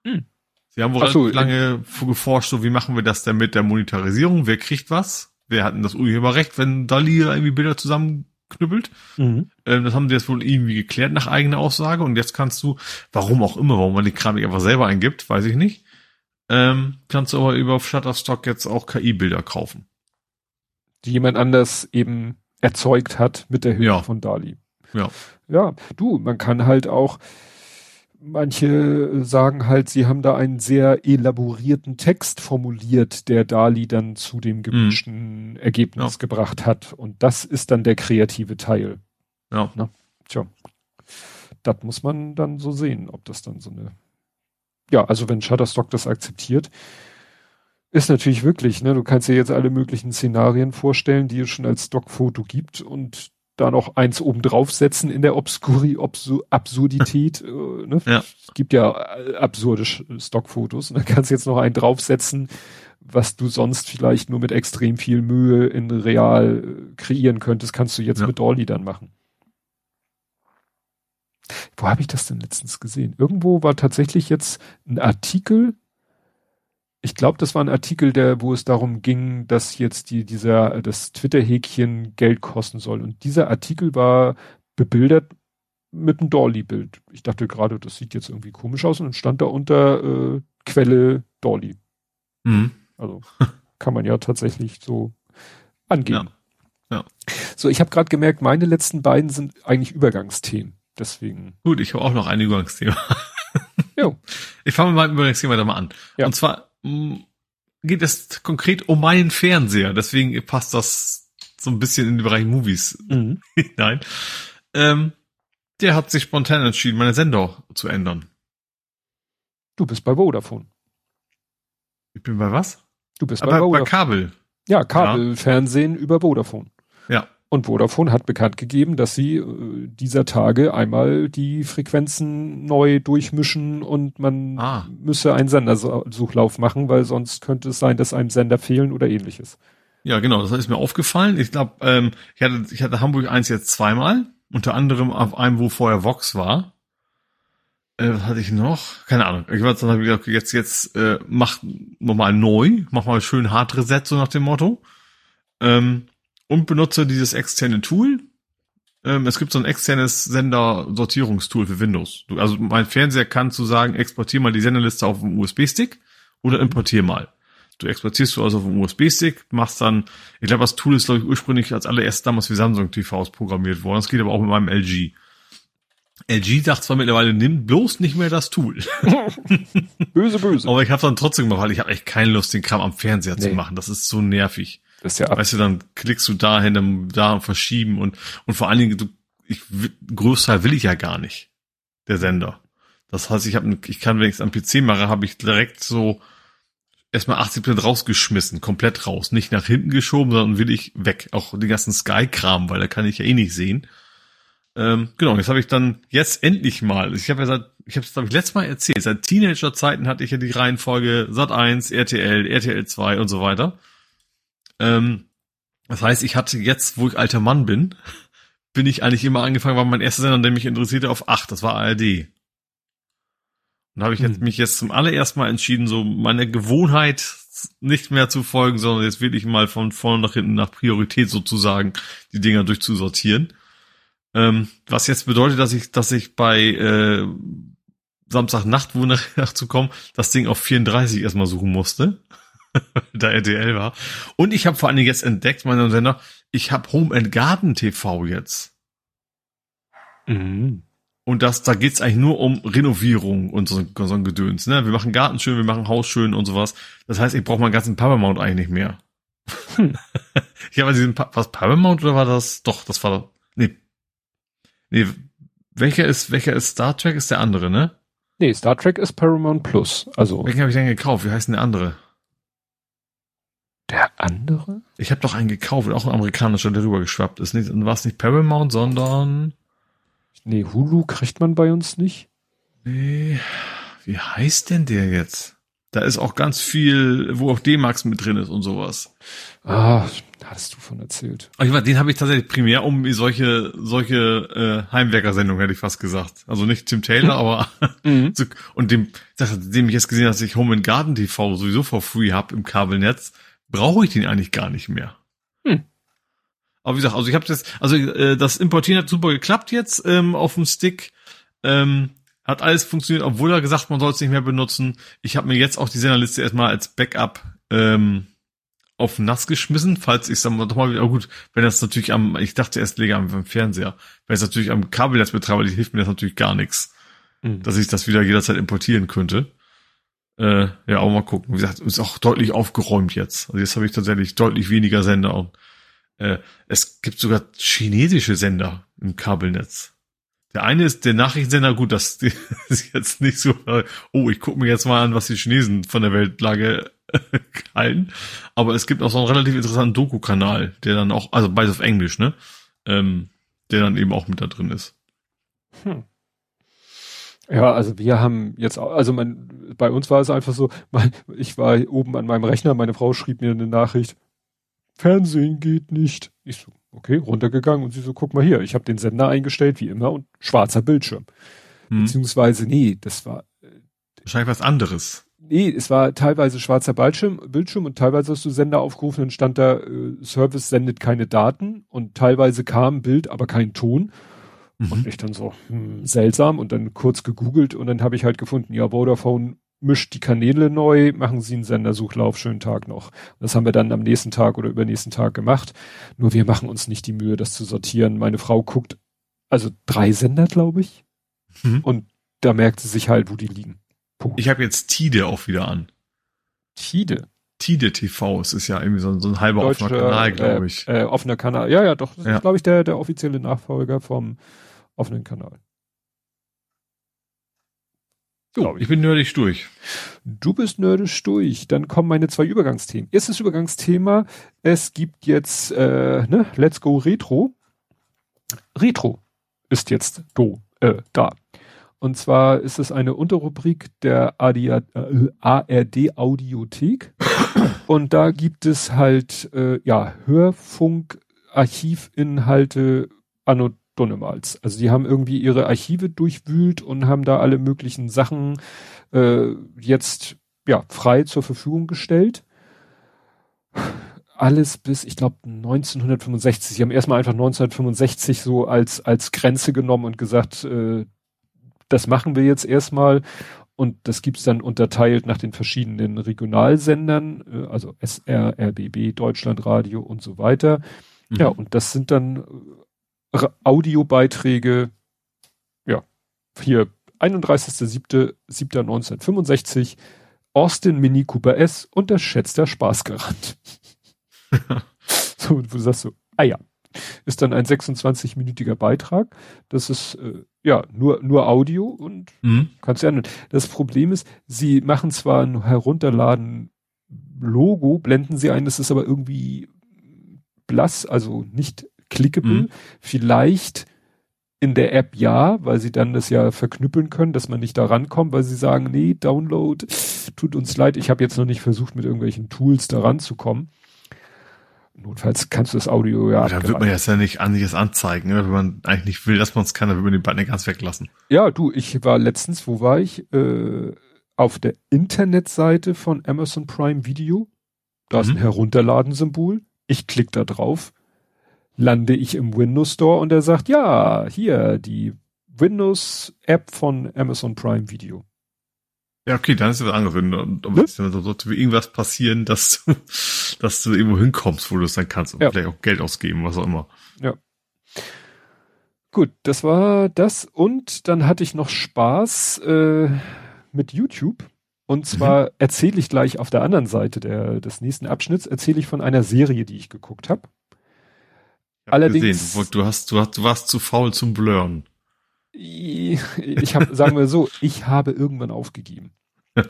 Hm. Sie haben wohl so, lange geforscht, so wie machen wir das denn mit der Monetarisierung? Wer kriegt was? Wer hat denn das Urheberrecht, wenn DALI irgendwie Bilder zusammenknüppelt? Mhm. Ähm, das haben sie jetzt wohl irgendwie geklärt nach eigener Aussage. Und jetzt kannst du, warum auch immer, warum man die Kram nicht einfach selber eingibt, weiß ich nicht, ähm, kannst du aber über Shutterstock jetzt auch KI-Bilder kaufen. Die jemand anders eben erzeugt hat mit der Hilfe ja. von DALI. Ja. Ja, du, man kann halt auch, manche sagen halt, sie haben da einen sehr elaborierten Text formuliert, der Dali dann zu dem gewünschten mhm. Ergebnis ja. gebracht hat. Und das ist dann der kreative Teil. Ja. Na, tja. Das muss man dann so sehen, ob das dann so eine. Ja, also wenn Shutterstock das akzeptiert, ist natürlich wirklich, ne, du kannst dir jetzt alle möglichen Szenarien vorstellen, die es schon als Stockfoto gibt und da noch eins oben draufsetzen in der Obskuri, Obsu Absurdität. äh, ne? ja. Es gibt ja äh, absurde Stockfotos und dann kannst du jetzt noch einen draufsetzen, was du sonst vielleicht nur mit extrem viel Mühe in real äh, kreieren könntest, kannst du jetzt ja. mit Dolly dann machen. Wo habe ich das denn letztens gesehen? Irgendwo war tatsächlich jetzt ein Artikel, ich glaube, das war ein Artikel, der, wo es darum ging, dass jetzt die, dieser, das Twitter-Häkchen Geld kosten soll. Und dieser Artikel war bebildert mit einem Dolly-Bild. Ich dachte gerade, das sieht jetzt irgendwie komisch aus und dann stand da unter äh, Quelle Dolly. Mhm. Also kann man ja tatsächlich so angehen. Ja. ja. So, ich habe gerade gemerkt, meine letzten beiden sind eigentlich Übergangsthemen. Deswegen. Gut, ich habe auch noch ein Übergangsthema. jo. Ich fange mit meinem Übergangsthema da mal an. Ja. Und zwar geht es konkret um meinen Fernseher. Deswegen passt das so ein bisschen in den Bereich Movies mhm. hinein. Ähm, der hat sich spontan entschieden, meine Sender zu ändern. Du bist bei Vodafone. Ich bin bei was? Du bist bei Vodafone. Bei Kabel. Ja, Kabelfernsehen ja. über Vodafone. Und Vodafone hat bekannt gegeben, dass sie äh, dieser Tage einmal die Frequenzen neu durchmischen und man ah. müsse einen Sendersuchlauf machen, weil sonst könnte es sein, dass einem Sender fehlen oder ähnliches. Ja, genau, das ist mir aufgefallen. Ich glaube, ähm, ich, hatte, ich hatte Hamburg 1 jetzt zweimal, unter anderem auf einem, wo vorher Vox war. Äh, was hatte ich noch? Keine Ahnung. Ich war dann gesagt, jetzt, jetzt äh, mach nochmal neu, mach mal schön Hard Reset, so nach dem Motto. Ähm, und benutze dieses externe Tool. Ähm, es gibt so ein externes Sender-Sortierungstool für Windows. Du, also mein Fernseher kann zu sagen, exportier mal die Senderliste auf dem USB-Stick oder importier mal. Du exportierst du also auf dem USB-Stick, machst dann, ich glaube, das Tool ist, glaube ich, ursprünglich als allererstes damals für Samsung TVs programmiert worden. Das geht aber auch mit meinem LG. LG sagt zwar mittlerweile, nimm bloß nicht mehr das Tool. böse, böse. Aber ich habe dann trotzdem gemacht, weil ich habe echt keine Lust, den Kram am Fernseher nee. zu machen. Das ist so nervig. Das ist ja ab weißt du, dann klickst du dahin, dann da verschieben und, und vor allen Dingen, du, ich, Großteil will ich ja gar nicht. Der Sender. Das heißt, ich habe, ich kann, wenn ich es am PC mache, habe ich direkt so erstmal 80% rausgeschmissen, komplett raus. Nicht nach hinten geschoben, sondern will ich weg. Auch den ganzen Sky-Kram, weil da kann ich ja eh nicht sehen. Ähm, genau, jetzt habe ich dann jetzt endlich mal, ich habe ja seit, ich habe es glaube ich letztes Mal erzählt, seit Teenager-Zeiten hatte ich ja die Reihenfolge Sat 1, RTL, RTL 2 und so weiter. Ähm, Das heißt, ich hatte jetzt, wo ich alter Mann bin, bin ich eigentlich immer angefangen, war mein erster Sender, der mich interessierte, auf 8, das war ARD. Und habe ich jetzt, hm. mich jetzt zum allerersten Mal entschieden, so meine Gewohnheit nicht mehr zu folgen, sondern jetzt wirklich mal von vorne nach hinten nach Priorität sozusagen die Dinger durchzusortieren. Ähm, was jetzt bedeutet, dass ich, dass ich bei äh, Samstagnacht, wo nachzukommen, das Ding auf 34 erstmal suchen musste. da RTL war. Und ich habe vor allen Dingen jetzt entdeckt, meine Sender, ich habe Home and Garden TV jetzt. Mhm. Und das, da geht's eigentlich nur um Renovierung und so, so ein Gedöns. Ne? Wir machen Garten schön, wir machen Haus schön und sowas. Das heißt, ich brauche meinen ganzen Paramount eigentlich nicht mehr. Hm. ich habe diesen, was Paramount oder war das? Doch, das war, nee. Nee, welcher ist, welcher ist Star Trek? Ist der andere, ne? Nee, Star Trek ist Paramount Plus. Also. Welchen habe ich denn gekauft? Wie heißt denn der andere? Der andere? Ich habe doch einen gekauft, auch ein amerikanischer, der rüber geschwappt ist. Nicht, war es nicht Paramount, sondern Nee, Hulu kriegt man bei uns nicht. Nee. Wie heißt denn der jetzt? Da ist auch ganz viel, wo auch D-Max mit drin ist und sowas. Ah, hattest du von erzählt. Ich meine, den habe ich tatsächlich primär um solche solche äh, Heimwerkersendungen hätte ich fast gesagt. Also nicht Tim Taylor, aber mhm. und dem, dem ich jetzt gesehen habe, dass ich Home and Garden TV sowieso for free hab im Kabelnetz, brauche ich den eigentlich gar nicht mehr. Hm. Aber wie gesagt, also ich habe das, also äh, das Importieren hat super geklappt jetzt ähm, auf dem Stick. Ähm, hat alles funktioniert, obwohl er gesagt, man soll es nicht mehr benutzen. Ich habe mir jetzt auch die Senderliste erstmal als Backup ähm, auf nass geschmissen, falls ich dann doch mal wieder, oh gut, wenn das natürlich am, ich dachte erst lege am Fernseher, wenn es natürlich am Kabelnetz betreibe, hilft mir das natürlich gar nichts, mhm. dass ich das wieder jederzeit importieren könnte. Äh, ja, auch mal gucken. Wie gesagt, ist auch deutlich aufgeräumt jetzt. Also jetzt habe ich tatsächlich deutlich weniger Sender und äh, es gibt sogar chinesische Sender im Kabelnetz. Der eine ist der Nachrichtensender, gut, das ist jetzt nicht so, oh, ich gucke mir jetzt mal an, was die Chinesen von der Weltlage halten. Aber es gibt auch so einen relativ interessanten Doku-Kanal, der dann auch, also beides auf Englisch, ne? Ähm, der dann eben auch mit da drin ist. Hm. Ja, also wir haben jetzt, also mein, bei uns war es einfach so, mein, ich war oben an meinem Rechner, meine Frau schrieb mir eine Nachricht, Fernsehen geht nicht. Ich so, okay, runtergegangen und sie so, guck mal hier, ich habe den Sender eingestellt, wie immer, und schwarzer Bildschirm. Hm. Beziehungsweise, nee, das war. Äh, Wahrscheinlich was anderes. Nee, es war teilweise schwarzer Bildschirm, Bildschirm und teilweise hast du Sender aufgerufen und stand da, äh, Service sendet keine Daten und teilweise kam Bild, aber kein Ton. Mhm. Und ich dann so, hm, seltsam und dann kurz gegoogelt und dann habe ich halt gefunden, ja, Vodafone mischt die Kanäle neu, machen Sie einen Sendersuchlauf, schönen Tag noch. Das haben wir dann am nächsten Tag oder übernächsten Tag gemacht. Nur wir machen uns nicht die Mühe, das zu sortieren. Meine Frau guckt, also drei Sender, glaube ich. Mhm. Und da merkt sie sich halt, wo die liegen. Punkt. Ich habe jetzt Tide auch wieder an. Tide? Tide TV, es ist ja irgendwie so, so ein halber Deutsche, offener Kanal, glaube ich. Äh, äh, offener Kanal, ja, ja, doch. Das ja. ist, glaube ich, der, der offizielle Nachfolger vom offenen Kanal. So, ich bin nerdig durch. Du bist nerdig durch. Dann kommen meine zwei Übergangsthemen. Erstes Übergangsthema, es gibt jetzt, äh, ne, Let's Go Retro. Retro ist jetzt do, äh, da. Und zwar ist es eine Unterrubrik der AD, äh, ARD Audiothek. Und da gibt es halt, äh, ja, Hörfunk, Archivinhalte anno Dunnemals. Also die haben irgendwie ihre Archive durchwühlt und haben da alle möglichen Sachen äh, jetzt ja frei zur Verfügung gestellt. Alles bis, ich glaube, 1965. Sie haben erstmal einfach 1965 so als, als Grenze genommen und gesagt, äh, das machen wir jetzt erstmal. Und das gibt's dann unterteilt nach den verschiedenen Regionalsendern, äh, also SR, RBB, Deutschlandradio und so weiter. Mhm. Ja, und das sind dann Audiobeiträge, ja, hier 31.07.1965, Austin Mini Cooper S und der der Spaßgarant. so, wo du sagst so, ah ja, ist dann ein 26-minütiger Beitrag. Das ist äh, ja nur nur Audio und mhm. kannst du ändern. Das Problem ist, sie machen zwar ein Herunterladen Logo, blenden sie ein, das ist aber irgendwie blass, also nicht clickable. Mhm. Vielleicht in der App ja, weil sie dann das ja verknüppeln können, dass man nicht da rankommt, weil sie sagen, nee, Download, tut uns leid, ich habe jetzt noch nicht versucht, mit irgendwelchen Tools da ranzukommen. notfalls kannst du das Audio ja. Da wird man jetzt ja nicht an sich anzeigen, ne? wenn man eigentlich nicht will, dass man es kann, dann wird man den Button ganz weglassen. Ja, du, ich war letztens, wo war ich? Äh, auf der Internetseite von Amazon Prime Video. Da mhm. ist ein mhm. Herunterladen-Symbol. Ich klicke da drauf, lande ich im Windows Store und er sagt, ja, hier, die Windows-App von Amazon Prime Video. Ja, okay, dann ist es. Wenn, aber ne? dann sollte irgendwas passieren, dass du, dass du irgendwo hinkommst, wo du es dann kannst und ja. vielleicht auch Geld ausgeben, was auch immer. Ja. Gut, das war das. Und dann hatte ich noch Spaß äh, mit YouTube. Und zwar mhm. erzähle ich gleich auf der anderen Seite der, des nächsten Abschnitts, erzähle ich von einer Serie, die ich geguckt habe. Allerdings. Gesehen. Du hast, du hast, du warst zu faul zum Blurren. Ich habe, sagen wir so, ich habe irgendwann aufgegeben.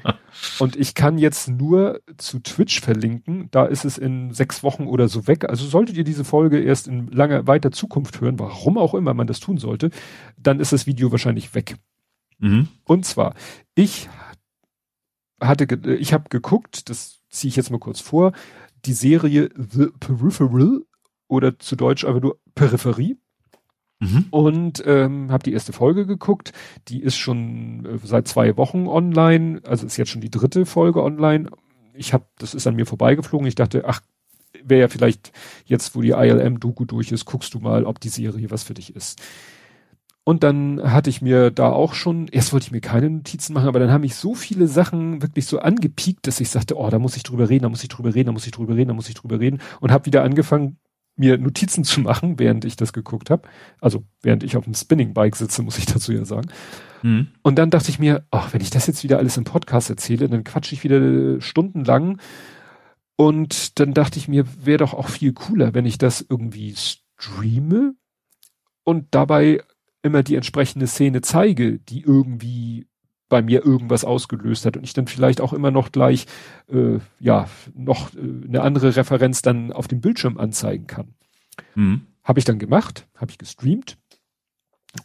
Und ich kann jetzt nur zu Twitch verlinken. Da ist es in sechs Wochen oder so weg. Also solltet ihr diese Folge erst in langer, weiter Zukunft hören, warum auch immer man das tun sollte, dann ist das Video wahrscheinlich weg. Mhm. Und zwar, ich hatte, ich habe geguckt, das ziehe ich jetzt mal kurz vor, die Serie The Peripheral oder zu Deutsch einfach nur Peripherie. Mhm. Und ähm, habe die erste Folge geguckt. Die ist schon äh, seit zwei Wochen online. Also ist jetzt schon die dritte Folge online. Ich habe, das ist an mir vorbeigeflogen. Ich dachte, ach, wäre ja vielleicht jetzt, wo die ILM-Doku durch ist, guckst du mal, ob die Serie was für dich ist. Und dann hatte ich mir da auch schon, erst wollte ich mir keine Notizen machen, aber dann haben mich so viele Sachen wirklich so angepiekt, dass ich sagte, oh, da muss ich drüber reden, da muss ich drüber reden, da muss ich drüber reden, da muss ich drüber reden und habe wieder angefangen, mir Notizen zu machen, während ich das geguckt habe. Also während ich auf dem Spinning-Bike sitze, muss ich dazu ja sagen. Mhm. Und dann dachte ich mir, ach, wenn ich das jetzt wieder alles im Podcast erzähle, dann quatsche ich wieder stundenlang. Und dann dachte ich mir, wäre doch auch viel cooler, wenn ich das irgendwie streame und dabei immer die entsprechende Szene zeige, die irgendwie bei mir irgendwas ausgelöst hat und ich dann vielleicht auch immer noch gleich äh, ja noch äh, eine andere Referenz dann auf dem Bildschirm anzeigen kann. Mhm. Habe ich dann gemacht, habe ich gestreamt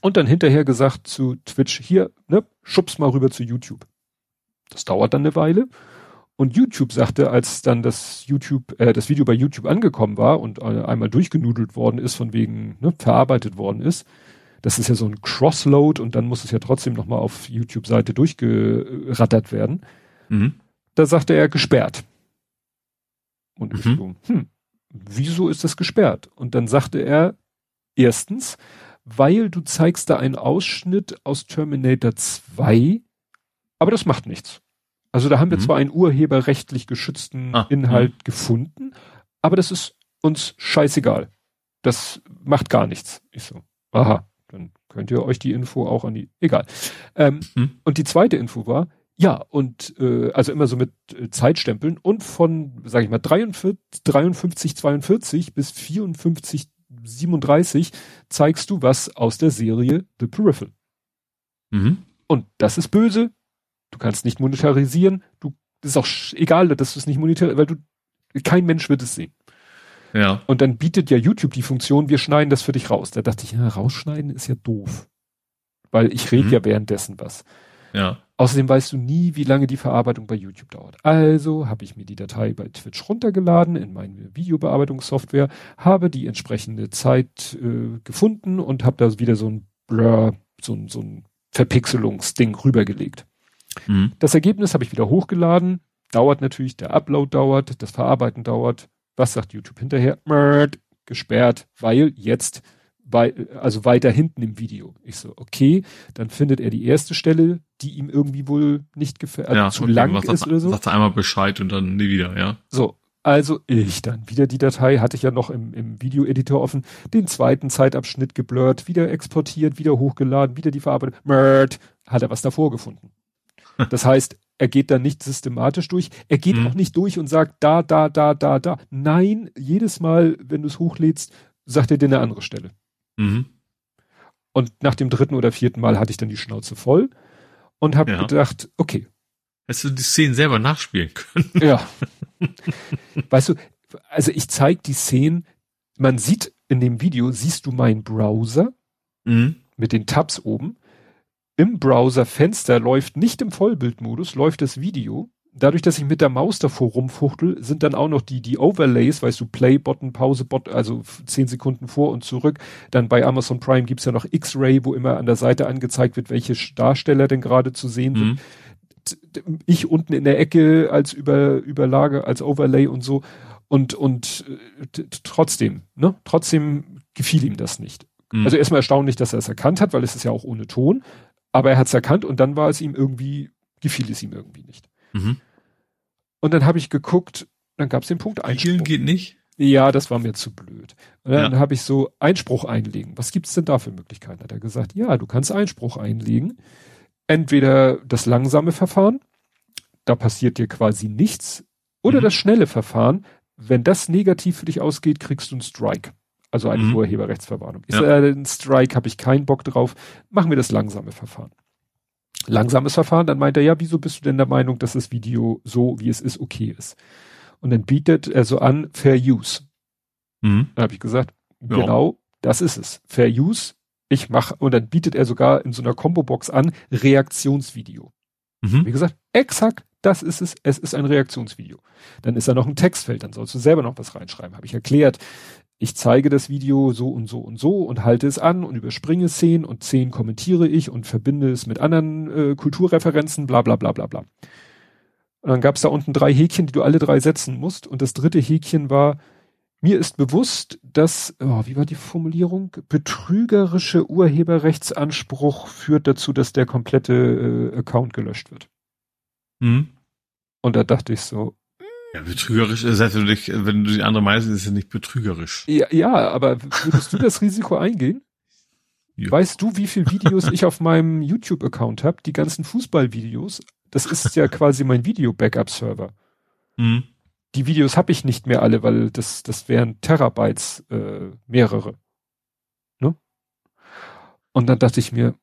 und dann hinterher gesagt zu Twitch hier, ne, schubs mal rüber zu YouTube. Das dauert dann eine Weile und YouTube sagte, als dann das YouTube, äh, das Video bei YouTube angekommen war und äh, einmal durchgenudelt worden ist, von wegen ne, verarbeitet worden ist, das ist ja so ein Crossload und dann muss es ja trotzdem nochmal auf YouTube-Seite durchgerattert werden. Mhm. Da sagte er gesperrt. Und ich mhm. so, hm, wieso ist das gesperrt? Und dann sagte er, erstens, weil du zeigst da einen Ausschnitt aus Terminator 2, aber das macht nichts. Also da haben wir mhm. zwar einen urheberrechtlich geschützten ah, Inhalt mh. gefunden, aber das ist uns scheißegal. Das macht gar nichts. Ich so, aha. Könnt ihr euch die Info auch an die, egal. Ähm, hm. Und die zweite Info war, ja, und äh, also immer so mit äh, Zeitstempeln und von, sage ich mal, 43, 53, 42 bis 54, 37 zeigst du was aus der Serie The Peripheral. Mhm. Und das ist böse. Du kannst nicht monetarisieren. Du, das ist auch egal, dass du es nicht monetarisieren, weil du, kein Mensch wird es sehen. Ja. Und dann bietet ja YouTube die Funktion, wir schneiden das für dich raus. Da dachte ich, ja, rausschneiden ist ja doof. Weil ich rede mhm. ja währenddessen was. Ja. Außerdem weißt du nie, wie lange die Verarbeitung bei YouTube dauert. Also habe ich mir die Datei bei Twitch runtergeladen in meine Videobearbeitungssoftware, habe die entsprechende Zeit äh, gefunden und habe da wieder so ein Blur, so, ein so ein Verpixelungsding rübergelegt. Mhm. Das Ergebnis habe ich wieder hochgeladen. Dauert natürlich, der Upload dauert, das Verarbeiten dauert. Was sagt YouTube hinterher? Mörd, gesperrt, weil jetzt bei, also weiter hinten im Video. Ich so, okay, dann findet er die erste Stelle, die ihm irgendwie wohl nicht gefällt, also ja, zu lang ist sagt, oder so. Sagt er einmal Bescheid und dann nie wieder, ja. So, also ich dann wieder die Datei, hatte ich ja noch im, im Videoeditor offen, den zweiten Zeitabschnitt geblurrt, wieder exportiert, wieder hochgeladen, wieder die Verarbeitung. Mörd, hat er was davor gefunden. Das heißt, er geht da nicht systematisch durch. Er geht mhm. auch nicht durch und sagt da, da, da, da, da. Nein, jedes Mal, wenn du es hochlädst, sagt er dir eine andere Stelle. Mhm. Und nach dem dritten oder vierten Mal hatte ich dann die Schnauze voll und habe ja. gedacht, okay. Hättest du die Szenen selber nachspielen können? Ja. weißt du, also ich zeige die Szenen, man sieht in dem Video, siehst du meinen Browser mhm. mit den Tabs oben im Browserfenster läuft nicht im Vollbildmodus, läuft das Video dadurch, dass ich mit der Maus davor rumfuchtel, sind dann auch noch die, die Overlays, weißt du, Play-Button, Pause-Bot, also zehn Sekunden vor und zurück. Dann bei Amazon Prime gibt's ja noch X-Ray, wo immer an der Seite angezeigt wird, welche Darsteller denn gerade zu sehen mhm. sind. Ich unten in der Ecke als Über, Überlage, als Overlay und so. Und, und trotzdem, ne? Trotzdem gefiel ihm das nicht. Mhm. Also erstmal erstaunlich, dass er es erkannt hat, weil es ist ja auch ohne Ton. Aber er hat es erkannt und dann war es ihm irgendwie, gefiel es ihm irgendwie nicht. Mhm. Und dann habe ich geguckt, dann gab es den Punkt Einspruch. geht nicht? Ja, das war mir zu blöd. Und dann ja. habe ich so Einspruch einlegen. Was gibt's denn da für Möglichkeiten? Hat er gesagt, ja, du kannst Einspruch einlegen. Entweder das langsame Verfahren, da passiert dir quasi nichts, oder mhm. das schnelle Verfahren. Wenn das negativ für dich ausgeht, kriegst du einen Strike. Also eine mhm. Urheberrechtsverwarnung. Ja. Ist äh, ein Strike, habe ich keinen Bock drauf. Machen wir das langsame Verfahren langsames Verfahren, dann meint er, ja, wieso bist du denn der Meinung, dass das Video so, wie es ist, okay ist? Und dann bietet er so an, Fair Use. Mhm. Dann habe ich gesagt, ja. genau, das ist es. Fair Use, ich mache, und dann bietet er sogar in so einer Combo-Box an, Reaktionsvideo. Mhm. Wie gesagt, exakt, das ist es, es ist ein Reaktionsvideo. Dann ist da noch ein Textfeld, dann sollst du selber noch was reinschreiben, habe ich erklärt ich zeige das Video so und so und so und halte es an und überspringe Szenen und Szenen kommentiere ich und verbinde es mit anderen äh, Kulturreferenzen, bla bla bla bla bla. Und dann gab es da unten drei Häkchen, die du alle drei setzen musst. Und das dritte Häkchen war, mir ist bewusst, dass, oh, wie war die Formulierung? Betrügerische Urheberrechtsanspruch führt dazu, dass der komplette äh, Account gelöscht wird. Mhm. Und da dachte ich so, ja, betrügerisch ist ja für dich, wenn du die andere meinst, ist es ja nicht betrügerisch. Ja, ja, aber würdest du das Risiko eingehen? Ja. Weißt du, wie viele Videos ich auf meinem YouTube-Account habe? Die ganzen Fußballvideos. Das ist ja quasi mein Video-Backup-Server. Mhm. Die Videos habe ich nicht mehr alle, weil das, das wären Terabytes, äh, mehrere. Ne? Und dann dachte ich mir,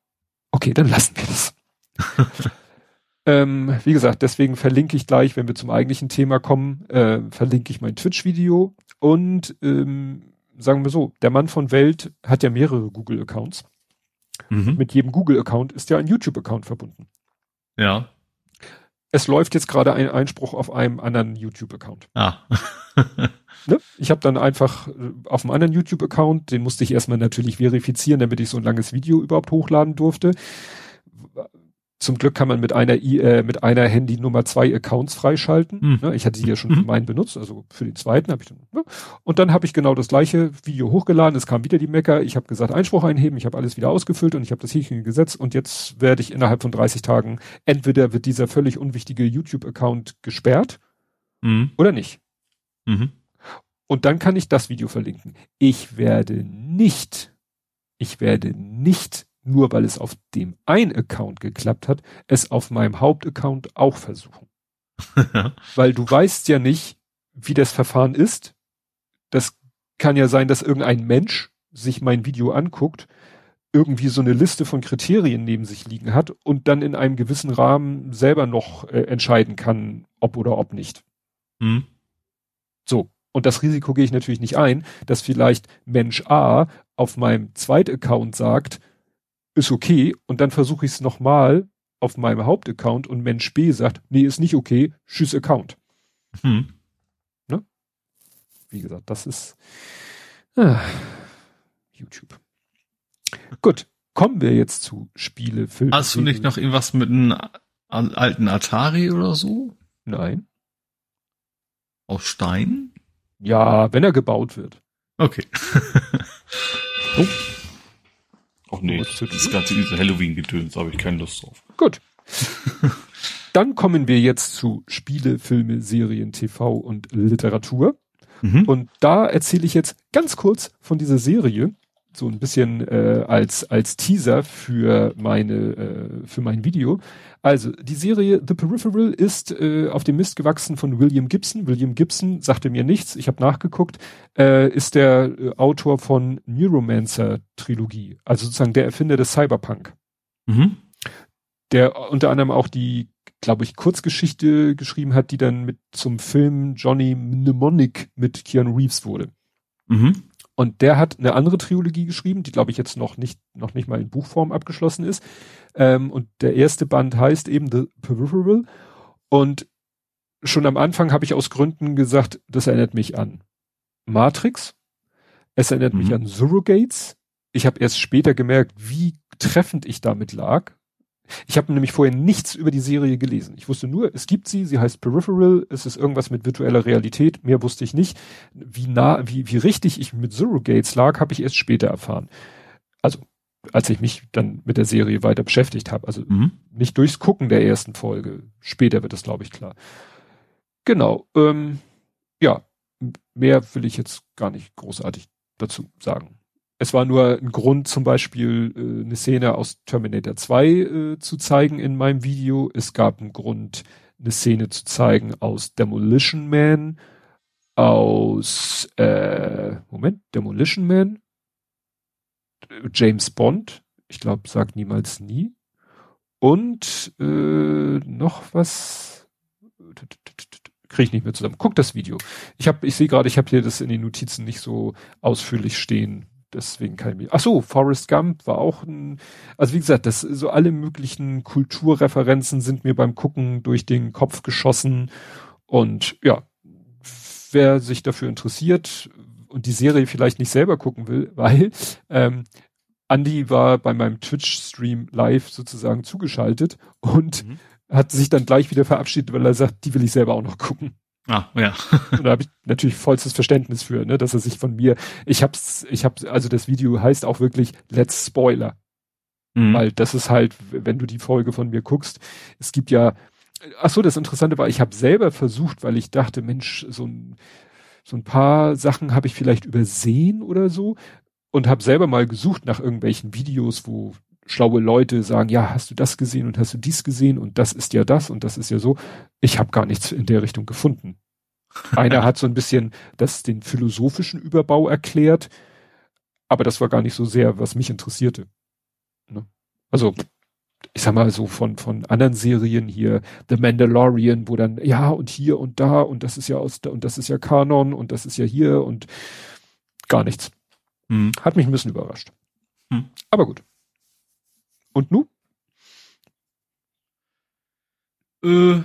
okay, dann lassen wir das. Ähm, wie gesagt, deswegen verlinke ich gleich, wenn wir zum eigentlichen Thema kommen, äh, verlinke ich mein Twitch-Video und ähm, sagen wir so, der Mann von Welt hat ja mehrere Google-Accounts. Mhm. Mit jedem Google-Account ist ja ein YouTube-Account verbunden. Ja. Es läuft jetzt gerade ein Einspruch auf einem anderen YouTube-Account. Ah. ne? Ich habe dann einfach äh, auf einem anderen YouTube-Account, den musste ich erstmal natürlich verifizieren, damit ich so ein langes Video überhaupt hochladen durfte zum Glück kann man mit einer äh, mit einer Handynummer zwei Accounts freischalten. Mhm. Ich hatte die ja schon für hm. meinen benutzt, also für den zweiten habe ich dann. Ne? Und dann habe ich genau das gleiche Video hochgeladen. Es kam wieder die Mecker. Ich habe gesagt Einspruch einheben. Ich habe alles wieder ausgefüllt und ich habe das Häkchen gesetzt. Und jetzt werde ich innerhalb von 30 Tagen entweder wird dieser völlig unwichtige YouTube-Account gesperrt mhm. oder nicht. Mhm. Und dann kann ich das Video verlinken. Ich werde nicht, ich werde nicht nur weil es auf dem ein Account geklappt hat, es auf meinem Hauptaccount auch versuchen. weil du weißt ja nicht, wie das Verfahren ist. Das kann ja sein, dass irgendein Mensch sich mein Video anguckt, irgendwie so eine Liste von Kriterien neben sich liegen hat und dann in einem gewissen Rahmen selber noch äh, entscheiden kann, ob oder ob nicht. Hm. So. Und das Risiko gehe ich natürlich nicht ein, dass vielleicht Mensch A auf meinem Zweit-Account sagt, ist okay und dann versuche ich es nochmal auf meinem Hauptaccount und Mensch B sagt, nee, ist nicht okay, tschüss Account. Hm. Ne? Wie gesagt, das ist ah, YouTube. Gut, kommen wir jetzt zu Spiele, Filme. Hast du nicht noch irgendwas mit einem alten Atari oder so? Nein. Aus Stein? Ja, wenn er gebaut wird. Okay. oh. Ach nee, das ganze Halloween-Gedöns habe ich keine Lust drauf. Gut. Dann kommen wir jetzt zu Spiele, Filme, Serien, TV und Literatur. Mhm. Und da erzähle ich jetzt ganz kurz von dieser Serie, so ein bisschen äh, als als Teaser für meine äh, für mein Video. Also die Serie The Peripheral ist äh, auf dem Mist gewachsen von William Gibson. William Gibson sagte mir nichts. Ich habe nachgeguckt. Äh, ist der äh, Autor von Neuromancer Trilogie, also sozusagen der Erfinder des Cyberpunk. Mhm. Der unter anderem auch die glaube ich, Kurzgeschichte geschrieben hat, die dann mit zum Film Johnny Mnemonic mit Keanu Reeves wurde. Mhm. Und der hat eine andere Trilogie geschrieben, die glaube ich jetzt noch nicht, noch nicht mal in Buchform abgeschlossen ist. Ähm, und der erste Band heißt eben The Peripheral. Und schon am Anfang habe ich aus Gründen gesagt, das erinnert mich an Matrix. Es erinnert mhm. mich an Surrogates. Ich habe erst später gemerkt, wie treffend ich damit lag. Ich habe nämlich vorher nichts über die Serie gelesen. Ich wusste nur, es gibt sie, sie heißt Peripheral, es ist irgendwas mit virtueller Realität, mehr wusste ich nicht. Wie nah, wie, wie richtig ich mit Surrogates lag, habe ich erst später erfahren. Also, als ich mich dann mit der Serie weiter beschäftigt habe. Also mhm. nicht durchs Gucken der ersten Folge. Später wird das, glaube ich, klar. Genau. Ähm, ja, mehr will ich jetzt gar nicht großartig dazu sagen. Es war nur ein Grund, zum Beispiel äh, eine Szene aus Terminator 2 äh, zu zeigen in meinem Video. Es gab einen Grund, eine Szene zu zeigen aus Demolition Man, aus äh, Moment, Demolition Man, James Bond, ich glaube, sagt niemals nie. Und äh, noch was kriege ich nicht mehr zusammen. Guck das Video. Ich habe, ich sehe gerade, ich habe hier das in den Notizen nicht so ausführlich stehen, deswegen kann ich Ach so, Forrest Gump war auch ein, also wie gesagt, das so alle möglichen Kulturreferenzen sind mir beim Gucken durch den Kopf geschossen und ja, wer sich dafür interessiert und die Serie vielleicht nicht selber gucken will, weil ähm, Andy war bei meinem Twitch-Stream live sozusagen zugeschaltet und mhm. hat sich dann gleich wieder verabschiedet, weil er sagt, die will ich selber auch noch gucken. Ah, ja. und da habe ich natürlich vollstes Verständnis für, ne, dass er sich von mir, ich hab's, ich hab's, also das Video heißt auch wirklich Let's Spoiler. Mhm. Weil das ist halt, wenn du die Folge von mir guckst, es gibt ja, ach so, das Interessante war, ich habe selber versucht, weil ich dachte, Mensch, so ein, so ein paar Sachen habe ich vielleicht übersehen oder so und habe selber mal gesucht nach irgendwelchen Videos, wo schlaue Leute sagen, ja, hast du das gesehen und hast du dies gesehen und das ist ja das und das ist ja so. Ich habe gar nichts in der Richtung gefunden. Einer hat so ein bisschen das den philosophischen Überbau erklärt, aber das war gar nicht so sehr, was mich interessierte. Ne? Also ich sag mal so von von anderen Serien hier The Mandalorian, wo dann ja und hier und da und das ist ja aus und das ist ja Kanon und das ist ja hier und gar nichts. Hm. Hat mich ein bisschen überrascht. Hm. Aber gut. Und nu? Äh,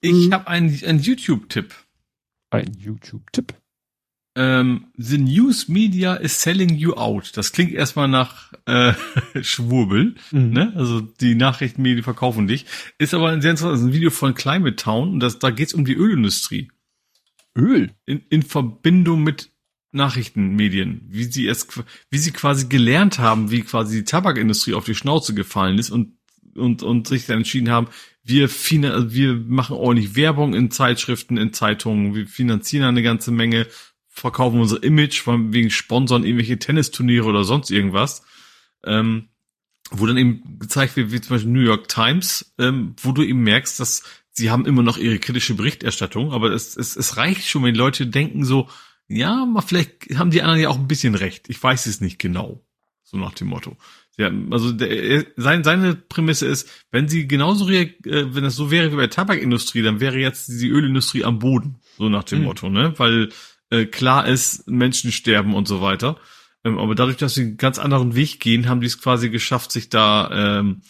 ich hm. habe einen, einen YouTube-Tipp. Ein YouTube-Tipp? Ähm, the News Media is selling you out. Das klingt erstmal nach äh, Schwurbel. Mhm. Ne? Also die Nachrichtenmedien verkaufen dich. Ist aber ein sehr interessantes Video von Climate Town und das, da geht's um die Ölindustrie. Öl? In, in Verbindung mit Nachrichtenmedien, wie sie es, wie sie quasi gelernt haben, wie quasi die Tabakindustrie auf die Schnauze gefallen ist und und und sich dann entschieden haben, wir wir machen ordentlich Werbung in Zeitschriften, in Zeitungen, wir finanzieren eine ganze Menge, verkaufen unser Image, von wegen Sponsoren irgendwelche Tennisturniere oder sonst irgendwas. Ähm, wo dann eben gezeigt wird, wie zum Beispiel New York Times, ähm, wo du eben merkst, dass sie haben immer noch ihre kritische Berichterstattung, aber es, es, es reicht schon, wenn Leute denken so, ja, vielleicht haben die anderen ja auch ein bisschen recht. Ich weiß es nicht genau. So nach dem Motto. Ja, also der, sein, seine Prämisse ist, wenn sie genauso äh, wenn das so wäre wie bei der Tabakindustrie, dann wäre jetzt die Ölindustrie am Boden, so nach dem mhm. Motto, ne? Weil äh, klar ist, Menschen sterben und so weiter. Ähm, aber dadurch, dass sie einen ganz anderen Weg gehen, haben die es quasi geschafft, sich da ähm,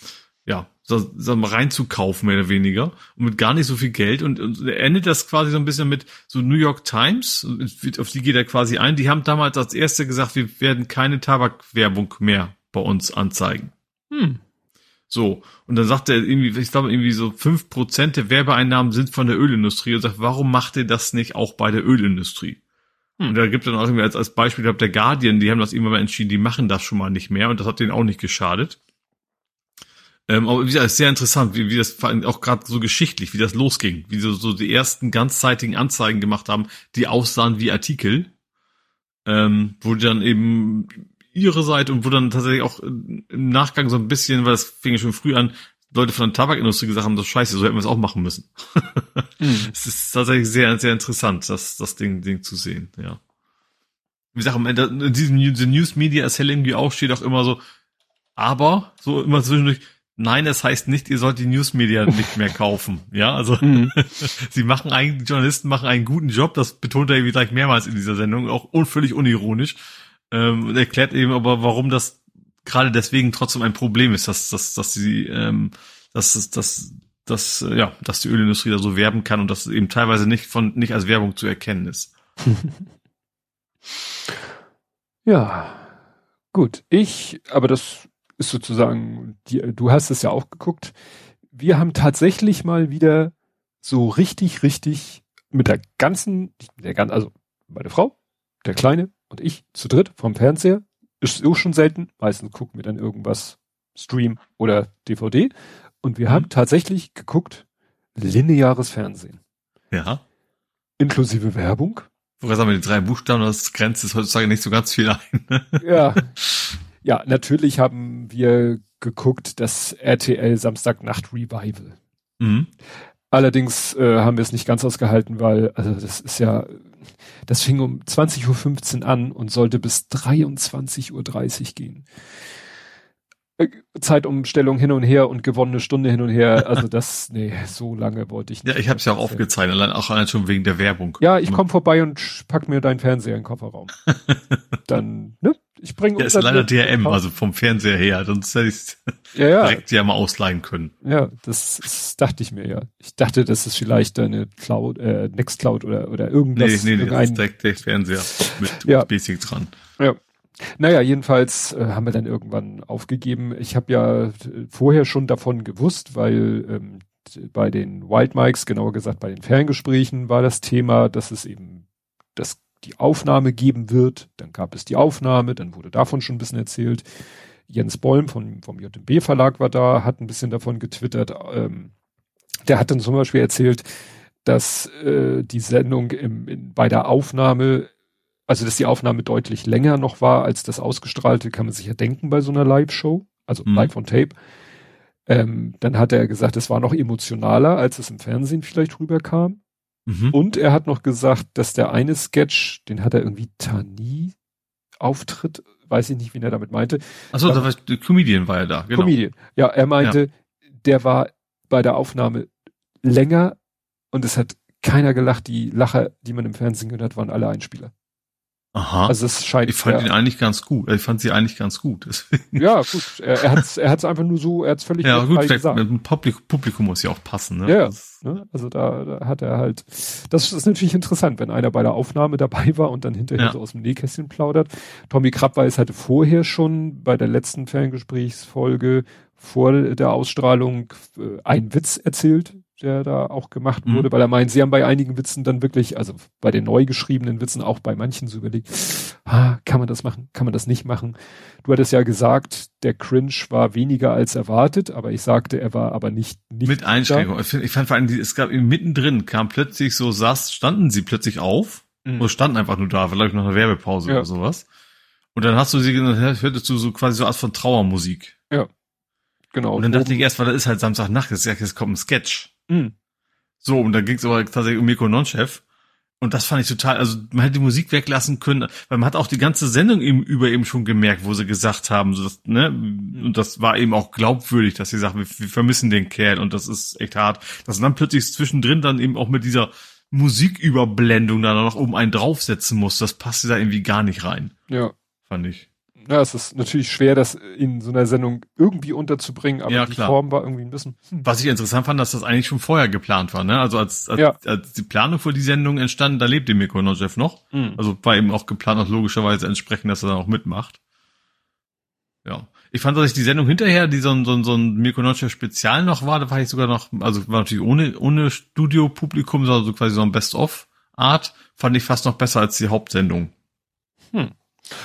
ja so, so reinzukaufen, mehr oder weniger, und mit gar nicht so viel Geld. Und, und endet das quasi so ein bisschen mit so New York Times, auf die geht er quasi ein. Die haben damals als erste gesagt, wir werden keine Tabakwerbung mehr bei uns anzeigen. Hm. So, und dann sagt er irgendwie, ich glaube irgendwie so fünf Prozent der Werbeeinnahmen sind von der Ölindustrie und sagt, warum macht ihr das nicht auch bei der Ölindustrie? Hm. Und da gibt dann auch irgendwie als, als Beispiel, ich glaube, der Guardian, die haben das irgendwann mal entschieden, die machen das schon mal nicht mehr und das hat denen auch nicht geschadet. Ähm, aber wie gesagt, ist sehr interessant, wie, wie das auch gerade so geschichtlich, wie das losging, wie so, so die ersten ganzzeitigen Anzeigen gemacht haben, die aussahen wie Artikel, ähm, wo dann eben ihre Seite und wo dann tatsächlich auch im Nachgang so ein bisschen, weil das fing ja schon früh an, Leute von der Tabakindustrie gesagt haben, das scheiße, so hätten wir es auch machen müssen. mhm. Es ist tatsächlich sehr, sehr interessant, das, das Ding, Ding zu sehen, ja. Wie gesagt, in diesem The News Media Selling wie auch steht auch immer so, aber, so immer zwischendurch, Nein, das heißt nicht, ihr sollt die Newsmedia nicht mehr kaufen. Ja, also mhm. sie machen eigentlich, die Journalisten machen einen guten Job, das betont er irgendwie gleich mehrmals in dieser Sendung, auch völlig unironisch. Ähm, erklärt eben aber, warum das gerade deswegen trotzdem ein Problem ist, dass, dass, dass sie, ähm, dass, dass dass, äh, ja, dass die Ölindustrie da so werben kann und dass es eben teilweise nicht von, nicht als Werbung zu erkennen ist. ja, gut. Ich, aber das ist sozusagen, die, du hast es ja auch geguckt. Wir haben tatsächlich mal wieder so richtig, richtig mit der ganzen, der ganzen, also meine Frau, der Kleine und ich zu dritt vom Fernseher. Ist auch schon selten. Meistens gucken wir dann irgendwas Stream oder DVD. Und wir mhm. haben tatsächlich geguckt, lineares Fernsehen. Ja. Inklusive Werbung. Woher sagen wir die drei Buchstaben, das grenzt es heutzutage nicht so ganz viel ein. ja. Ja, natürlich haben wir geguckt, das RTL Samstagnacht Revival. Mhm. Allerdings äh, haben wir es nicht ganz ausgehalten, weil, also das ist ja, das fing um 20.15 Uhr an und sollte bis 23.30 Uhr gehen. Äh, Zeitumstellung hin und her und gewonnene Stunde hin und her. Also das, nee, so lange wollte ich nicht. Ja, ich habe es ja auch aufgezeichnet, allein auch allein schon wegen der Werbung. Ja, ich komme vorbei und pack mir deinen Fernseher in den Kofferraum. Dann, ne? Ich bringe Ja, ist leider DRM, also vom Fernseher her, sonst hätte ich ja, ja. direkt ja mal ausleihen können. Ja, das, das dachte ich mir ja. Ich dachte, das ist vielleicht eine Cloud, äh, Nextcloud oder, oder irgendwas. Nee, nee, nee, das ist direkt der Fernseher mit ja. Basic dran. Ja. Naja, jedenfalls äh, haben wir dann irgendwann aufgegeben. Ich habe ja vorher schon davon gewusst, weil ähm, bei den Wild Mikes, genauer gesagt bei den Ferngesprächen, war das Thema, dass es eben das die Aufnahme geben wird. Dann gab es die Aufnahme, dann wurde davon schon ein bisschen erzählt. Jens Bollm von, vom JMB Verlag war da, hat ein bisschen davon getwittert. Ähm, der hat dann zum Beispiel erzählt, dass äh, die Sendung im, in, bei der Aufnahme, also dass die Aufnahme deutlich länger noch war als das ausgestrahlte, kann man sich ja denken bei so einer Live-Show, also mhm. live on Tape. Ähm, dann hat er gesagt, es war noch emotionaler, als es im Fernsehen vielleicht rüberkam. Mhm. Und er hat noch gesagt, dass der eine Sketch, den hat er irgendwie Tani Auftritt, weiß ich nicht, wie er damit meinte. Achso, da war der Comedian war ja da, genau. Comedian. Ja, er meinte, ja. der war bei der Aufnahme länger und es hat keiner gelacht. Die Lacher, die man im Fernsehen gehört hat, waren alle Einspieler. Aha. Also es scheint. Ich fand ja, ihn eigentlich ganz gut. Ich fand sie eigentlich ganz gut. Deswegen. Ja, gut. Er, er hat es er hat's einfach nur so, er hat es völlig Ja, gut, gesagt. mit dem Publikum, Publikum muss ja auch passen, ne? Ja, ne? also da, da hat er halt, das ist natürlich interessant, wenn einer bei der Aufnahme dabei war und dann hinterher ja. so aus dem Nähkästchen plaudert. Tommy Krabweis hatte vorher schon bei der letzten Ferngesprächsfolge vor der Ausstrahlung äh, einen Witz erzählt, der da auch gemacht mhm. wurde, weil er meint, sie haben bei einigen Witzen dann wirklich, also bei den neu geschriebenen Witzen auch bei manchen so überlegt, ah, kann man das machen, kann man das nicht machen. Du hattest ja gesagt, der Cringe war weniger als erwartet, aber ich sagte, er war aber nicht, nicht mit Einschränkung. Ich, ich fand vor allem, es gab mittendrin kam plötzlich so saß, standen sie plötzlich auf mhm. oder standen einfach nur da, vielleicht noch eine Werbepause ja. oder sowas. Und dann hast du sie, dann hörtest du so quasi so Art von Trauermusik. Ja. Genau. Und dann dachte ich erst, weil das ist halt Samstagnacht, jetzt kommt ein Sketch. Mhm. So, und dann ging es aber tatsächlich um Mirko Nonchef. Und das fand ich total, also man hätte die Musik weglassen können, weil man hat auch die ganze Sendung eben über eben schon gemerkt, wo sie gesagt haben, so das, ne, und das war eben auch glaubwürdig, dass sie sagen, wir, wir vermissen den Kerl und das ist echt hart. Dass man dann plötzlich zwischendrin dann eben auch mit dieser Musiküberblendung da noch oben einen draufsetzen muss, das passte da irgendwie gar nicht rein. Ja. Fand ich ja, es ist natürlich schwer, das in so einer Sendung irgendwie unterzubringen, aber ja, die Form war irgendwie ein bisschen. Hm. Was ich interessant fand, dass das eigentlich schon vorher geplant war, ne? Also als, als, ja. als die Planung für die Sendung entstand, da lebte Mirko Nojev noch. Mhm. Also war eben auch geplant, auch logischerweise entsprechend, dass er dann auch mitmacht. Ja. Ich fand, dass ich die Sendung hinterher, die so ein, so ein, so ein Mirko Nojev Spezial noch war, da war ich sogar noch, also war natürlich ohne, ohne Studiopublikum, sondern so quasi so ein Best-of-Art, fand ich fast noch besser als die Hauptsendung. Hm.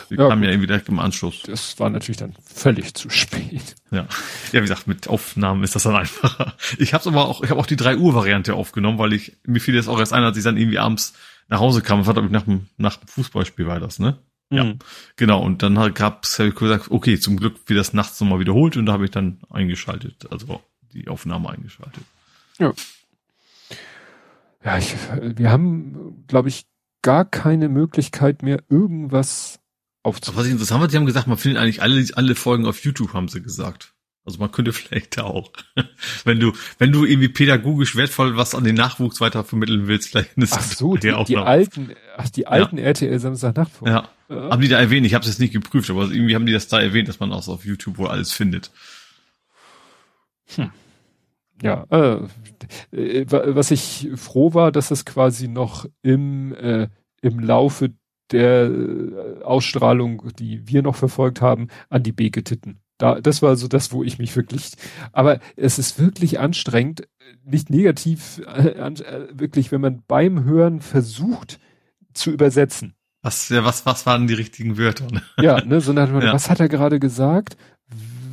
Die ja, kamen ja irgendwie direkt im Anschluss. Das war natürlich dann völlig zu spät. Ja, ja, wie gesagt, mit Aufnahmen ist das dann einfacher. Ich habe aber auch, ich habe auch die 3 Uhr Variante aufgenommen, weil ich mir fiel jetzt auch erst ein, als ich dann irgendwie abends nach Hause kam. Das war nach dem nach dem Fußballspiel war das, ne? Mhm. Ja, genau. Und dann gab's, habe ich gesagt, okay, zum Glück wird das nachts nochmal wiederholt und da habe ich dann eingeschaltet, also die Aufnahme eingeschaltet. Ja. Ja, ich, wir haben, glaube ich, gar keine Möglichkeit mehr, irgendwas aufzunehmen. Was ich interessant fand, sie haben gesagt, man findet eigentlich alle, alle Folgen auf YouTube, haben sie gesagt. Also man könnte vielleicht auch, wenn du, wenn du irgendwie pädagogisch wertvoll was an den Nachwuchs weiter vermitteln willst, vielleicht ist Ach so, die, auch die alten, ach, die alten ja. RTL Samstagnachtfolgen. Ja. ja. Haben die da erwähnt? Ich habe es jetzt nicht geprüft, aber irgendwie haben die das da erwähnt, dass man auch auf YouTube wohl alles findet. Hm. ja, äh, äh was ich froh war, dass es quasi noch im, äh, im Laufe der äh, Ausstrahlung, die wir noch verfolgt haben, an die B getitten. Da, das war so das, wo ich mich wirklich, aber es ist wirklich anstrengend, nicht negativ, äh, äh, wirklich, wenn man beim Hören versucht zu übersetzen. Was, ja, was, was waren die richtigen Wörter? Ja, ne, so nach, ja. was hat er gerade gesagt?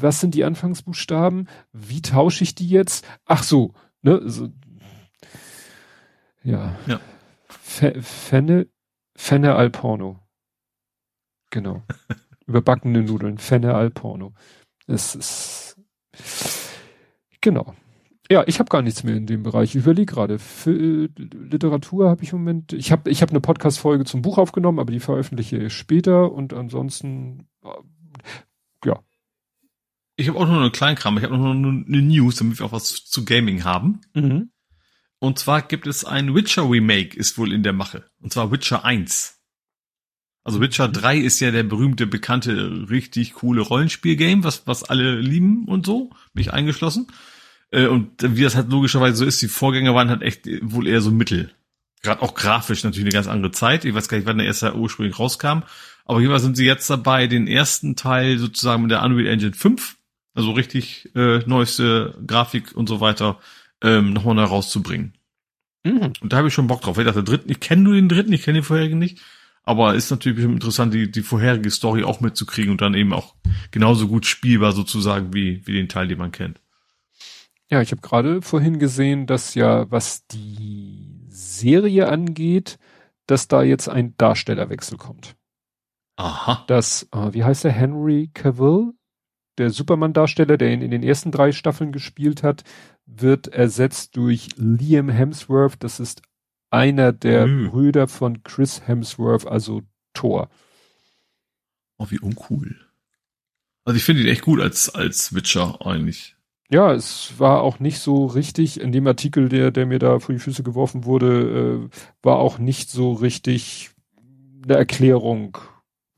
Was sind die Anfangsbuchstaben? Wie tausche ich die jetzt? Ach so, ne, so, ja. ja. Fenne, Fenne al Porno. Genau. Überbackene Nudeln, Fenne al Porno. Es ist, genau. Ja, ich habe gar nichts mehr in dem Bereich. Ich überlege gerade. Für Literatur habe ich im Moment. Ich habe ich hab eine Podcast-Folge zum Buch aufgenommen, aber die veröffentliche ich später und ansonsten äh, ja. Ich habe auch noch einen kleinen Kram. Ich habe noch eine News, damit wir auch was zu Gaming haben. Mhm. Und zwar gibt es ein Witcher Remake, ist wohl in der Mache. Und zwar Witcher 1. Also Witcher 3 ist ja der berühmte, bekannte, richtig coole Rollenspiel-Game, was, was alle lieben und so, mich eingeschlossen. Äh, und wie das halt logischerweise so ist, die Vorgänger waren halt echt wohl eher so Mittel. Gerade auch grafisch natürlich eine ganz andere Zeit. Ich weiß gar nicht, wann der erste ursprünglich rauskam. Aber jedenfalls sind sie jetzt dabei, den ersten Teil sozusagen mit der Unreal Engine 5, also richtig äh, neueste Grafik und so weiter, ähm, nochmal neu rauszubringen. Mhm. Und da habe ich schon Bock drauf. Ich dachte, dritten, ich kenne nur den dritten, ich kenne den vorherigen nicht. Aber ist natürlich interessant, die, die vorherige Story auch mitzukriegen und dann eben auch genauso gut spielbar sozusagen wie, wie den Teil, den man kennt. Ja, ich habe gerade vorhin gesehen, dass ja, was die Serie angeht, dass da jetzt ein Darstellerwechsel kommt. Aha. Das, äh, wie heißt der, Henry Cavill, der Superman-Darsteller, der ihn in den ersten drei Staffeln gespielt hat, wird ersetzt durch Liam Hemsworth. Das ist einer der mhm. Brüder von Chris Hemsworth, also Thor. Oh, wie uncool. Also ich finde ihn echt gut als, als Witcher eigentlich. Ja, es war auch nicht so richtig, in dem Artikel, der, der mir da vor die Füße geworfen wurde, äh, war auch nicht so richtig eine Erklärung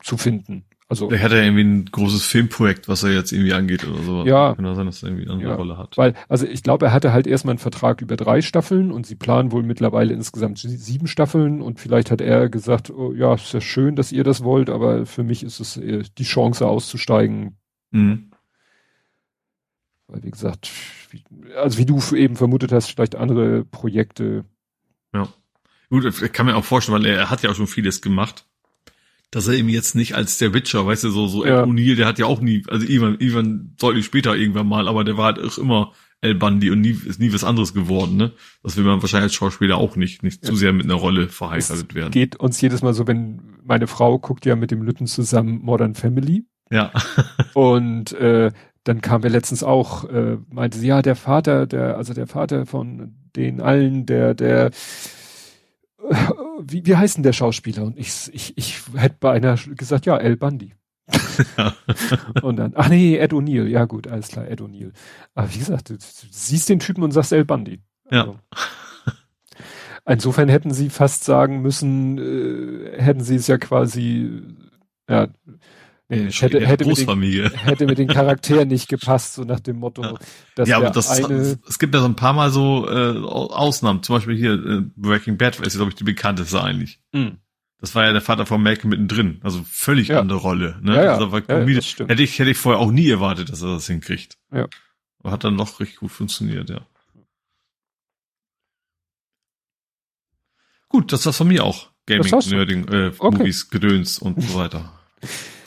zu finden. Also, der hat ja irgendwie ein großes Filmprojekt, was er jetzt irgendwie angeht oder so. Ja. Kann sein, dass er irgendwie eine ja, Rolle hat. Weil, also ich glaube, er hatte halt erstmal einen Vertrag über drei Staffeln und sie planen wohl mittlerweile insgesamt sieben Staffeln und vielleicht hat er gesagt, oh, ja, ist ja schön, dass ihr das wollt, aber für mich ist es die Chance auszusteigen. Mhm. Weil, wie gesagt, also wie du eben vermutet hast, vielleicht andere Projekte. Ja. Gut, ich kann mir auch vorstellen, weil er hat ja auch schon vieles gemacht dass er eben jetzt nicht als der Witcher, weißt du, so, so ja. O'Neill, der hat ja auch nie, also irgendwann, irgendwann deutlich später irgendwann mal, aber der war halt auch immer El Bundy und nie, ist nie was anderes geworden, ne? Das will man wahrscheinlich als Schauspieler auch nicht, nicht ja. zu sehr mit einer Rolle verheiratet werden. Geht uns jedes Mal so, wenn meine Frau guckt ja mit dem Lütten zusammen Modern Family. Ja. und äh, dann kam wir letztens auch, äh, meinte sie, ja, der Vater, der, also der Vater von den allen, der, der wie, wie heißt denn der Schauspieler? Und ich, ich, ich hätte bei einer gesagt, ja, El Bundy. und dann, ach nee, Ed O'Neill. Ja gut, alles klar, Ed O'Neill. Aber wie gesagt, du, siehst den Typen und sagst El Bundy. Also, ja. Insofern hätten sie fast sagen müssen, äh, hätten sie es ja quasi, ja, Nee, hätte, hätte, mit den, hätte mit den Charakteren nicht gepasst, so nach dem Motto, ja. dass ja, aber das, eine es gibt ja so ein paar Mal so äh, Ausnahmen, zum Beispiel hier äh, Breaking Bad ist, glaube ich, die bekannteste eigentlich. Mhm. Das war ja der Vater von Malcolm mittendrin, also völlig ja. andere Rolle. Ne? Ja, ja. Also war ja, hätte ich hätte ich vorher auch nie erwartet, dass er das hinkriegt. Ja. Aber hat dann noch richtig gut funktioniert, ja. Gut, das war's von mir auch. Gaming, Nerding, äh, okay. Movies, Gedöns und so weiter.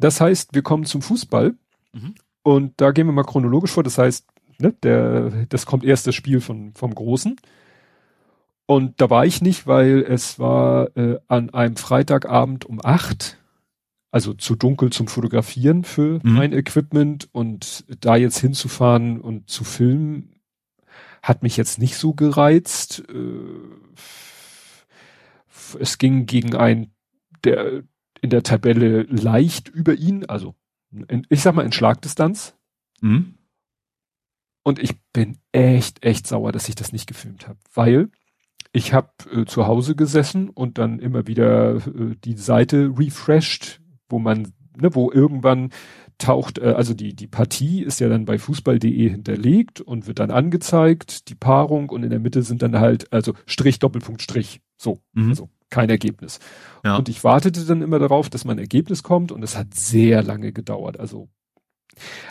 Das heißt, wir kommen zum Fußball mhm. und da gehen wir mal chronologisch vor. Das heißt, ne, der, das kommt erst das Spiel von, vom Großen. Und da war ich nicht, weil es war äh, an einem Freitagabend um acht, also zu dunkel zum Fotografieren für mhm. mein Equipment und da jetzt hinzufahren und zu filmen, hat mich jetzt nicht so gereizt. Äh, es ging gegen ein, der in der Tabelle leicht über ihn, also in, ich sag mal in Schlagdistanz. Mhm. Und ich bin echt, echt sauer, dass ich das nicht gefilmt habe, weil ich habe äh, zu Hause gesessen und dann immer wieder äh, die Seite refreshed, wo man, ne, wo irgendwann taucht, äh, also die, die Partie ist ja dann bei fußball.de hinterlegt und wird dann angezeigt, die Paarung und in der Mitte sind dann halt, also Strich, Doppelpunkt, Strich. So, mhm. also kein Ergebnis. Ja. Und ich wartete dann immer darauf, dass mein Ergebnis kommt und es hat sehr lange gedauert. Also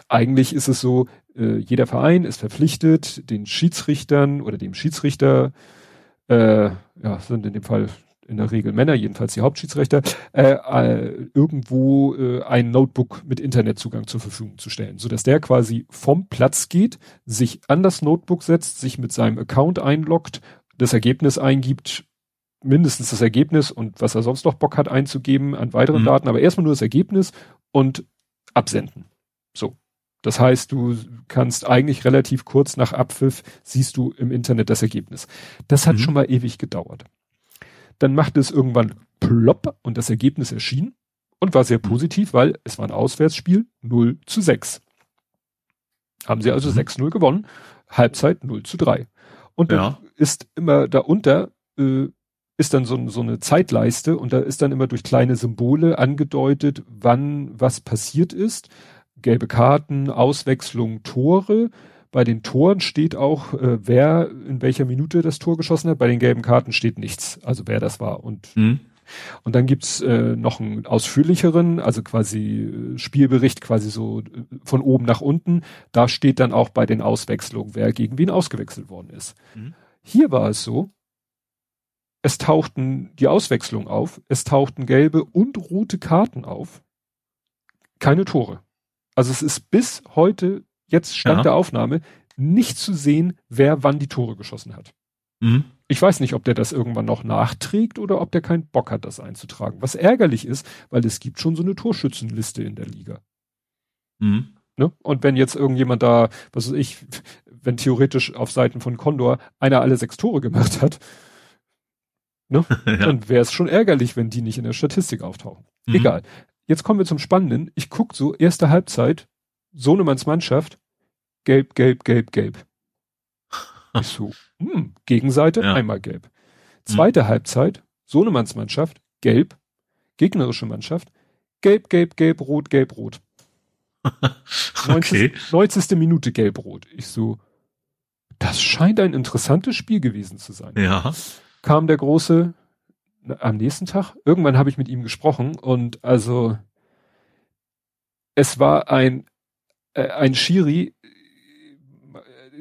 eigentlich ist es so, äh, jeder Verein ist verpflichtet, den Schiedsrichtern oder dem Schiedsrichter, äh, ja, sind in dem Fall in der Regel Männer, jedenfalls die Hauptschiedsrichter, äh, äh, irgendwo äh, ein Notebook mit Internetzugang zur Verfügung zu stellen, so dass der quasi vom Platz geht, sich an das Notebook setzt, sich mit seinem Account einloggt, das Ergebnis eingibt, mindestens das Ergebnis und was er sonst noch Bock hat einzugeben an weiteren mhm. Daten, aber erstmal nur das Ergebnis und absenden. So. Das heißt, du kannst eigentlich relativ kurz nach Abpfiff siehst du im Internet das Ergebnis. Das hat mhm. schon mal ewig gedauert. Dann machte es irgendwann plopp und das Ergebnis erschien und war sehr mhm. positiv, weil es war ein Auswärtsspiel 0 zu 6. Haben sie also mhm. 6-0 gewonnen, Halbzeit 0 zu 3. Und dann ja. ist immer darunter, äh, ist dann so, so eine Zeitleiste und da ist dann immer durch kleine Symbole angedeutet, wann was passiert ist. Gelbe Karten, Auswechslung, Tore bei den Toren steht auch, äh, wer in welcher Minute das Tor geschossen hat. Bei den gelben Karten steht nichts, also wer das war. Und, mhm. und dann gibt's äh, noch einen ausführlicheren, also quasi äh, Spielbericht, quasi so äh, von oben nach unten. Da steht dann auch bei den Auswechslungen, wer gegen wen ausgewechselt worden ist. Mhm. Hier war es so, es tauchten die Auswechslung auf, es tauchten gelbe und rote Karten auf, keine Tore. Also es ist bis heute jetzt Stand ja. der Aufnahme, nicht zu sehen, wer wann die Tore geschossen hat. Mhm. Ich weiß nicht, ob der das irgendwann noch nachträgt oder ob der keinen Bock hat, das einzutragen. Was ärgerlich ist, weil es gibt schon so eine Torschützenliste in der Liga. Mhm. Ne? Und wenn jetzt irgendjemand da, was weiß ich, wenn theoretisch auf Seiten von Condor einer alle sechs Tore gemacht hat, ne? ja. dann wäre es schon ärgerlich, wenn die nicht in der Statistik auftauchen. Mhm. Egal. Jetzt kommen wir zum Spannenden. Ich guck so, erste Halbzeit, Sohnemanns Mannschaft, gelb, gelb, gelb, gelb. Ich so, hm, Gegenseite, ja. einmal gelb. Zweite hm. Halbzeit, Sohnemanns Mannschaft, gelb, gegnerische Mannschaft, gelb, gelb, gelb, rot, gelb, rot. okay. 90. 90. Minute gelb-rot. Ich so, das scheint ein interessantes Spiel gewesen zu sein. Ja. Kam der große am nächsten Tag. Irgendwann habe ich mit ihm gesprochen und also es war ein äh, ein Schiri,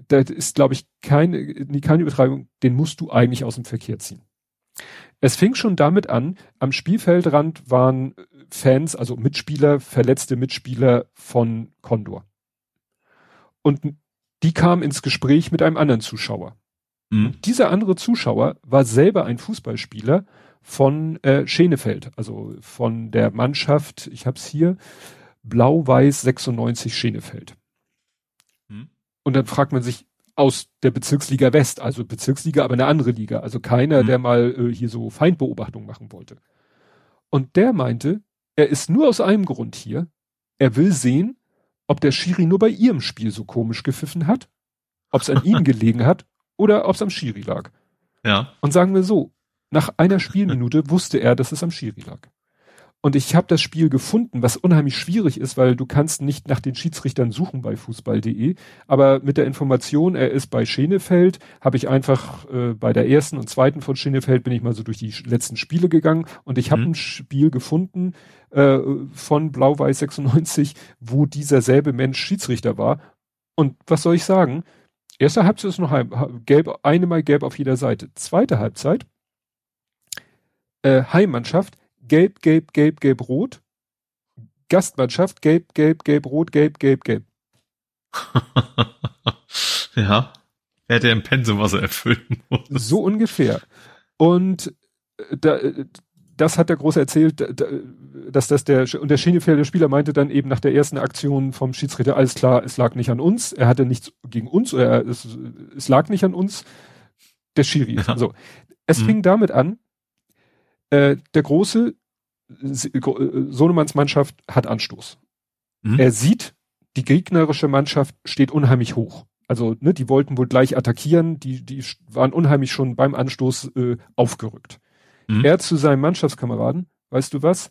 das ist, glaube ich, keine, keine Übertreibung, den musst du eigentlich aus dem Verkehr ziehen. Es fing schon damit an, am Spielfeldrand waren Fans, also Mitspieler, verletzte Mitspieler von Condor. Und die kamen ins Gespräch mit einem anderen Zuschauer. Mhm. dieser andere Zuschauer war selber ein Fußballspieler von äh, Schenefeld, also von der Mannschaft, ich habe es hier, Blau-Weiß 96 Schenefeld. Hm. Und dann fragt man sich aus der Bezirksliga West, also Bezirksliga, aber eine andere Liga, also keiner, hm. der mal äh, hier so Feindbeobachtung machen wollte. Und der meinte, er ist nur aus einem Grund hier. Er will sehen, ob der Schiri nur bei ihrem Spiel so komisch gepfiffen hat, ob es an ihm gelegen hat oder ob es am Schiri lag. Ja. Und sagen wir so, nach einer Spielminute wusste er, dass es am Schiri lag. Und ich habe das Spiel gefunden, was unheimlich schwierig ist, weil du kannst nicht nach den Schiedsrichtern suchen bei fußball.de. Aber mit der Information, er ist bei Schenefeld, habe ich einfach äh, bei der ersten und zweiten von Schenefeld bin ich mal so durch die letzten Spiele gegangen und ich habe mhm. ein Spiel gefunden äh, von Blau-Weiß 96, wo dieser selbe Mensch Schiedsrichter war. Und was soll ich sagen? Erste Halbzeit ist noch gelb, eine Mal gelb auf jeder Seite. Zweite Halbzeit, äh, Heimmannschaft, gelb, gelb, gelb, gelb, rot. Gastmannschaft, gelb, gelb, gelb, rot, gelb, gelb, gelb. ja. Er hätte im Pensum, was er erfüllen muss. So ungefähr. Und äh, da, äh, das hat der Große erzählt, dass das der, und der Schinefelder Spieler meinte dann eben nach der ersten Aktion vom Schiedsrichter, alles klar, es lag nicht an uns, er hatte nichts gegen uns, oder es, es lag nicht an uns, der Schiri. Ja. So. Es mhm. fing damit an, äh, der Große Sohnemanns Mannschaft hat Anstoß. Mhm. Er sieht, die gegnerische Mannschaft steht unheimlich hoch. Also, ne, die wollten wohl gleich attackieren, die, die waren unheimlich schon beim Anstoß äh, aufgerückt. Mhm. Er zu seinem Mannschaftskameraden, weißt du was?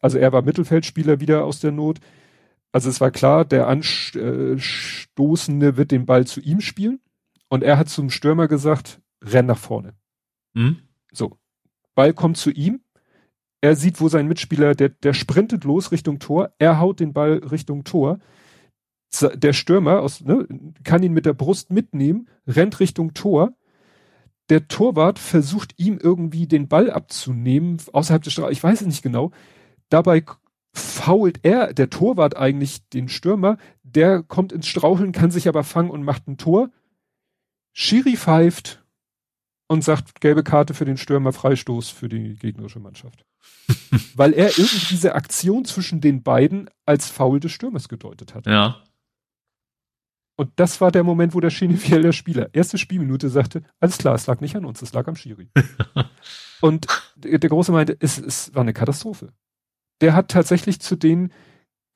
Also er war Mittelfeldspieler wieder aus der Not. Also es war klar, der Anstoßende wird den Ball zu ihm spielen. Und er hat zum Stürmer gesagt, renn nach vorne. Mhm. So. Ball kommt zu ihm. Er sieht, wo sein Mitspieler, der, der sprintet los Richtung Tor. Er haut den Ball Richtung Tor. Der Stürmer aus, ne, kann ihn mit der Brust mitnehmen, rennt Richtung Tor. Der Torwart versucht ihm irgendwie den Ball abzunehmen, außerhalb des Strafraums. Ich weiß es nicht genau. Dabei fault er, der Torwart eigentlich den Stürmer. Der kommt ins Straucheln, kann sich aber fangen und macht ein Tor. Schiri pfeift und sagt gelbe Karte für den Stürmer, Freistoß für die gegnerische Mannschaft. Weil er irgendwie diese Aktion zwischen den beiden als Foul des Stürmers gedeutet hat. Ja. Und das war der Moment, wo der Schienefiel, der Spieler, erste Spielminute sagte, alles klar, es lag nicht an uns, es lag am Schiri. und der Große meinte, es, es war eine Katastrophe. Der hat tatsächlich zu den,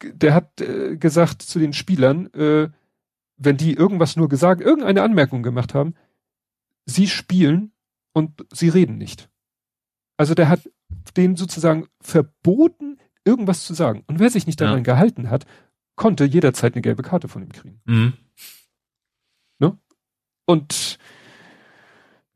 der hat äh, gesagt zu den Spielern, äh, wenn die irgendwas nur gesagt, irgendeine Anmerkung gemacht haben, sie spielen und sie reden nicht. Also der hat denen sozusagen verboten, irgendwas zu sagen. Und wer sich nicht daran ja. gehalten hat, konnte jederzeit eine gelbe Karte von ihm kriegen. Mhm. Ne? Und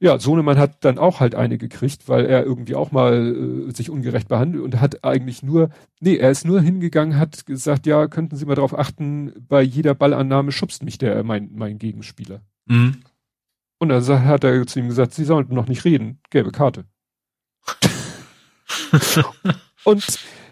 ja, Sohnemann hat dann auch halt eine gekriegt, weil er irgendwie auch mal äh, sich ungerecht behandelt und hat eigentlich nur, nee, er ist nur hingegangen, hat gesagt, ja, könnten Sie mal darauf achten, bei jeder Ballannahme schubst mich der, mein, mein Gegenspieler. Mhm. Und dann hat er zu ihm gesagt, Sie sollten noch nicht reden, gelbe Karte. und äh,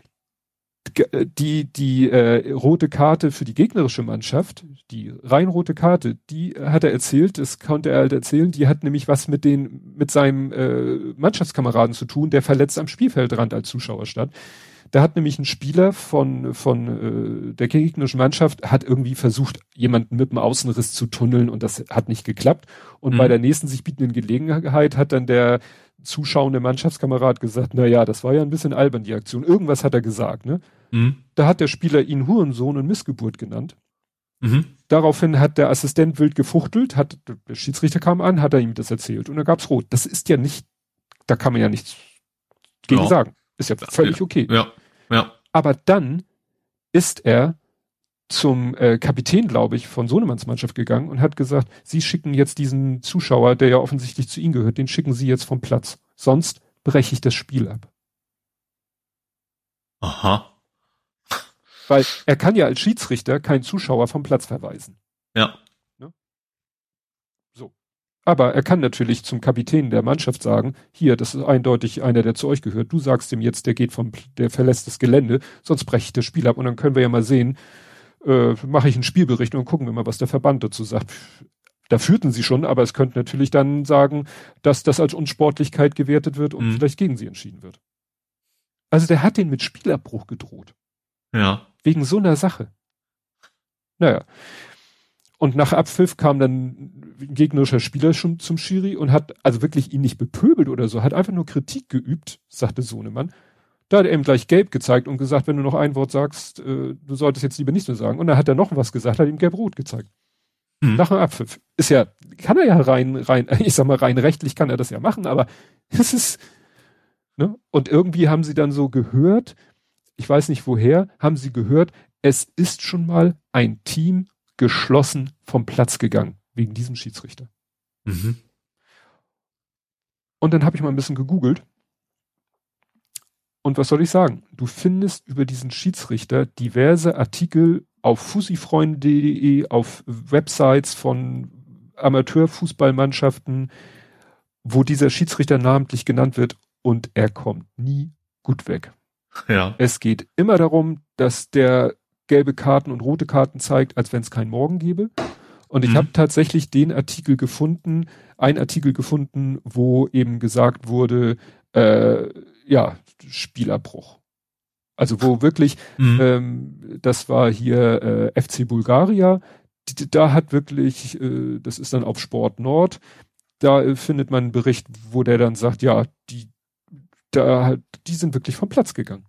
die, die äh, rote Karte für die gegnerische Mannschaft, die rein rote Karte, die hat er erzählt, das konnte er halt erzählen, die hat nämlich was mit den, mit seinem äh, Mannschaftskameraden zu tun, der verletzt am Spielfeldrand als Zuschauer stand. Da hat nämlich ein Spieler von, von äh, der gegnerischen Mannschaft hat irgendwie versucht, jemanden mit dem Außenriss zu tunneln und das hat nicht geklappt. Und mhm. bei der nächsten sich bietenden Gelegenheit hat dann der zuschauende Mannschaftskamerad gesagt, na ja, das war ja ein bisschen albern, die Aktion. Irgendwas hat er gesagt, ne? Mhm. Da hat der Spieler ihn Hurensohn und Missgeburt genannt. Mhm. Daraufhin hat der Assistent wild gefuchtelt, hat, der Schiedsrichter kam an, hat er ihm das erzählt und da gab's rot. Das ist ja nicht, da kann man ja nichts gegen ja. sagen. Ist ja völlig okay. Ja, ja. Aber dann ist er zum äh, Kapitän, glaube ich, von Sohnemanns Mannschaft gegangen und hat gesagt, Sie schicken jetzt diesen Zuschauer, der ja offensichtlich zu Ihnen gehört, den schicken Sie jetzt vom Platz. Sonst breche ich das Spiel ab. Aha. Weil er kann ja als Schiedsrichter keinen Zuschauer vom Platz verweisen. Ja. Ne? So. Aber er kann natürlich zum Kapitän der Mannschaft sagen, hier, das ist eindeutig einer, der zu euch gehört. Du sagst ihm jetzt, der geht vom, der verlässt das Gelände, sonst breche ich das Spiel ab und dann können wir ja mal sehen, äh, mache ich einen Spielbericht und gucken wir mal, was der Verband dazu sagt. Da führten sie schon, aber es könnte natürlich dann sagen, dass das als Unsportlichkeit gewertet wird und mhm. vielleicht gegen sie entschieden wird. Also der hat den mit Spielabbruch gedroht. Ja. Wegen so einer Sache. Naja. Und nach Abpfiff kam dann ein gegnerischer Spieler schon zum Schiri und hat also wirklich ihn nicht bepöbelt oder so, hat einfach nur Kritik geübt, sagte Sohnemann. Da hat er ihm gleich gelb gezeigt und gesagt, wenn du noch ein Wort sagst, äh, du solltest jetzt lieber nicht so sagen. Und dann hat er noch was gesagt, hat ihm gelb-rot gezeigt. Mhm. Nach dem Abpfiff. Ist ja, kann er ja rein, rein, ich sag mal rein rechtlich kann er das ja machen, aber es ist, ne? Und irgendwie haben sie dann so gehört, ich weiß nicht woher, haben sie gehört, es ist schon mal ein Team geschlossen vom Platz gegangen, wegen diesem Schiedsrichter. Mhm. Und dann habe ich mal ein bisschen gegoogelt und was soll ich sagen? Du findest über diesen Schiedsrichter diverse Artikel auf fusifreunde.de, auf Websites von Amateurfußballmannschaften, wo dieser Schiedsrichter namentlich genannt wird und er kommt nie gut weg. Ja. Es geht immer darum, dass der gelbe Karten und rote Karten zeigt, als wenn es keinen Morgen gäbe. Und ich mhm. habe tatsächlich den Artikel gefunden, ein Artikel gefunden, wo eben gesagt wurde, äh, ja, Spielabbruch. Also wo wirklich, mhm. ähm, das war hier äh, FC Bulgaria, da hat wirklich, äh, das ist dann auf Sport Nord, da äh, findet man einen Bericht, wo der dann sagt, ja, die, da, die sind wirklich vom Platz gegangen.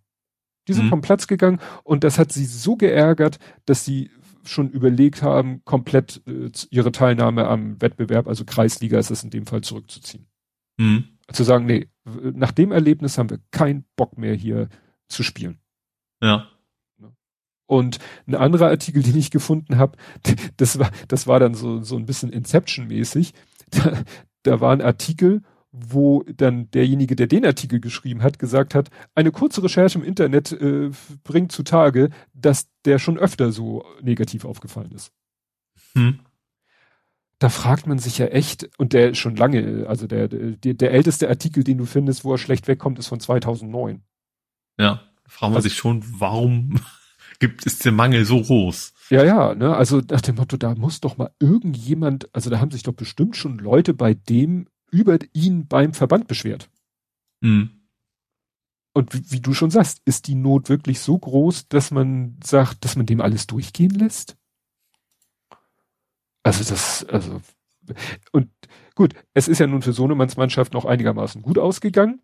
Die sind mhm. vom Platz gegangen und das hat sie so geärgert, dass sie schon überlegt haben, komplett äh, ihre Teilnahme am Wettbewerb, also Kreisliga ist es in dem Fall zurückzuziehen. Mhm. Zu sagen, nee, nach dem Erlebnis haben wir keinen Bock mehr hier zu spielen. Ja. Und ein anderer Artikel, den ich gefunden habe, das war, das war dann so, so ein bisschen Inception-mäßig. Da, da war ein Artikel, wo dann derjenige, der den Artikel geschrieben hat, gesagt hat, eine kurze Recherche im Internet äh, bringt zutage, dass der schon öfter so negativ aufgefallen ist. Hm. Da fragt man sich ja echt, und der schon lange, also der, der, der älteste Artikel, den du findest, wo er schlecht wegkommt, ist von 2009. Ja, fragt man also, sich schon, warum gibt, ist der Mangel so groß? Ja, ja, ne, also nach dem Motto, da muss doch mal irgendjemand, also da haben sich doch bestimmt schon Leute bei dem über ihn beim Verband beschwert. Mhm. Und wie, wie, du schon sagst, ist die Not wirklich so groß, dass man sagt, dass man dem alles durchgehen lässt? Also das, also, und gut, es ist ja nun für Sohnemanns Mannschaft noch einigermaßen gut ausgegangen.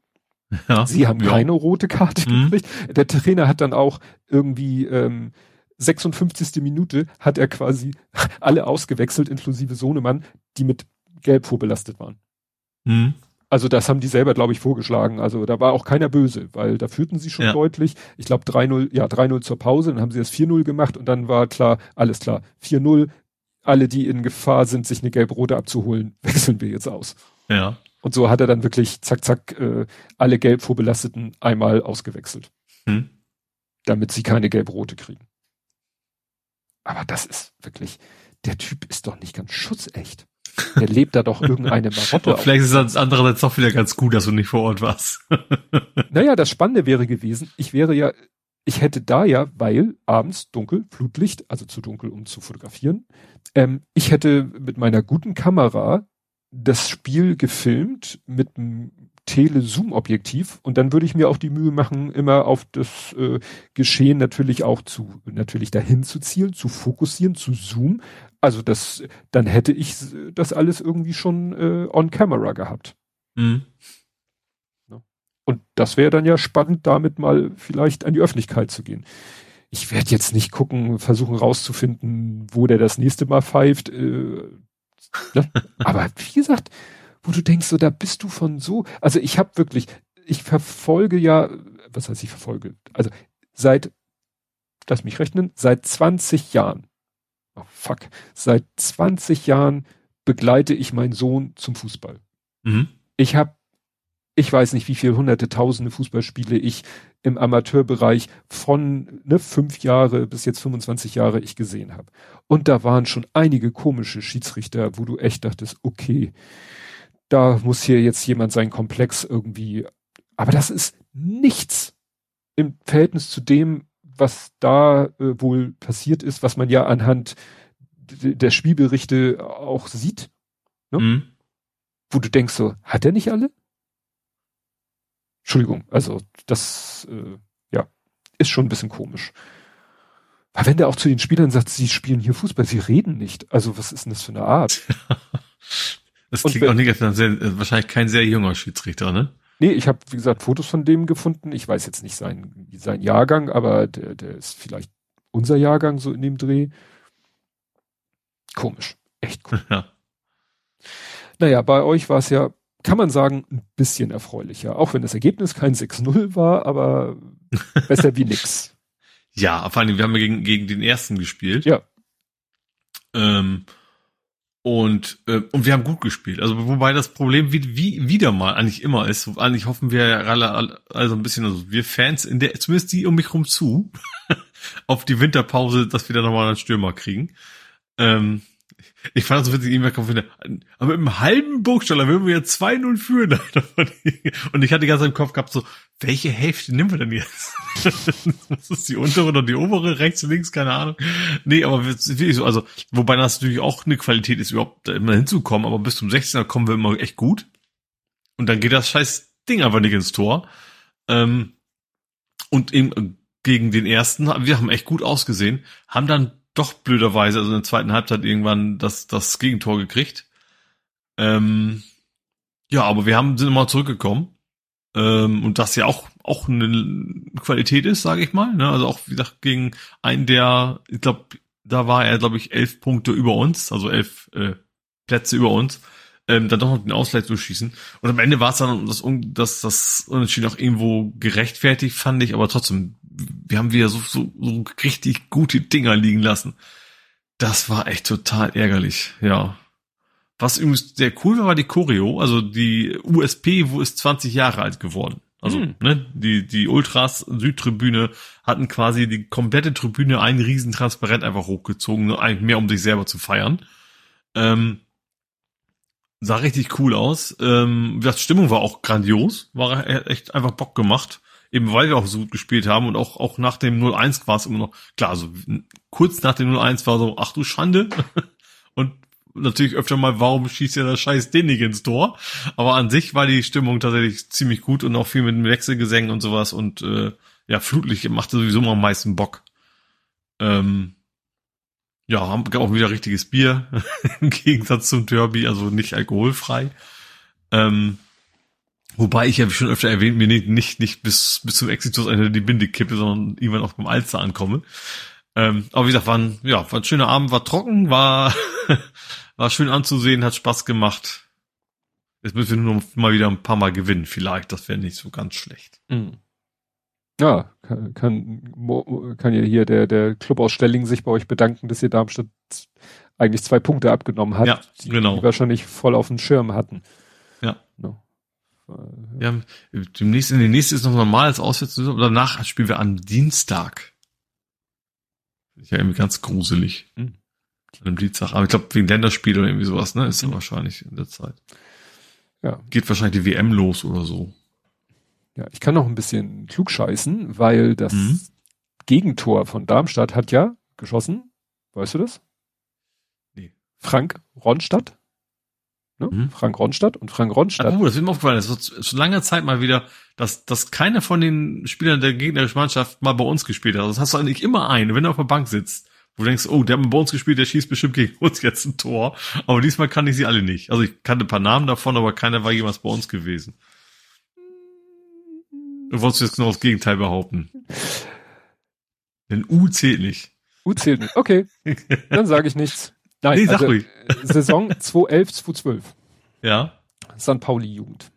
Ja, Sie haben ja. keine rote Karte mhm. gekriegt. Der Trainer hat dann auch irgendwie ähm, 56. Minute hat er quasi alle ausgewechselt, inklusive Sohnemann, die mit Gelb vorbelastet waren. Mhm. Also das haben die selber, glaube ich, vorgeschlagen. Also da war auch keiner böse, weil da führten sie schon ja. deutlich. Ich glaube 3-0, ja 3-0 zur Pause, dann haben sie das 4-0 gemacht und dann war klar, alles klar, 4-0, alle, die in Gefahr sind, sich eine gelb-rote abzuholen, wechseln wir jetzt aus. Ja. Und so hat er dann wirklich zack, zack, äh, alle gelb vorbelasteten einmal ausgewechselt. Hm. Damit sie keine gelb-rote kriegen. Aber das ist wirklich, der Typ ist doch nicht ganz schutzecht. Der lebt da doch irgendeine Marotte. Vielleicht ist das andererseits doch wieder ganz gut, dass du nicht vor Ort warst. naja, das Spannende wäre gewesen, ich wäre ja, ich hätte da ja, weil abends dunkel, Flutlicht, also zu dunkel, um zu fotografieren, ähm, ich hätte mit meiner guten Kamera das Spiel gefilmt mit einem Tele-Zoom-Objektiv und dann würde ich mir auch die Mühe machen, immer auf das äh, Geschehen natürlich auch zu, natürlich dahin zu zielen, zu fokussieren, zu zoomen. Also das, dann hätte ich das alles irgendwie schon äh, on camera gehabt. Mhm. Und das wäre dann ja spannend, damit mal vielleicht an die Öffentlichkeit zu gehen. Ich werde jetzt nicht gucken, versuchen rauszufinden, wo der das nächste Mal pfeift. Äh, ne? Aber wie gesagt, wo du denkst, so da bist du von so, also ich habe wirklich, ich verfolge ja, was heißt ich verfolge? Also seit, lass mich rechnen, seit 20 Jahren, oh fuck, seit 20 Jahren begleite ich meinen Sohn zum Fußball. Mhm. Ich habe, ich weiß nicht, wie viele hunderte, tausende Fußballspiele ich im Amateurbereich von ne, fünf Jahre bis jetzt 25 Jahre ich gesehen habe. Und da waren schon einige komische Schiedsrichter, wo du echt dachtest, okay, da muss hier jetzt jemand seinen Komplex irgendwie, aber das ist nichts im Verhältnis zu dem, was da äh, wohl passiert ist, was man ja anhand der Spielberichte auch sieht, ne? Mhm. wo du denkst so, hat er nicht alle? Entschuldigung, also das äh, ja ist schon ein bisschen komisch. Aber wenn der auch zu den Spielern sagt, sie spielen hier Fußball, sie reden nicht. Also was ist denn das für eine Art? Das klingt auch negativ, sehr, äh, wahrscheinlich kein sehr junger Schiedsrichter, ne? Nee, ich habe, wie gesagt, Fotos von dem gefunden. Ich weiß jetzt nicht sein, sein Jahrgang, aber der, der ist vielleicht unser Jahrgang so in dem Dreh. Komisch. Echt cool. Ja. Naja, bei euch war es ja, kann man sagen, ein bisschen erfreulicher. Auch wenn das Ergebnis kein 6-0 war, aber besser wie nix. Ja, vor allem, wir haben ja gegen, gegen den ersten gespielt. Ja. Ähm, und, äh, und wir haben gut gespielt. Also wobei das Problem wie, wie wieder mal eigentlich immer ist. Eigentlich hoffen wir ja alle, also ein bisschen, also wir Fans, in der, zumindest die um mich rum zu, auf die Winterpause, dass wir da nochmal einen Stürmer kriegen. Ähm, ich fand das so witzig, E-Mail kommt wieder, aber im halben Burgstaller würden wir ja 2-0 führen. Und ich hatte ganz im Kopf gehabt so, welche Hälfte nehmen wir denn jetzt? das ist die untere oder die obere, rechts, links, keine Ahnung. Nee, aber wirklich so, also, wobei das natürlich auch eine Qualität ist, überhaupt da immer hinzukommen, aber bis zum 16er kommen wir immer echt gut. Und dann geht das scheiß Ding einfach nicht ins Tor. Ähm, und eben gegen den ersten, wir haben echt gut ausgesehen, haben dann doch blöderweise, also in der zweiten Halbzeit irgendwann das, das Gegentor gekriegt. Ähm, ja, aber wir haben, sind immer zurückgekommen. Ähm, und das ja auch, auch eine Qualität ist, sage ich mal. Ne? Also auch, wie gesagt, gegen einen der, ich glaube, da war er, glaube ich, elf Punkte über uns, also elf äh, Plätze über uns, ähm, dann doch noch den Ausgleich zu schießen. Und am Ende war es dann das, das, das Unentschieden auch irgendwo gerechtfertigt, fand ich, aber trotzdem wir haben wieder so, so, so richtig gute Dinger liegen lassen. Das war echt total ärgerlich, ja. Was übrigens sehr cool war, war die Choreo, also die USP, wo ist 20 Jahre alt geworden. Also, hm. ne, die, die Ultras Südtribüne hatten quasi die komplette Tribüne ein Riesentransparent einfach hochgezogen, nur eigentlich mehr um sich selber zu feiern. Ähm, sah richtig cool aus. Ähm, die Stimmung war auch grandios, war echt einfach Bock gemacht. Eben weil wir auch so gut gespielt haben und auch, auch nach dem 0-1 war es immer noch, klar, also kurz nach dem 0-1 war so, ach du Schande. und natürlich öfter mal, warum schießt ja der scheiß den nicht ins Tor? Aber an sich war die Stimmung tatsächlich ziemlich gut und auch viel mit Wechselgesängen und sowas und äh, ja, Flutlicht machte sowieso mal am meisten Bock. Ähm, ja, haben auch wieder richtiges Bier im Gegensatz zum Derby, also nicht alkoholfrei. Ähm, wobei ich ja schon öfter erwähnt, mir nicht, nicht, nicht bis, bis zum Exitus eine die Binde kippe, sondern irgendwann auch beim Alster ankomme. Ähm, aber wie gesagt, war ein, ja, war ein schöner Abend, war trocken, war, war schön anzusehen, hat Spaß gemacht. Jetzt müssen wir nur noch mal wieder ein paar Mal gewinnen, vielleicht. Das wäre nicht so ganz schlecht. Mhm. Ja, kann, kann, kann ja hier der, der Club aus Stelling sich bei euch bedanken, dass ihr Darmstadt eigentlich zwei Punkte abgenommen hat, ja, die, genau. die wahrscheinlich voll auf dem Schirm hatten. Ja. Demnächst, in den nächsten ist noch normal als Auswärts, danach spielen wir am Dienstag. Ist ja irgendwie ganz gruselig. Mhm. Einem Dienstag. Aber ich glaube, wegen Länderspiel oder irgendwie sowas, ne? Ist ja mhm. wahrscheinlich in der Zeit. Ja. Geht wahrscheinlich die WM los oder so. Ja, ich kann noch ein bisschen klug scheißen, weil das mhm. Gegentor von Darmstadt hat ja geschossen. Weißt du das? Nee. Frank Ronstadt. Ne? Mhm. Frank Ronstadt und Frank Ronstadt. Oh, das ist mir aufgefallen. Es wird schon lange Zeit mal wieder, dass, dass keiner von den Spielern der gegnerischen Mannschaft mal bei uns gespielt hat. Das hast du eigentlich immer einen, wenn du auf der Bank sitzt, wo du denkst, oh, der hat mal bei uns gespielt, der schießt bestimmt gegen uns jetzt ein Tor. Aber diesmal kann ich sie alle nicht. Also ich kannte ein paar Namen davon, aber keiner war jemals bei uns gewesen. Du wolltest jetzt genau das Gegenteil behaupten. Denn U zählt nicht. U zählt nicht. Okay. Dann sage ich nichts. Nein, nee, sag also, ruhig. Saison 2011, 2012. Ja. St. Pauli Jugend.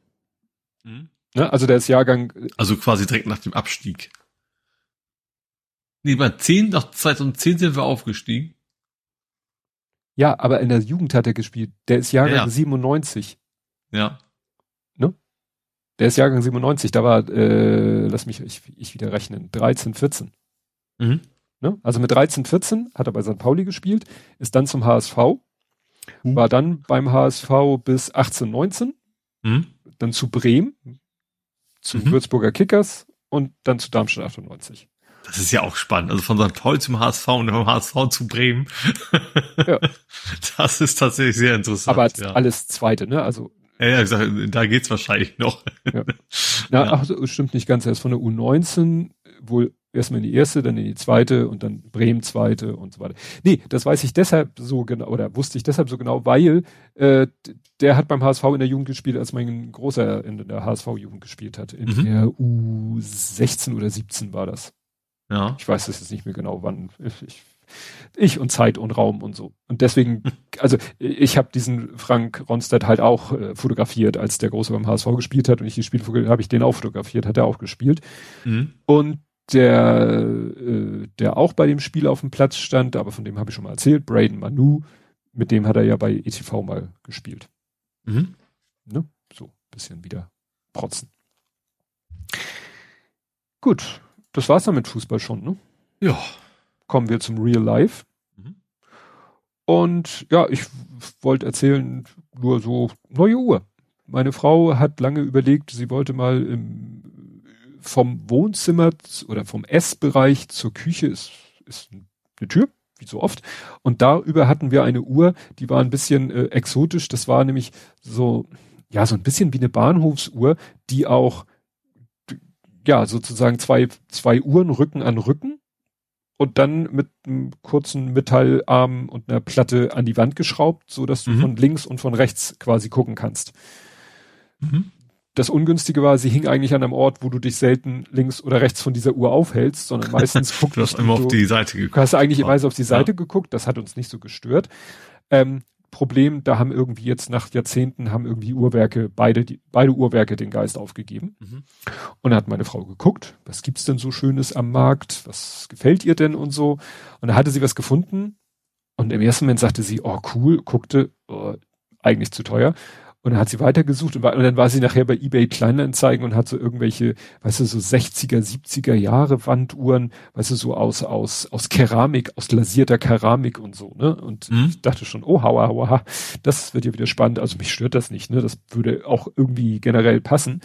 Mhm. Ne? Also der ist Jahrgang. Also quasi direkt nach dem Abstieg. Nee, bei 10, nach 2010 sind wir aufgestiegen. Ja, aber in der Jugend hat er gespielt. Der ist Jahrgang ja. 97. Ja. Der ist Jahrgang 97, da war, äh, lass mich ich, ich wieder rechnen, 13, 14. Mhm. Ne? Also mit 13, 14 hat er bei St. Pauli gespielt, ist dann zum HSV, mhm. war dann beim HSV bis 18, 19, mhm. dann zu Bremen, zu mhm. Würzburger Kickers und dann zu Darmstadt 98. Das ist ja auch spannend. Also von St. Pauli zum HSV und vom HSV zu Bremen. ja. Das ist tatsächlich sehr interessant. Aber ja. alles zweite, ne? Also ja, ja, gesagt, da geht's wahrscheinlich noch. Ja. Na, ja. ach, stimmt nicht ganz. Er ist von der U19 wohl erstmal in die erste, dann in die zweite und dann Bremen zweite und so weiter. Nee, das weiß ich deshalb so genau, oder wusste ich deshalb so genau, weil äh, der hat beim HSV in der Jugend gespielt, als mein Großer in der HSV-Jugend gespielt hat. In mhm. der U16 oder 17 war das. Ja. Ich weiß es jetzt nicht mehr genau, wann. Ich ich und Zeit und Raum und so. Und deswegen, also ich habe diesen Frank Ronstadt halt auch äh, fotografiert, als der Große beim HSV gespielt hat und ich die Spiele habe ich den auch fotografiert, hat er auch gespielt. Mhm. Und der, äh, der auch bei dem Spiel auf dem Platz stand, aber von dem habe ich schon mal erzählt, Braden Manu, mit dem hat er ja bei ETV mal gespielt. Mhm. Ne? So, bisschen wieder protzen. Gut, das war's dann mit Fußball schon, ne? Ja kommen wir zum Real Life. Mhm. Und ja, ich wollte erzählen, nur so neue Uhr. Meine Frau hat lange überlegt, sie wollte mal im, vom Wohnzimmer oder vom Essbereich zur Küche ist, ist eine Tür, wie so oft. Und darüber hatten wir eine Uhr, die war ein bisschen äh, exotisch. Das war nämlich so, ja, so ein bisschen wie eine Bahnhofsuhr, die auch, ja, sozusagen zwei, zwei Uhren Rücken an Rücken und dann mit einem kurzen Metallarm und einer Platte an die Wand geschraubt, so dass du mhm. von links und von rechts quasi gucken kannst. Mhm. Das Ungünstige war, sie hing eigentlich an einem Ort, wo du dich selten links oder rechts von dieser Uhr aufhältst, sondern meistens guckst du. hast immer auf die Seite geguckt. Du hast eigentlich immer auf die Seite ja. geguckt, das hat uns nicht so gestört. Ähm, Problem, da haben irgendwie jetzt nach Jahrzehnten haben irgendwie Uhrwerke, beide, die, beide Uhrwerke den Geist aufgegeben. Mhm. Und da hat meine Frau geguckt, was gibt's denn so Schönes am Markt? Was gefällt ihr denn und so? Und da hatte sie was gefunden. Und im ersten Moment sagte sie, oh cool, guckte, oh, eigentlich zu teuer. Und dann hat sie weitergesucht und, war, und, dann war sie nachher bei eBay Kleinanzeigen und hat so irgendwelche, weißt du, so 60er, 70er Jahre Wanduhren, weißt du, so aus, aus, aus Keramik, aus glasierter Keramik und so, ne? Und mhm. ich dachte schon, oh, hauer, hauer, das wird ja wieder spannend. Also mich stört das nicht, ne? Das würde auch irgendwie generell passen.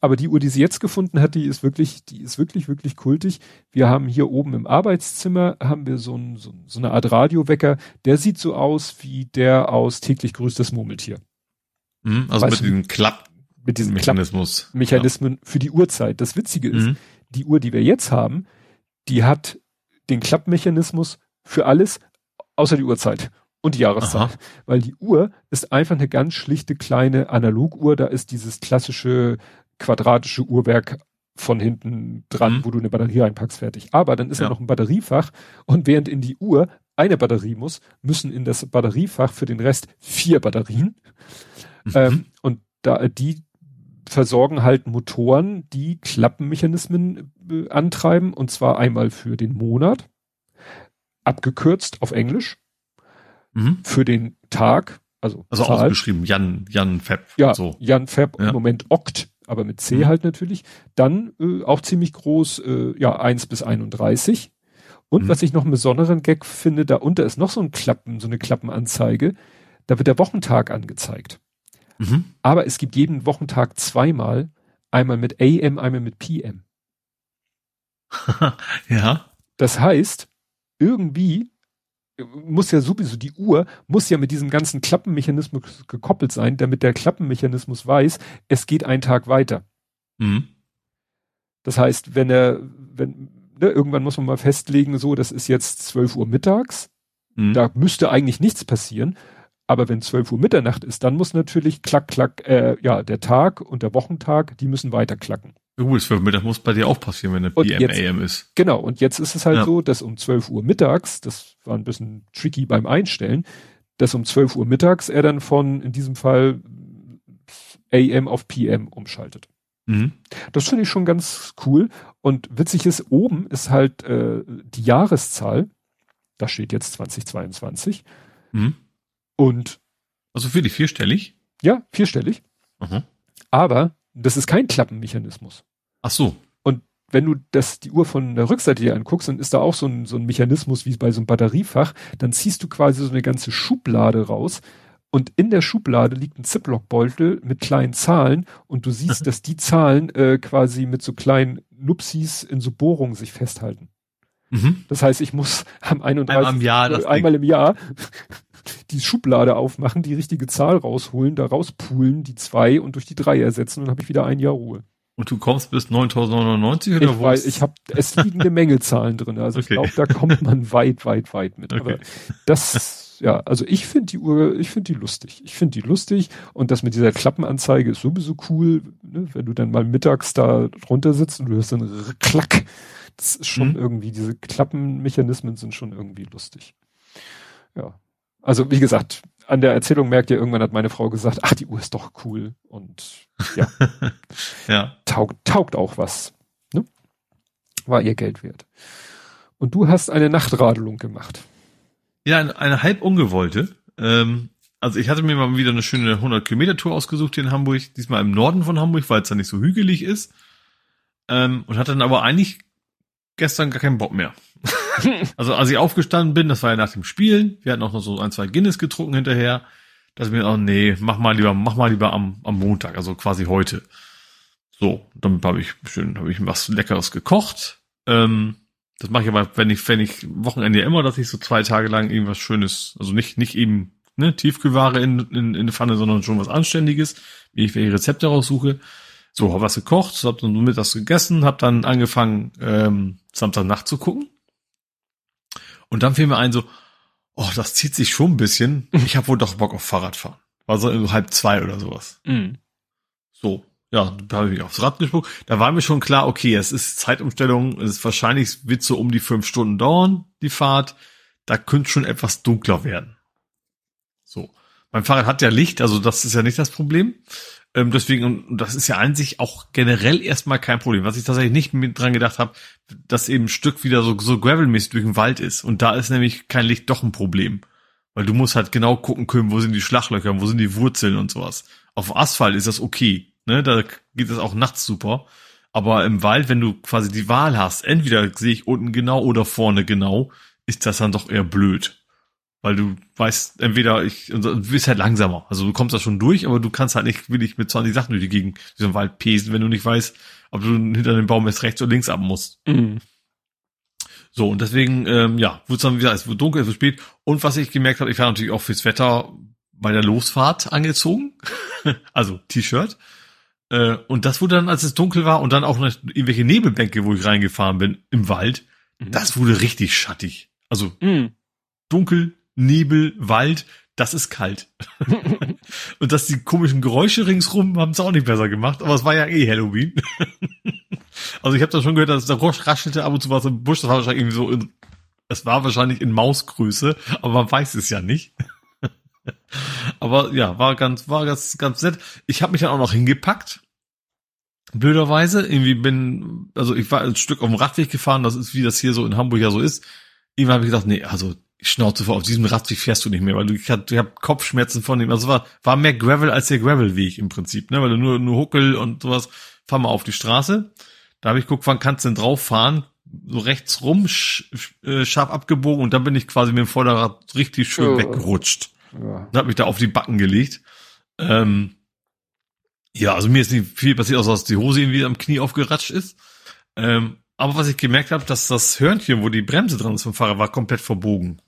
Aber die Uhr, die sie jetzt gefunden hat, die ist wirklich, die ist wirklich, wirklich kultig. Wir haben hier oben im Arbeitszimmer haben wir so, ein, so, so eine Art Radiowecker, der sieht so aus wie der aus täglich grüßt das Murmeltier. Mhm, also weißt mit diesem Klapp mit diesem Mechanismus. Mechanismen ja. für die Uhrzeit. Das Witzige ist, mhm. die Uhr, die wir jetzt haben, die hat den Klappmechanismus für alles außer die Uhrzeit und die Jahreszeit. Aha. Weil die Uhr ist einfach eine ganz schlichte kleine Analoguhr. Da ist dieses klassische quadratische Uhrwerk von hinten dran, mhm. wo du eine Batterie reinpackst, fertig. Aber dann ist ja. ja noch ein Batteriefach und während in die Uhr eine Batterie muss, müssen in das Batteriefach für den Rest vier Batterien. Mhm. Ähm, und da die versorgen halt Motoren, die Klappenmechanismen äh, antreiben, und zwar einmal für den Monat, abgekürzt auf Englisch, mhm. für den Tag, also also Zahl. ausgeschrieben Jan Jan Feb. Ja, so. Jan Feb ja. im Moment Okt, aber mit C mhm. halt natürlich. Dann äh, auch ziemlich groß, äh, ja 1 bis 31. Und mhm. was ich noch einen besonderen Gag finde, da unter ist noch so ein Klappen, so eine Klappenanzeige. Da wird der Wochentag angezeigt. Mhm. Aber es gibt jeden Wochentag zweimal, einmal mit AM, einmal mit PM. ja. Das heißt, irgendwie muss ja sowieso die Uhr muss ja mit diesem ganzen Klappenmechanismus gekoppelt sein, damit der Klappenmechanismus weiß, es geht ein Tag weiter. Mhm. Das heißt, wenn er, wenn, ne, irgendwann muss man mal festlegen, so, das ist jetzt 12 Uhr mittags, mhm. da müsste eigentlich nichts passieren. Aber wenn 12 Uhr Mitternacht ist, dann muss natürlich klack, klack, äh, ja, der Tag und der Wochentag, die müssen weiter klacken. Gut, 12 Uhr Mittag muss bei dir auch passieren, wenn der PM AM ist. Genau, und jetzt ist es halt ja. so, dass um 12 Uhr mittags, das war ein bisschen tricky beim Einstellen, dass um 12 Uhr mittags er dann von, in diesem Fall, AM auf PM umschaltet. Mhm. Das finde ich schon ganz cool. Und witzig ist, oben ist halt äh, die Jahreszahl, da steht jetzt 2022. Mhm. Und also für die vierstellig? Ja, vierstellig. Mhm. Aber das ist kein Klappenmechanismus. Ach so. Und wenn du das, die Uhr von der Rückseite dir anguckst, dann ist da auch so ein, so ein Mechanismus wie bei so einem Batteriefach. Dann ziehst du quasi so eine ganze Schublade raus. Und in der Schublade liegt ein Ziploc-Beutel mit kleinen Zahlen und du siehst, mhm. dass die Zahlen äh, quasi mit so kleinen Nupsis in so Bohrungen sich festhalten. Mhm. Das heißt, ich muss am 31. Einmal im Jahr, einmal im Jahr die Schublade aufmachen, die richtige Zahl rausholen, da rauspulen, die zwei und durch die drei ersetzen und habe ich wieder ein Jahr Ruhe. Und du kommst bis 9099 oder ich wo? Weiß, ich habe es liegen eine Menge Zahlen drin, also okay. ich glaube, da kommt man weit, weit, weit mit. Okay. Aber das, ja, also ich finde die Uhr, ich finde die lustig. Ich finde die lustig und das mit dieser Klappenanzeige ist sowieso cool, ne? wenn du dann mal mittags da drunter sitzt und du hörst dann Klack. Das ist schon mhm. irgendwie, diese Klappenmechanismen sind schon irgendwie lustig. Ja, also wie gesagt, an der Erzählung merkt ihr, irgendwann hat meine Frau gesagt, ach, die Uhr ist doch cool und ja, ja. Taugt, taugt auch was. Ne? War ihr Geld wert. Und du hast eine Nachtradelung gemacht. Ja, eine, eine halb ungewollte. Ähm, also ich hatte mir mal wieder eine schöne 100 Kilometer Tour ausgesucht hier in Hamburg, diesmal im Norden von Hamburg, weil es da nicht so hügelig ist. Ähm, und hatte dann aber eigentlich gestern gar keinen Bock mehr. also als ich aufgestanden bin, das war ja nach dem Spielen, wir hatten auch noch so ein, zwei Guinness getrunken hinterher, dass ich mir, oh nee, mach mal lieber, mach mal lieber am, am Montag, also quasi heute. So, dann habe ich schön, habe ich was Leckeres gekocht. Ähm, das mache ich aber, wenn ich, wenn ich Wochenende immer, dass ich so zwei Tage lang irgendwas Schönes, also nicht, nicht eben ne, Tiefkühlware in, in, in eine Pfanne, sondern schon was Anständiges, wie ich welche Rezepte raussuche. So, hab was gekocht, hab dann mittags gegessen, hab dann angefangen, ähm, Samstagnacht zu gucken. Und dann fiel mir ein so, oh, das zieht sich schon ein bisschen. Ich habe wohl doch Bock auf Fahrradfahren. War so halb zwei oder sowas. Mhm. So, ja, da habe ich mich aufs Rad gesprungen. Da war mir schon klar, okay, es ist Zeitumstellung, es ist wahrscheinlich wird so um die fünf Stunden dauern, die Fahrt. Da könnte schon etwas dunkler werden. So. Mein Fahrrad hat ja Licht, also das ist ja nicht das Problem. Ähm, deswegen, und das ist ja an sich auch generell erstmal kein Problem. Was ich tatsächlich nicht mit dran gedacht habe, dass eben ein Stück wieder so, so gravelmäßig durch den Wald ist. Und da ist nämlich kein Licht doch ein Problem. Weil du musst halt genau gucken können, wo sind die Schlaglöcher, wo sind die Wurzeln und sowas. Auf Asphalt ist das okay. Ne? Da geht es auch nachts super. Aber im Wald, wenn du quasi die Wahl hast, entweder sehe ich unten genau oder vorne genau, ist das dann doch eher blöd. Weil du weißt, entweder ich, du bist halt langsamer. Also du kommst da schon durch, aber du kannst halt nicht wirklich mit 20 Sachen durch die Gegend, diesem Wald pesen, wenn du nicht weißt, ob du hinter dem Baum jetzt rechts oder links ab musst. Mhm. So, und deswegen, ähm, ja, wurde es dann wieder, es wurde dunkel, es wurde spät. Und was ich gemerkt habe, ich war natürlich auch fürs Wetter bei der Losfahrt angezogen. also T-Shirt. Äh, und das wurde dann, als es dunkel war und dann auch noch irgendwelche Nebelbänke, wo ich reingefahren bin, im Wald, mhm. das wurde richtig schattig. Also mhm. dunkel, Nebel, Wald, das ist kalt. und dass die komischen Geräusche ringsrum haben es auch nicht besser gemacht, aber es war ja eh Halloween. Also ich habe da schon gehört, dass der Rosch raschelte ab und zu was im Busch. Das war wahrscheinlich irgendwie so in, es war wahrscheinlich in Mausgröße, aber man weiß es ja nicht. aber ja, war ganz, war ganz, ganz nett. Ich habe mich dann auch noch hingepackt. Blöderweise, irgendwie bin, also ich war ein Stück auf dem Radweg gefahren, das ist wie das hier so in Hamburg ja so ist. Irgendwann habe ich gedacht, nee, also schnauze vor, auf diesem Radweg fährst du nicht mehr, weil du ich hab, ich hab Kopfschmerzen von dem. Also war, war mehr Gravel als der Gravelweg im Prinzip, ne? Weil du nur, nur Huckel und sowas, fahr mal auf die Straße. Da habe ich geguckt, wann kannst du denn drauf fahren? So rechts rum, sch, äh, scharf abgebogen und dann bin ich quasi mit dem Vorderrad richtig schön oh. weggerutscht. Ja. Und habe mich da auf die Backen gelegt. Ähm, ja, also mir ist nicht viel passiert, außer dass die Hose irgendwie am Knie aufgeratscht ist. Ähm, aber was ich gemerkt habe, dass das Hörnchen, wo die Bremse dran ist vom Fahrer, war komplett verbogen.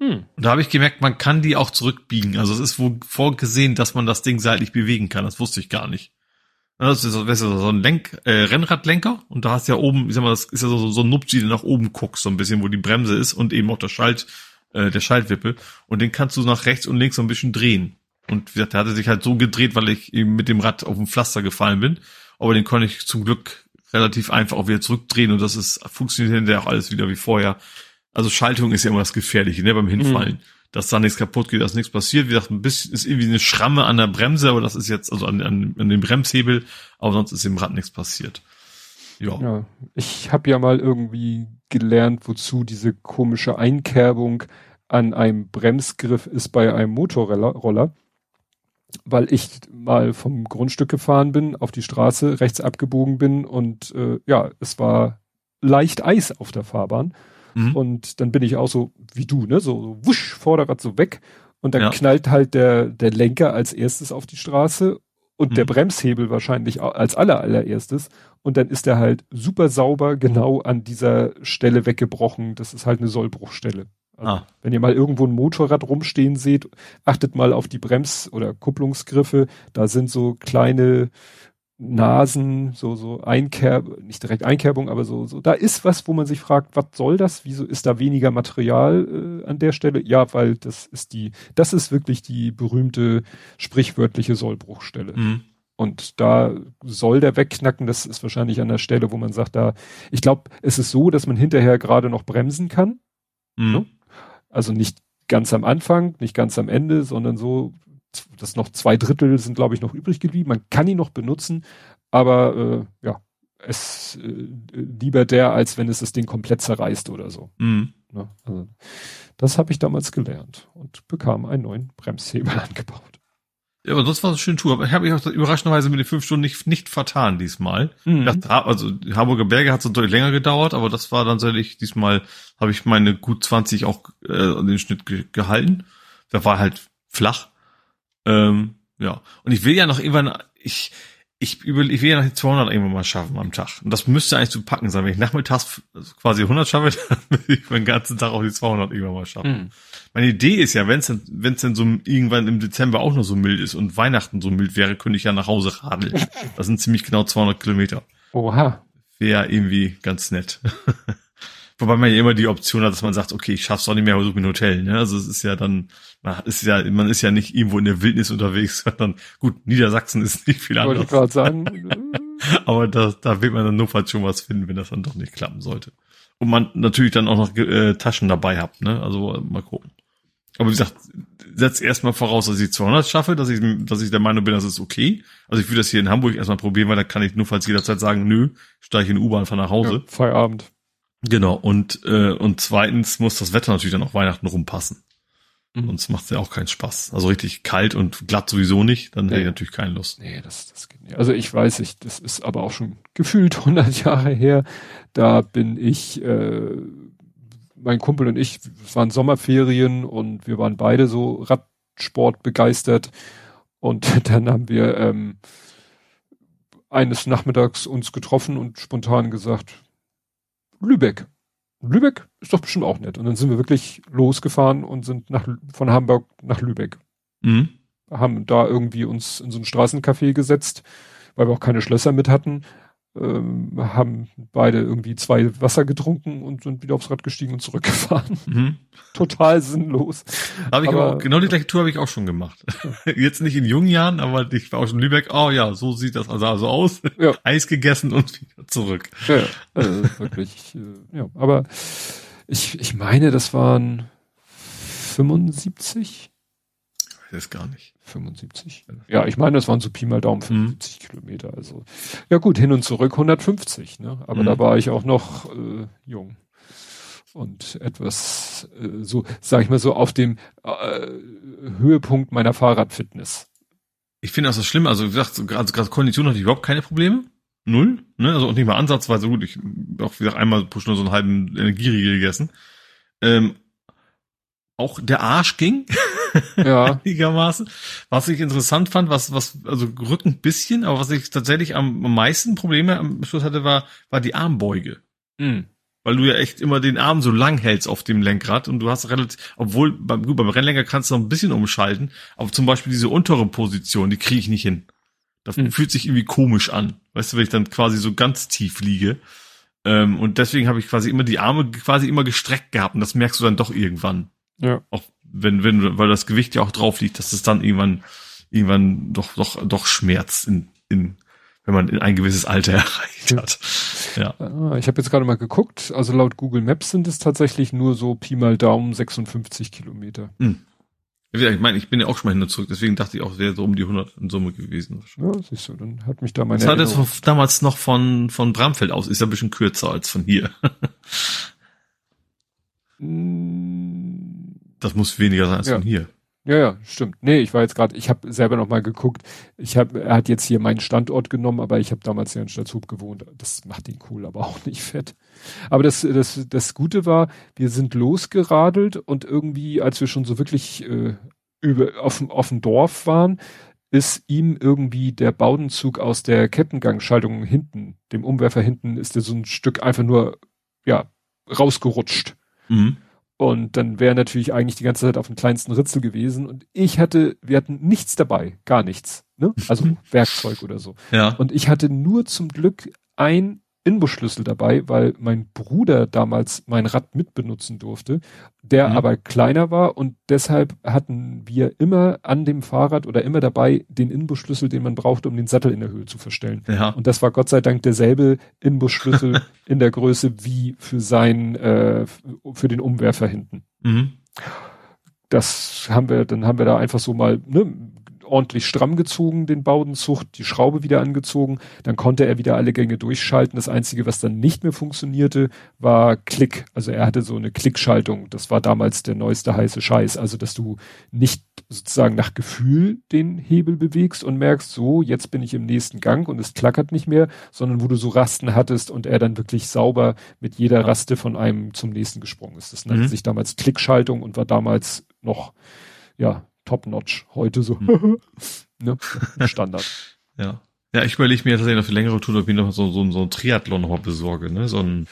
Hm. Und da habe ich gemerkt, man kann die auch zurückbiegen. Also es ist wohl vorgesehen, dass man das Ding seitlich bewegen kann. Das wusste ich gar nicht. Das ist, das ist so ein Lenk, äh, Rennradlenker und da hast du ja oben, ich sag mal, das ist ja so, so ein Nupsi, der nach oben guckst, so ein bisschen, wo die Bremse ist und eben auch der Schalt, äh, der Schaltwippe und den kannst du nach rechts und links so ein bisschen drehen. Und wie gesagt, der hatte sich halt so gedreht, weil ich eben mit dem Rad auf dem Pflaster gefallen bin. Aber den konnte ich zum Glück relativ einfach auch wieder zurückdrehen und das ist, funktioniert hinterher auch alles wieder wie vorher. Also Schaltung ist ja immer das Gefährliche, ne, beim Hinfallen. Mhm dass da nichts kaputt geht, dass nichts passiert. Wie gesagt, ein bisschen ist irgendwie eine Schramme an der Bremse, aber das ist jetzt, also an, an, an dem Bremshebel, aber sonst ist im Rad nichts passiert. Ja. ja ich habe ja mal irgendwie gelernt, wozu diese komische Einkerbung an einem Bremsgriff ist bei einem Motorroller, weil ich mal vom Grundstück gefahren bin, auf die Straße rechts abgebogen bin und äh, ja, es war leicht Eis auf der Fahrbahn. Mhm. Und dann bin ich auch so wie du, ne, so, so wusch, Vorderrad so weg. Und dann ja. knallt halt der, der Lenker als erstes auf die Straße und mhm. der Bremshebel wahrscheinlich als aller allererstes. Und dann ist er halt super sauber genau an dieser Stelle weggebrochen. Das ist halt eine Sollbruchstelle. Also, ah. Wenn ihr mal irgendwo ein Motorrad rumstehen seht, achtet mal auf die Brems- oder Kupplungsgriffe. Da sind so kleine Nasen, so, so Einkerb, nicht direkt Einkerbung, aber so, so, da ist was, wo man sich fragt, was soll das? Wieso ist da weniger Material äh, an der Stelle? Ja, weil das ist die, das ist wirklich die berühmte sprichwörtliche Sollbruchstelle. Mhm. Und da soll der wegknacken, das ist wahrscheinlich an der Stelle, wo man sagt, da, ich glaube, es ist so, dass man hinterher gerade noch bremsen kann. Mhm. Ne? Also nicht ganz am Anfang, nicht ganz am Ende, sondern so das noch zwei Drittel sind, glaube ich, noch übrig geblieben. Man kann ihn noch benutzen, aber äh, ja, es äh, lieber der, als wenn es das Ding komplett zerreißt oder so. Mhm. Ne? also, das habe ich damals gelernt und bekam einen neuen Bremshebel angebaut. Ja, aber das war eine schöne Tour. Aber ich habe mich auch überraschenderweise mit den fünf Stunden nicht, nicht vertan diesmal. Mhm. Dachte, also die Hamburger Berge hat es deutlich länger gedauert, aber das war dann tatsächlich, diesmal habe ich meine gut 20 auch äh, den Schnitt ge gehalten. Da war halt flach. Ähm, ja. Und ich will ja noch irgendwann, ich, ich, über, ich will ja noch die 200 irgendwann mal schaffen am Tag. Und das müsste eigentlich zu packen sein. Wenn ich nachmittags quasi 100 schaffe, dann will ich meinen ganzen Tag auch die 200 irgendwann mal schaffen. Mhm. Meine Idee ist ja, wenn es denn, wenn es denn so irgendwann im Dezember auch noch so mild ist und Weihnachten so mild wäre, könnte ich ja nach Hause radeln. Das sind ziemlich genau 200 Kilometer. Oha. Wäre irgendwie ganz nett. Wobei man ja immer die Option hat, dass man sagt, okay, ich schaff's auch nicht mehr, suche mir ein Hotel. Ne? Also es ist ja dann, man ist ja, man ist ja nicht irgendwo in der Wildnis unterwegs, sondern gut, Niedersachsen ist nicht viel anders. Wollte ich gerade sagen. aber da, da wird man dann notfalls schon was finden, wenn das dann doch nicht klappen sollte. Und man natürlich dann auch noch äh, Taschen dabei hat, ne? Also mal gucken. Aber wie gesagt, setz erstmal voraus, dass ich 200 schaffe, dass ich, dass ich der Meinung bin, das ist okay. Also ich will das hier in Hamburg erstmal probieren, weil da kann ich nur falls jederzeit sagen, nö, steige in U-Bahn, fahr nach Hause. Ja, Feierabend. Genau. Und, äh, und zweitens muss das Wetter natürlich dann auch Weihnachten rumpassen. Mhm. Sonst macht es ja auch keinen Spaß. Also richtig kalt und glatt sowieso nicht, dann nee. hätte ich natürlich keine Lust. Nee, das, das geht nicht. Also ich weiß nicht, das ist aber auch schon gefühlt 100 Jahre her. Da bin ich, äh, mein Kumpel und ich, es waren Sommerferien und wir waren beide so Radsport begeistert. Und dann haben wir ähm, eines Nachmittags uns getroffen und spontan gesagt, Lübeck. Lübeck ist doch bestimmt auch nett. Und dann sind wir wirklich losgefahren und sind nach, von Hamburg nach Lübeck. Mhm. Haben da irgendwie uns in so ein Straßencafé gesetzt, weil wir auch keine Schlösser mit hatten. Ähm, haben beide irgendwie zwei Wasser getrunken und sind wieder aufs Rad gestiegen und zurückgefahren. Mhm. Total sinnlos. Hab ich aber, auch, genau die gleiche Tour habe ich auch schon gemacht. Jetzt nicht in jungen Jahren, aber ich war auch schon in Lübeck. Oh ja, so sieht das also, also aus. Ja. Eis gegessen und wieder zurück. Ja, also wirklich. Äh, ja, aber ich, ich meine, das waren 75 es gar nicht. 75. Ja, ich meine, das waren so Pi mal Daumen 75 mhm. Kilometer. Also ja gut, hin und zurück 150. Ne? Aber mhm. da war ich auch noch äh, jung und etwas äh, so, sag ich mal so, auf dem äh, Höhepunkt meiner Fahrradfitness. Ich finde das so schlimm. Also wie gesagt, so, gerade gerade Kondition hatte ich überhaupt keine Probleme. Null. Ne? Also auch nicht mal ansatzweise gut. Ich auch wie gesagt einmal pro Stunde so einen halben Energieriegel gegessen. Ähm, auch der Arsch ging. Ja. einigermaßen. Was ich interessant fand, was, was, also Rücken bisschen, aber was ich tatsächlich am, meisten Probleme am Schluss hatte, war, war die Armbeuge. Mhm. Weil du ja echt immer den Arm so lang hältst auf dem Lenkrad und du hast relativ, obwohl beim, gut, beim Rennlenker kannst du noch ein bisschen umschalten, aber zum Beispiel diese untere Position, die kriege ich nicht hin. Das mhm. fühlt sich irgendwie komisch an. Weißt du, wenn ich dann quasi so ganz tief liege. Ähm, und deswegen habe ich quasi immer die Arme quasi immer gestreckt gehabt und das merkst du dann doch irgendwann. Ja. Auch wenn, wenn, weil das Gewicht ja auch drauf liegt, dass es dann irgendwann, irgendwann doch, doch, doch schmerzt in, in, wenn man in ein gewisses Alter erreicht hat. Ja. Ah, ich habe jetzt gerade mal geguckt, also laut Google Maps sind es tatsächlich nur so Pi mal Daumen 56 Kilometer. Hm. Ich meine, ich bin ja auch schon mal hin und zurück, deswegen dachte ich auch, es wäre so um die 100 in Summe gewesen. Ja, siehst du, dann hat mich da meine Das war das damals noch von, von Bramfeld aus, ist ja ein bisschen kürzer als von hier. Das muss weniger sein als ja. von hier. Ja, ja, stimmt. Nee, ich war jetzt gerade, ich habe selber noch mal geguckt. Ich habe, er hat jetzt hier meinen Standort genommen, aber ich habe damals ja in Stadthub gewohnt. Das macht ihn cool, aber auch nicht fett. Aber das, das, das Gute war, wir sind losgeradelt und irgendwie, als wir schon so wirklich äh, über auf, auf dem Dorf waren, ist ihm irgendwie der Baudenzug aus der Kettengangschaltung hinten, dem Umwerfer hinten, ist der so ein Stück einfach nur ja rausgerutscht. Mhm. Und dann wäre natürlich eigentlich die ganze Zeit auf dem kleinsten Ritzel gewesen. Und ich hatte, wir hatten nichts dabei, gar nichts. Ne? Also Werkzeug oder so. Ja. Und ich hatte nur zum Glück ein Inbusschlüssel dabei, weil mein Bruder damals mein Rad mitbenutzen durfte, der mhm. aber kleiner war und deshalb hatten wir immer an dem Fahrrad oder immer dabei den Inbusschlüssel, den man brauchte, um den Sattel in der Höhe zu verstellen. Ja. Und das war Gott sei Dank derselbe Inbusschlüssel in der Größe wie für sein, äh, für den Umwerfer hinten. Mhm. Das haben wir, dann haben wir da einfach so mal ne, ordentlich stramm gezogen, den Baudenzucht, die Schraube wieder angezogen, dann konnte er wieder alle Gänge durchschalten. Das Einzige, was dann nicht mehr funktionierte, war Klick. Also er hatte so eine Klickschaltung. Das war damals der neueste heiße Scheiß. Also, dass du nicht sozusagen nach Gefühl den Hebel bewegst und merkst, so, jetzt bin ich im nächsten Gang und es klackert nicht mehr, sondern wo du so Rasten hattest und er dann wirklich sauber mit jeder Raste von einem zum nächsten gesprungen ist. Das nannte mhm. sich damals Klickschaltung und war damals noch, ja, top-notch. Heute so, hm. ne? Standard. ja. Ja, ich überlege mir tatsächlich noch für längere Tour, ob ich noch so, so, so ein Triathlon nochmal besorge, ne? So ein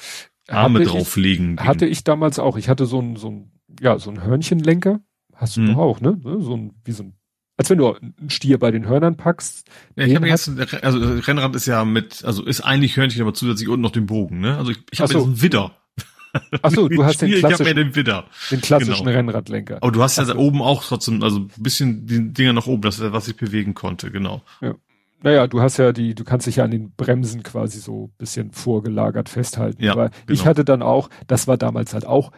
Arme hatte drauflegen. Ich, hatte ich damals auch. Ich hatte so ein, so ein, ja, so ein Hörnchenlenker. Hast du hm. doch auch, ne? So ein, wie so ein, als wenn du einen Stier bei den Hörnern packst. Ja, ich habe jetzt, also Rennrad ist ja mit, also ist eigentlich Hörnchen, aber zusätzlich unten noch den Bogen, ne? Also ich, ich habe so. jetzt einen Widder. Ach so, du hast den klassischen, ich den Widder. Den klassischen genau. Rennradlenker. Aber du hast ja so. oben auch trotzdem, also ein bisschen die Dinger nach oben, das ist was ich bewegen konnte, genau. Ja. Naja, du hast ja die, du kannst dich ja an den Bremsen quasi so bisschen vorgelagert festhalten. Ja, Aber genau. ich hatte dann auch, das war damals halt auch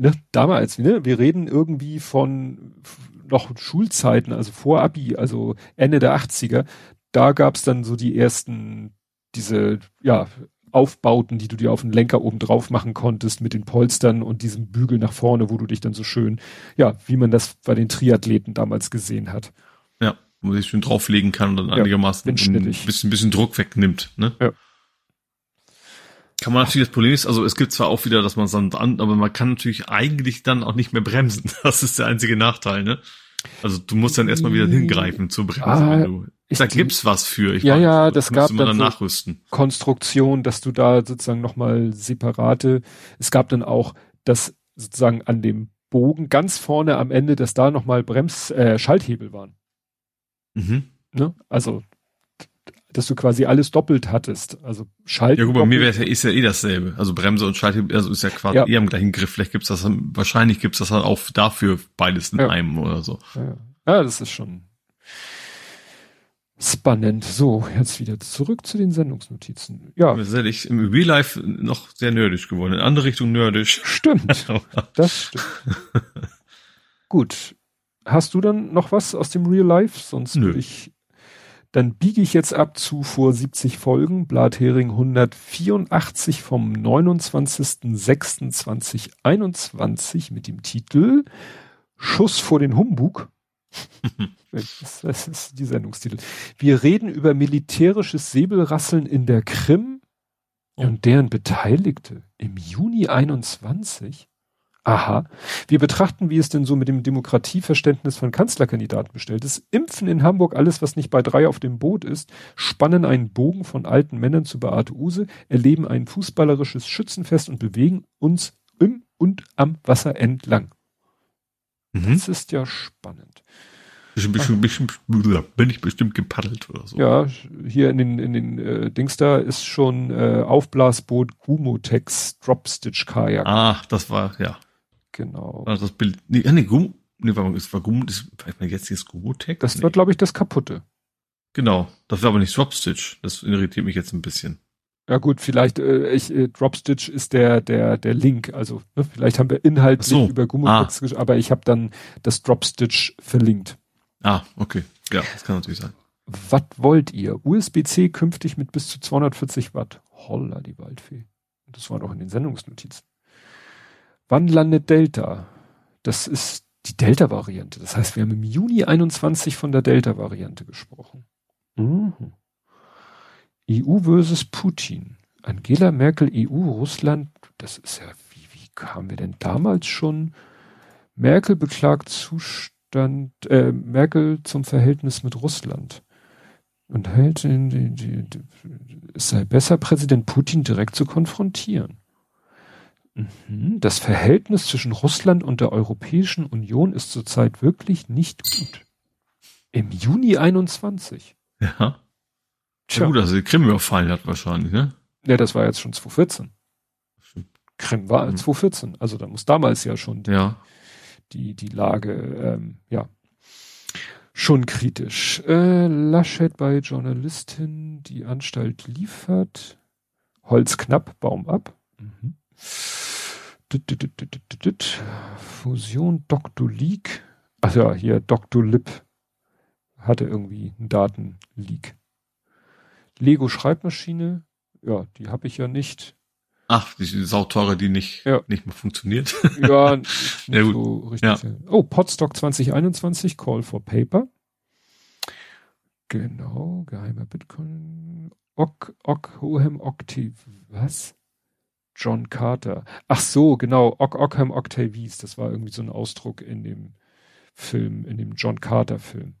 ne, damals, ne, wir reden irgendwie von noch Schulzeiten, also vor Abi, also Ende der 80er, da gab's dann so die ersten, diese, ja, Aufbauten, die du dir auf den Lenker oben drauf machen konntest mit den Polstern und diesem Bügel nach vorne, wo du dich dann so schön, ja, wie man das bei den Triathleten damals gesehen hat. Ja, wo man sich schön drauflegen kann und dann ja, einigermaßen ein bisschen, bisschen Druck wegnimmt, ne? Ja. Kann man natürlich, das Problem ist, also es gibt zwar auch wieder, dass man es dann an, aber man kann natürlich eigentlich dann auch nicht mehr bremsen. Das ist der einzige Nachteil, ne? Also du musst dann erstmal wieder hingreifen zur Bremse. Ah, du, da gibt's was für. Ich ja, weiß, ja, das gab dann, dann nachrüsten. Konstruktion, dass du da sozusagen nochmal separate, es gab dann auch das sozusagen an dem Bogen ganz vorne am Ende, dass da nochmal Brems, äh, Schalthebel waren. Mhm. Ne? Also dass du quasi alles doppelt hattest. Also Schalten. Ja gut, bei mir wäre ist ja eh dasselbe. Also Bremse und Schalthebel, also ist ja quasi ja. eh am gleichen Griff. Vielleicht gibt's das, wahrscheinlich gibt's das dann auch dafür beides in ja. einem oder so. Ja. ja, das ist schon spannend. So, jetzt wieder zurück zu den Sendungsnotizen. Ja. Tatsächlich im Real Life noch sehr nerdisch geworden. In andere Richtung nerdisch. Stimmt. das stimmt. Gut. Hast du dann noch was aus dem Real Life? Sonst würde ich dann biege ich jetzt ab zu vor 70 Folgen, Blathering 184 vom 29.06.2021 mit dem Titel Schuss vor den Humbug. das, das ist die Sendungstitel. Wir reden über militärisches Säbelrasseln in der Krim und deren Beteiligte im Juni 21. Aha. Wir betrachten, wie es denn so mit dem Demokratieverständnis von Kanzlerkandidaten bestellt ist. Impfen in Hamburg alles, was nicht bei drei auf dem Boot ist, spannen einen Bogen von alten Männern zu Beate Use, erleben ein fußballerisches Schützenfest und bewegen uns im und am Wasser entlang. Mhm. Das ist ja spannend. Bisschen, bisschen, bisschen, bin ich bestimmt gepaddelt oder so. Ja, hier in den, in den äh, Dings da ist schon äh, Aufblasboot Gumotex Dropstitch Kajak. Ah, das war, ja. Genau. Also das Bild, nee, nee, Gum, nee, war, es war Gum, das, man jetzt hier ist Gumotech? Das nee. war, glaube ich, das kaputte. Genau. Das war aber nicht Dropstitch. Das irritiert mich jetzt ein bisschen. Ja gut, vielleicht äh, ich, äh, Dropstitch ist der der der Link, also ne, vielleicht haben wir inhaltlich so. über Gummotex, ah. aber ich habe dann das Dropstitch verlinkt. Ah, okay. Ja, das kann natürlich sein. Was wollt ihr? USB-C künftig mit bis zu 240 Watt. Holla, die Waldfee. Das war doch in den Sendungsnotizen. Wann landet Delta? Das ist die Delta-Variante. Das heißt, wir haben im Juni 21 von der Delta-Variante gesprochen. Mhm. EU versus Putin. Angela Merkel, EU, Russland. Das ist ja, wie, wie kamen wir denn damals schon? Merkel beklagt Zustand, äh, Merkel zum Verhältnis mit Russland. Und hält, es sei besser, Präsident Putin direkt zu konfrontieren. Mhm. Das Verhältnis zwischen Russland und der Europäischen Union ist zurzeit wirklich nicht gut. Im Juni 21. Ja. Tja. Ja, gut, also die Krim überfallen hat wahrscheinlich, ne? Ja, das war jetzt schon 2014. Krim war mhm. 2014. Also da muss damals ja schon die, ja. die, die Lage, ähm, ja, schon kritisch. Äh, Laschet bei Journalistin, die Anstalt liefert. Holz knapp, Baum ab. Mhm. Fusion Dr. Leak. Ach ja, hier Dr. Lip hatte irgendwie einen Datenleak. Lego Schreibmaschine, ja, die habe ich ja nicht. Ach, die sauteure, die nicht, ja. nicht mehr funktioniert. Ja, nicht ja, so richtig. Ja. Oh, Podstock 2021, Call for Paper. Genau, geheimer Bitcoin. Ok, Ok, Hohem Octave. Was? John Carter. Ach so, genau, Ock Ockham Octavies, das war irgendwie so ein Ausdruck in dem Film, in dem John Carter Film.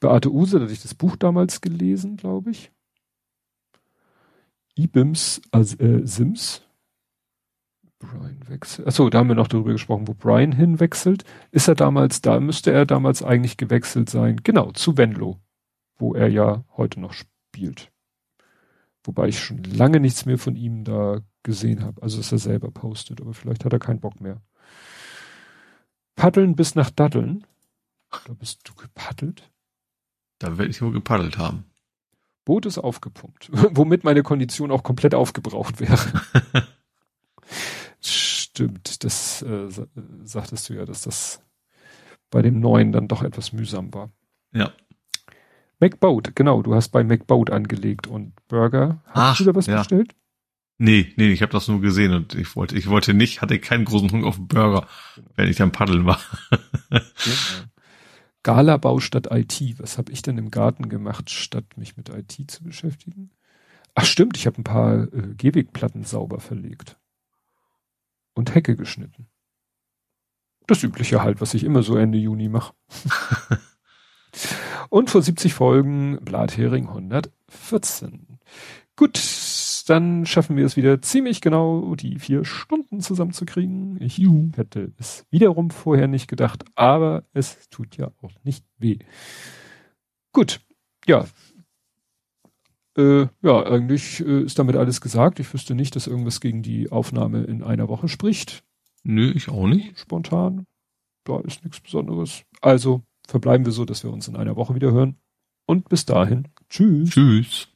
Beate Use, da hatte ich das Buch damals gelesen, glaube ich. Ibims, also, äh, Sims. Brian wechselt. Achso, da haben wir noch darüber gesprochen, wo Brian hinwechselt. Ist er damals, da müsste er damals eigentlich gewechselt sein. Genau, zu Venlo, wo er ja heute noch spielt. Wobei ich schon lange nichts mehr von ihm da gesehen habe. Also, dass er selber postet, aber vielleicht hat er keinen Bock mehr. Paddeln bis nach Daddeln. Da bist du gepaddelt? Da werde ich wohl gepaddelt haben. Boot ist aufgepumpt, womit meine Kondition auch komplett aufgebraucht wäre. stimmt. Das äh, sagtest du ja, dass das bei dem neuen dann doch etwas mühsam war. Ja. McBoat, genau, du hast bei McBoat angelegt und Burger. Hast Ach, du da was ja. bestellt? Nee, nee, ich habe das nur gesehen und ich wollte, ich wollte nicht, hatte keinen großen Hunger auf Burger, genau. wenn ich am Paddeln war. genau. Gala-Bau statt IT. Was habe ich denn im Garten gemacht, statt mich mit IT zu beschäftigen? Ach stimmt, ich habe ein paar äh, Gehwegplatten sauber verlegt. Und Hecke geschnitten. Das übliche halt, was ich immer so Ende Juni mache. Und vor 70 Folgen Blathering 114. Gut, dann schaffen wir es wieder ziemlich genau, die vier Stunden zusammenzukriegen. Ich hätte es wiederum vorher nicht gedacht, aber es tut ja auch nicht weh. Gut, ja. Äh, ja, eigentlich äh, ist damit alles gesagt. Ich wüsste nicht, dass irgendwas gegen die Aufnahme in einer Woche spricht. Nö, ich auch nicht. Spontan. Da ist nichts Besonderes. Also verbleiben wir so, dass wir uns in einer Woche wieder hören. Und bis dahin. Tschüss. Tschüss.